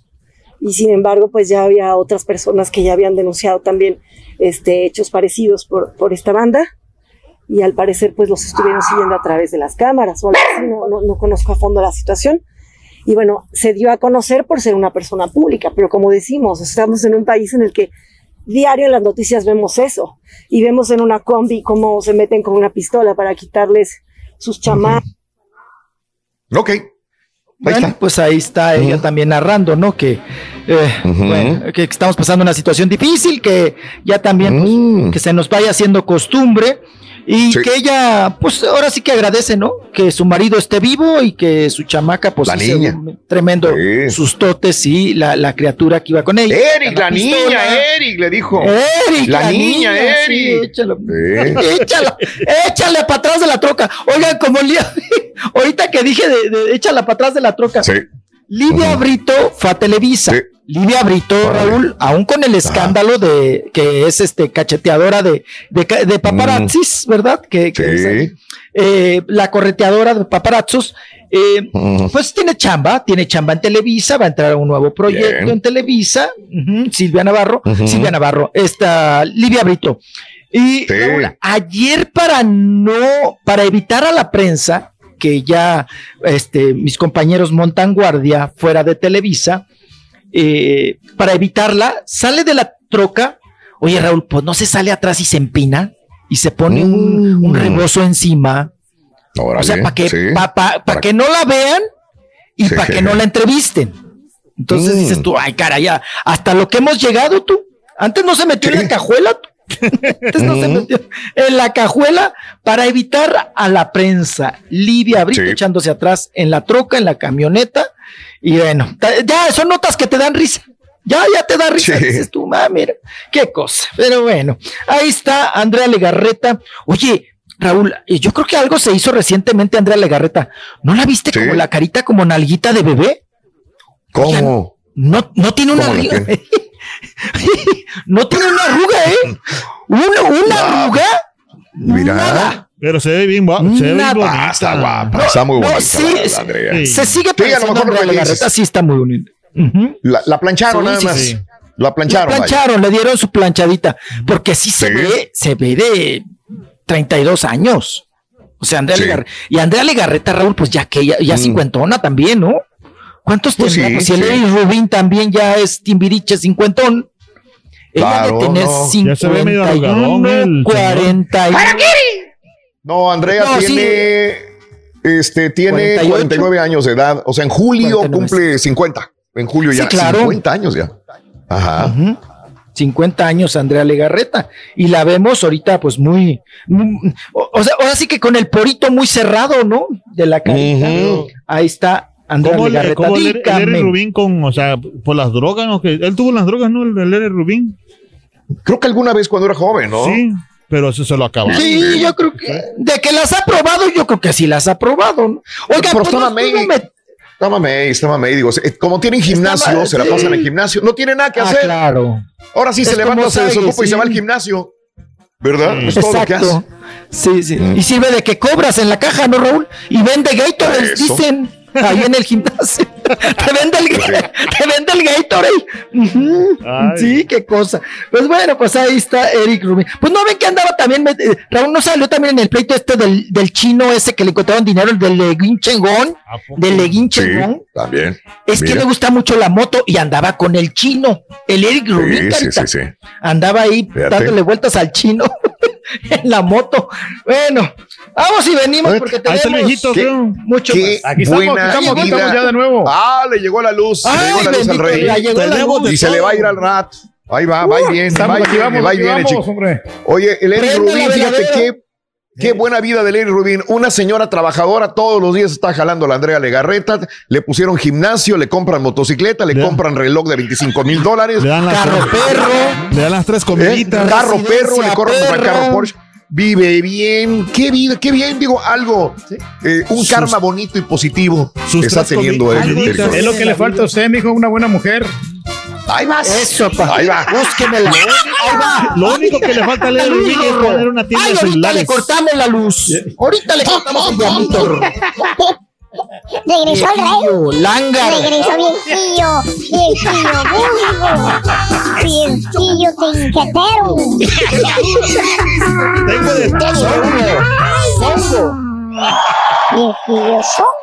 y sin embargo pues ya había otras personas que ya habían denunciado también este, hechos parecidos por, por esta banda y al parecer pues los estuvieron siguiendo a través de las cámaras o algo así, no, no, no conozco a fondo la situación. Y bueno, se dio a conocer por ser una persona pública, pero como decimos, estamos en un país en el que diario en las noticias vemos eso y vemos en una combi cómo se meten con una pistola para quitarles sus chamacos. Ok. Bueno, pues ahí está ella también narrando, ¿no? Que, eh, bueno, que estamos pasando una situación difícil, que ya también pues, que se nos vaya haciendo costumbre y que ella, pues ahora sí que agradece, ¿no? Que su marido esté vivo y que su chamaca, pues La niña. un tremendo sus totes y la, la criatura que iba con ella. Eric, la pistola. niña, Eric, le dijo. Eric, la, niña, sí, Eric. échalo. Eh. échala, échale para atrás de la troca. Oigan, como Lía, ahorita que dije de, de échala para atrás de la troca. Lidia Brito fue a Televisa. Lidia Brito, Raúl, aún con el escándalo de que es este cacheteadora de, de, ca- de paparazzis, ¿verdad? Que, que es, eh, la correteadora de paparazzos, eh, pues tiene chamba, tiene chamba en Televisa, va a entrar a un nuevo proyecto Bien. en Televisa, Silvia Navarro. Silvia Navarro, esta Livia Brito. Y Raúl, ayer para no, para evitar a la prensa, que ya este, mis compañeros montan guardia fuera de Televisa, eh, para evitarla, sale de la troca. Oye, Raúl, pues no se sale atrás y se empina y se pone un, un rebozo encima. o sea, para que, Mm. sí. pa- pa- pa' que no la vean y para que no la entrevisten. Entonces Mm. dices tú, ay, cara, ya, hasta lo que hemos llegado tú. Antes no se metió en la cajuela. tú. Antes no se metió en la cajuela para evitar a la prensa. Lidia Brito echándose atrás en la troca, en la camioneta. Y bueno, ya son notas que te dan risa. Ya, ya te da risa. Dices tú, ah, mira, qué cosa. Pero bueno, ahí está Andrea Legarreta. Oye, Raúl, yo creo que algo se hizo recientemente, Andrea Legarreta. ¿No la viste como la carita como nalguita de bebé? ¿Cómo? No, no tiene una ¿Cómo la arruga. No tiene una arruga, ¿eh? Una, una arruga. Mira. Pero se ve bien guapa. Se ve bien Nada. bonita. Ah, está guapa, está muy No, bonita. sí, la- la sí, Andrea. Se sigue Sí, a lo mejor. Legarreta, sí está muy bonita. La, la plancharon Sí, nada sí, más. sí. La plancharon. La vaya. plancharon, le dieron su planchadita. Porque sí se ve, se ve de 32 años. O sea, Andrea Legarreta. Y Andrea Legarreta, Raúl, pues ya que ya, ya cincuentona también, ¿no? ¿Cuántos Pues tendrá? Pues si el Rubín también ya es Timbiriche cincuentón. Ella Claro, de tener no. Ya se ve medio arrugadón 51, el 41. No, Andrea No, sí. tiene. Este, tiene 48. 49 años de edad. O sea, en julio 49. cumple 50. En julio Sí, ya. claro. 50 años ya. Ajá. Ujú. 50 años Andrea Legarreta y la vemos ahorita pues muy, muy- o, o sea, ahora sí que con el porito muy cerrado, ¿no? De la carita. Ujú. Ahí está Andrea ¿Cómo, le, Legarreta. cómo el, el Dígame. Rubín con, o sea, por las drogas, ¿no? Él tuvo las drogas, ¿no? El, el Rubín. Creo que alguna vez cuando era joven, ¿no? Sí, pero eso se lo acabaron. Sí, yo creo que de que las ha probado, yo creo que sí las ha probado. ¿no? Oiga, Pero pues, met- Está mamey, está mamey. Digo, eh, como tienen gimnasio, se la pasan en gimnasio. No tiene nada que Ah, hacer. claro. Ahora sí Es se levanta, se desocupa y sí. se va al gimnasio. ¿Verdad? Es todo lo que hace. Exacto. Sí, sí. Y sirve de que cobras en la caja, ¿no, Raúl? Y vende Gatorade, dicen. Ahí en el gimnasio. te vende el, te vende el Gatorade. Sí, qué cosa. Pues bueno, pues ahí está Eric Rubin. Pues no ven que andaba también, eh, Raúl no salió también en el pleito este del, del chino ese que le encontraron dinero, el del Leguín Chengón. Del Leguín Sí, Chengón. también. Es que le gusta mucho la moto y andaba con el chino, el Eric Rubin. Sí, sí, carita. sí, sí. Andaba ahí Fíjate. dándole vueltas al chino en la moto. Bueno, vamos y venimos porque Ahí está el tenemos viejito, ¿Qué? creo. mucho Qué más. buena vida. Ah, le llegó la luz, le Ay, llegó la luz al rey. ya llegó la Tenemos luz. Y se le va a ir al rat. Ahí va, va y bien, Estamos va y aquí, viene, vamos, va y aquí viene, vamos, chico. hombre. Oye, el Eric Prende la Rubin, fíjate qué, qué buena vida del Eric Rubin. Una señora trabajadora todos los días está jalando a la Andrea Legarreta. Le pusieron gimnasio, le compran motocicleta, le Le- compran reloj de 25 mil dólares. Le dan las Carro tres, perro. le dan las tres ¿eh? comiditas. Carro perro, le corren carro Porsche. Vive bien, qué vida, qué bien, digo, algo, eh, un Sus- karma bonito y positivo sus está teniendo Rubin. Es lo que le falta a usted, mijo, una buena mujer. Ahí vas. Eso, pa. Ahí va. Búsquemela. Ahí va. Lo único que le falta a Rubin es poner una tienda Ay, de ahorita le cortamos la luz. Ahorita le cortamos el. Regresó el rey. Lángaro. Regresó viejillo, viejillo, búho, viejillo tinquetero. Tengo de todo. Songo. Viejillo songo.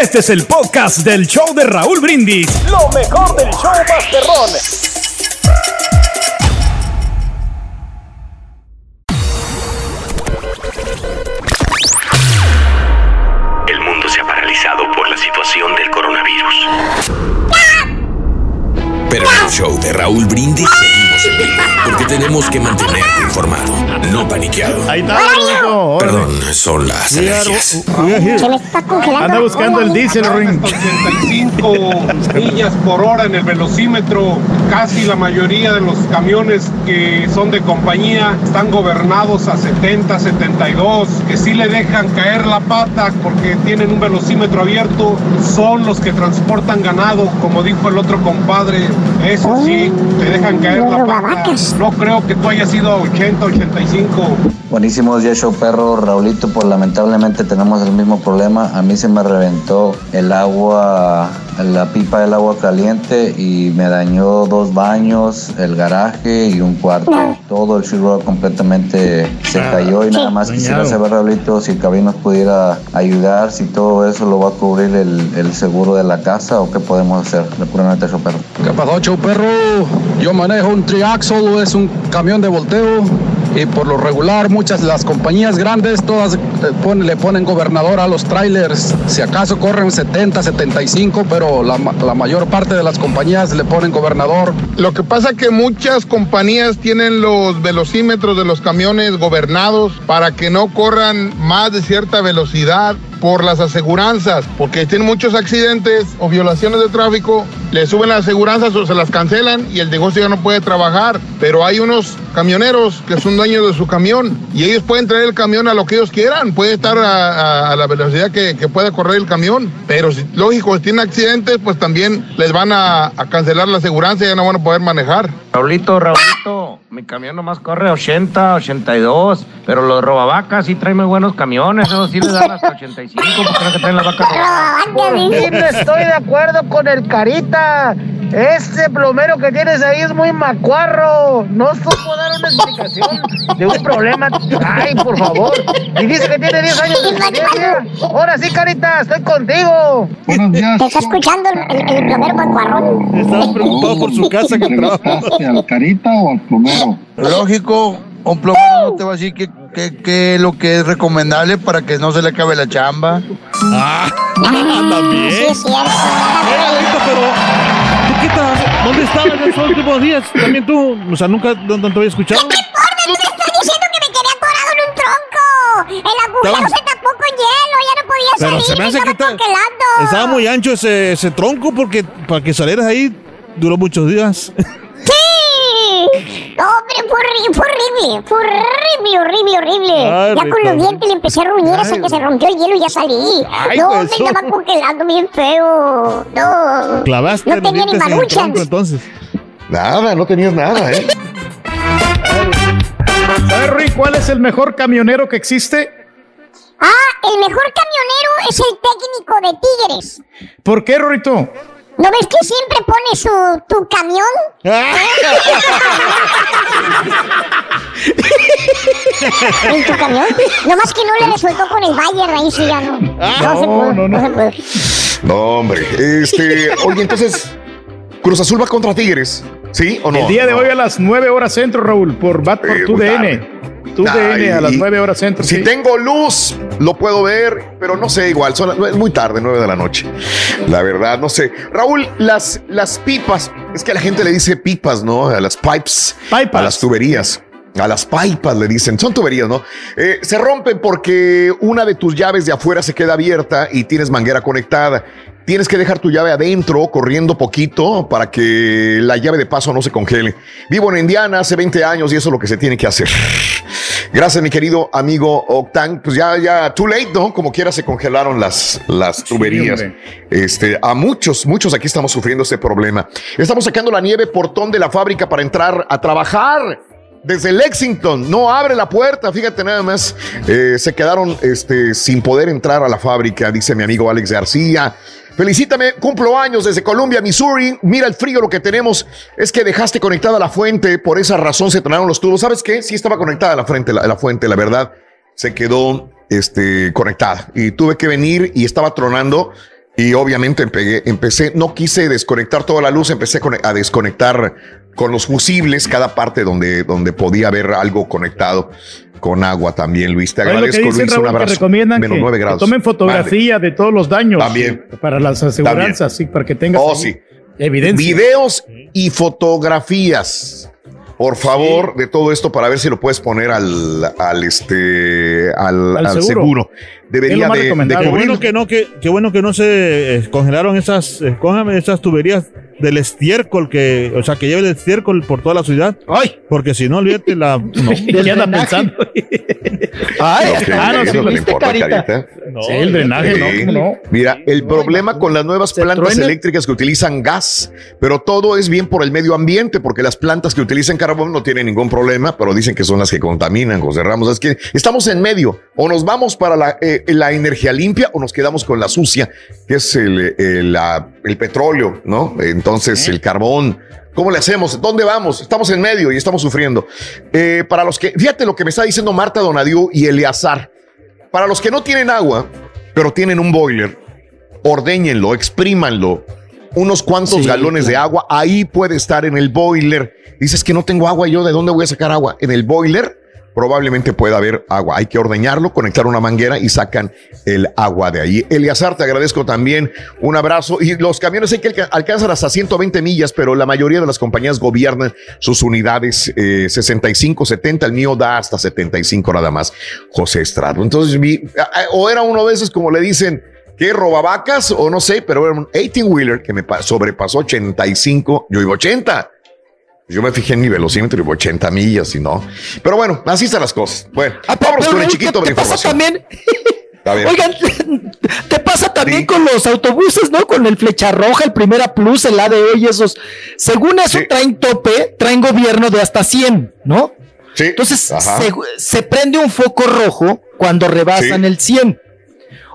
Este es el podcast del show de Raúl Brindis. Lo mejor del show Masterrón. Show de Raúl Brindis. seguimos en vivo, porque tenemos que mantenerte informado, no paniqueado. Ahí está. Perdón, son las alergias. Se me está congelando. Anda buscando el diésel ring. 85 millas por hora en el velocímetro. Casi la mayoría de los camiones que son de compañía están gobernados a 70, 72, que sí le dejan caer la pata porque tienen un velocímetro abierto. Son los que transportan ganado, como dijo el otro compadre. Eso sí, te dejan caer la pata. Robavacas. No creo que tú hayas ido a 80, 85. Buenísimos días, show perro. Raulito, pues lamentablemente tenemos el mismo problema. A mí se me reventó el agua, la pipa del agua caliente y me dañó dos baños, el garaje y un cuarto. Todo el shiro completamente se cayó y nada más quisiera saber, Raulito, si el cabin nos pudiera ayudar, si todo eso lo va a cubrir el, el seguro de la casa o qué podemos hacer. De pura neta, show perro. ¿Qué pasó, show perro? Yo manejo un triaxle, es un camión de volteo. Y por lo regular, muchas las compañías grandes, todas eh, le ponen gobernador a los trailers. Si acaso corren 70, 75, pero la, la mayor parte de las compañías le ponen gobernador. Lo que pasa que muchas compañías tienen los velocímetros de los camiones gobernados para que no corran más de cierta velocidad por las aseguranzas, porque tienen muchos accidentes o violaciones de tráfico, le suben las aseguranzas o se las cancelan y el negocio ya no puede trabajar. Pero hay unos camioneros que son dueños de su camión y ellos pueden traer el camión a lo que ellos quieran, puede estar a, la velocidad que, que pueda correr el camión, pero si, lógico, si tienen accidentes, pues también les van a, a cancelar la aseguranza y ya no van a poder manejar. Raulito, Raulito, mi camión nomás corre 80, 82, pero los robavacas sí traen muy buenos camiones, esos sí les dan hasta 85, porque no que traen las vacas. Sí, no estoy de acuerdo con el Carita. Ese plomero que tienes ahí es muy macuarro. No supo dar una explicación de un problema. Ay, por favor. Y dice que tiene 10 años de experiencia. Ahora sí, Carita, estoy contigo. Te está escuchando el, el, el plomero macuarrón. Estaba preocupado por su casa que trabaja. al carita o al plomero? Lógico, un plomero no te va a decir que, que, que lo que es recomendable para que no se le acabe la chamba. Ah, también. Sí, es cierto. Oiga, Lalito, pero ¿tú qué? ¿Dónde estabas en esos últimos días? También tú, o sea, nunca no, no te había escuchado. ¿Qué importa? Tú me estás diciendo que me quedé atorado en un tronco. El agujero se tapó con hielo, ya no podía Pero salir, se me hace que estaba está- estaba muy ancho ese, ese tronco porque para que salieras ahí duró muchos días. ¡Sí! No, hombre, fue horrible, fue horrible, fue horrible, horrible, horrible. Ay, ya con los dientes le empecé a ruñir hasta que se rompió el hielo y ya salí. Ay, no, pues, me eso. estaba congelando bien feo. No. Clavaste No tenía ni en maruchas. tronco entonces. Nada, no tenías nada, ¿eh? ¿Sabes, cuál es el mejor camionero que existe? Ah, el mejor camionero es el técnico de Tigres. ¿Por qué, Rorito? ¿No ves que siempre pone su tu camión? ¿En tu camión? No más que no le resultó con el Bayern ahí sí ya no. No, se pudo, no, no. se pudo. No, hombre. Este, oye, entonces, Cruz Azul va contra Tigres, ¿sí o no? El día de hoy a las 9 horas centro, Raúl, por Bat por Eh, tu muy DN. Tu DN a las 9 horas centro. Si sí. tengo luz, lo puedo ver, pero no sé, igual, son, es muy tarde, 9 de la noche. La verdad, no sé. Raúl, las, las pipas, es que a la gente le dice pipas, ¿no? A las pipes, a las tuberías. A las pipas le dicen, son tuberías, ¿no? Eh, se rompen porque una de tus llaves de afuera se queda abierta y tienes manguera conectada. Tienes que dejar tu llave adentro, corriendo poquito, para que la llave de paso no se congele. Vivo en Indiana hace 20 años y eso es lo que se tiene que hacer. Gracias, mi querido amigo Octan. Pues ya, ya, too late, ¿no? Como quiera se congelaron las, las tuberías. este, a muchos, muchos aquí estamos sufriendo este problema. Estamos sacando la nieve portón de la fábrica para entrar a trabajar. Desde Lexington, no abre la puerta, fíjate nada más. Eh, se quedaron este, sin poder entrar a la fábrica, dice mi amigo Alex García. Felicítame, cumplo años desde Columbia, Missouri. Mira el frío, lo que tenemos es que dejaste conectada la fuente, por esa razón se tronaron los tubos. ¿Sabes qué? Sí estaba conectada la, la, fuente, la verdad. Se quedó este, conectada y tuve que venir y estaba tronando. Y obviamente empecé, no quise desconectar toda la luz, empecé a desconectar con los fusibles cada parte donde, donde podía haber algo conectado con agua también, Luis. Te Oye, que agradezco, dicen, Luis. Un que abrazo. recomiendan Menos que, 9 que grados. tomen fotografía de todos los daños. También. Para las aseguranzas, sí, para que tengas Oh, sí. evidencia. Videos y fotografías. Por favor, de todo esto para ver si lo puedes poner al, al este al, Al al seguro. seguro. Debería de, de Qué cubrir. bueno que no, que, qué bueno que no se eh, congelaron esas, eh, cójame esas tuberías del estiércol que, o sea, que lleve el estiércol por toda la ciudad. Ay. Porque si no, olvídate la. No. ¿Qué anda pensando? Ay, No, que ah, no, no le ¿viste, importa, carita? carita. Sí, el drenaje, ¿no? Sí. ¿Cómo no? Mira, el problema con las nuevas plantas truena. eléctricas que utilizan gas, pero todo es bien por el medio ambiente, porque las plantas que utilizan carbón no tienen ningún problema, pero dicen que son las que contaminan, José Ramos. Es que estamos en medio, o nos vamos para la, eh, la energía limpia o nos quedamos con la sucia, que es el, el, la- el petróleo, ¿no? Entonces, el carbón. ¿Cómo le hacemos? ¿Dónde vamos? Estamos en medio y estamos sufriendo. Eh, para los que, fíjate lo que me está diciendo Marta Donadiu y Eleazar. Para los que no tienen agua, pero tienen un boiler, ordéñenlo, exprímanlo. Unos cuantos Sí, galones de agua, ahí puede estar en el boiler. Dices que no tengo agua, yo de dónde voy a sacar agua? En el boiler probablemente pueda haber agua. Hay que ordeñarlo, conectar una manguera y sacan el agua de ahí. Eliazar, te agradezco también. Un abrazo. Y los camiones hay que alca- alcanzan hasta 120 millas, pero la mayoría de las compañías gobiernan sus unidades eh, 65, 70. El mío da hasta 75 nada más. José Estrado. Entonces, vi- o era uno de esos, como le dicen, que robavacas o no sé, pero era un 18 wheeler que me pa- sobrepasó 85. Yo digo 80. Yo me fijé en mi velocímetro y digo 80 millas y no. Pero bueno, así están las cosas. Bueno, con el chiquito ¿Te pasa también? Oigan, te pasa también con los autobuses, ¿no? Con el Flecha Roja, el Primera Plus, el ADE y esos. Según eso traen tope, traen gobierno de hasta 100, ¿no? Sí. Entonces se, se prende un foco rojo cuando rebasan el 100.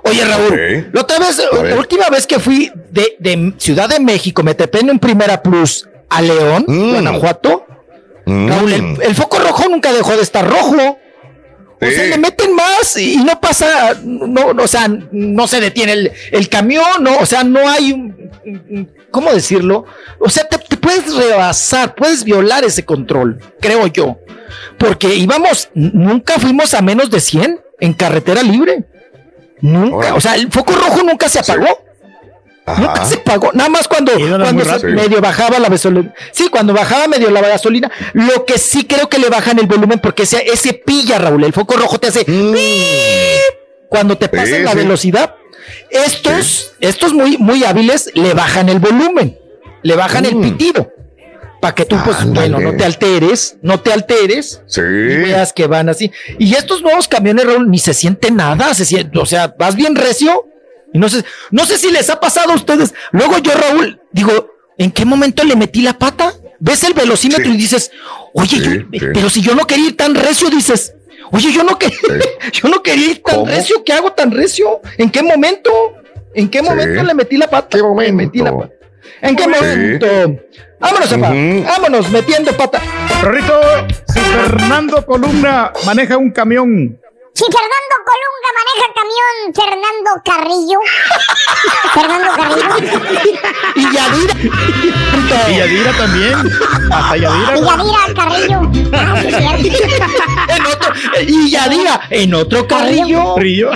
Oye, Raúl, Ok. la otra vez, la última vez que fui de, de Ciudad de México, me trepé en un Primera Plus a León, Mm. Guanajuato. Raúl, el, el foco rojo nunca dejó de estar rojo. O sea, le meten más y y no pasa, no, no, o sea, no se detiene el, el camión, no, o sea, no hay un, ¿cómo decirlo? O sea, te, te puedes rebasar, puedes violar ese control, creo yo. Porque íbamos, nunca fuimos a menos de 100 en carretera libre. Nunca, o sea, el foco rojo nunca se apagó. Nunca se pagó, nada más cuando, se medio bajaba la gasolina. Sí, cuando bajaba medio la gasolina. Lo que sí creo que le bajan el volumen porque ese, ese pilla, Raúl. El foco rojo te hace ¡pip! cuando te pasa Sí, la sí. velocidad. Estos, estos muy, muy hábiles le bajan el volumen, le bajan el pitido. Para que tú, pues, bueno, no te alteres, no te alteres. Sí. Y veas que van así. Y estos nuevos camiones, Raúl, ni se siente nada. Se siente, o sea, vas bien recio. Y no sé, no sé si les ha pasado a ustedes. Luego yo, Raúl, digo, ¿en qué momento le metí la pata? ves el velocímetro y dices, oye, yo- pero si yo no quería ir tan recio, dices, oye, yo no, quería, yo no quería ir tan ¿Cómo? recio, ¿qué hago tan recio? ¿En qué momento? ¿En qué momento le metí la pata? ¿Qué momento? Metí la pata. ¿En qué Sí. momento? Vámonos, papá. Vámonos, metiendo pata. Rorrito, si Fernando Columna maneja un camión, Si Fernando Colunga maneja camión, Fernando Carrillo. Fernando Carrillo. Y Yadira. y Yadira también, hasta Yadira. Y Yadira Carrillo. Ah, sí, cierto. en otro, y Yadira, en otro carrillo. Carrillo.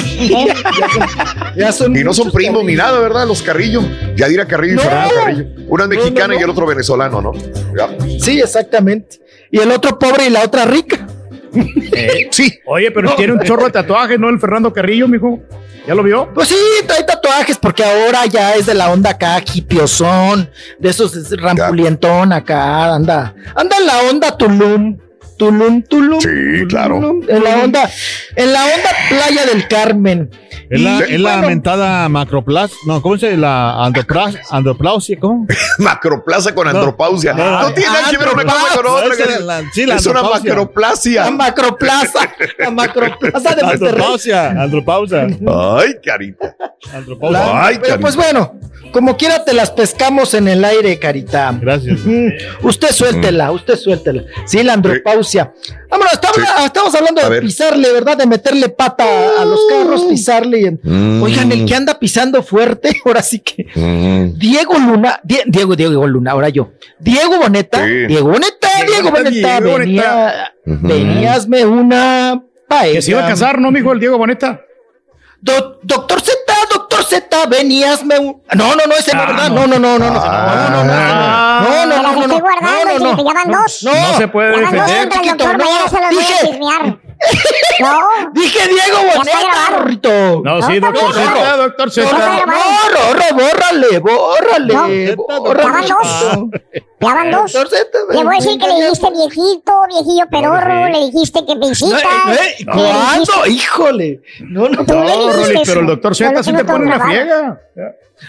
Ya son y no son primos ni nada, ¿verdad? Los Carrillo. Yadira Carrillo y No. Fernando Carrillo. Una es No, no, mexicana no. y el otro venezolano, ¿no? Ya. Sí, exactamente. Y el otro pobre y la otra rica. Sí. Oye, pero tiene un chorro de tatuajes, ¿no? El Fernando Carrillo, mijo. ¿Ya lo vio? Pues sí, trae tatuajes porque ahora ya es de la onda acá, hipiosón, de esos es rampulientón acá, anda, anda en la onda Tulum, Tulum, Tulum. Sí, claro. Tulum, en la onda, en la onda Playa del Carmen. Es la, bueno, mentada macroplas. No, ¿cómo se dice? La androplas, androplausia, ¿cómo? Macroplaza con andropausia. No, no, tiene nada que ver una cosa con No, otra. que- es la- sí, la es una andropausia. macroplasia. La macroplaza, la macroplaza de Monterrey. Andropausia, andropausa. Ay, carita. Andropausa. La- Ay, pero carita. pues bueno, como quiera te las pescamos en el aire, carita. Gracias. Usted suéltela, usted suéltela. Sí, la andropausia. Vámonos, estamos, estamos hablando de pisarle, ¿verdad? De meterle pata a, a los carros, pisarle. Mm. Oigan, el que anda pisando fuerte, ahora sí que. Mm. Diego Luna, Die- Diego, Diego Luna, ahora yo. Diego Boneta, Sí. Diego Boneta, Diego, Boneta, Boneta, Diego venía, Ujú. veníasme una paella. Que se iba a casar, ¿no, mijo? El Diego Boneta. Do- doctor Z, doctor Z, veníasme un. No, no, no, ese no, Ah, ¿verdad? no. No, no, no, no, no. Ah. No, no, no, no, no, no, no, no, no, se puede defender. Dije-. No. Dije Diego Boneta. No, sí, No, doctor no, Z, doctor Z. no, no, No, Rorro, bórrale, bórrale, Ya bórrale. van dos. Ya van dos. Le voy a decir que le dijiste viejito, viejillo pedorro, le dijiste que No, visitas. eh, eh, ¿Cuándo? Híjole. No, no. No, pero el doctor Z sí te pone una friega.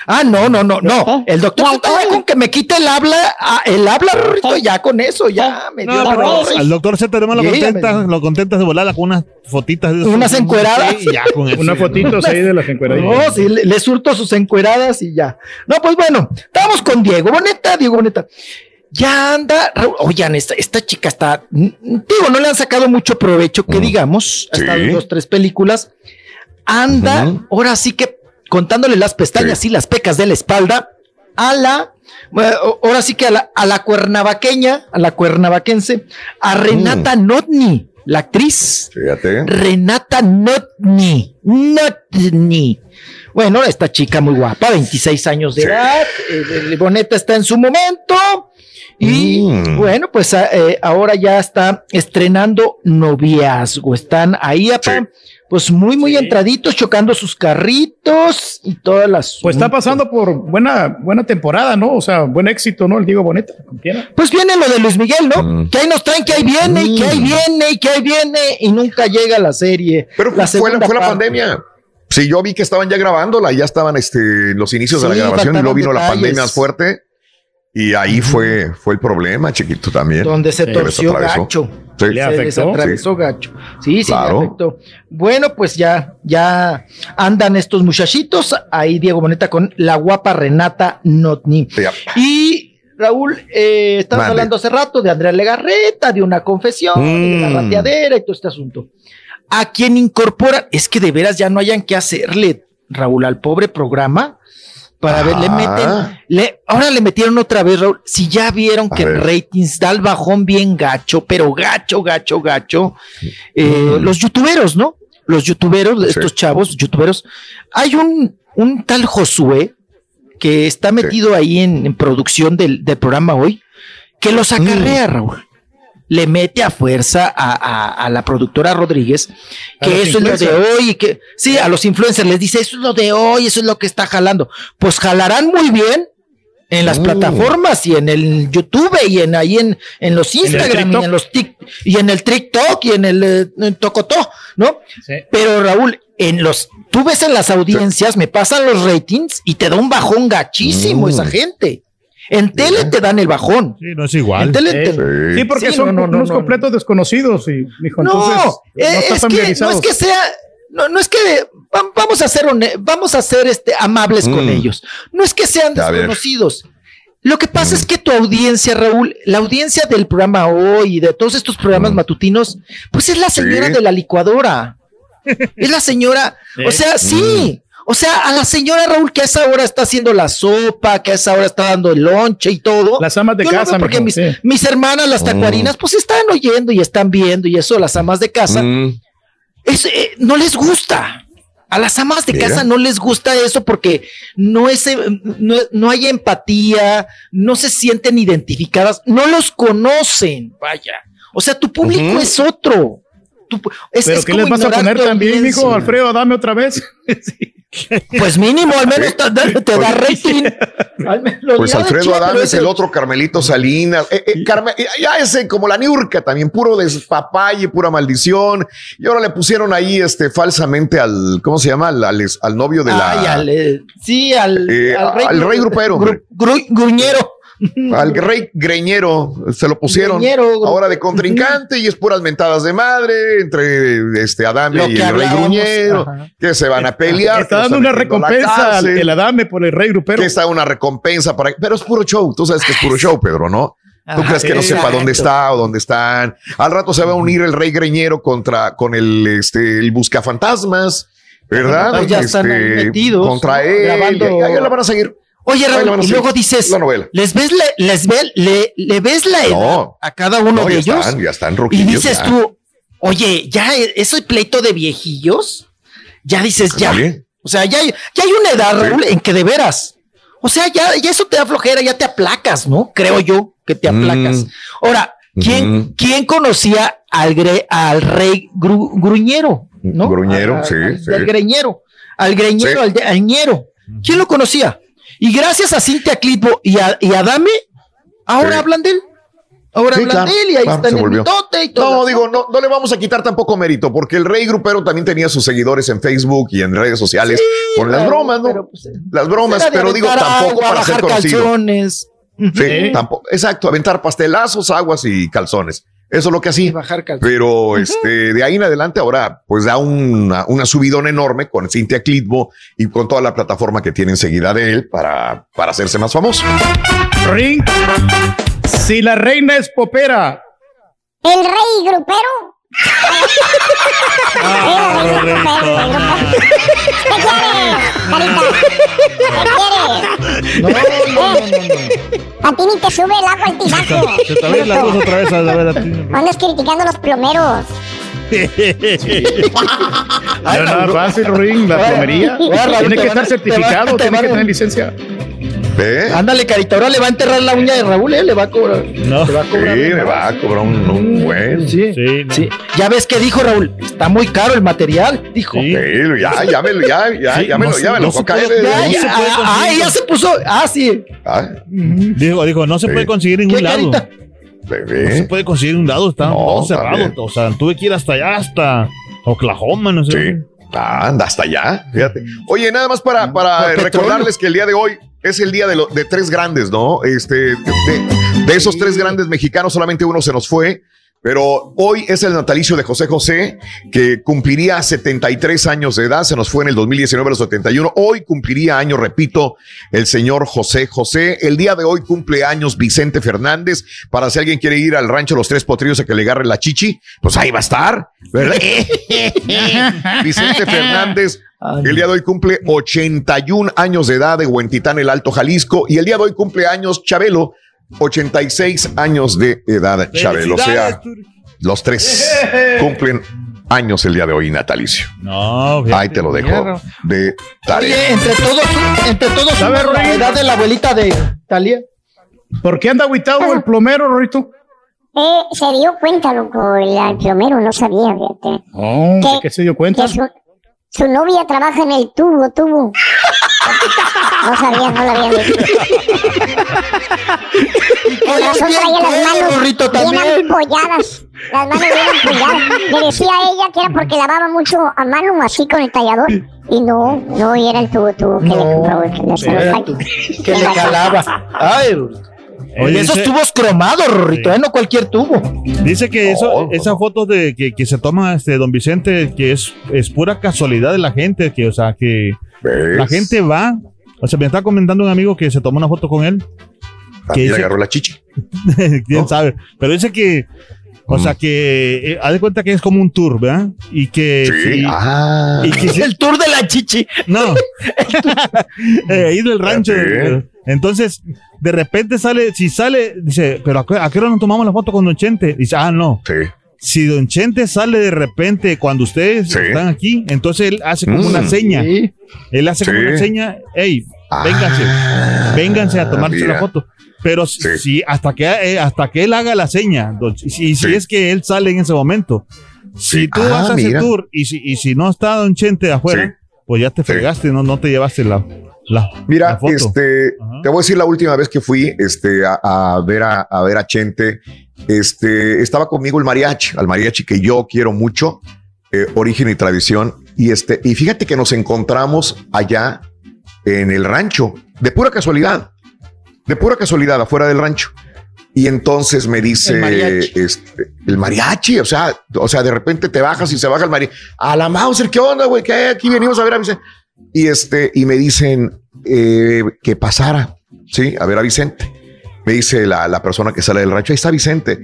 Ah, no, no, no, no. El doctor Z con que me quite el habla, ah, el habla, Rorrito, ya con eso, ya me dio al doctor Z no me lo Sí, ya contenta, me- lo contentas de volarla con unas fotitas de Unas encueradas. Sí, ya con eso. Una fotito ahí de las encueradillas. No, sí, le, le surto sus encueradas y ya. No, pues bueno, estamos con Diego Boneta, Diego Boneta. Ya anda, oigan, esta, esta chica está, mm, digo, no le han sacado mucho provecho, que digamos, ha Sí. dos, tres películas. Anda, ahora sí que contándole las pestañas y las pecas de la espalda a la, bueno, ahora sí que a la, a la cuernavaqueña, a la cuernavaquense, a Renata Notni, la actriz. Fíjate. Renata Notni. Notni. Bueno, esta chica muy guapa, 26 años de Sí. edad. El, el Boneta está en su momento. Y Mm. bueno, pues eh, ahora ya está estrenando noviazgo. Están ahí, apa, Sí. Pues muy, muy entraditos, chocando sus carritos y todas las. Pues está pasando por buena, buena temporada, ¿no? O sea, buen éxito, ¿no? El Diego Boneta. Pues viene lo de Luis Miguel, ¿no? Mm. Que ahí nos traen, que ahí viene, y que ahí viene, y que ahí viene, y nunca llega la serie. Pero la fue, la, fue la pandemia. Sí, yo vi que estaban ya grabándola, ya estaban este, los inicios de la grabación y luego vino la pandemia más fuerte. Y ahí fue, fue el problema, chiquito, también. Donde se torció gacho. Sí. Le se afectó. les atravesó gacho. Sí, sí, Claro. le afectó. Bueno, pues ya, ya andan estos muchachitos. Ahí Diego Boneta con la guapa Renata Notni. Y Raúl, eh, estabas Mande. hablando hace rato de Andrea Legarreta, de una confesión, de la Mm. rateadera y todo este asunto. A quien incorpora, es que de veras ya no hayan que hacerle, Raúl, al pobre programa. Para ver, le Ah. meten, le, ahora le metieron otra vez, Raúl. Si ya vieron A que ver. el ratings da el bajón bien gacho, pero gacho, gacho, gacho. Eh, Los youtuberos, ¿no? Los youtuberos, Sí. estos chavos, youtuberos. Hay un, un tal Josué que está metido ahí en, en producción del, del programa hoy, que los acarrea, Raúl. Le mete a fuerza a, a- a la productora Rodríguez, que eso es lo de hoy, y que sí, a los influencers les dice, eso es lo de hoy, eso es lo que está jalando. Pues jalarán muy bien en las Mm. plataformas y en el YouTube y en ahí en, en los Instagram y en los tic, y en el TikTok y en el eh, Tocotó, ¿no? Sí. Pero Raúl, en los, tú ves en las audiencias, me pasan los ratings y te da un bajón gachísimo Mm. esa gente. En tele te dan el bajón. Sí, no es igual. En tele te- Sí, sí, porque Sí, son no, no, unos no, completos desconocidos y entonces eh, no es están que no es que sea, no, no es que va- vamos a ser vamos a ser este amables con Mm. ellos. No es que sean desconocidos. Lo que pasa es que tu audiencia, Raúl, la audiencia del programa hoy y de todos estos programas matutinos, pues es la señora Sí. de la licuadora. Es la señora, o sea, sí. O sea, a la señora Raúl que a esa hora está haciendo la sopa, que a esa hora está dando el lonche y todo. Las amas de Yo casa, porque mijo, mis, sí. mis hermanas, las tacuarinas, pues están oyendo y están viendo y eso, las amas de casa. Mm, Es, eh, no les gusta. A las amas de Mira. casa no les gusta eso porque no, es, eh, no, no hay empatía, no se sienten identificadas, no los conocen, vaya. O sea, tu público es otro. Tu pu- es- Pero es ¿qué como les vas a poner también, mijo? Alfredo, dame otra vez. Pues mínimo, al menos te, da- te da rating. Al menos lo Pues Alfredo pero es el otro Carmelito Salinas. Eh, eh, Carme- ya ese como la Niurka también, puro despapalle, pura maldición. Y ahora le pusieron ahí este falsamente al, ¿cómo se llama? Al, al- al novio de la. Ay, al, eh, sí, al, Eh, al rey grupero, gru- gruñero. Al rey greñero se lo pusieron Greñero. ahora de contrincante y es puras mentadas de madre entre este Adame Lo y el rey gruñero ajá. que se van a pelear. Está dando una recompensa al el Adame por el rey grupero. que está una recompensa para pero es puro show, tú sabes que es puro show, Pedro, ¿no? ¿Tú Ajá, crees que no sepa exacto. dónde está o dónde están? Al rato se va a unir el rey greñero contra con el este el buscafantasmas, ¿verdad? Pues ya están Este, metidos, contra ¿no? él. Grabando- la van a seguir. Oye, Raúl, y luego dices, la novela. ¿les ves la, les ve, le, le ves la edad No. a cada uno No, de ya ellos? están, ya están y dices ya. tú, oye, ya e- ese pleito de viejillos, ya dices, ya. O sea, ya, hay- ya hay una edad, Sí. Raúl, en que de veras. O sea, ya, ya eso te da flojera, ya te aplacas, ¿no? Creo yo que te aplacas. Mm. Ahora, ¿quién, Ujú. ¿quién conocía al, gre- al rey gru- gruñero? ¿no? Gruñero, sí, al- sí. Al greñero, al greñero, al, al ñero. ¿Quién lo conocía? Y gracias a Cintia Clitbo y a, y a Dame, ahora Sí. hablan de él. Ahora Sí, hablan claro, de él y ahí claro, está el mitote y todo. No, digo, no, no le vamos a quitar tampoco mérito, porque el rey grupero también tenía sus seguidores en Facebook y en redes sociales con las bromas, ¿no? pero, pues, las bromas, pero digo, tampoco agua, para ser conocido. calzones. Sí, tampoco, exacto, aventar pastelazos, aguas y calzones. Eso es lo que hacía. Bajar. Pero este, de ahí en adelante ahora pues da una, una subidón enorme con Cintia Clitbo y con toda la plataforma que tiene enseguida de él para, para hacerse más famoso. Ring. Si la reina es popera, El rey grupero. Ah, Sí. ¿Qué quieres, Carita? ¿Qué quieres? A ti ni te sube el agua al tinaco. Se te ve la luz otra vez a la ver a ti. Andas criticando a los plomeros. no es nada fácil, Ring, la plomería. Tiene te que estar te certificado, te tiene que tener licencia. ¿Ve? Ándale, carita, ahora le va a enterrar la uña de Raúl, ¿eh? Le va a cobrar. No. Le va a Sí, cobrar. me va a cobrar un, un buen. Sí, Sí, no. sí. Ya ves que dijo Raúl, está muy caro el material, dijo. Sí. ya, ya me lo, ya, ya, Sí, ya me lo, ya me lo ah, ah, ya se puso. Ah, sí. Ah, Digo, digo, no se Sí. puede conseguir en ningún ¿Qué lado. carita? No se puede conseguir en un lado, está No, todo cerrado. también. O sea, tuve que ir hasta allá, hasta Oklahoma, no sé. Sí. Ah, anda hasta allá, fíjate. Oye, nada más para, para Por petróleo. recordarles que el día de hoy es el día de, lo- de tres grandes, ¿no? Este, de, de- de esos tres grandes mexicanos, solamente uno se nos fue. Pero hoy es el natalicio de José José, que cumpliría 73 años de edad, se nos fue en el 2019 a los 71. Hoy cumpliría años, repito, el señor José José. El día de hoy cumple años Vicente Fernández. Para si alguien quiere ir al rancho Los Tres Potrillos a que le agarre la chichi, pues ahí va a estar, ¿verdad? Vicente Fernández, el día de hoy cumple 81 años de edad de Huentitán, el Alto Jalisco. Y el día de hoy cumple años Chabelo, 86 años de edad, Chabelo. O sea, los tres cumplen años el día de hoy, natalicio. No, fíjate. Ahí te lo dejo de tarea. Oye, entre todos, entre todos, ¿Sabe, suman la edad de la abuelita de Talía. ¿Por qué anda aguitado el plomero, Rorito? Eh, se dio cuenta, loco, el, plomero no sabía, fíjate. Oh, ¿Qué? ¿de qué se dio cuenta? Que su, su novia trabaja en el tubo, tubo. No sabía, no lo había dicho. Con razón traía las manos burrito, bien ampolladas. Las manos bien ampolladas. Le decía a ella que era porque lavaba mucho a mano, así con el tallador. Y no, no, y era el tubo, tubo que le compró. Que le, tubo que le calaba. Ay, Oye, esos dice- tubos cromados, Rorrito, ¿eh? No cualquier tubo. Dice que eso, esa foto de que, que se toma este don Vicente, que es, es pura casualidad de la gente, que, o sea, que la gente va. O sea, me está comentando un amigo que se tomó una foto con él. También dice- agarró la chichi. quién sabe. Pero dice que, o Mm. sea, que eh, haz de cuenta que es como un tour, ¿verdad? Y que. Sí, ah. y que El tour de la chichi. No. eh, ahí del rancho. Entonces, de repente sale, si sale, dice, pero ¿a qué, a qué hora nos tomamos la foto con Don Chente? Dice, ah, no. Si Don Chente sale de repente cuando ustedes están aquí, entonces él hace como Mm. una seña. Él hace como Sí. una seña, hey, vénganse, vénganse a tomarse mira. la foto. Pero si si hasta que eh, hasta que él haga la seña, don- y si, es que él sale en ese momento, si tú Ah, vas a ese tour y si, y si no está Don Chente afuera, pues ya te fregaste, no, no te llevaste la, la, Mira, la foto. este, te voy a decir la última vez que fui este, a, a ver a, a ver a Chente. Este, estaba conmigo el mariachi, al mariachi que yo quiero mucho, eh, origen y tradición. Y este, y fíjate que nos encontramos allá en el rancho, de pura casualidad, de pura casualidad, afuera del rancho. Y entonces me dice El mariachi. este, el mariachi, o sea, o sea, de repente te bajas y se baja el mariachi. A la Mauser, ¿qué onda, güey? ¿Qué? Aquí venimos a ver a Vicente. Y este, y me dicen eh, que pasara, sí, a ver a Vicente. Me dice la, la persona que sale del rancho, ahí está Vicente.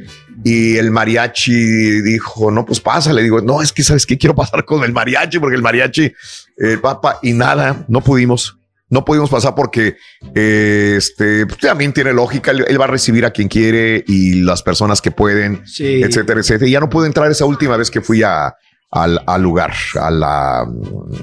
Y el mariachi dijo, no, pues pasa. Le digo, no, es que sabes que quiero pasar con el mariachi, porque el mariachi, el papa, y nada, no pudimos. No pudimos pasar porque eh, este pues, también tiene lógica. Él, él va a recibir a quien quiere y las personas que pueden, Sí. etcétera, etcétera. Y ya no pude entrar esa última vez que fui a, al, al lugar, a la,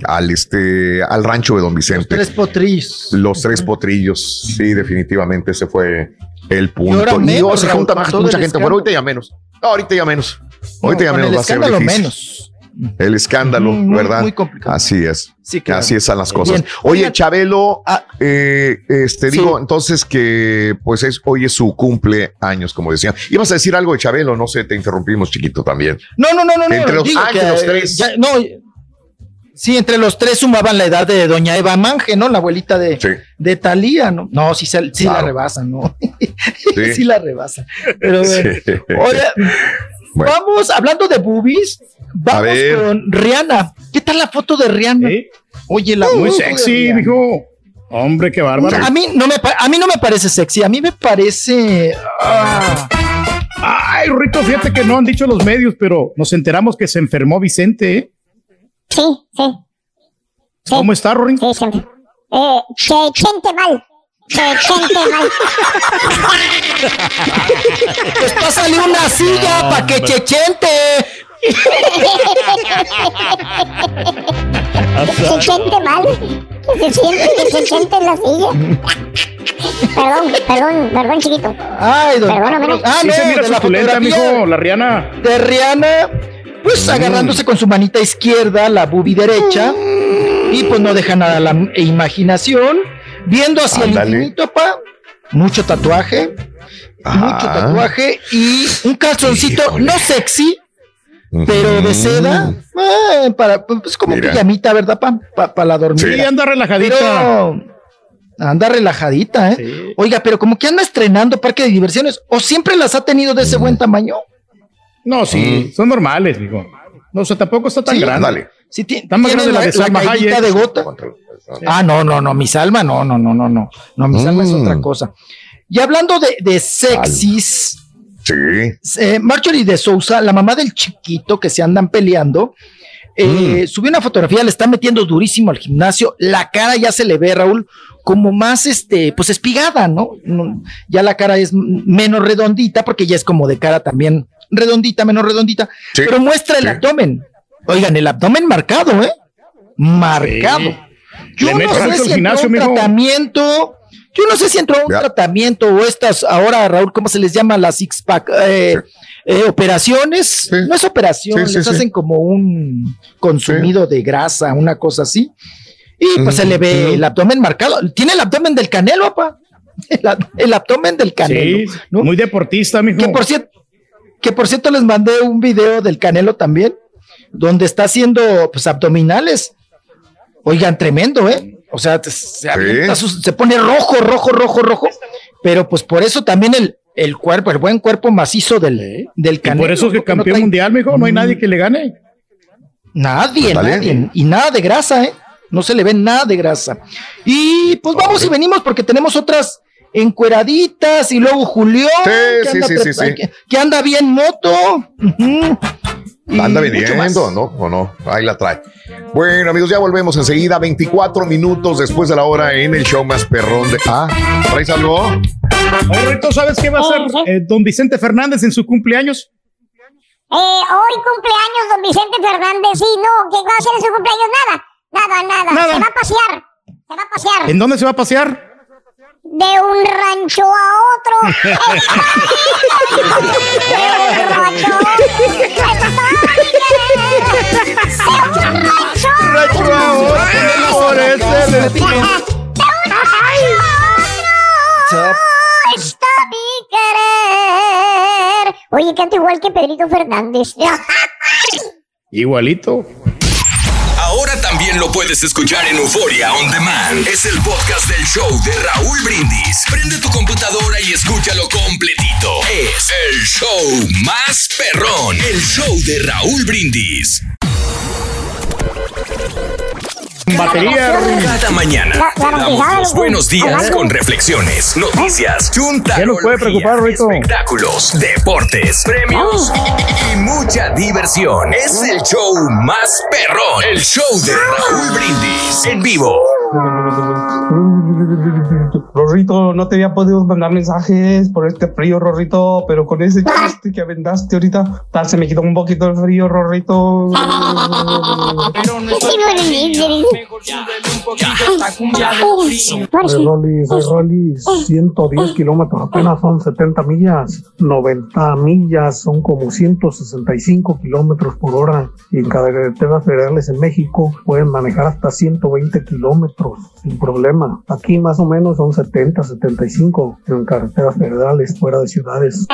al este, al rancho de Don Vicente. Tres potrillos. Los tres potrillos, sí, definitivamente ese fue el punto. Y menos, luego se Raúl, junta más, mucha gente. Bueno, ahorita ya menos. No, ahorita ya menos. Ahorita ya con menos va a ser difícil. menos. El escándalo, Muy, ¿verdad? muy complicado. Así es. Sí, claro. Así están las cosas. Bien. Oye, Chabelo, ah, eh, este digo entonces que pues es hoy es su cumpleaños, como decían. Ibas a decir algo de Chabelo, no sé, te interrumpimos chiquito también. No, no, no, no. no, Entre los- digo ah, que, entre los tres. ya- no, sí, entre los tres sumaban la edad de doña Eva Mange, ¿no? La abuelita de, de Talía, ¿no? No, sí, sí la rebasan, ¿no? Sí. sí la rebasan. Pero. Sí. Oye, Bueno. vamos, hablando de boobies, vamos ver. con Rihanna. ¿Qué tal la foto de Rihanna? Oye, la Muy foto de sexy, mijo. Hombre, qué bárbaro. A mí, no me, a mí no me parece sexy, a mí me parece... ah, Ay, Rito, fíjate que no han dicho los medios, pero nos enteramos que se enfermó Vicente. ¿eh? Sí, sí. ¿Cómo está, Rory? Sí, siempre. Eh, che, chente mal. Che, chente mal. Pues pásale una silla para que chechente. Se siente mal. Que se siente, que se siente en la silla. Perdón, perdón, perdón, chiquito. Ay, don Perdóname, ¿no? Ah, Sí no, se mira de la fotografía mijo, la Rihanna. de Rihanna, pues agarrándose con su manita izquierda, la boobie derecha, y pues no deja nada a la imaginación, viendo hacia Ándale. el infinito, pa, mucho tatuaje, mucho tatuaje y un calzoncito no sexy, pero de seda, eh, para, pues como Mira. pijamita, ¿verdad, pa? Para la dormida. Sí, anda relajadita. Pero anda relajadita, ¿eh? Oiga, pero como que anda estrenando parque de diversiones, o siempre las ha tenido de ese buen tamaño. No, sí, son normales, digo. No, o sea, tampoco está tan Sí, grande. Sí, Está más grande la de Salma caidita Hayek. de gota. Ah, no, no, no, mi Salma, no, no, no, no, no. No, mi Salma es Mm. otra cosa. Y hablando de, de sexys, Sí. eh, Marjorie de Sousa, la mamá del chiquito que se andan peleando, eh, Mm. subió una fotografía, le está metiendo durísimo al gimnasio, la cara ya se le ve, Raúl, como más, este, pues espigada, ¿no? No, Ya la cara es menos redondita, porque ya es como de cara también redondita, menos redondita, Sí, pero muestra el sí. abdomen. Oigan, el abdomen marcado, ¿eh? Marcado. Yo Le no sé si entró gimnasio, un mijo. tratamiento, yo no sé si entró un Ya. tratamiento o estas, ahora Raúl, ¿cómo se les llama? Las six pack, eh, eh, operaciones. No es operación, Sí, sí, les sí. hacen como un consumido de grasa, una cosa así. Y pues se le ve el abdomen marcado. Tiene el abdomen del canelo, papá. El, ab- el abdomen del canelo. Sí, ¿no? muy deportista, mijo. Que por cierto, que por cierto les mandé un video del Canelo también, donde está haciendo pues abdominales. Oigan, tremendo, ¿eh? O sea, se, avienta se pone rojo, rojo, rojo, rojo. Pero pues por eso también el, el cuerpo, el buen cuerpo macizo del, del Y por eso es que ¿no? Que no campeón trae- mundial, mijo. No hay nadie que le gane. Nadie, Dale. nadie. Y nada de grasa, ¿eh? No se le ve nada de grasa. Y pues vamos y venimos porque tenemos otras encueraditas y luego Julián. que, sí, anda sí, sí, sí. Que, que anda bien moto. Y Anda mucho viniendo, ¿no? ¿O no? Ahí la trae. Bueno, amigos, ya volvemos enseguida, 24 minutos después de la hora en el show más perrón de... Ah, ¿traes algo? Rito, ¿sabes qué va a hacer eh, don Vicente Fernández en su cumpleaños? Eh, hoy cumpleaños don Vicente Fernández. Sí, no, ¿qué va a hacer en su cumpleaños? Nada, nada, nada. Nada. Se va a pasear. Se va a pasear. ¿En dónde se va a pasear? De un rancho a otro. de un rancho. Otro. Por ese. Está mi querer. Oye, canto igual que Pedrito Fernández. Igualito. Ahora también lo puedes escuchar en Euforia On Demand. Es el podcast del show de Raúl Brindis. Prende tu computadora y escúchalo completito. Es el show más perrón. El show de Raúl Brindis. Batería. Cada mañana te damos los buenos días con reflexiones, noticias, junta, Ya nos puede preocupar, espectáculos, deportes, premios y mucha diversión. Es el show más perrón. El show de Raúl Brindis en vivo. Rorrito, no te había podido mandar mensajes por este frío, Rorrito, pero con ese chiste que aventaste ahorita, tal, se me quitó un poquito el frío, Rorrito. Soy Rolly, soy Rolly, 110 kilómetros, apenas son 70 millas, 90 millas son como 165 kilómetros por hora. Y en carreteras federales en México pueden manejar hasta 120 kilómetros sin problema. Aquí más o menos son 70, 75 en carreteras federales fuera de ciudades.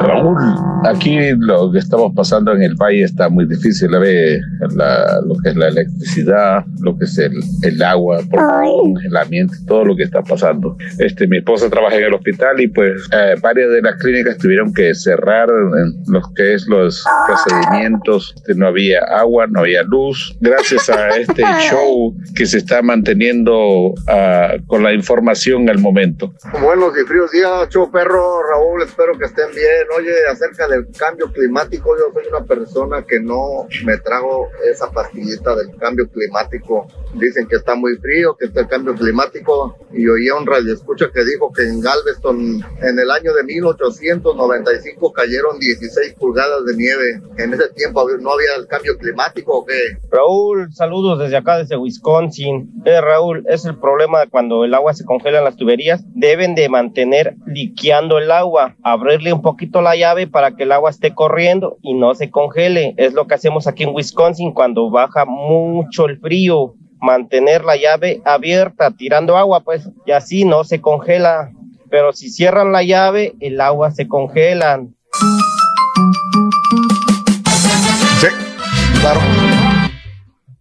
Raúl, aquí lo que estamos pasando en el valle está muy difícil. Ve la- lo que es la electricidad, lo que es el, el agua, por el congelamiento, todo lo que está pasando. Este, mi esposa trabaja en el hospital y pues eh, varias de las clínicas tuvieron que cerrar en lo que es los procedimientos. Este, no había agua, no había luz. Gracias a este show que se está manteniendo ah, con la información al momento. Buenos y fríos días, show perro, Raúl, espero que estén bien. Oye, acerca del cambio climático, yo soy una persona que no me trago esa pastillita del cambio climático. Dicen que está muy frío, que está el cambio climático, y oí a un radioescucha que dijo que en Galveston, en el año de 1895, cayeron 16 pulgadas de nieve. En ese tiempo no había el cambio climático, ¿o qué? Raúl, saludos desde acá, desde Wisconsin. Eh, Raúl, es el problema cuando el agua se congela en las tuberías. Deben de mantener liqueando el agua, abrirle un poquito la llave para que el agua esté corriendo y no se congele. Es lo que hacemos aquí en Wisconsin cuando baja mucho el frío. Mantener la llave abierta, tirando agua, pues, y así no se congela. Pero si cierran la llave, el agua se congela. Sí, claro.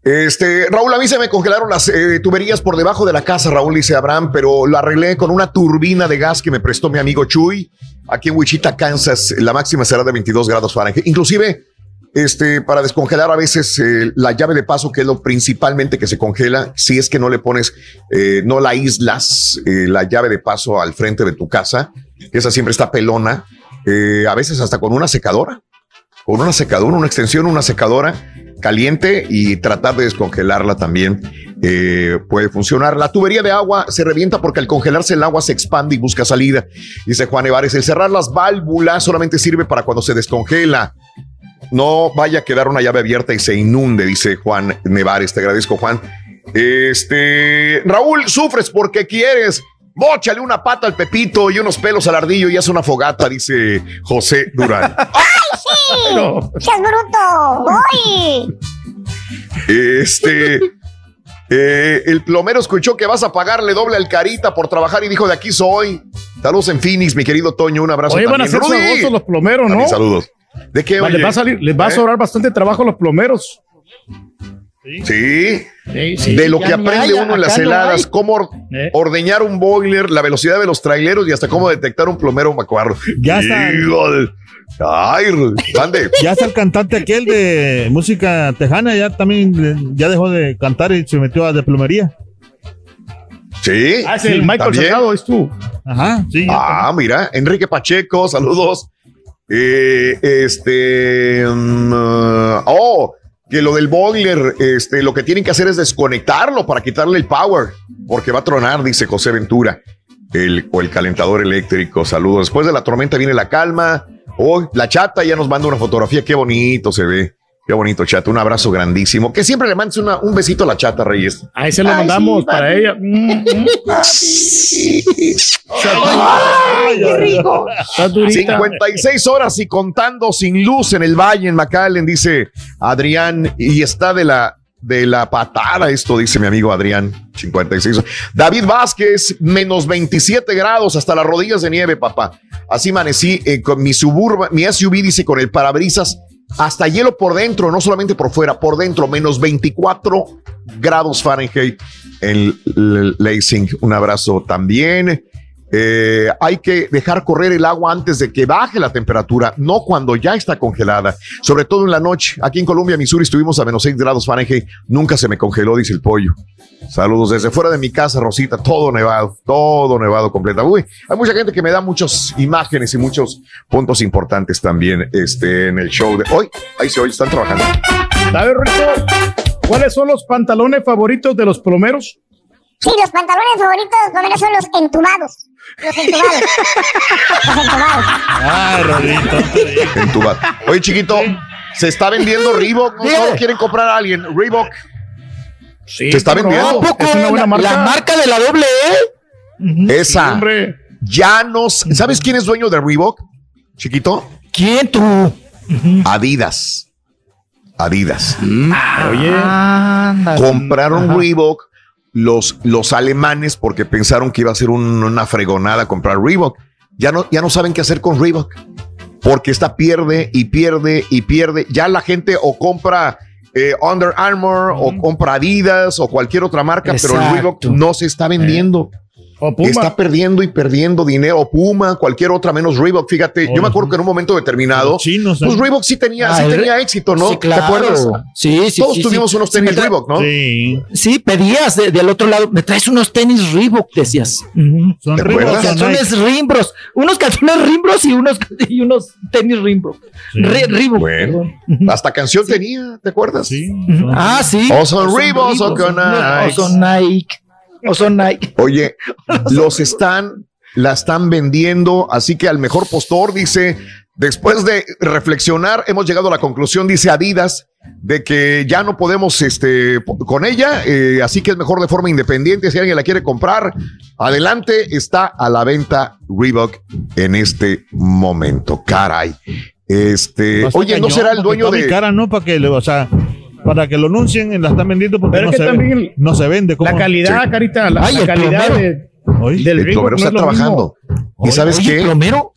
Este, Raúl, a mí se me congelaron las eh, tuberías por debajo de la casa, Raúl, dice Abraham, pero lo arreglé con una turbina de gas que me prestó mi amigo Chuy. Aquí en Wichita, Kansas, la máxima será de 22 grados Fahrenheit. Inclusive, este, para descongelar a veces eh, la llave de paso, que es lo principalmente que se congela, si es que no le pones, eh, no la aíslas, la llave de paso al frente de tu casa, esa siempre está pelona, a veces hasta con una secadora con una secadora, una extensión, una secadora caliente y tratar de descongelarla también eh, puede funcionar. La tubería de agua se revienta porque al congelarse el agua se expande y busca salida. Dice Juan Evares, el cerrar las válvulas solamente sirve para cuando se descongela. No vaya a quedar una llave abierta y se inunde, dice Juan Nevares. Te agradezco, Juan. Este, Raúl, sufres porque quieres. Bóchale una pata al Pepito y unos pelos al ardillo y haz una fogata, dice José Durán. ¡Sí! ¡Seas bruto! ¡Voy! Este. eh, el plomero escuchó que vas a pagarle doble al carita por trabajar y dijo: De aquí soy. Saludos en Phoenix, mi querido Toño. Un abrazo. Oye, van a ser Rudy. famosos los plomeros, ¿no? También saludos. ¿De qué, Va, oye? Les va a salir, les va a ¿Eh? sobrar bastante trabajo a los plomeros. Sí. sí. De lo que aprende hay, uno en las no heladas, cómo or- Eh. ordeñar un boiler, la velocidad de los traileros y hasta cómo detectar un plomero macuarro. Ya está. Ay, mande. Ya está el cantante aquel de música tejana, ya también ya dejó de cantar y se metió a de plomería. Sí. Ah, es el Michael. Salgado, es tú. Ajá, sí. Ah, mira, Enrique Pacheco, saludos. Eh, este, mm, uh, oh, que lo del boiler, este, lo que tienen que hacer es desconectarlo para quitarle el power, porque va a tronar, dice José Ventura, el, o el calentador eléctrico. Saludos. Después de la tormenta viene la calma. Oh, la chata ya nos manda una fotografía, qué bonito se ve. Qué bonito, chata. Un abrazo grandísimo. Que siempre le mandes una- un besito a la chata, Reyes. Ahí se lo Ay, mandamos sí, para papi. ella. Mm, mm. ¡Ay, qué rico! Está durita. 56 horas y contando sin luz en el valle, en McAllen, dice Adrián, y está de la, de la patada esto, dice mi amigo Adrián, 56. horas. David Vázquez, menos 27 grados hasta las rodillas de nieve, papá. Así amanecí eh, con mi suburban, mi SUV, dice, con el parabrisas, hasta hielo por dentro, no solamente por fuera, por dentro, menos 24 grados Fahrenheit en L- Lansing. Un abrazo también. Eh, hay que dejar correr el agua antes de que baje la temperatura, no cuando ya está congelada, sobre todo en la noche. Aquí en Colombia, Missouri, estuvimos a menos 6 grados Fahrenheit, nunca se me congeló, dice el pollo. Saludos desde fuera de mi casa, Rosita, todo nevado, todo nevado completa. Uy, hay mucha gente que me da muchas imágenes y muchos puntos importantes también este, en el show de hoy. Ahí se oye, están trabajando. ¿Sabes, Rico? ¿Cuáles son los pantalones favoritos de los plomeros? Sí, los pantalones favoritos de los plomeros son los entubados. Ay, Rodito. Entubado. Oye, chiquito, se está vendiendo Reebok. ¿no? Solo quieren comprar a alguien. Reebok. Sí, se está ¿cómo no? vendiendo. ¿A poco Es una buena la- marca? la marca de la doble E. Esa. Ya nos. ¿Sabes quién es dueño de Reebok? Chiquito. ¿Quién tú? Adidas. Adidas. Oye. Compraron Reebok los, los alemanes porque pensaron que iba a ser un- una fregonada comprar Reebok. Ya no, ya no saben qué hacer con Reebok. Porque esta pierde y pierde y pierde. Ya la gente o compra eh, Under Armour o compra Adidas o cualquier otra marca, pero el Reebok no se está vendiendo. O Puma. Está perdiendo y perdiendo dinero. O Puma, cualquier otra menos Reebok. Fíjate, yo me acuerdo que en un momento determinado, pues ¿eh? Reebok sí tenía, Ah, sí el- tenía éxito, ¿no? Sí, claro. ¿Te acuerdas? Sí, sí, Todos sí, tuvimos sí. unos tenis Reebok, ¿no? Sí. Sí, pedías de- del otro lado, me traes unos tenis Reebok, decías. Son ¿Te Reebok, acuerdas? son Calzones Rimbros, unos calzones Rimbros y unos, y unos tenis Rimbros. Re- Reebok. Bueno, hasta canción tenía, ¿te acuerdas? Sí. Ah, sí. O son Reebok o con O son Nike. O son Nike. Oye, los están, la están vendiendo, así que al mejor postor dice, después de reflexionar, hemos llegado a la conclusión, dice Adidas, de que ya no podemos este, con ella, eh, así que es mejor de forma independiente, si alguien la quiere comprar, adelante, está a la venta Reebok en este momento, caray. Este, oye, ¿no será el dueño de... cara, ¿no? Para que, o sea, para que lo anuncien, la están vendiendo porque Pero no es que se, ve- no se vende. ¿cómo? La calidad, Sí. Carita, la, Ay, la el calidad plomero. de- Hoy, del El plomero no está es trabajando. mismo. ¿Y sabes Oye, qué? plomero.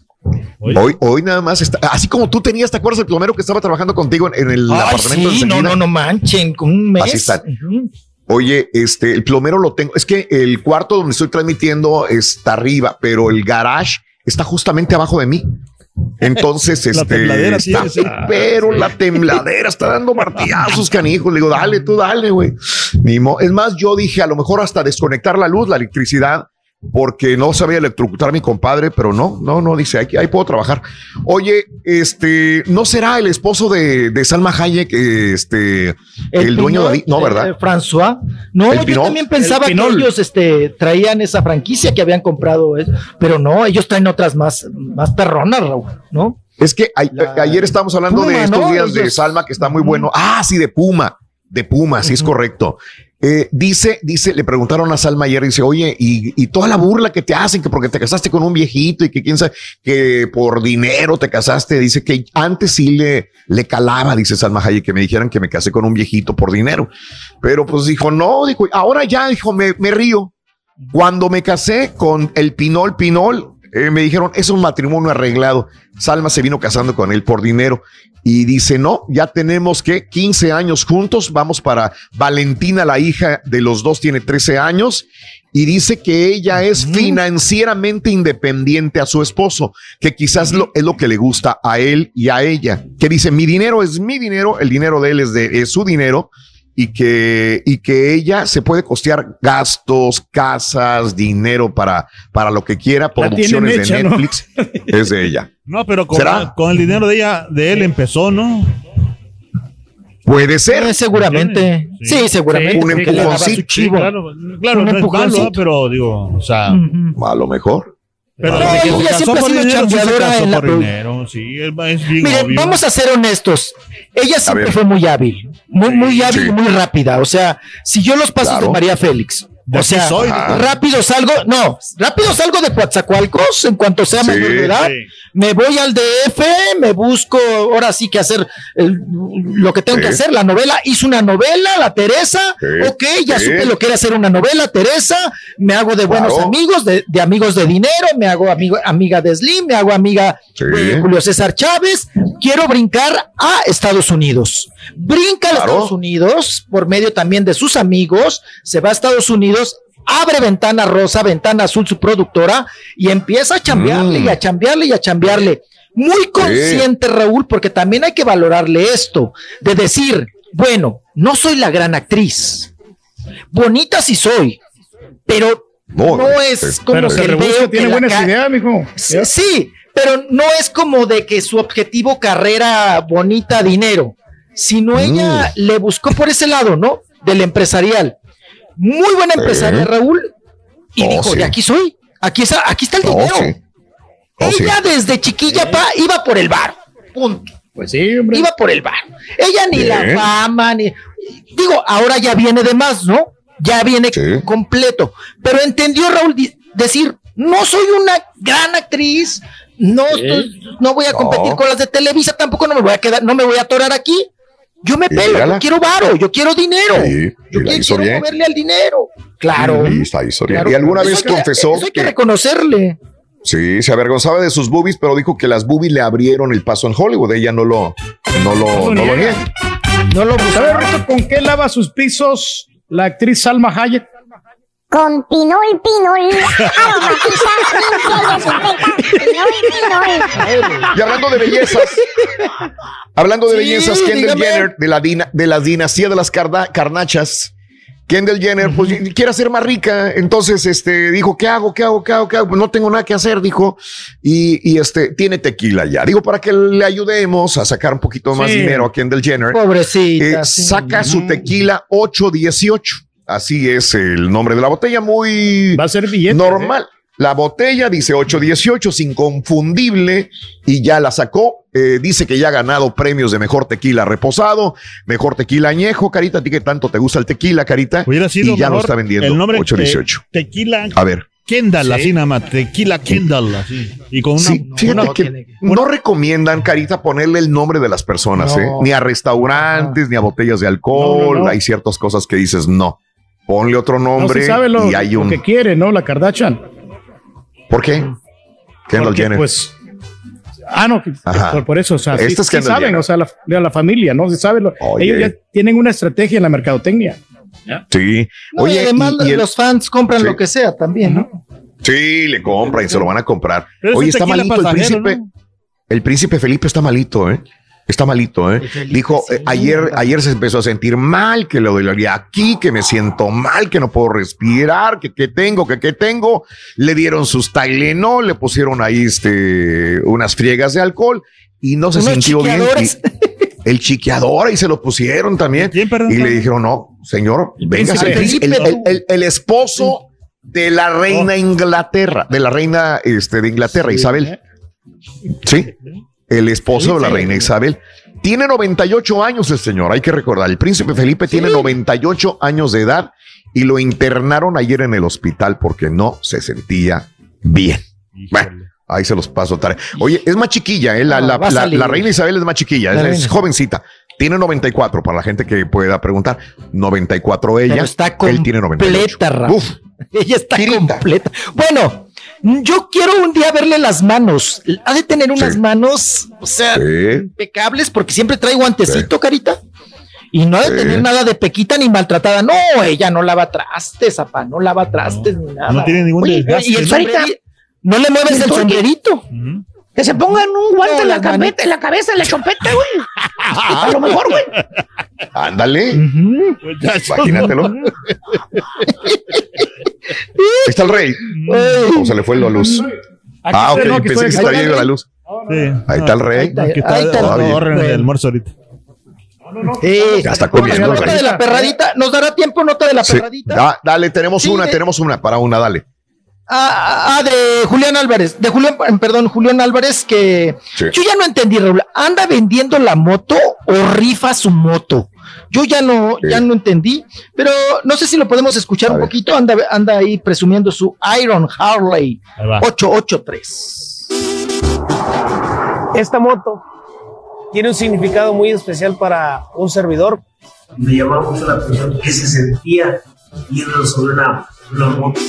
Hoy, hoy nada más está, así como tú tenías, ¿te acuerdas del plomero que estaba trabajando contigo en, en el Ay, apartamento sí, no, no, no manchen, con un mes. Así está. Ujú. Oye, este, el plomero lo tengo. Es que el cuarto donde estoy transmitiendo está arriba, pero el garage está justamente abajo de mí. Entonces, La este, tembladera está- tiene, sí. pero la tembladera está dando martillazos, canijo. Le digo, dale, tú dale, güey. Es más, yo dije, a lo mejor hasta desconectar la luz, la electricidad, porque no sabía electrocutar a mi compadre, pero no, no, no, dice, ahí puedo trabajar. Oye, este, ¿no será el esposo de, de Salma Hayek, este, el, dueño de Pinol, Adi- No, eh, ¿verdad? eh, François. No, ¿El yo Pinol? también pensaba El que ellos este, traían esa franquicia que habían comprado, eh, pero no, ellos traen otras más, más perronas, Raúl, ¿no? Es que a- La- ayer estábamos hablando Puma, de estos ¿no? días de Salma, que está muy bueno. Ah, sí, de Puma. De Puma, sí es correcto. Eh, dice, dice, le preguntaron a Salma ayer, dice, oye, y, toda la burla que te hacen, que porque te casaste con un viejito y que quién sabe, que por dinero te casaste, dice que antes sí le, le calaba, dice Salma Hayek, que me dijeran que me casé con un viejito por dinero. Pero pues dijo, no, dijo, ahora ya, dijo, me, me río. Cuando me casé con el Pinol Pinol, eh, me dijeron, es un matrimonio arreglado. Salma se vino casando con él por dinero y dice, no, ya tenemos que 15 años juntos, vamos para Valentina, la hija de los dos tiene 13 años y dice que ella es financieramente independiente a su esposo, que quizás lo, es lo que le gusta a él y a ella, que dice, mi dinero es mi dinero, el dinero de él es de es su dinero y que, y que ella se puede costear gastos, casas, dinero para, para lo que quiera, producciones hecha, de ¿no? Netflix, es de ella. No, pero con, ¿Será? con el dinero de ella, de él empezó, ¿no? Puede ser. Eh, seguramente. Sí, seguramente. Un empujoncito. chivo. Claro, claro, Un no es malo, empujoncito. pero digo, o sea. A lo mejor. Pero No, que ella siempre ha sido dinero, sí chambeadora en la dinero, sí, es, es bien Miren, obvio. vamos a ser honestos. Ella siempre fue muy hábil, muy, muy hábil Sí. y muy rápida. O sea, si yo los pasos Claro. de María Félix, De o sea, soy, rápido salgo, no, rápido salgo de Coatzacoalcos en cuanto sea Sí, mayor de edad. sí. Me voy al DF, me busco ahora sí que hacer el- lo que tengo Sí. que hacer. La novela, hice una novela, la Teresa. Sí, Ok, ya sí. supe lo que era hacer una novela, Teresa. Me hago de buenos Claro. amigos, de, de amigos de dinero, me hago amigo, amiga de Slim, me hago amiga Sí. de Julio César Chávez. Quiero brincar a Estados Unidos. Brinca a. Estados Unidos por medio también de sus amigos. Se va a Estados Unidos. Abre Ventana Rosa, Ventana Azul, su productora, y empieza a chambearle Mm. y a chambearle y a chambearle. Muy consciente, Raúl, porque también hay que valorarle esto, de decir, bueno, no soy la gran actriz. Bonita sí soy, pero No, no sí. es como Pero que veo que tiene buenas ideas, mijo. Sí, sí, pero no es como de que su objetivo carrera bonita dinero, sino ella le buscó por ese lado, ¿no? Del empresarial. Muy buena empresaria, Sí. Raúl. Y Oh, dijo, sí. de aquí soy, aquí está, aquí está el No, dinero. sí. Oh, sí. ella desde chiquilla pa, iba por el bar. Punto. Pues sí, hombre. Iba por el bar. Ella ni la fama, ni. Digo, ahora ya viene de más, ¿no? Ya viene Sí. completo. Pero entendió Raúl decir: no soy una gran actriz, no, estoy- no voy a competir No. con las de Televisa, tampoco no me voy a quedar, no me voy a atorar aquí. Yo me pelo, yo quiero varo, yo quiero dinero. Sí, yo la quiero bien. moverle al dinero. Claro. Y está, hizo bien. claro. Y alguna Eso vez que- confesó eso hay que que reconocerle. sí, se avergonzaba de sus boobies, pero dijo que las boobies le abrieron el paso en Hollywood. Ella no lo, no lo, No lo no lo niega. No lo ¿Sabes, Rito, con qué lava sus pisos la actriz Salma Hayek? Con pinol, pinol. Aromatiza, limpia y desinfecta. Pinol, pinol. Y hablando de bellezas, hablando de Sí, bellezas, Kendall dígame. Jenner, de la, dina- de la dinastía de las Carnachas, Kendall Jenner, pues quiere ser más rica, entonces este dijo, ¿qué hago? ¿Qué hago? ¿Qué hago? ¿Qué hago? Pues no tengo nada que hacer, dijo, y, y, este tiene tequila ya. Digo, para que le ayudemos a sacar un poquito más Sí. dinero a Kendall Jenner. Pobrecita. Eh, sí. saca su tequila 818. Así es el nombre de la botella, muy Va a ser billete. normal. La botella dice 818, es inconfundible y ya la sacó. Eh, dice que ya ha ganado premios de mejor tequila reposado, mejor tequila añejo. Carita, a ti que tanto te gusta el tequila, Carita. Hubiera sido y ya lo está vendiendo el nombre 818. eh, tequila A ver. Kendall, Sí. así nada más. Tequila Kendall, así. Y con una. Sí, fíjate una- que no recomiendan, Carita, ponerle el nombre de las personas, No. ¿eh? Ni a restaurantes, ni a botellas de alcohol. No, no, no. Hay ciertas cosas que dices, no. Ponle otro No nombre se sabe lo, y hay lo un. que quiere, ¿no? La Kardashian. ¿Por qué? Kendall Porque, Jenner. Pues, ah, no, por, por eso, o sea, sí, sí saben, Jenner. o sea, la, la familia, ¿no? Se sabe, lo- ellos ya tienen una estrategia en la mercadotecnia. Sí. No, y Oye, además y- y el- los fans compran Sí. lo que sea también, ¿no? Sí, le compran y se lo van a comprar. Pero Oye, está malito el príncipe. ¿no? El príncipe Felipe está malito, ¿eh? Está malito, ¿eh? Felipe, Dijo, eh, ayer, ayer se empezó a sentir mal, que le dolía aquí, que me siento mal, que no puedo respirar, que qué tengo, que qué tengo. Le dieron sus Tylenol, le pusieron ahí este, unas friegas de alcohol y no se sintió bien. Y- el chiqueador y se lo pusieron también. ¿Quién, perdón? Y le dijeron, no, señor, venga, el, el- el- el- el esposo de la reina Inglaterra, de la reina este, de Inglaterra, Isabel. Sí, el esposo de la reina Isabel. Tiene 98 años el señor, hay que recordar. El príncipe Felipe tiene 98 años de edad y lo internaron ayer en el hospital porque no se sentía bien. Bueno, ahí se los paso tarde. Oye, es más chiquilla, ¿eh? la, No, la- la- reina Isabel es más chiquilla, La es, jovencita. Tiene 94, para la gente que pueda preguntar. 94 ella, Pero está él tiene 98. completa, Raúl. Uf, Ella está Tirita. completa. Bueno, Yo quiero un día verle las manos. Ha de tener unas manos, o sea, impecables, porque siempre trae guantecito, carita. Y no ha de tener nada de pequita ni maltratada. No, ella no lava trastes, apa, no lava trastes ni nada. No tiene ningún Oye, desgaste, Y el ¿no? no le mueves el sombrerito. Que se pongan un guante No, en, la manitas. en la cabeza, en la chopeta, güey. A lo mejor, güey. Ándale. Imagínatelo. Ahí está el rey. ¿Cómo se le fue la luz? Ah, ok. no, Pensé que se estoy. estaba yendo la luz. Sí. Ahí está el rey. Aquí está, Ahí está el almuerzo ahorita. Sí. Ya está comiendo. Nota de la perradita. ¿Nos dará tiempo nota de la Sí. perradita? Da- dale, tenemos Sí, una, de- tenemos una, para una, dale. Ah, ah, de Julián Álvarez, de Julián, perdón, Julián Álvarez, que Sí. yo ya no entendí, Raúl, ¿anda vendiendo la moto o rifa su moto? Yo ya no, ya no entendí, pero no sé si lo podemos escuchar un poquito, anda, anda ahí presumiendo su Iron Harley Ahí va. 883. Esta moto tiene un significado muy especial para un servidor. me llamaba mucho la atención que se sentía yendo sobre una, una moto.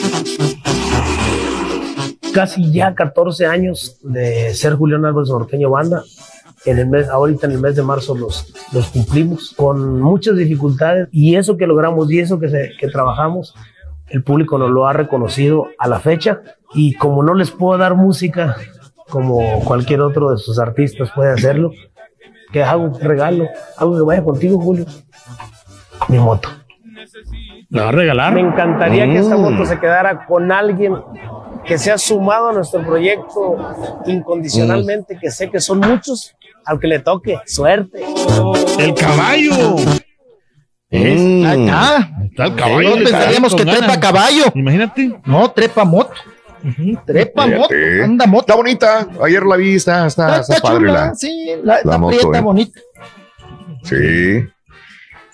Casi ya 14 años de ser Julián Álvarez Norteño Banda. En el mes, ahorita en el mes de marzo los, los cumplimos con muchas dificultades y eso que logramos y eso que, se- que trabajamos, el público nos lo ha reconocido a la fecha y como no les puedo dar música como cualquier otro de sus artistas puede hacerlo, que hago un regalo, algo que vaya contigo Julio, mi moto. ¿La va a regalar? Me encantaría que esta Mm. moto se quedara con alguien que se ha sumado a nuestro proyecto incondicionalmente, que sé que son muchos, al que le toque. Suerte. El caballo. Mm. Ahí está. El caballo. No pensaríamos que trepa caballo. Imagínate. No, trepa moto. Trepa moto, anda moto. Está bonita. Ayer la vi, está, está, está padre chula, la, sí, la, la la moto, prieta eh. bonita. Sí.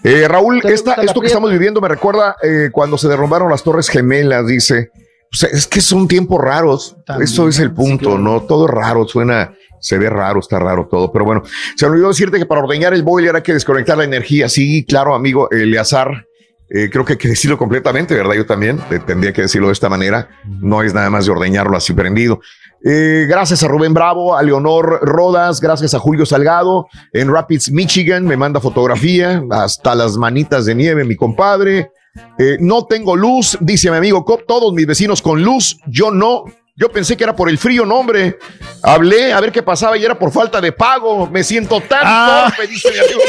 Eh, Raúl, ¿Te esta, gusta la esto que estamos viviendo me recuerda eh, cuando se derrumbaron las Torres Gemelas, dice. O sea, es que son tiempos raros. Eso es el punto, ¿no? Todo raro, suena, se ve raro, está raro todo. Pero bueno, se me olvidó decirte que para ordeñar el boiler hay que desconectar la energía. Sí, claro, amigo Eleazar. eh, creo que hay que decirlo completamente, ¿verdad? Yo también eh, tendría que decirlo de esta manera. No es nada más de ordeñarlo así prendido. Eh, gracias a Rubén Bravo, a Leonor Rodas, gracias a Julio Salgado en Rapids, Michigan, me manda fotografía, hasta las manitas de nieve, mi compadre. Eh, no tengo luz, dice mi amigo Cop, todos mis vecinos con luz, yo no. Yo pensé que era por el frío, no, hombre. Hablé a ver qué pasaba y era por falta de pago. Me siento tan torpe, dice mi amigo.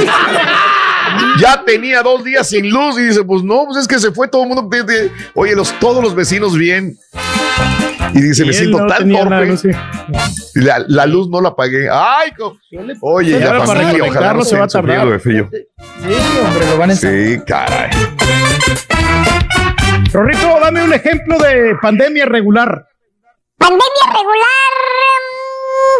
ya tenía dos días sin luz y dice, pues no, pues es que se fue todo el mundo. de- de- Oye, los, todos los vecinos bien. Y dice, Y me siento no tan torpe. La, la luz no la apagué. Ay, co- oye, Y la ahora para ojalá no se va a tardar. sufriendo de frío. Sí, hombre, lo van a Sí, caray. Rorrito, dame un ejemplo de pandemia regular. Pandemia regular.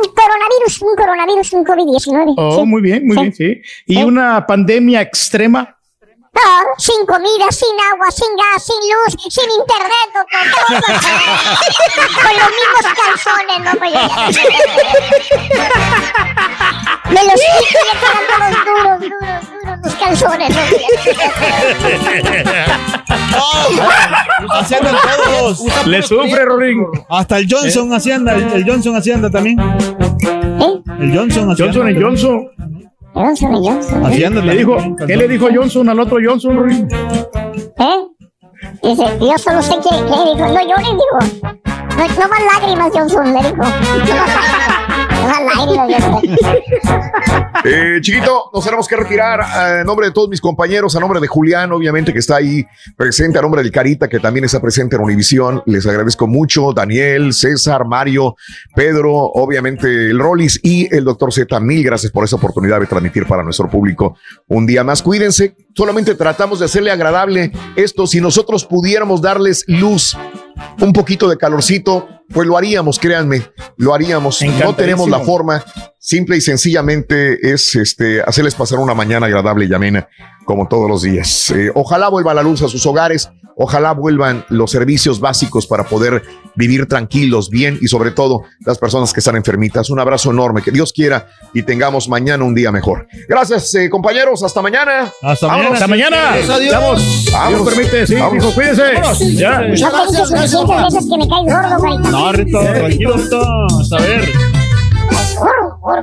mm, coronavirus, un coronavirus, un COVID-19. Oh, sí. muy bien, muy Sí. bien, sí. Y una pandemia extrema. Sin comida, sin agua, sin gas, sin luz, sin internet, doctor. Con los mismos calzones, no voy a Me los quito y le quedan todos duros, duros, duros los calzones. No Así andan todos. Le sufre, Rorín. Hasta el Johnson así anda. El, el Johnson así anda también. El Johnson así Johnson anda. y Johnson. Johnson y Johnson. Así anda Le dijo, ¿Qué le dijo Johnson al otro Johnson, Rorín? ¿Eh? Dice, yo solo sé que, que dijo, no llores, digo. No, no van lágrimas, Johnson, le dijo. Eh, chiquito, nos tenemos que retirar a nombre de todos mis compañeros, a nombre de Julián, obviamente, que está ahí presente, a nombre del Carita, que también está presente en Univisión. Les agradezco mucho, Daniel, César, Mario, Pedro, obviamente el Rollis y el doctor Z. Mil gracias por esa oportunidad de transmitir para nuestro público un día más. Cuídense, solamente tratamos de hacerle agradable esto. Si nosotros pudiéramos darles luz, un poquito de calorcito, pues lo haríamos, créanme, lo haríamos. No tenemos la forma, simple y sencillamente es este, hacerles pasar una mañana agradable y amena como todos los días. Eh, ojalá vuelva la luz a sus hogares, ojalá vuelvan los servicios básicos para poder vivir tranquilos, bien y sobre todo las personas que están enfermitas. Un abrazo enorme, que Dios quiera y tengamos mañana un día mejor. Gracias, eh, compañeros, hasta mañana. Hasta Vámonos. mañana. Hasta mañana. Adiós. Vamos. Vámonos. Dios permite, sí, Vámonos. hijo, cuídense. Ya. No te dices suficientes veces que me caes gordo, carita. No, Rito, tranquilo, Rito. A ver. Squirrel, what a